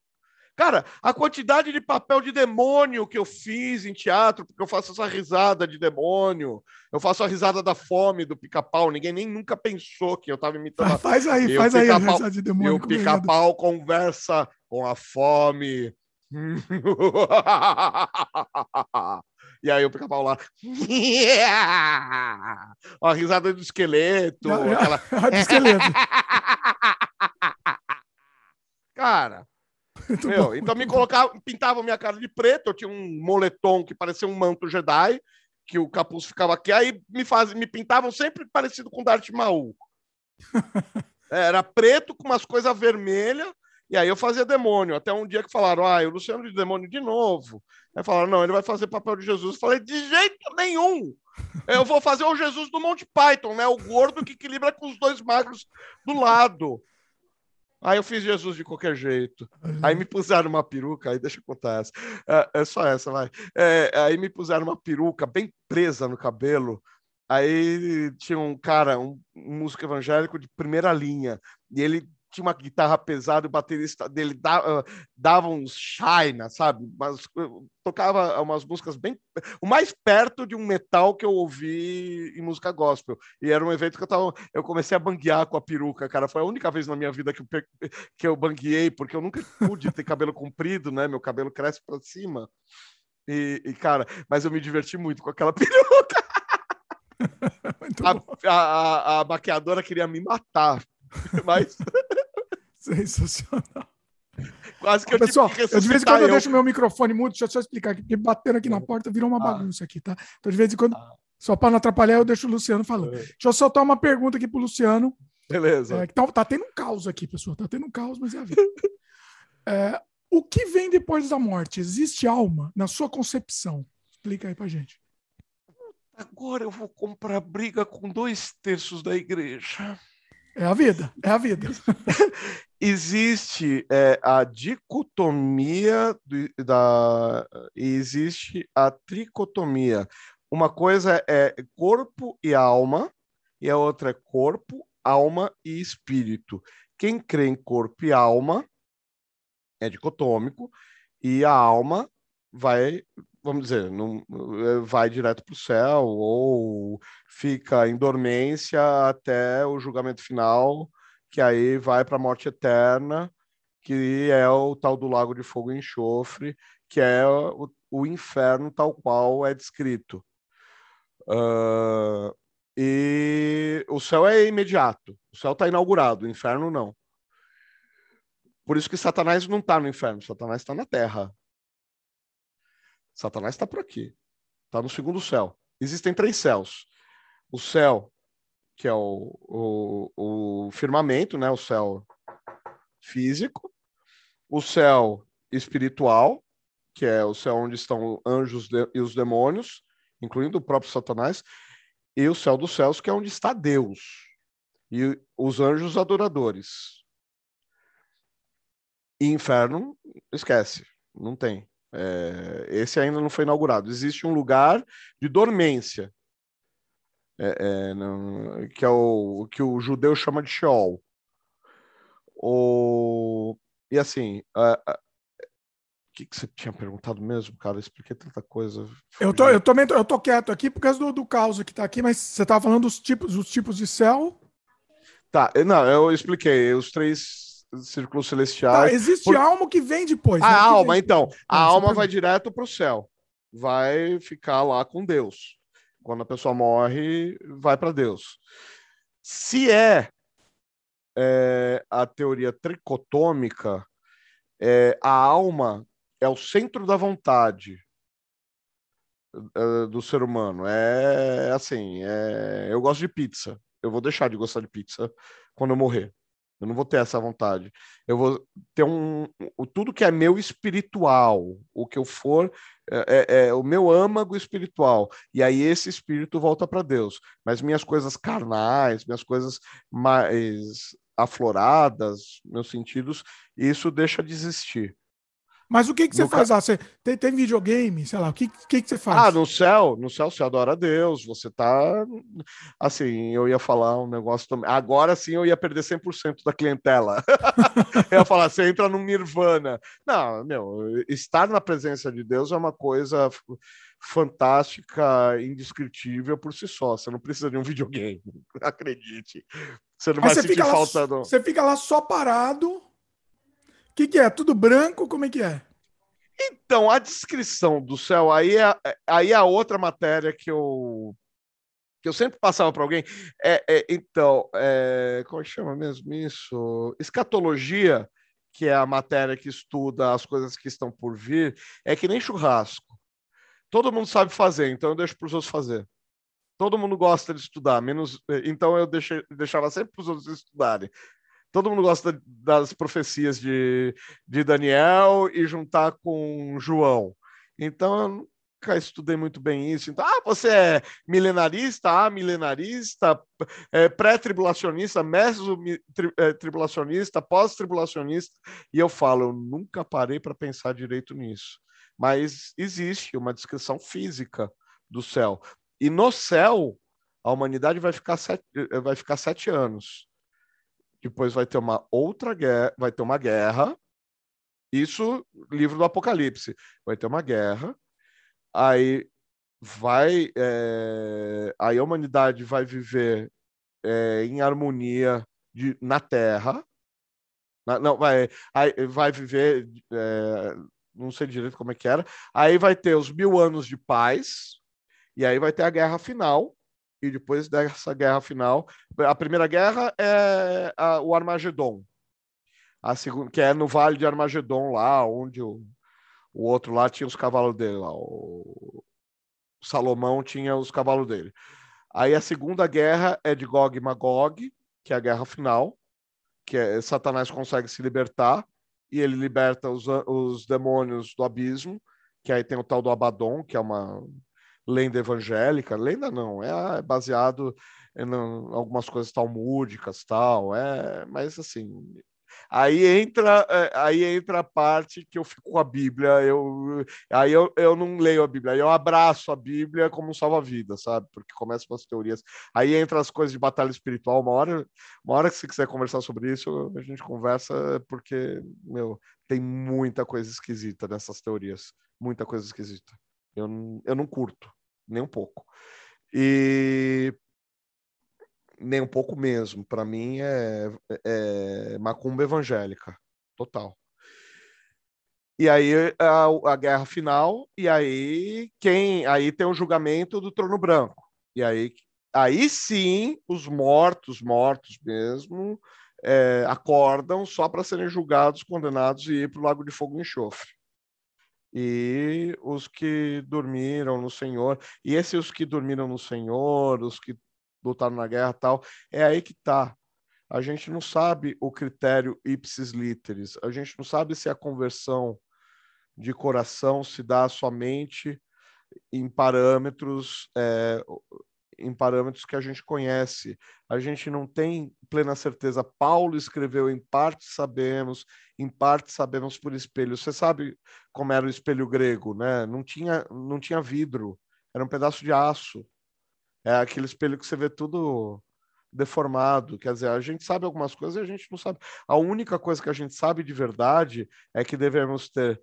Cara, a quantidade de papel de demônio que eu fiz em teatro, porque eu faço essa risada de demônio, eu faço a risada da fome do pica-pau, ninguém nem nunca pensou que eu estava imitando. Faz aí, eu, faz aí a risada de demônio. E o pica-pau conversa com a fome. E aí o pica-pau lá. a risada do esqueleto. Aquela... do esqueleto. Cara, Meu, então me colocava, pintava minha cara de preto, eu tinha um moletom que parecia um manto Jedi, que o capuz ficava aqui, aí me faz, me pintavam sempre parecido com Darth Maul. Era preto com umas coisas vermelhas, e aí eu fazia demônio. Até um dia que falaram, ah, o Luciano de demônio de novo. Aí falaram, não, ele vai fazer papel de Jesus. Eu falei, de jeito nenhum. Eu vou fazer o Jesus do Monte Python, né? O gordo que equilibra com os dois magros do lado. Aí eu fiz Jesus de qualquer jeito. Aí me puseram uma peruca, aí deixa eu contar essa. É, é só essa, vai. É, aí me puseram uma peruca bem presa no cabelo. Aí tinha um cara, um, um músico evangélico de primeira linha, e ele tinha uma guitarra pesada, o baterista dele dava, dava uns shine, sabe? Mas tocava umas músicas bem. O mais perto de um metal que eu ouvi em música gospel. E era um evento que eu tava. Eu comecei a banguear com a peruca, cara. Foi a única vez na minha vida que eu, que eu bangueei, porque eu nunca pude ter cabelo comprido, né? Meu cabelo cresce para cima. E, e, cara, mas eu me diverti muito com aquela peruca. a, a, a, maquiadora queria me matar, mas. Sensacional. Quase que eu Pessoal, eu de vez em quando eu, eu deixo meu microfone mudo, deixa eu só explicar aqui, porque batendo aqui na porta virou uma ah. bagunça aqui, tá? Então, de vez em quando, ah. só para não atrapalhar, eu deixo o Luciano falando. É. Deixa eu soltar uma pergunta aqui pro Luciano. Beleza. É, tá, tá, tendo um caos aqui, pessoal. Tá tendo um caos, mas é a vida. é, o que vem depois da morte? Existe alma na sua concepção? Explica aí pra gente. Agora eu vou comprar briga com dois terços da igreja. É a vida, é a vida. existe é, a dicotomia do, da existe a tricotomia. Uma coisa é corpo e alma e a outra é corpo, alma e espírito. Quem crê em corpo e alma é dicotômico e a alma vai vamos dizer, não, vai direto para o céu ou fica em dormência até o julgamento final, que aí vai para a morte eterna, que é o tal do lago de fogo e enxofre, que é o, o inferno tal qual é descrito. Uh, e o céu é imediato, o céu está inaugurado, o inferno não. Por isso que Satanás não está no inferno, Satanás está na terra. Satanás está por aqui. Está no segundo céu. Existem três céus. O céu, que é o, o, o firmamento, né? o céu físico. O céu espiritual, que é o céu onde estão anjos e os demônios, incluindo o próprio Satanás. E o céu dos céus, que é onde está Deus. E os anjos adoradores. E inferno, esquece, não tem. É, esse ainda não foi inaugurado. Existe um lugar de dormência, é, é, que é o que o judeu chama de Sheol. O, e assim, o que, que você tinha perguntado mesmo, cara? Eu expliquei tanta coisa. Eu tô, eu, também eu tô quieto aqui por causa do, do caos que tá aqui, mas você estava falando dos tipos, dos tipos de céu. Tá, não, eu expliquei os três círculos celestiais. Tá, existe por... alma que vem depois. A né? alma, vem... então. A ah, alma vai direto para o céu. Vai ficar lá com Deus. Quando a pessoa morre, vai para Deus. Se é, é, a teoria tricotômica, é, a alma é o centro da vontade é, do ser humano. É assim, é, eu gosto de pizza. Eu vou deixar de gostar de pizza quando eu morrer. Eu não vou ter essa vontade. Eu vou ter um. Tudo que é meu espiritual, o que eu for, é, é, é o meu âmago espiritual. E aí esse espírito volta para Deus. Mas minhas coisas carnais, minhas coisas mais afloradas, meus sentidos, isso deixa de existir. Mas o que, que você no faz lá? Você tem, tem, videogame, sei lá, o que, que, que você faz? Ah, no céu, no céu você adora a Deus, você tá. Assim, eu ia falar um negócio também. Agora sim eu ia perder 100% da clientela. eu ia falar, você entra no Nirvana. Não, meu, estar na presença de Deus é uma coisa fantástica, indescritível por si só. Você não precisa de um videogame, acredite. Você não Mas vai sentir falta, não. Você fica lá só parado que, que é? Tudo branco? Como é que é? Então, a descrição do céu, aí é, aí é a outra matéria que eu, que eu sempre passava para alguém. É, é, então, é, como é chama mesmo isso? Escatologia, que é a matéria que estuda as coisas que estão por vir, é que nem churrasco. Todo mundo sabe fazer, então eu deixo para os outros fazer. Todo mundo gosta de estudar, menos. Então eu deixei, deixava sempre para os outros estudarem todo mundo gosta das profecias de, de Daniel e juntar com João. Então, eu nunca estudei muito bem isso. Então, ah, você é milenarista, ah, milenarista, é, pré-tribulacionista, meso-tribulacionista, pós-tribulacionista. E eu falo, eu nunca parei para pensar direito nisso. Mas existe uma descrição física do céu. E no céu, a humanidade vai ficar sete, vai ficar sete anos depois vai ter uma outra guerra, vai ter uma guerra. Isso, livro do Apocalipse. Vai ter uma guerra. Aí vai, é, aí a humanidade vai viver é, em harmonia de, na Terra. Na, não, vai, aí, vai viver, é, não sei direito como é que era. Aí vai ter os mil anos de paz. E aí vai ter a guerra final e depois dessa guerra final, a primeira guerra é a, o Armagedon, a segunda, que é no Vale de Armagedon, lá onde o, o outro lá tinha os cavalos dele, lá, o Salomão tinha os cavalos dele. Aí a segunda guerra é de Gog e Magog, que é a guerra final, que é, Satanás consegue se libertar e ele liberta os, os demônios do abismo, que aí tem o tal do Abaddon, que é uma lenda evangélica, lenda não, é, é baseado em algumas coisas talmúdicas, tal, é, mas assim, aí entra é, aí entra a parte que eu fico com a Bíblia, eu aí eu, eu não leio a Bíblia, eu abraço a Bíblia como um salva-vida, sabe? Porque começam as teorias. Aí entra as coisas de batalha espiritual, uma hora, uma hora que você quiser conversar sobre isso, a gente conversa porque, meu, tem muita coisa esquisita nessas teorias, muita coisa esquisita. Eu, eu não curto, nem um pouco. E nem um pouco mesmo. Para mim é, é macumba evangélica, total. E aí a, a, guerra final, e aí quem aí tem o julgamento do trono branco. E aí, aí sim os mortos, mortos mesmo, é, acordam só para serem julgados, condenados e ir para o lago de fogo e enxofre e os que dormiram no Senhor. E esses os que dormiram no Senhor, os que lutaram na guerra tal, é aí que está. A gente não sabe o critério ipsis literis. A gente não sabe se a conversão de coração se dá somente em parâmetros é, em parâmetros que a gente conhece. A gente não tem plena certeza. Paulo escreveu em parte sabemos, em parte sabemos por espelho. Você sabe como era o espelho grego, né? Não tinha, não tinha vidro, era um pedaço de aço. É aquele espelho que você vê tudo deformado. Quer dizer, a gente sabe algumas coisas e a gente não sabe. A única coisa que a gente sabe de verdade é que devemos ter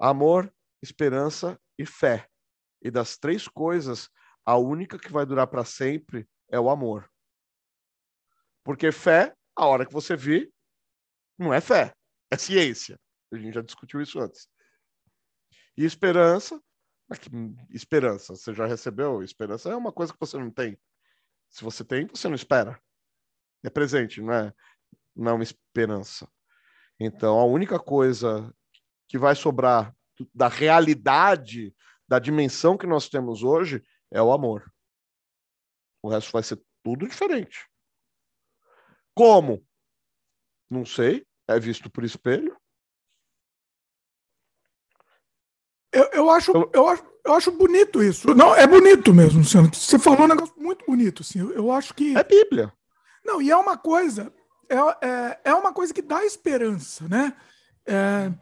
amor, esperança e fé. E das três coisas, a única que vai durar para sempre é o amor. Porque fé, a hora que você vê, não é fé, é ciência. A gente já discutiu isso antes. E esperança, esperança, você já recebeu? Esperança é uma coisa que você não tem. Se você tem, você não espera. É presente, não é, não é uma esperança. Então, a única coisa que vai sobrar da realidade, da dimensão que nós temos hoje, é o amor. O resto vai ser tudo diferente. Como? Não sei. É visto por espelho. Eu, eu, acho, eu, acho, eu acho bonito isso. Não, é bonito mesmo, Luciano. Você falou um negócio muito bonito. Assim. Eu, eu acho que. É Bíblia. Não, e é uma coisa. É, é, é uma coisa que dá esperança, né? É,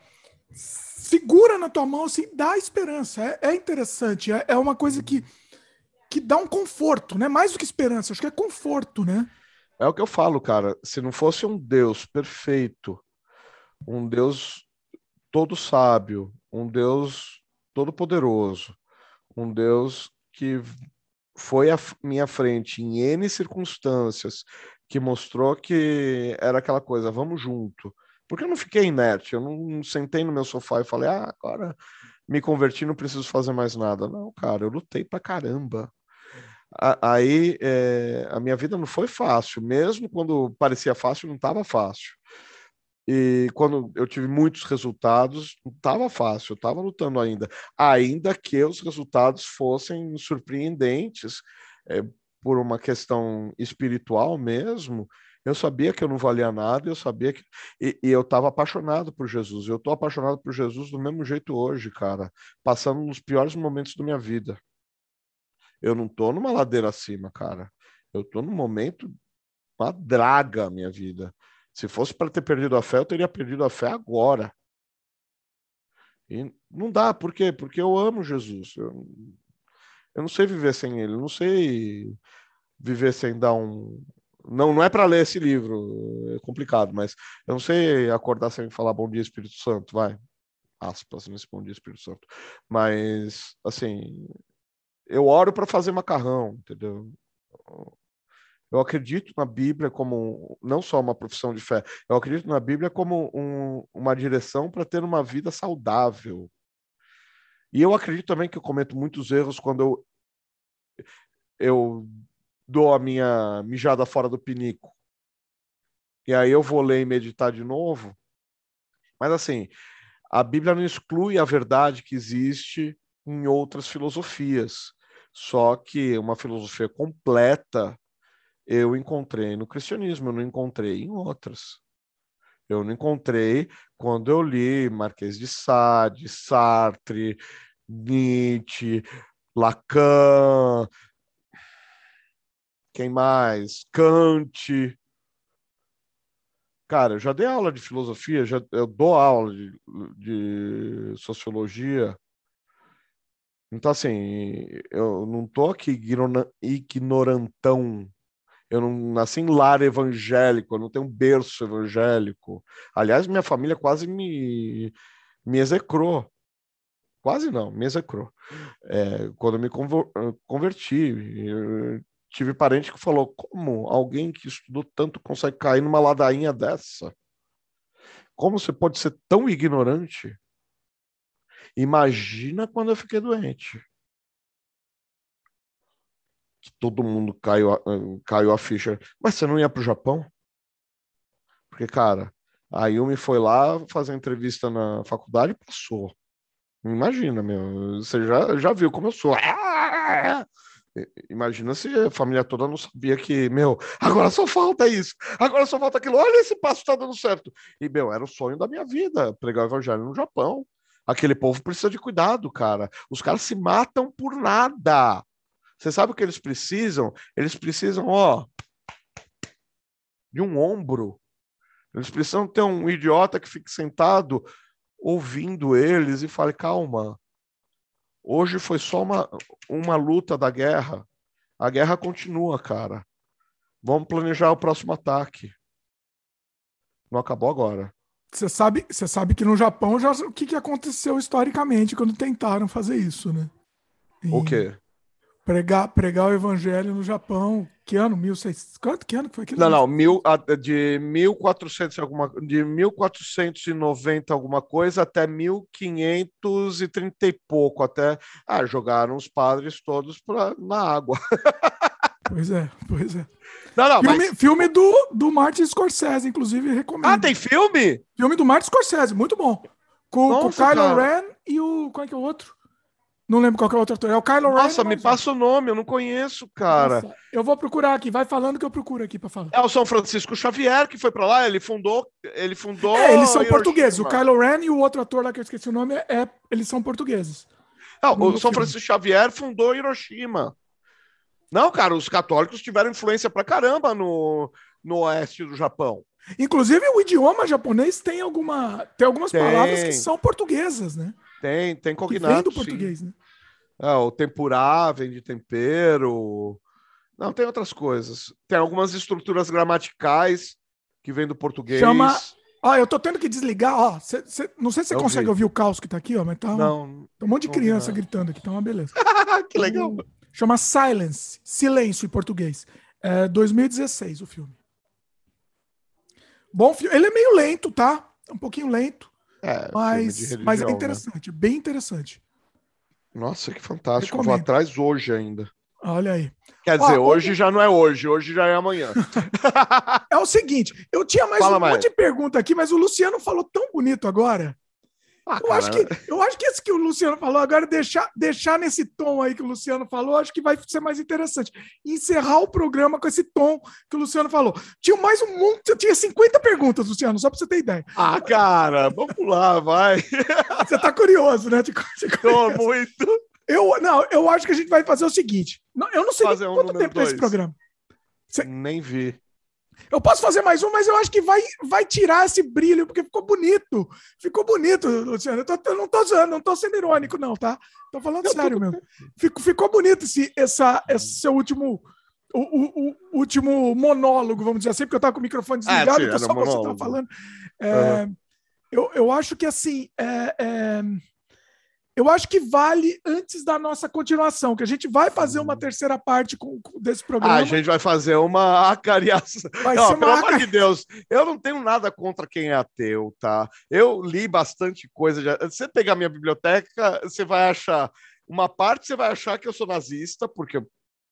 segura na tua mão, assim, dá esperança. É, é interessante. É, é uma coisa que que dá um conforto, né? Mais do que esperança, acho que é conforto, né? É o que eu falo, cara. Se não fosse um Deus perfeito, um Deus todo sábio, um Deus todo poderoso, um Deus que foi à minha frente em N circunstâncias, que mostrou que era aquela coisa, vamos junto. Porque eu não fiquei inerte, eu não sentei no meu sofá e falei, ah, agora me converti, não preciso fazer mais nada. Não, cara, eu lutei pra caramba aí é, a minha vida não foi fácil, mesmo quando parecia fácil, não estava fácil. E quando eu tive muitos resultados, não estava fácil, eu estava lutando ainda, ainda que os resultados fossem surpreendentes é, por uma questão espiritual mesmo. Eu sabia que eu não valia nada, eu sabia que. E, e eu estava apaixonado por Jesus. Eu estou apaixonado por Jesus do mesmo jeito hoje, cara, passando nos piores momentos da minha vida. Eu não tô numa ladeira acima, cara. Eu tô num momento, uma draga a minha vida. Se fosse para ter perdido a fé, eu teria perdido a fé agora. E não dá, por quê? Porque eu amo Jesus. Eu, eu não sei viver sem ele, eu não sei viver sem dar um Não, não é para ler esse livro, é complicado, mas eu não sei acordar sem falar bom dia, Espírito Santo, vai. Aspas nesse bom dia, Espírito Santo. Mas, assim, eu oro para fazer macarrão, entendeu? Eu acredito na Bíblia como não só uma profissão de fé, eu acredito na Bíblia como um, uma direção para ter uma vida saudável. E eu acredito também que eu cometo muitos erros quando eu, eu dou a minha mijada fora do pinico. E aí eu vou ler e meditar de novo. Mas assim, a Bíblia não exclui a verdade que existe em outras filosofias. Só que uma filosofia completa eu encontrei no cristianismo, eu não encontrei em outras. Eu não encontrei quando eu li Marquês de Sade, Sartre, Nietzsche, Lacan, quem mais? Kant. Cara, eu já dei aula de filosofia, já, eu dou aula de, de sociologia. Então, assim, eu não tô aqui ignorantão eu não nasci em lar evangélico, eu não tenho um berço evangélico. Aliás, minha família quase me, me execrou. Quase não, me execrou. É, quando eu me converti, eu tive parente que falou: como alguém que estudou tanto consegue cair numa ladainha dessa? Como você pode ser tão ignorante? Imagina quando eu fiquei doente que todo mundo caiu, caiu a ficha. Mas você não ia para o Japão? Porque, cara, a Yumi foi lá fazer entrevista na faculdade e passou. Imagina, meu. Você já, já viu como eu sou. Imagina se a família toda não sabia que, meu, agora só falta isso, agora só falta aquilo, olha esse passo tá dando certo. E, meu, era o sonho da minha vida, pregar o evangelho no Japão. Aquele povo precisa de cuidado, cara. Os caras se matam por nada. Você sabe o que eles precisam? Eles precisam, ó, de um ombro. Eles precisam ter um idiota que fique sentado ouvindo eles e fale: calma, hoje foi só uma, uma luta da guerra. A guerra continua, cara. Vamos planejar o próximo ataque. Não acabou agora. Você sabe, você sabe que no Japão já o que, que aconteceu historicamente quando tentaram fazer isso, né? O quê? pregar, pregar o evangelho no Japão. Que ano? 1600? Quanto que ano que foi aquilo? Não, não, mil, de 1400 alguma de 1490 alguma coisa até 1530 e pouco, até ah, jogaram os padres todos pra, na água. Pois é, pois é. Não, não, filme, mas... filme do, do Martin Scorsese, inclusive, recomendo. Ah, tem filme? Filme do Martin Scorsese, muito bom. Com, Nossa, com o Kylo. Ren e o. Qual é que é o outro? Não lembro qual é o outro ator. É o Kylo Ren. Nossa, me passa o nome, eu não conheço, cara. Nossa, eu vou procurar aqui, vai falando que eu procuro aqui para falar. É o São Francisco Xavier que foi para lá, ele fundou, ele fundou. É, eles são portugueses. O Kylo Ren e o outro ator lá que eu esqueci o nome é, eles são portugueses. Não, o São Francisco Xavier fundou Hiroshima. Não, cara, os católicos tiveram influência pra caramba no, no oeste do Japão. Inclusive, o idioma japonês tem alguma tem algumas tem. palavras que são portuguesas, né? Tem, tem cognato. Que vem do português, sim. né? É, o tempurá vem de tempero. Não, tem outras coisas. Tem algumas estruturas gramaticais que vêm do português. Chama. Ó, eu tô tendo que desligar, ó. Cê, cê... não sei se você consegue vi. ouvir o caos que tá aqui, ó, mas tá. Não. Tá um monte de criança gritando aqui, tá uma beleza. que legal. Chama Silence, Silêncio em português. É 2016 o filme. Bom filme. Ele é meio lento, tá? Um pouquinho lento. É, mas, religião, mas é né? interessante, né? bem interessante. Nossa, que fantástico. Recomendo. Vou atrás hoje ainda. Olha aí. Quer dizer, Ó, hoje já não é hoje, hoje já é amanhã. é o seguinte, eu tinha mais Fala um mais. monte de pergunta aqui, mas o Luciano falou tão bonito agora. Ah, eu, acho que, eu acho que esse que o Luciano falou agora, deixar, deixar nesse tom aí que o Luciano falou, acho que vai ser mais interessante. Encerrar o programa com esse tom que o Luciano falou. Tinha mais um monte, eu tinha 50 perguntas, Luciano, só para você ter ideia. Ah, cara, vamos lá, vai. Você tá curioso, né? De, de Tô muito. Eu, não, eu acho que a gente vai fazer o seguinte. Eu não sei um quanto tempo é esse programa. Nem vi. Eu posso fazer mais um, mas eu acho que vai, vai tirar esse brilho, porque ficou bonito. Ficou bonito, Luciano. Eu, tô, eu não tô usando, não tô sendo irônico, não, tá? Tô falando sério mesmo. Ficou, ficou bonito esse, essa, esse seu último, o, o, o, último monólogo, vamos dizer assim, porque eu estava com o microfone ah, desligado, é, sim, só você estava falando. É, uhum. eu, eu acho que assim. É, é, eu acho que vale antes da nossa continuação, que a gente vai fazer uma terceira parte com, com desse programa. Ah, a gente vai fazer uma acariação. Vai não, ser pelo amor de Deus, eu não tenho nada contra quem é ateu, tá? Eu li bastante coisa. De... Você pegar minha biblioteca, você vai achar. Uma parte você vai achar que eu sou nazista, porque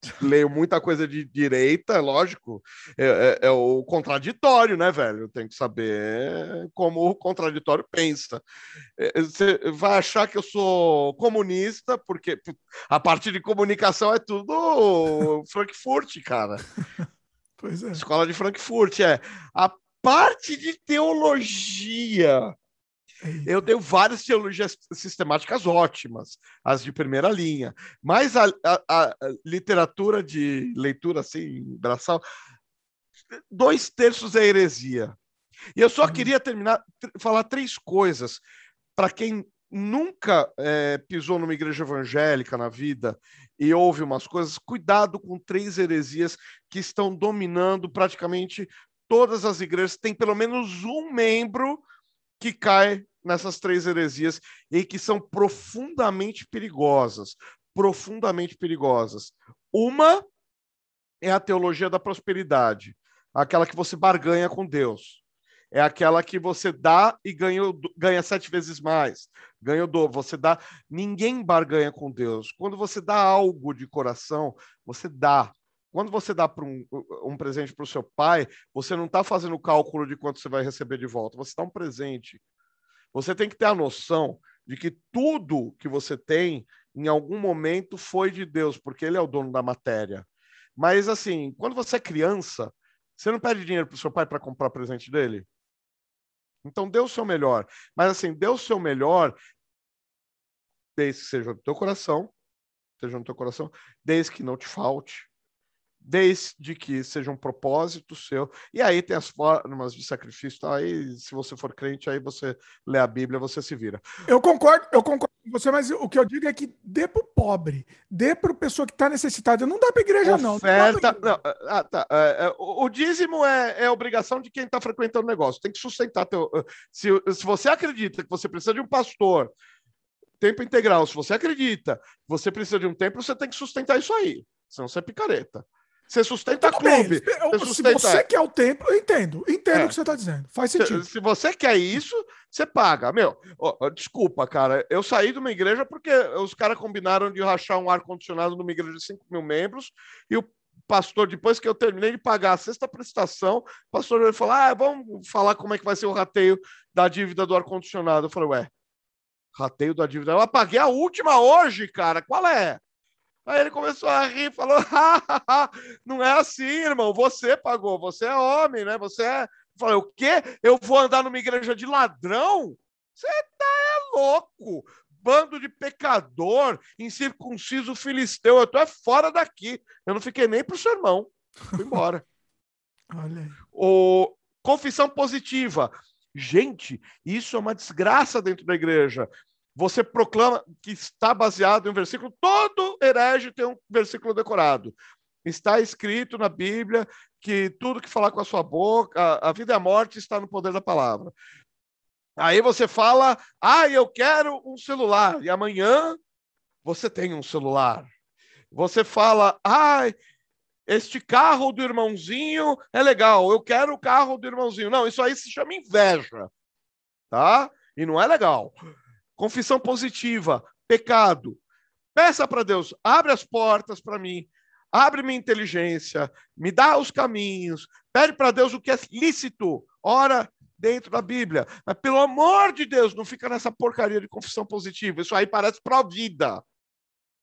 leio muita coisa de direita, é lógico, é, é, é, o contraditório, né, velho? Tem que saber como o contraditório pensa. É, você vai achar que eu sou comunista, porque a parte de comunicação é tudo Frankfurt, cara. Pois é. Escola de Frankfurt, é. A parte de teologia eu tenho várias teologias sistemáticas ótimas, as de primeira linha, mas a, a, a literatura de leitura assim, braçal, dois terços é heresia. E eu só uhum. queria terminar, falar três coisas para quem nunca é, pisou numa igreja evangélica na vida e ouve umas coisas, cuidado com três heresias que estão dominando praticamente todas as igrejas. Tem pelo menos um membro que cai nessas três heresias e que são profundamente perigosas, profundamente perigosas. Uma é a teologia da prosperidade, aquela que você barganha com Deus. É aquela que você dá e ganha, ganha sete vezes mais. Ganha o dobro. Você dá. Ninguém barganha com Deus. Quando você dá algo de coração, você dá. Quando você dá um, um presente para o seu pai, você não está fazendo o cálculo de quanto você vai receber de volta. Você dá um presente. Você tem que ter a noção de que tudo que você tem, em algum momento, foi de Deus, porque Ele é o dono da matéria. Mas, assim, quando você é criança, você não pede dinheiro para o seu pai para comprar presente dele? Então, dê o seu melhor. Mas, assim, dê o seu melhor, desde que seja do teu coração, seja no teu coração, desde que não te falte, desde que seja um propósito seu. E aí tem as formas de sacrifício. Tá? Aí, se você for crente, aí você lê a Bíblia, você se vira. Eu concordo, eu concordo com você, mas o que eu digo é que dê para o pobre, dê para a pessoa que está necessitada. Não dá para a igreja, Oferta, não. não ah, tá. É, é, o, o, dízimo é, é obrigação de quem está frequentando o negócio. Tem que sustentar teu. Se, se você acredita que você precisa de um pastor tempo integral, se você acredita que você precisa de um tempo, você tem que sustentar isso aí. Senão você é picareta. Você sustenta Tudo clube. Você sustenta... Se você quer o tempo, eu entendo. Entendo é. o que você está dizendo. Faz sentido. Se, se, você quer isso, você paga. Meu, ó, desculpa, cara. Eu saí de uma igreja porque os caras combinaram de rachar um ar-condicionado numa igreja de 5 mil membros e o pastor, depois que eu terminei de pagar a sexta prestação, o pastor falou: ah, vamos falar como é que vai ser o rateio da dívida do ar-condicionado. Eu falei, ué, rateio da dívida. Eu paguei a última hoje, cara. Qual é? Aí ele começou a rir, falou: não é assim, irmão. Você pagou, você é homem, né? Você é. Eu falei: o quê? Eu vou andar numa igreja de ladrão? Você tá é louco! Bando de pecador, incircunciso filisteu. Eu tô é fora daqui. Eu não fiquei nem pro sermão. Fui embora. Olha aí. O... Confissão positiva. Gente, isso é uma desgraça dentro da igreja você proclama que está baseado em um versículo, todo herege tem um versículo decorado. Está escrito na Bíblia que tudo que falar com a sua boca, a, vida e a morte está no poder da palavra. Aí você fala, ah, eu quero um celular, e amanhã você tem um celular. Você fala, ah, este carro do irmãozinho é legal, eu quero o carro do irmãozinho. Não, isso aí se chama inveja, tá? E não é legal. Confissão positiva, pecado. Peça para Deus, abre as portas para mim, abre minha inteligência, me dá os caminhos, pede para Deus o que é lícito, ora dentro da Bíblia. Mas pelo amor de Deus, não fica nessa porcaria de confissão positiva. Isso aí parece pró-vida.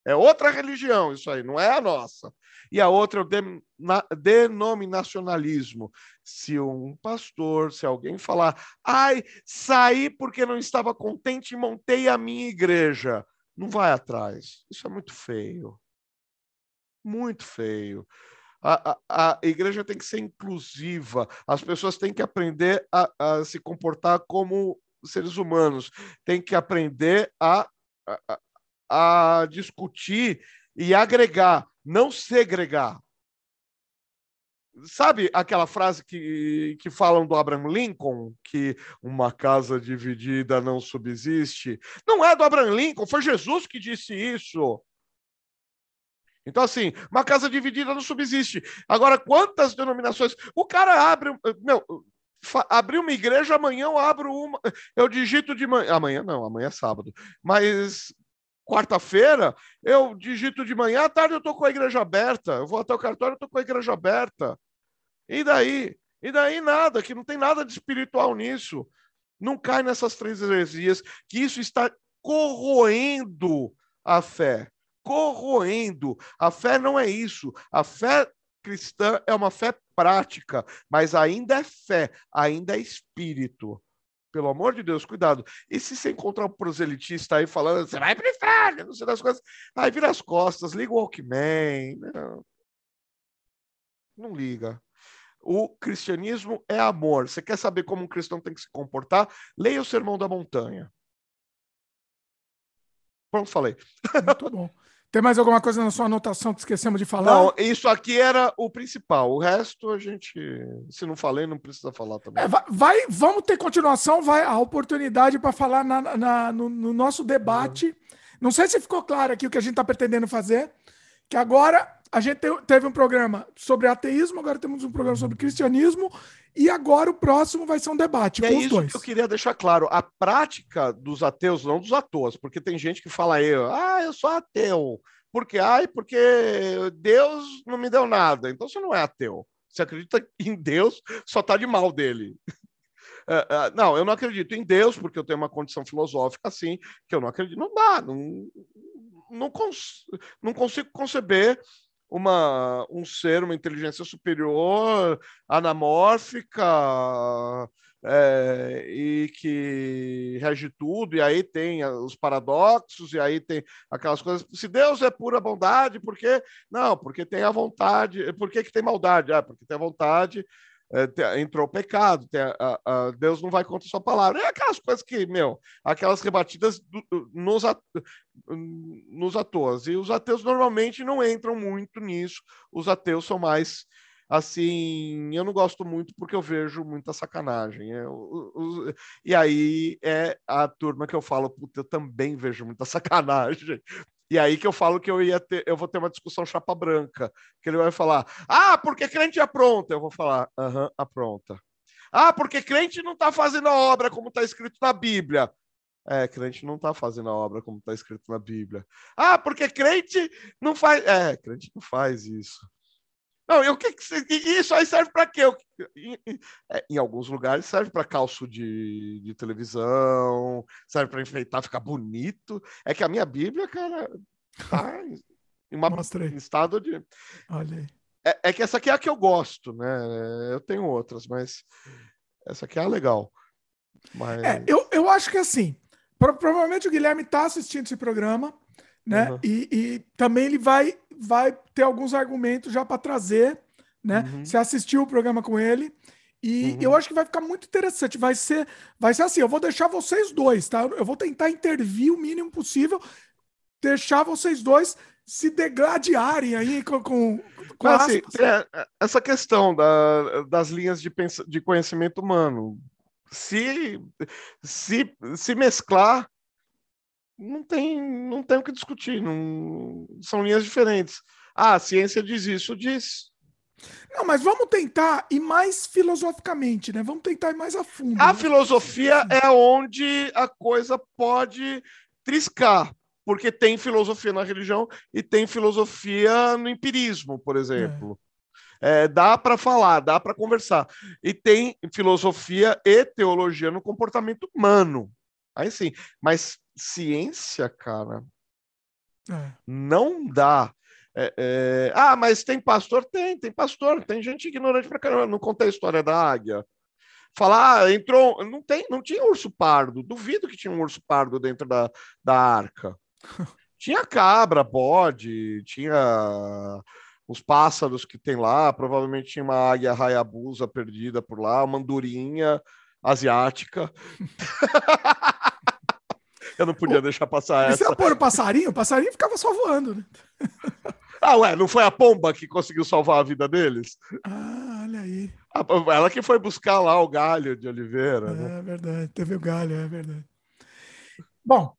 É outra religião, isso aí, não é a nossa. E a outra é o denominacionalismo. Se um pastor, se alguém falar, ai, saí porque não estava contente e montei a minha igreja, não vai atrás. Isso é muito feio. Muito feio. A, a, a, igreja tem que ser inclusiva, as pessoas têm que aprender a, a se comportar como seres humanos, têm que aprender a, a, a discutir e agregar, não segregar. sabe aquela frase que, que falam do Abraham Lincoln, que uma casa dividida não subsiste? Não é do Abraham Lincoln, foi Jesus que disse isso. Então, assim, uma casa dividida não subsiste. Agora, quantas denominações? O cara abre. Meu, abrir uma igreja, amanhã eu abro uma. Eu digito de manhã. Amanhã não, amanhã é sábado. Mas quarta-feira, eu digito de manhã, à tarde eu estou com a igreja aberta. Eu vou até o cartório, eu estou com a igreja aberta. E daí? E daí nada, que não tem nada de espiritual nisso. Não cai nessas três heresias, que isso está corroendo a fé. Corroendo. A fé não é isso. A fé cristã é uma fé prática, mas ainda é fé, ainda é espírito. Pelo amor de Deus, cuidado. E se você encontrar um proselitista aí falando, você vai para inferno, não sei das coisas, aí vira as costas, liga o Walkman. Não, não liga. O cristianismo é amor. Você quer saber como um cristão tem que se comportar? Leia o Sermão da Montanha. Pronto, falei. Muito bom. Tem mais alguma coisa na sua anotação que esquecemos de falar? Não, isso aqui era o principal. O resto a gente, se não falei, não precisa falar também. É, vai, vamos ter continuação, vai a oportunidade para falar na, na no, no, nosso debate. Uhum. Não sei se ficou claro aqui o que a gente está pretendendo fazer, que agora a gente teve um programa sobre ateísmo, agora temos um programa sobre cristianismo e agora o próximo vai ser um debate é com é os isso dois. Que eu queria deixar claro, a prática dos ateus, não dos atores, porque tem gente que fala aí, ah, eu sou ateu. Por quê? Ai, porque Deus não me deu nada. Então você não é ateu. Você acredita em Deus, só tá de mal dele. Uh, uh, não, eu não acredito em Deus, porque eu tenho uma condição filosófica assim, que eu não acredito. Não dá, não, não, cons não consigo conceber uma, um ser, uma inteligência superior, anamórfica, é, e que rege tudo, e aí tem os paradoxos, e aí tem aquelas coisas. Se Deus é pura bondade, por quê? Não, porque tem a vontade. Por que, que tem maldade? Ah, porque tem a vontade é, entrou o pecado, tem, a, a, Deus não vai contra a sua palavra. É aquelas coisas que, meu, aquelas rebatidas do, nos, at, nos atores. E os ateus normalmente não entram muito nisso. Os ateus são mais assim, eu não gosto muito porque eu vejo muita sacanagem. É, e aí é a turma que eu falo, puta, eu também vejo muita sacanagem. E aí que eu falo que eu ia ter, eu vou ter uma discussão chapa branca, que ele vai falar: "Ah, porque crente apronta". Eu vou falar: "Aham, apronta". "Ah, porque crente não está fazendo a obra como está escrito na Bíblia". É, crente não está fazendo a obra como está escrito na Bíblia. Ah, porque crente não faz. É, crente não faz isso. Não, e o que, isso aí serve para quê? Em, é, em, alguns lugares serve para calço de, de, televisão, serve para enfeitar, ficar bonito. É que a minha Bíblia, cara, tá em, uma, em estado de. Olha aí. É, é, que essa aqui é a que eu gosto, né? Eu tenho outras, mas essa aqui é a legal. Mas... É, eu, eu acho que assim, provavelmente o Guilherme está assistindo esse programa né? Uhum. E, e, também ele vai, vai ter alguns argumentos já para trazer, né? Uhum. Você assistiu o programa com ele. E uhum. eu acho que vai ficar muito interessante. Vai ser, vai ser assim: eu vou deixar vocês dois, tá? Eu vou tentar intervir o mínimo possível, deixar vocês dois se degladiarem aí com. com, com assim, é, essa questão da, das linhas de, de conhecimento humano. Se, se, se mesclar não tem, não tem o que discutir, não, são linhas diferentes. Ah, a ciência diz isso, diz. Não, mas vamos tentar ir mais filosoficamente, né? Vamos tentar ir mais a fundo. A né? filosofia é onde a coisa pode triscar, porque tem filosofia na religião e tem filosofia no empirismo, por exemplo. É. É, dá para falar, dá para conversar. E tem filosofia e teologia no comportamento humano. Aí sim, mas ciência, cara, é. não dá. É, é... Ah, mas tem pastor? Tem, tem pastor. Tem gente ignorante pra caramba. Não contei a história da águia. Falar, ah, entrou. Não, tem, não tinha urso pardo. Duvido que tinha um urso pardo dentro da, da arca. tinha cabra, bode, tinha os pássaros que tem lá. Provavelmente tinha uma águia raiabusa perdida por lá, uma andorinha asiática. Eu não podia deixar passar essa. E você pôr o passarinho? O passarinho ficava só voando, né? Ah, ué, não foi a pomba que conseguiu salvar a vida deles? Ah, Ela que foi buscar lá o galho de Oliveira. É né? verdade, teve o galho, é verdade. Bom,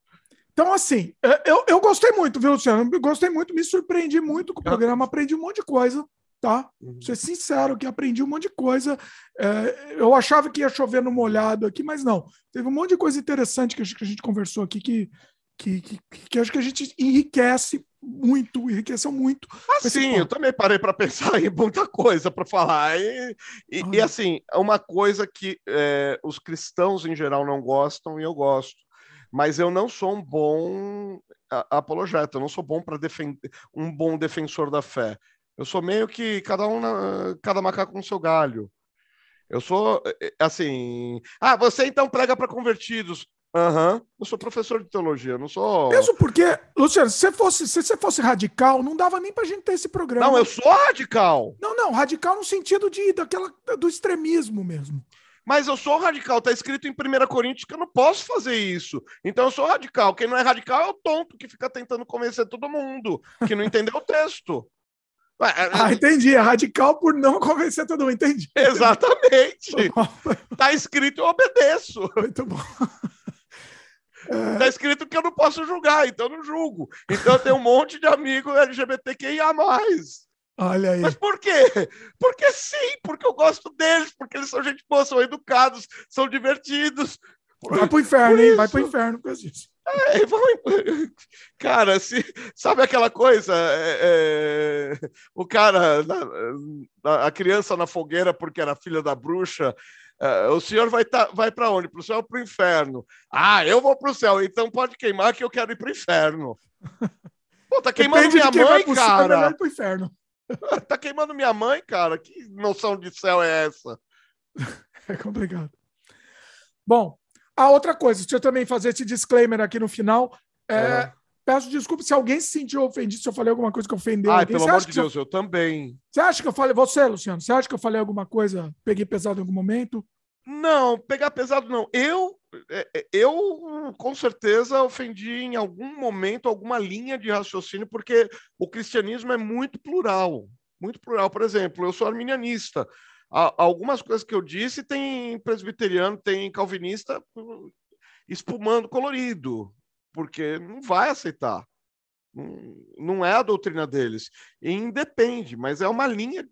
então assim, é, eu, eu gostei muito, viu, Luciano? Eu gostei muito, me surpreendi muito com o programa, aprendi um monte de coisa, tá? Uhum. ser sincero que aprendi um monte de coisa. É, eu achava que ia chover no molhado aqui, mas não. Teve um monte de coisa interessante que, a gente- que a gente conversou aqui que, que, que, que acho que a gente enriquece muito, enriqueceu muito. Assim, eu também parei para pensar em muita coisa para falar. E, e- e, assim, é uma coisa que é, os cristãos em geral não gostam e eu gosto. Mas eu não sou um bom apologeta, eu não sou bom para defender um bom defensor da fé. Eu sou meio que cada um na- cada macaco com seu galho. Eu sou é, assim, ah, você então prega para convertidos. Aham, eu sou professor de teologia, não sou. Mesmo porque, Luciano, se você fosse, se você fosse radical, não dava nem pra gente ter esse programa. Não, eu sou radical. Não, não, radical no sentido de daquela do extremismo mesmo. Mas eu sou radical, tá escrito em 1 Coríntios que eu não posso fazer isso. Então eu sou radical. Quem não é radical é o tonto que fica tentando convencer todo mundo, que não entendeu o texto. É- Ah, entendi. É radical por não convencer todo mundo. Entendi. Exatamente. Tá escrito, eu obedeço. Muito bom. Tá escrito que eu não posso julgar, então eu não julgo. Então eu tenho um monte de amigo LGBTQIA. Olha aí. Mas por quê? Porque sim, porque eu gosto deles, porque eles são gente boa, são educados, são divertidos. Vai pro inferno, hein? Vai pro inferno por causa disso. É, vão- Cara, se, sabe aquela coisa? é, é, o cara, na- a criança na fogueira porque era filha da bruxa. é, o senhor vai, tá, vai para onde? Para o céu ou para o inferno? Ah, eu vou para o céu, então pode queimar que eu quero ir para o inferno. Pô, tá queimando Depende minha mãe, céu, é cara. pro inferno. Tá queimando minha mãe, cara. Que noção de céu é essa? É complicado. Bom, a outra coisa, deixa eu também fazer esse disclaimer aqui no final. É. Peço desculpa se alguém se sentiu ofendido, se eu falei alguma coisa que ofendeu alguém. pelo amor de se eu- Deus, eu também. Você acha que eu falei, você, Luciano, você acha que eu falei alguma coisa, peguei pesado em algum momento? Não, pegar pesado não. Eu, é, é, eu com certeza ofendi em algum momento alguma linha de raciocínio, porque o cristianismo é muito plural, muito plural. Por exemplo, eu sou arminianista. Algumas coisas que eu disse tem presbiteriano, tem calvinista uh, espumando colorido, porque não vai aceitar. Não, não é a doutrina deles. E independe, mas é uma linha,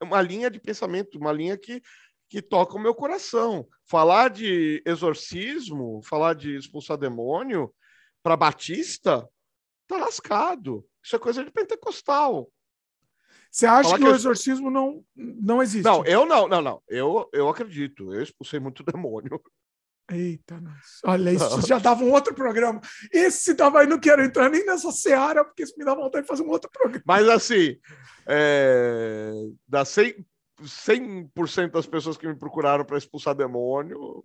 uma linha de pensamento, uma linha que que toca o meu coração. Falar de exorcismo, falar de expulsar demônio para Batista, tá lascado. Isso é coisa de pentecostal. Você acha Falar que, que o eu- exorcismo não, não existe? Não, eu não, não, não. Eu, eu acredito. Eu expulsei muito demônio. Eita, nossa. Olha, isso Não. já dava um outro programa. Esse dava aí, não quero entrar nem nessa seara, porque isso me dá vontade de fazer um outro programa. Mas assim, é, das 100%, 100% das pessoas que me procuraram para expulsar demônio,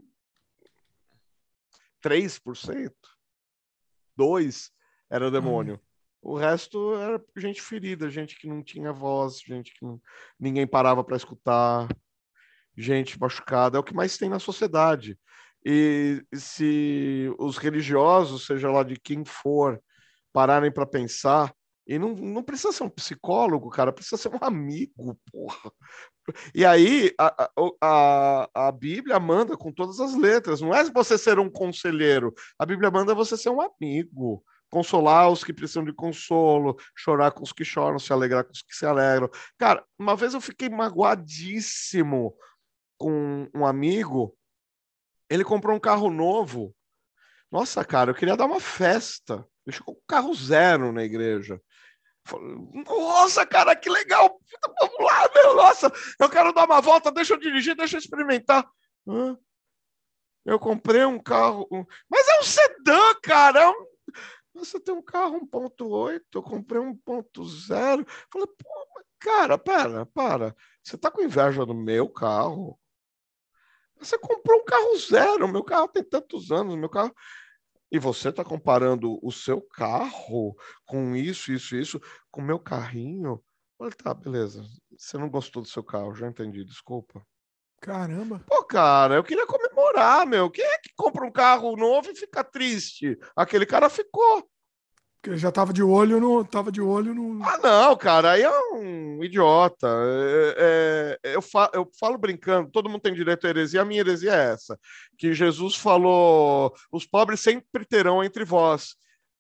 3%, 2% era demônio. O resto era gente ferida, gente que não tinha voz, gente que não- ninguém parava para escutar, gente machucada. É o que mais tem na sociedade. E se os religiosos, seja lá de quem for, pararem para pensar, e não, não precisa ser um psicólogo, cara, precisa ser um amigo, porra. E aí, a, a- a Bíblia manda com todas as letras, não é você ser um conselheiro, a Bíblia manda você ser um amigo, consolar os que precisam de consolo, chorar com os que choram, se alegrar com os que se alegram. Cara, uma vez eu fiquei magoadíssimo com um amigo, ele comprou um carro novo. Nossa, cara, eu queria dar uma festa. Chegou com carro zero na igreja. Nossa, cara, que legal! Vamos lá, meu, nossa, eu quero dar uma volta, deixa eu dirigir, deixa eu experimentar. Eu comprei um carro, mas é um sedã, cara. É um... Você tem um carro 1.8, eu comprei um 1.0. Falei, pô, cara, pera, para. Você tá com inveja do meu carro? Você comprou um carro zero, meu carro tem tantos anos, meu carro. E você está comparando o seu carro com isso, isso, isso, com o meu carrinho? Olha, tá, beleza. Você não gostou do seu carro, já entendi, desculpa. Caramba. Pô, cara, eu queria comemorar, meu. Quem é que compra um carro novo e fica triste? Aquele cara ficou. Porque já tava de olho no. Tava de olho no. Ah, não, cara, aí é um idiota. É, é, eu, fa eu falo brincando, todo mundo tem direito à heresia, a minha heresia é essa: que Jesus falou: os pobres sempre terão entre vós.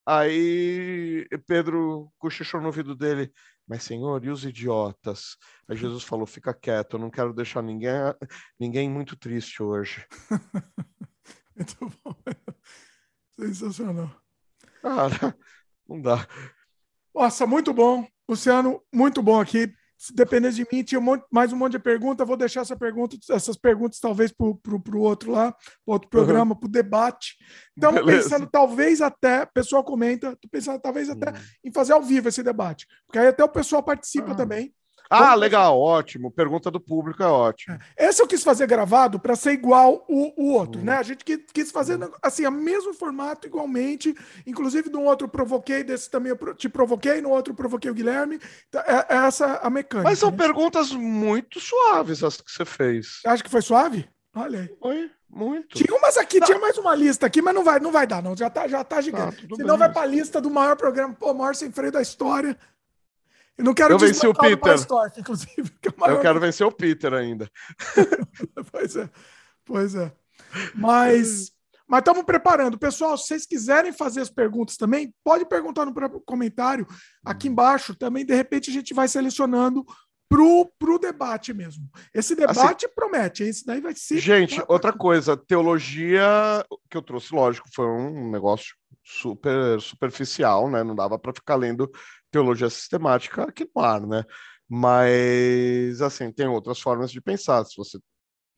Aí Pedro cochichou no ouvido dele, mas Senhor, e os idiotas? Aí Jesus falou: fica quieto, eu não quero deixar ninguém, ninguém muito triste hoje. muito bom. Sensacional. Cara, não dá. Nossa, muito bom. Luciano, muito bom aqui. Se dependesse de mim, tinha um monte, mais um monte de perguntas. Vou deixar essa pergunta, essas perguntas talvez para o outro lá, para outro programa, uhum. para o debate. Estamos pensando, talvez até, o pessoal comenta, estou pensando talvez até uhum. em fazer ao vivo esse debate. Porque aí até o pessoal participa uhum. também. Ah, legal, ótimo. Pergunta do público é ótimo. É. Esse eu quis fazer gravado para ser igual o, o outro, hum. né? A gente quis fazer hum. assim, o mesmo formato, igualmente. Inclusive, no outro provoquei, desse também eu te provoquei, no outro provoquei o Guilherme. Então, é, é essa a mecânica. Mas são né? perguntas muito suaves as que você fez. Acha que foi suave? Olha aí. Foi. Muito. Tinha umas aqui, tá. tinha mais uma lista aqui, mas não vai, não vai dar, não. Já tá, já tá gigante. Tá, Senão bem. vai para a lista do maior programa, pô, maior sem freio da história. Eu não quero eu vencer o Peter. Stork, inclusive. É eu quero vencer o Peter ainda. pois é, pois é. Mas mas estamos preparando. Pessoal, se vocês quiserem fazer as perguntas também, pode perguntar no comentário aqui embaixo. Também, de repente, a gente vai selecionando pro, pro debate mesmo. Esse assim, debate assim, promete, esse daí vai ser. Gente, outra coisa, teologia que eu trouxe, lógico, foi um negócio super superficial, né? Não dava para ficar lendo teologia sistemática aqui no ar, né? Mas, assim, tem outras formas de pensar. Se você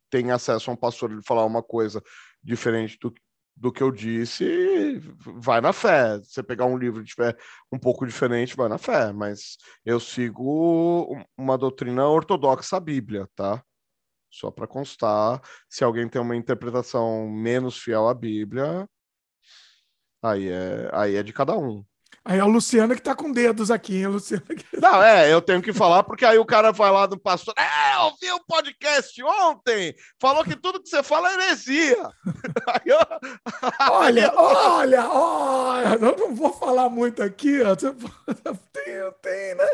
tem acesso a um pastor e falar uma coisa diferente do, do que eu disse, vai na fé. Você pegar um livro de fé um pouco diferente, vai na fé. Mas eu sigo uma doutrina ortodoxa à Bíblia, tá? Só para constar, se alguém tem uma interpretação menos fiel à Bíblia, aí é, aí é de cada um. Aí é o Luciano que tá com dedos aqui, hein? Luciano Não, é, eu tenho que falar, porque aí o cara vai lá do pastor. É, ouvi o um podcast ontem, falou que tudo que você fala é heresia. eu... olha, olha, olha, eu não vou falar muito aqui, ó. Tem, tem, né?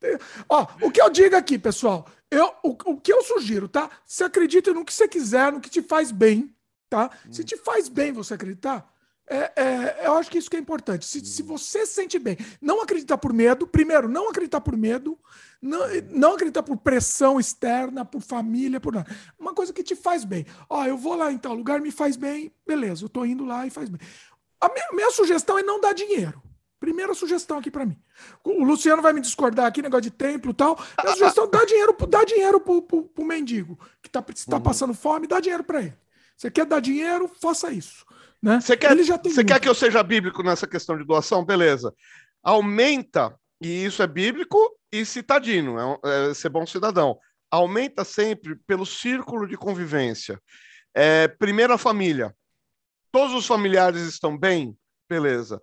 Tem. Ó, o que eu digo aqui, pessoal, eu, o, o que eu sugiro, tá? Você acredita no que você quiser, no que te faz bem, tá? Se te faz bem você acreditar, é, é, eu acho que isso que é importante. Se, se você se sente bem, não acreditar por medo, primeiro, não acreditar por medo, não, não acreditar por pressão externa, por família, por nada. Uma coisa que te faz bem. Ó, eu vou lá em tal lugar, me faz bem, beleza, eu tô indo lá e faz bem. A minha, minha sugestão é não dar dinheiro. Primeira sugestão aqui para mim. O Luciano vai me discordar aqui, negócio de templo e tal. Minha sugestão é dar dinheiro, dá dinheiro pro, pro, pro mendigo que tá, tá uhum. passando fome, dá dinheiro para ele. Você quer dar dinheiro, faça isso. Né? Você quer, você quer que eu seja bíblico nessa questão de doação? Beleza. Aumenta, e isso é bíblico e citadino, é, é ser bom cidadão. Aumenta sempre pelo círculo de convivência. É, primeira família. Todos os familiares estão bem? Beleza.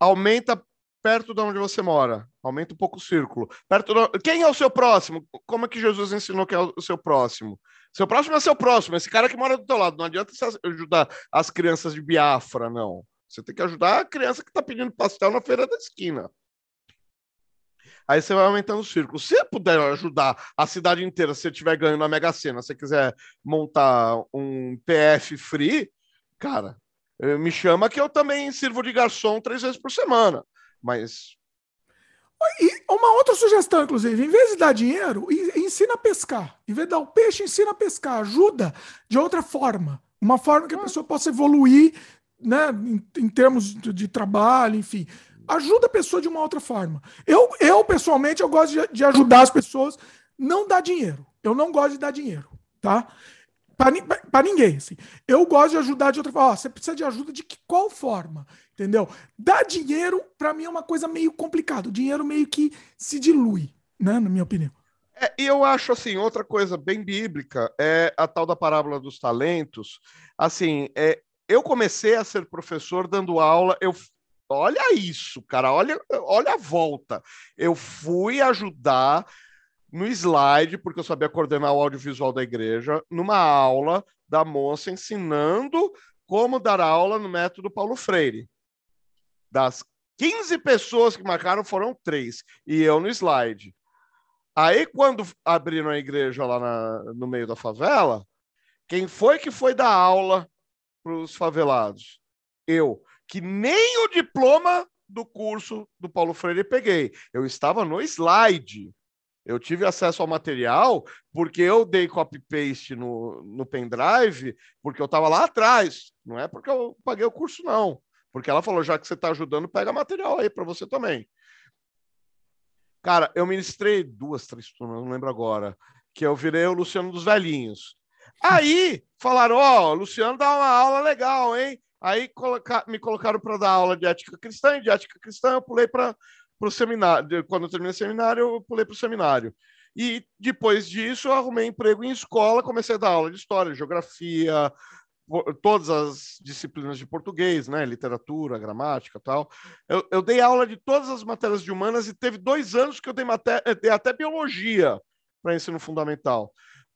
Aumenta perto de onde você mora. Aumenta um pouco o círculo. Perto do... Quem é o seu próximo? Como é que Jesus ensinou que é o seu próximo? Seu próximo é seu próximo, esse cara que mora do teu lado. Não adianta você ajudar as crianças de Biafra, não. Você tem que ajudar a criança que está pedindo pastel na feira da esquina. Aí você vai aumentando o círculo. Se você puder ajudar a cidade inteira, se você estiver ganhando na Mega Sena, se você quiser montar um PF free, cara, eh, me chama que eu também sirvo de garçom três vezes por semana. Mas e uma outra sugestão, inclusive, em vez de dar dinheiro, ensina a pescar. Em vez de dar o peixe, ensina a pescar. Ajuda de outra forma. Uma forma que a pessoa possa evoluir né, em, em termos de, de, trabalho, enfim. Ajuda a pessoa de uma outra forma. Eu, eu pessoalmente, eu gosto de, de ajudar as pessoas. Não dar dinheiro. Eu não gosto de dar dinheiro, tá? Para ninguém. Assim. Eu gosto de ajudar de outra forma. você precisa de ajuda de que, qual forma? Entendeu? Dar dinheiro, para mim, é uma coisa meio complicada. O dinheiro meio que se dilui, né? Na minha opinião. É, e eu acho assim, outra coisa bem bíblica é a tal da parábola dos talentos. Assim, é, eu comecei a ser professor dando aula, eu olha isso, cara, olha, olha a volta. Eu fui ajudar no slide, porque eu sabia coordenar o audiovisual da igreja, numa aula da moça ensinando como dar aula no método Paulo Freire das 15 pessoas que marcaram foram três, e eu no slide. Aí, quando abriram a igreja lá na, no meio da favela, quem foi que foi dar aula para os favelados? Eu, que nem o diploma do curso do Paulo Freire peguei. Eu estava no slide. Eu tive acesso ao material porque eu dei copy-paste no, no pendrive, porque eu estava lá atrás. Não é porque eu paguei o curso, não. Porque ela falou, já que você está ajudando, pega material aí para você também. Cara, eu ministrei duas, três turmas, não lembro agora, que eu virei o Luciano dos Velhinhos. Aí falaram, ó, oh, Luciano dá uma aula legal, hein? Aí coloca... me colocaram para dar aula de ética cristã, e de ética cristã eu pulei para o seminário. Quando eu terminei o seminário, eu pulei para o seminário. E depois disso, eu arrumei emprego em escola, comecei a dar aula de história, geografia, todas as disciplinas de português, né, literatura, gramática, tal. Eu, eu, dei aula de todas as matérias de humanas e teve dois anos que eu dei, matéria, eh, dei até biologia para ensino fundamental,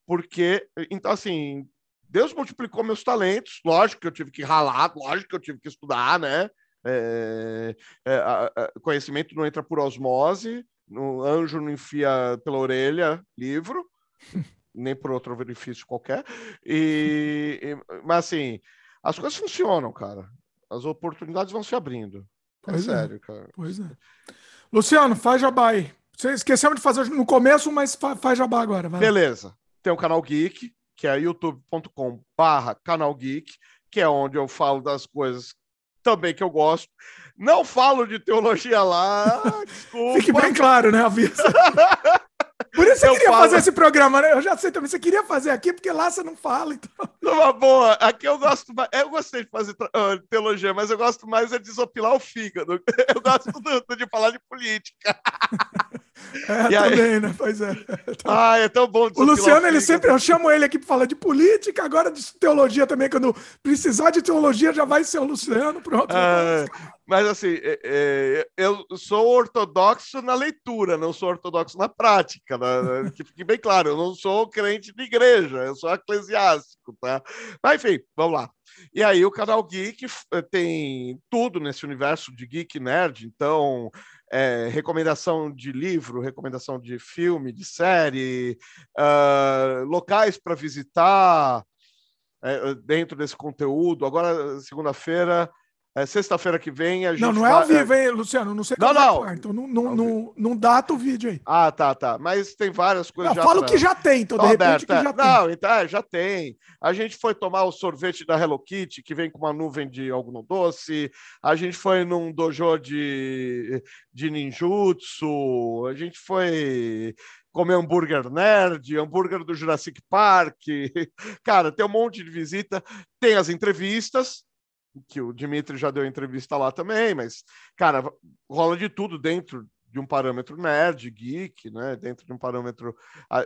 porque então assim Deus multiplicou meus talentos, lógico que eu tive que ralar, lógico que eu tive que estudar, né? É, é, conhecimento não entra por osmose, no anjo não enfia pela orelha livro nem por outro benefício qualquer. E, e, mas assim, as coisas funcionam, cara. As oportunidades vão se abrindo. É pois é sério, é. cara. Pois é. Luciano, faz jabá aí. Você esqueceu de fazer no começo, mas faz jabá agora. Vai. Beleza. Tem o canal Geek, que é youtube.com barra canal Geek, que é onde eu falo das coisas também que eu gosto. Não falo de teologia lá, desculpa. Fique bem claro, né, Avisa. Por isso você eu queria falo... fazer esse programa, né? Eu já sei também. Você queria fazer aqui, porque lá você não fala. Então... Numa boa. Aqui eu gosto mais. Eu gostei de fazer uh, teologia, mas eu gosto mais é de desopilar o fígado. Eu gosto do, de falar de política. É, e também, aí... né? Pois é. Ah, é tão bom O Luciano, ele sempre. Eu chamo ele aqui para falar de política, agora de teologia também. Quando precisar de teologia, já vai ser o Luciano. Pronto. Ah, mas assim, é, é, eu sou ortodoxo na leitura, não sou ortodoxo na prática, né? que fique bem claro, eu não sou crente de igreja, eu sou eclesiástico, tá? Mas enfim, vamos lá. E aí o canal Geek eh, tem tudo nesse universo de geek nerd, então é, recomendação de livro, recomendação de filme, de série, uh, locais para visitar é, dentro desse conteúdo. Agora, segunda-feira, é, Sexta-feira que vem a gente. Não, não é ao vivo, hein, Luciano? Não sei não, não. Ar, então não, não, não, não data o vídeo aí. Ah, tá, tá. Mas tem várias coisas não, já. Falo pra... que já tem, então, de repente que já tem. Não, então, é, já tem. A gente foi tomar o sorvete da Hello Kitty, que vem com uma nuvem de algodão doce. A gente foi num dojo de, de ninjutsu. A gente foi comer hambúrguer nerd, hambúrguer do Jurassic Park. Cara, tem um monte de visita. Tem as entrevistas que o Dimitri já deu entrevista lá também, mas, cara, rola de tudo dentro de um parâmetro nerd, geek, né? Dentro de um parâmetro.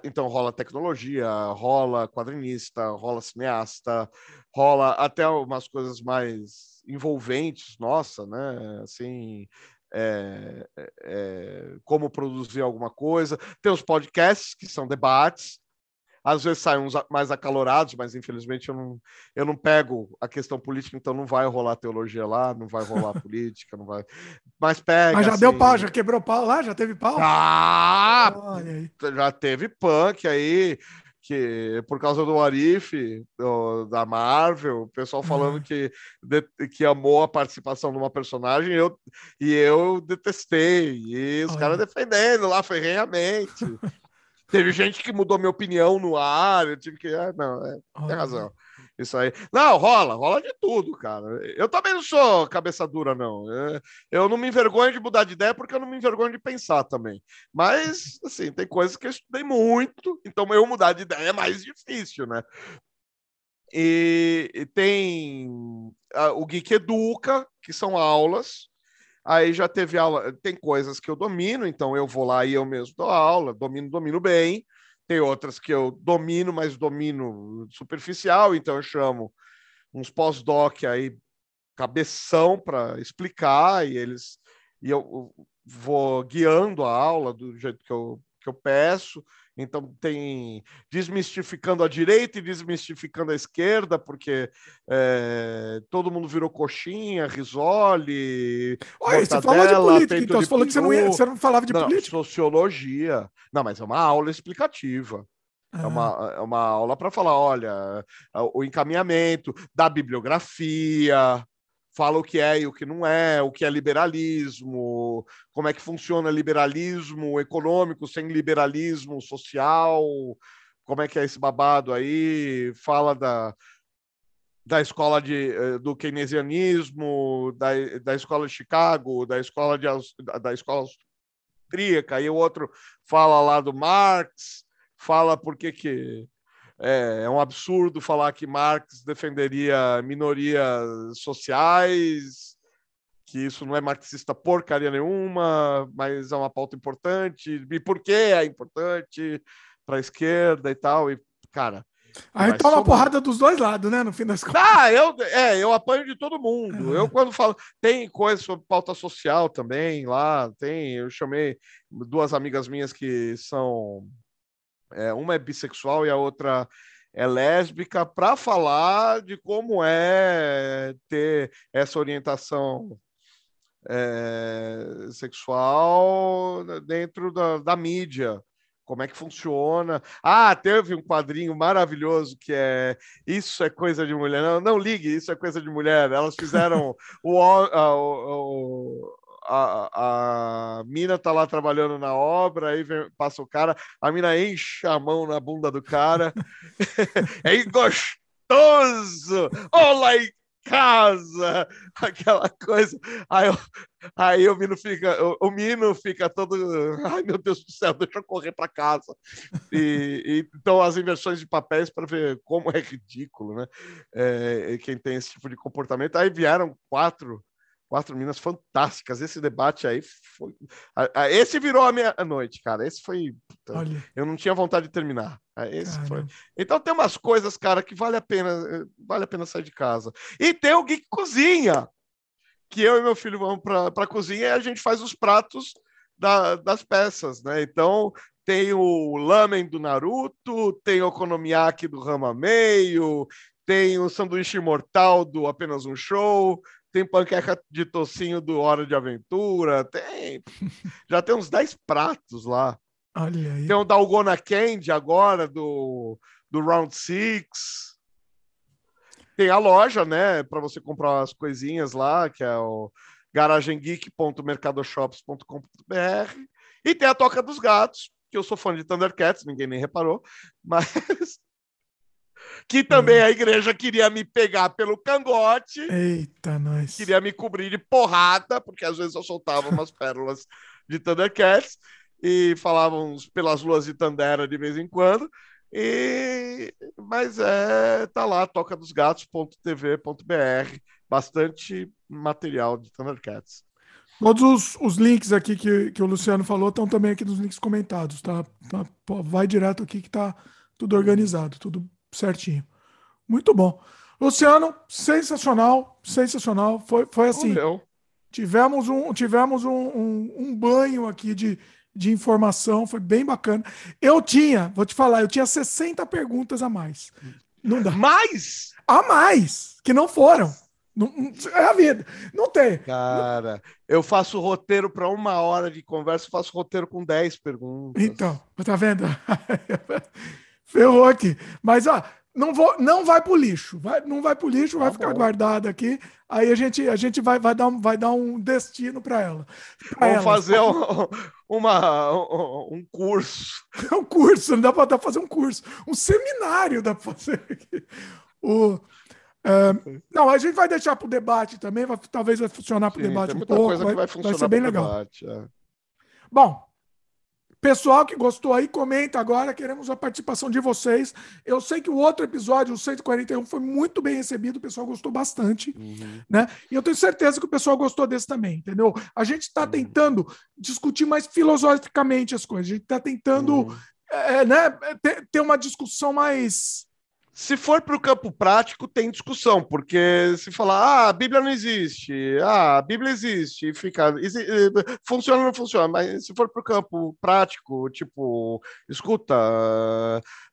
Então rola tecnologia, rola quadrinista, rola cineasta, rola até umas coisas mais envolventes, nossa, né? Assim. É, é, é como produzir alguma coisa. Tem os podcasts, que são debates, às vezes saem uns mais acalorados, mas infelizmente eu não, eu não pego a questão política, então não vai rolar teologia lá, não vai rolar política, não vai. Mas pega. Mas já assim... deu pau, já quebrou pau lá? Já teve pau? Ah! Já teve punk aí que por causa do Arif, do, da Marvel, o pessoal falando uhum. que, de, que amou a participação de uma personagem eu, e eu detestei. E os caras defendendo lá ferrenhamente. Teve gente que mudou minha opinião no ar, eu tive que. Ah, não, é, tem razão. Isso aí. Não, rola, rola de tudo, cara. Eu também não sou cabeça dura, não. É, eu não me envergonho de mudar de ideia porque eu não me envergonho de pensar também. Mas, assim, tem coisas que eu estudei muito, então eu mudar de ideia é mais difícil, né? E, e tem o Geek Educa, que são aulas Aí já teve aula, tem coisas que eu domino, então eu vou lá e eu mesmo dou aula, domino, domino bem. Tem outras que eu domino, mas domino superficial, então eu chamo uns pós-doc aí, cabeção para explicar, e eles e eu vou guiando a aula do jeito que eu, que eu peço. Então tem desmistificando a direita e desmistificando a esquerda, porque é, todo mundo virou coxinha, risole. Olha, você falou de política, então você falou que você não, ia, você não falava de não, política. Sociologia. Não, mas é uma aula explicativa. É uma, é uma aula para falar, olha, o encaminhamento da bibliografia, fala o que é e o que não é, o que é liberalismo, como é que funciona liberalismo econômico sem liberalismo social, como é que é esse babado aí, fala da, da escola de, eh, do keynesianismo, da, da escola de Chicago, da escola, de, da escola austríaca, e o outro fala lá do Marx, fala por que que é, é, um absurdo falar que Marx defenderia minorias sociais, que isso não é marxista porcaria nenhuma, mas é uma pauta importante. E por que é importante para a esquerda e tal? E, cara. Aí toma uma porrada dos dois lados, né? No fim das contas. Ah, eu, é, eu apanho de todo mundo. É. Eu, quando falo. Tem coisa sobre pauta social também lá, tem. Eu chamei duas amigas minhas que são é, uma é bissexual e a outra é lésbica, para falar de como é ter essa orientação é, sexual dentro da, da mídia como é que funciona. Ah, teve um quadrinho maravilhoso que é Isso é coisa de mulher. Não, não ligue, isso é coisa de mulher. Elas fizeram o, o, a, a mina tá lá trabalhando na obra, aí vem, passa o cara, a mina enche a mão na bunda do cara. é gostoso! Olá em casa! Aquela coisa. Aí, eu, aí o Mino fica, o, o fica todo. Ai, meu Deus do céu, deixa eu correr para casa. E, e, então, as inversões de papéis para ver como é ridículo, né? É, quem tem esse tipo de comportamento. Aí vieram quatro Quatro Minas fantásticas. Esse debate aí foi. Esse virou a meia-noite, cara. Esse foi. Olha. Eu não tinha vontade de terminar. Esse foi. Então tem umas coisas, cara, que vale a pena, vale a pena sair de casa. E tem o Geek Cozinha, que eu e meu filho vamos para a cozinha e a gente faz os pratos da, das peças, né? Então tem o lamen do Naruto, tem o okonomiyaki do Rama Meio, tem o sanduíche imortal do Apenas um Show, tem panqueca de tocinho do Hora de Aventura, tem. Já tem uns 10 pratos lá. Olha aí. Tem o Dalgona Candy agora, do, do Round Six. Tem a loja, né, para você comprar as coisinhas lá, que é o garagengeek.mercadoshops.com.br. E tem a Toca dos Gatos, que eu sou fã de Thundercats, ninguém nem reparou, mas que também hum. a igreja queria me pegar pelo cangote. Eita, nós. Queria me cobrir de porrada, porque às vezes eu soltava umas pérolas de Thundercats e falavam pelas luas de Tandera de vez em quando. E mas é, tá lá toca dos gatos.tv.br, bastante material de Thundercats. Todos os, os links aqui que, que o Luciano falou estão também aqui nos links comentados, tá? tá? Vai direto aqui que tá tudo organizado, tudo certinho. Muito bom. Luciano, sensacional, sensacional. Foi, foi assim. Valeu. Tivemos um, tivemos um, um, um, banho aqui de, de informação, foi bem bacana. Eu tinha, vou te falar, eu tinha 60 perguntas a mais. Não dá. Mais? A mais, que não foram. Não, é a vida. Não tem. Cara, eu faço roteiro para uma hora de conversa, faço roteiro com 10 perguntas. Então, tá vendo? Ferrou aqui. Mas, ó, não, vou, não vai pro lixo. Vai, não vai pro lixo, tá vai ficar guardado aqui. Aí a gente, a gente vai, vai, dar, um, vai dar um destino para ela. Pra Vamos ela. fazer um, uma, um, curso. um curso, não dá para fazer um curso. Um seminário dá para fazer aqui. O, é, não, a gente vai deixar para o debate também, vai, talvez vai funcionar para o debate um pouco. Vai, vai, vai, ser bem legal. Debate, é. Bom, Pessoal que gostou aí, comenta agora. Queremos a participação de vocês. Eu sei que o outro episódio, o 141, foi muito bem recebido. O pessoal gostou bastante. Uhum. Né? E eu tenho certeza que o pessoal gostou desse também, entendeu? A gente está uhum. tentando discutir mais filosoficamente as coisas. A gente está tentando uhum. é, né, ter, ter, uma discussão mais. Se for para o campo prático, tem discussão, porque se falar, ah, a Bíblia não existe, ah, a Bíblia existe, fica, funciona ou não funciona, mas se for para o campo prático, tipo, escuta,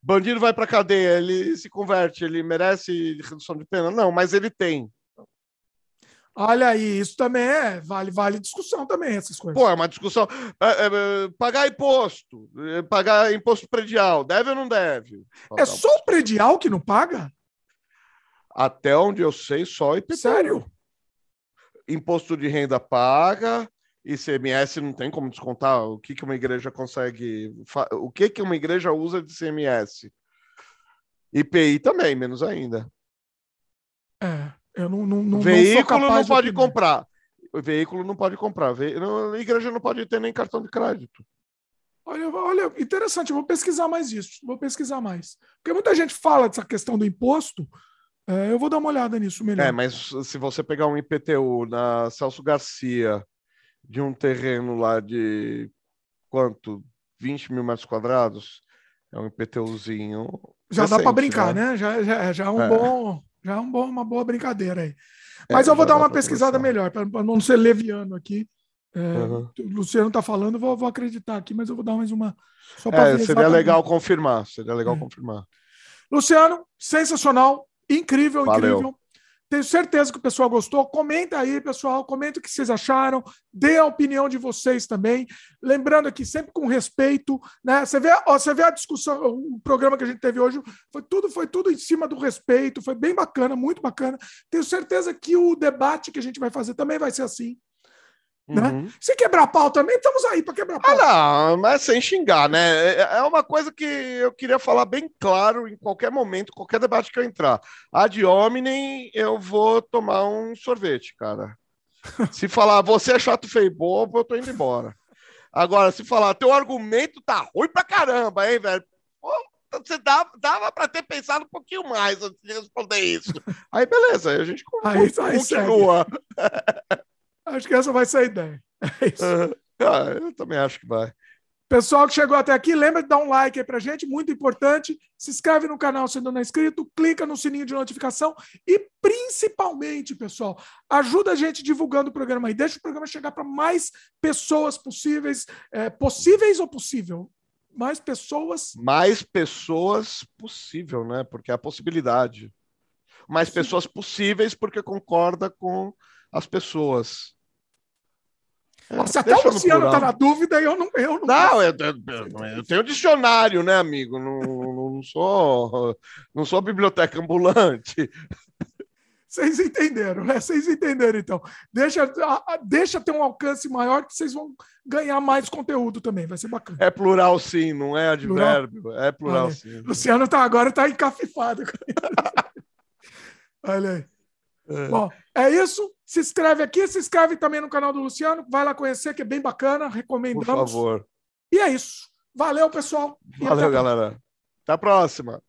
bandido vai para cadeia, ele se converte, ele merece redução de pena? Não, mas ele tem. Olha aí, isso também é, vale, vale discussão também, essas coisas. Pô, é uma discussão. É, é, é pagar imposto, é, pagar imposto predial, deve ou não deve? É só o predial que não paga? Até onde eu sei, só IPTU. Sério? Imposto de renda paga, ICMS não tem como descontar. O que, que uma igreja consegue. O que, que uma igreja usa de ICMS? IPI também, menos ainda. É. Eu não, não, não veículo não, não pode comprar. O veículo não pode comprar. A igreja não pode ter nem cartão de crédito. Olha, olha, interessante, vou pesquisar mais isso. Vou pesquisar mais. Porque muita gente fala dessa questão do imposto. É, eu vou dar uma olhada nisso melhor. É, mas se você pegar um IPTU na Celso Garcia, de um terreno lá de quanto? 20 mil metros quadrados, é um IPTUzinho. Já recente, dá para brincar, né? né? Já, já, já é um é. bom. Já é um bom, uma boa brincadeira aí. É, Mas é, eu vou dar uma pesquisada melhor, para não ser leviano aqui. É, uhum. O Luciano está falando, vou, vou, acreditar aqui, mas eu vou dar mais uma. é, seria legal confirmar. Seria legal é. confirmar. Luciano, sensacional, incrível, Valeu. incrível. Tenho certeza que o pessoal gostou. Comenta aí, pessoal. Comenta o que vocês acharam. Dê a opinião de vocês também. Lembrando aqui, sempre com respeito. Né? Você, vê, ó, você vê a discussão, o programa que a gente teve hoje, foi tudo, foi tudo em cima do respeito. Foi bem bacana, muito bacana. Tenho certeza que o debate que a gente vai fazer também vai ser assim. Né? Uhum. Se quebrar pau também, estamos aí para quebrar pau. Ah, não, mas sem xingar, né? É, é uma coisa que eu queria falar bem claro em qualquer momento, qualquer debate que eu entrar. A de hominem, eu vou tomar um sorvete, cara. Se falar, você é chato, feio bobo, eu tô indo embora. Agora, se falar, teu argumento tá ruim pra caramba, hein, velho? Pô, você dava, dava para ter pensado um pouquinho mais antes de responder isso. Aí, beleza, aí a gente aí, continua. Acho que essa vai ser a ideia. É isso. Ah, eu também acho que vai. Pessoal que chegou até aqui, lembra de dar um like aí pra gente, muito importante. Se inscreve no canal se ainda não é inscrito, clica no sininho de notificação e, principalmente, pessoal, ajuda a gente divulgando o programa aí. Deixa o programa chegar para mais pessoas possíveis. É, possíveis ou possível? Mais pessoas. Mais pessoas possível, né? Porque é a possibilidade. Mais pessoas possíveis, porque concorda com as pessoas. Nossa, até o Luciano está na dúvida e eu não. Eu não, não eu, eu, eu, tenho dicionário, né, amigo? Não, não, sou, não sou biblioteca ambulante. Vocês entenderam, né? Vocês entenderam, então. Deixa, deixa ter um alcance maior que vocês vão ganhar mais conteúdo também. Vai ser bacana. É plural, sim, não é advérbio. Plural? É plural, sim. Luciano tá, agora está encafifado. Olha aí. É. Bom, é isso. Se inscreve aqui, se inscreve também no canal do Luciano. Vai lá conhecer, que é bem bacana. Recomendamos. Por favor. E é isso. Valeu, pessoal. Valeu, galera. Até a próxima.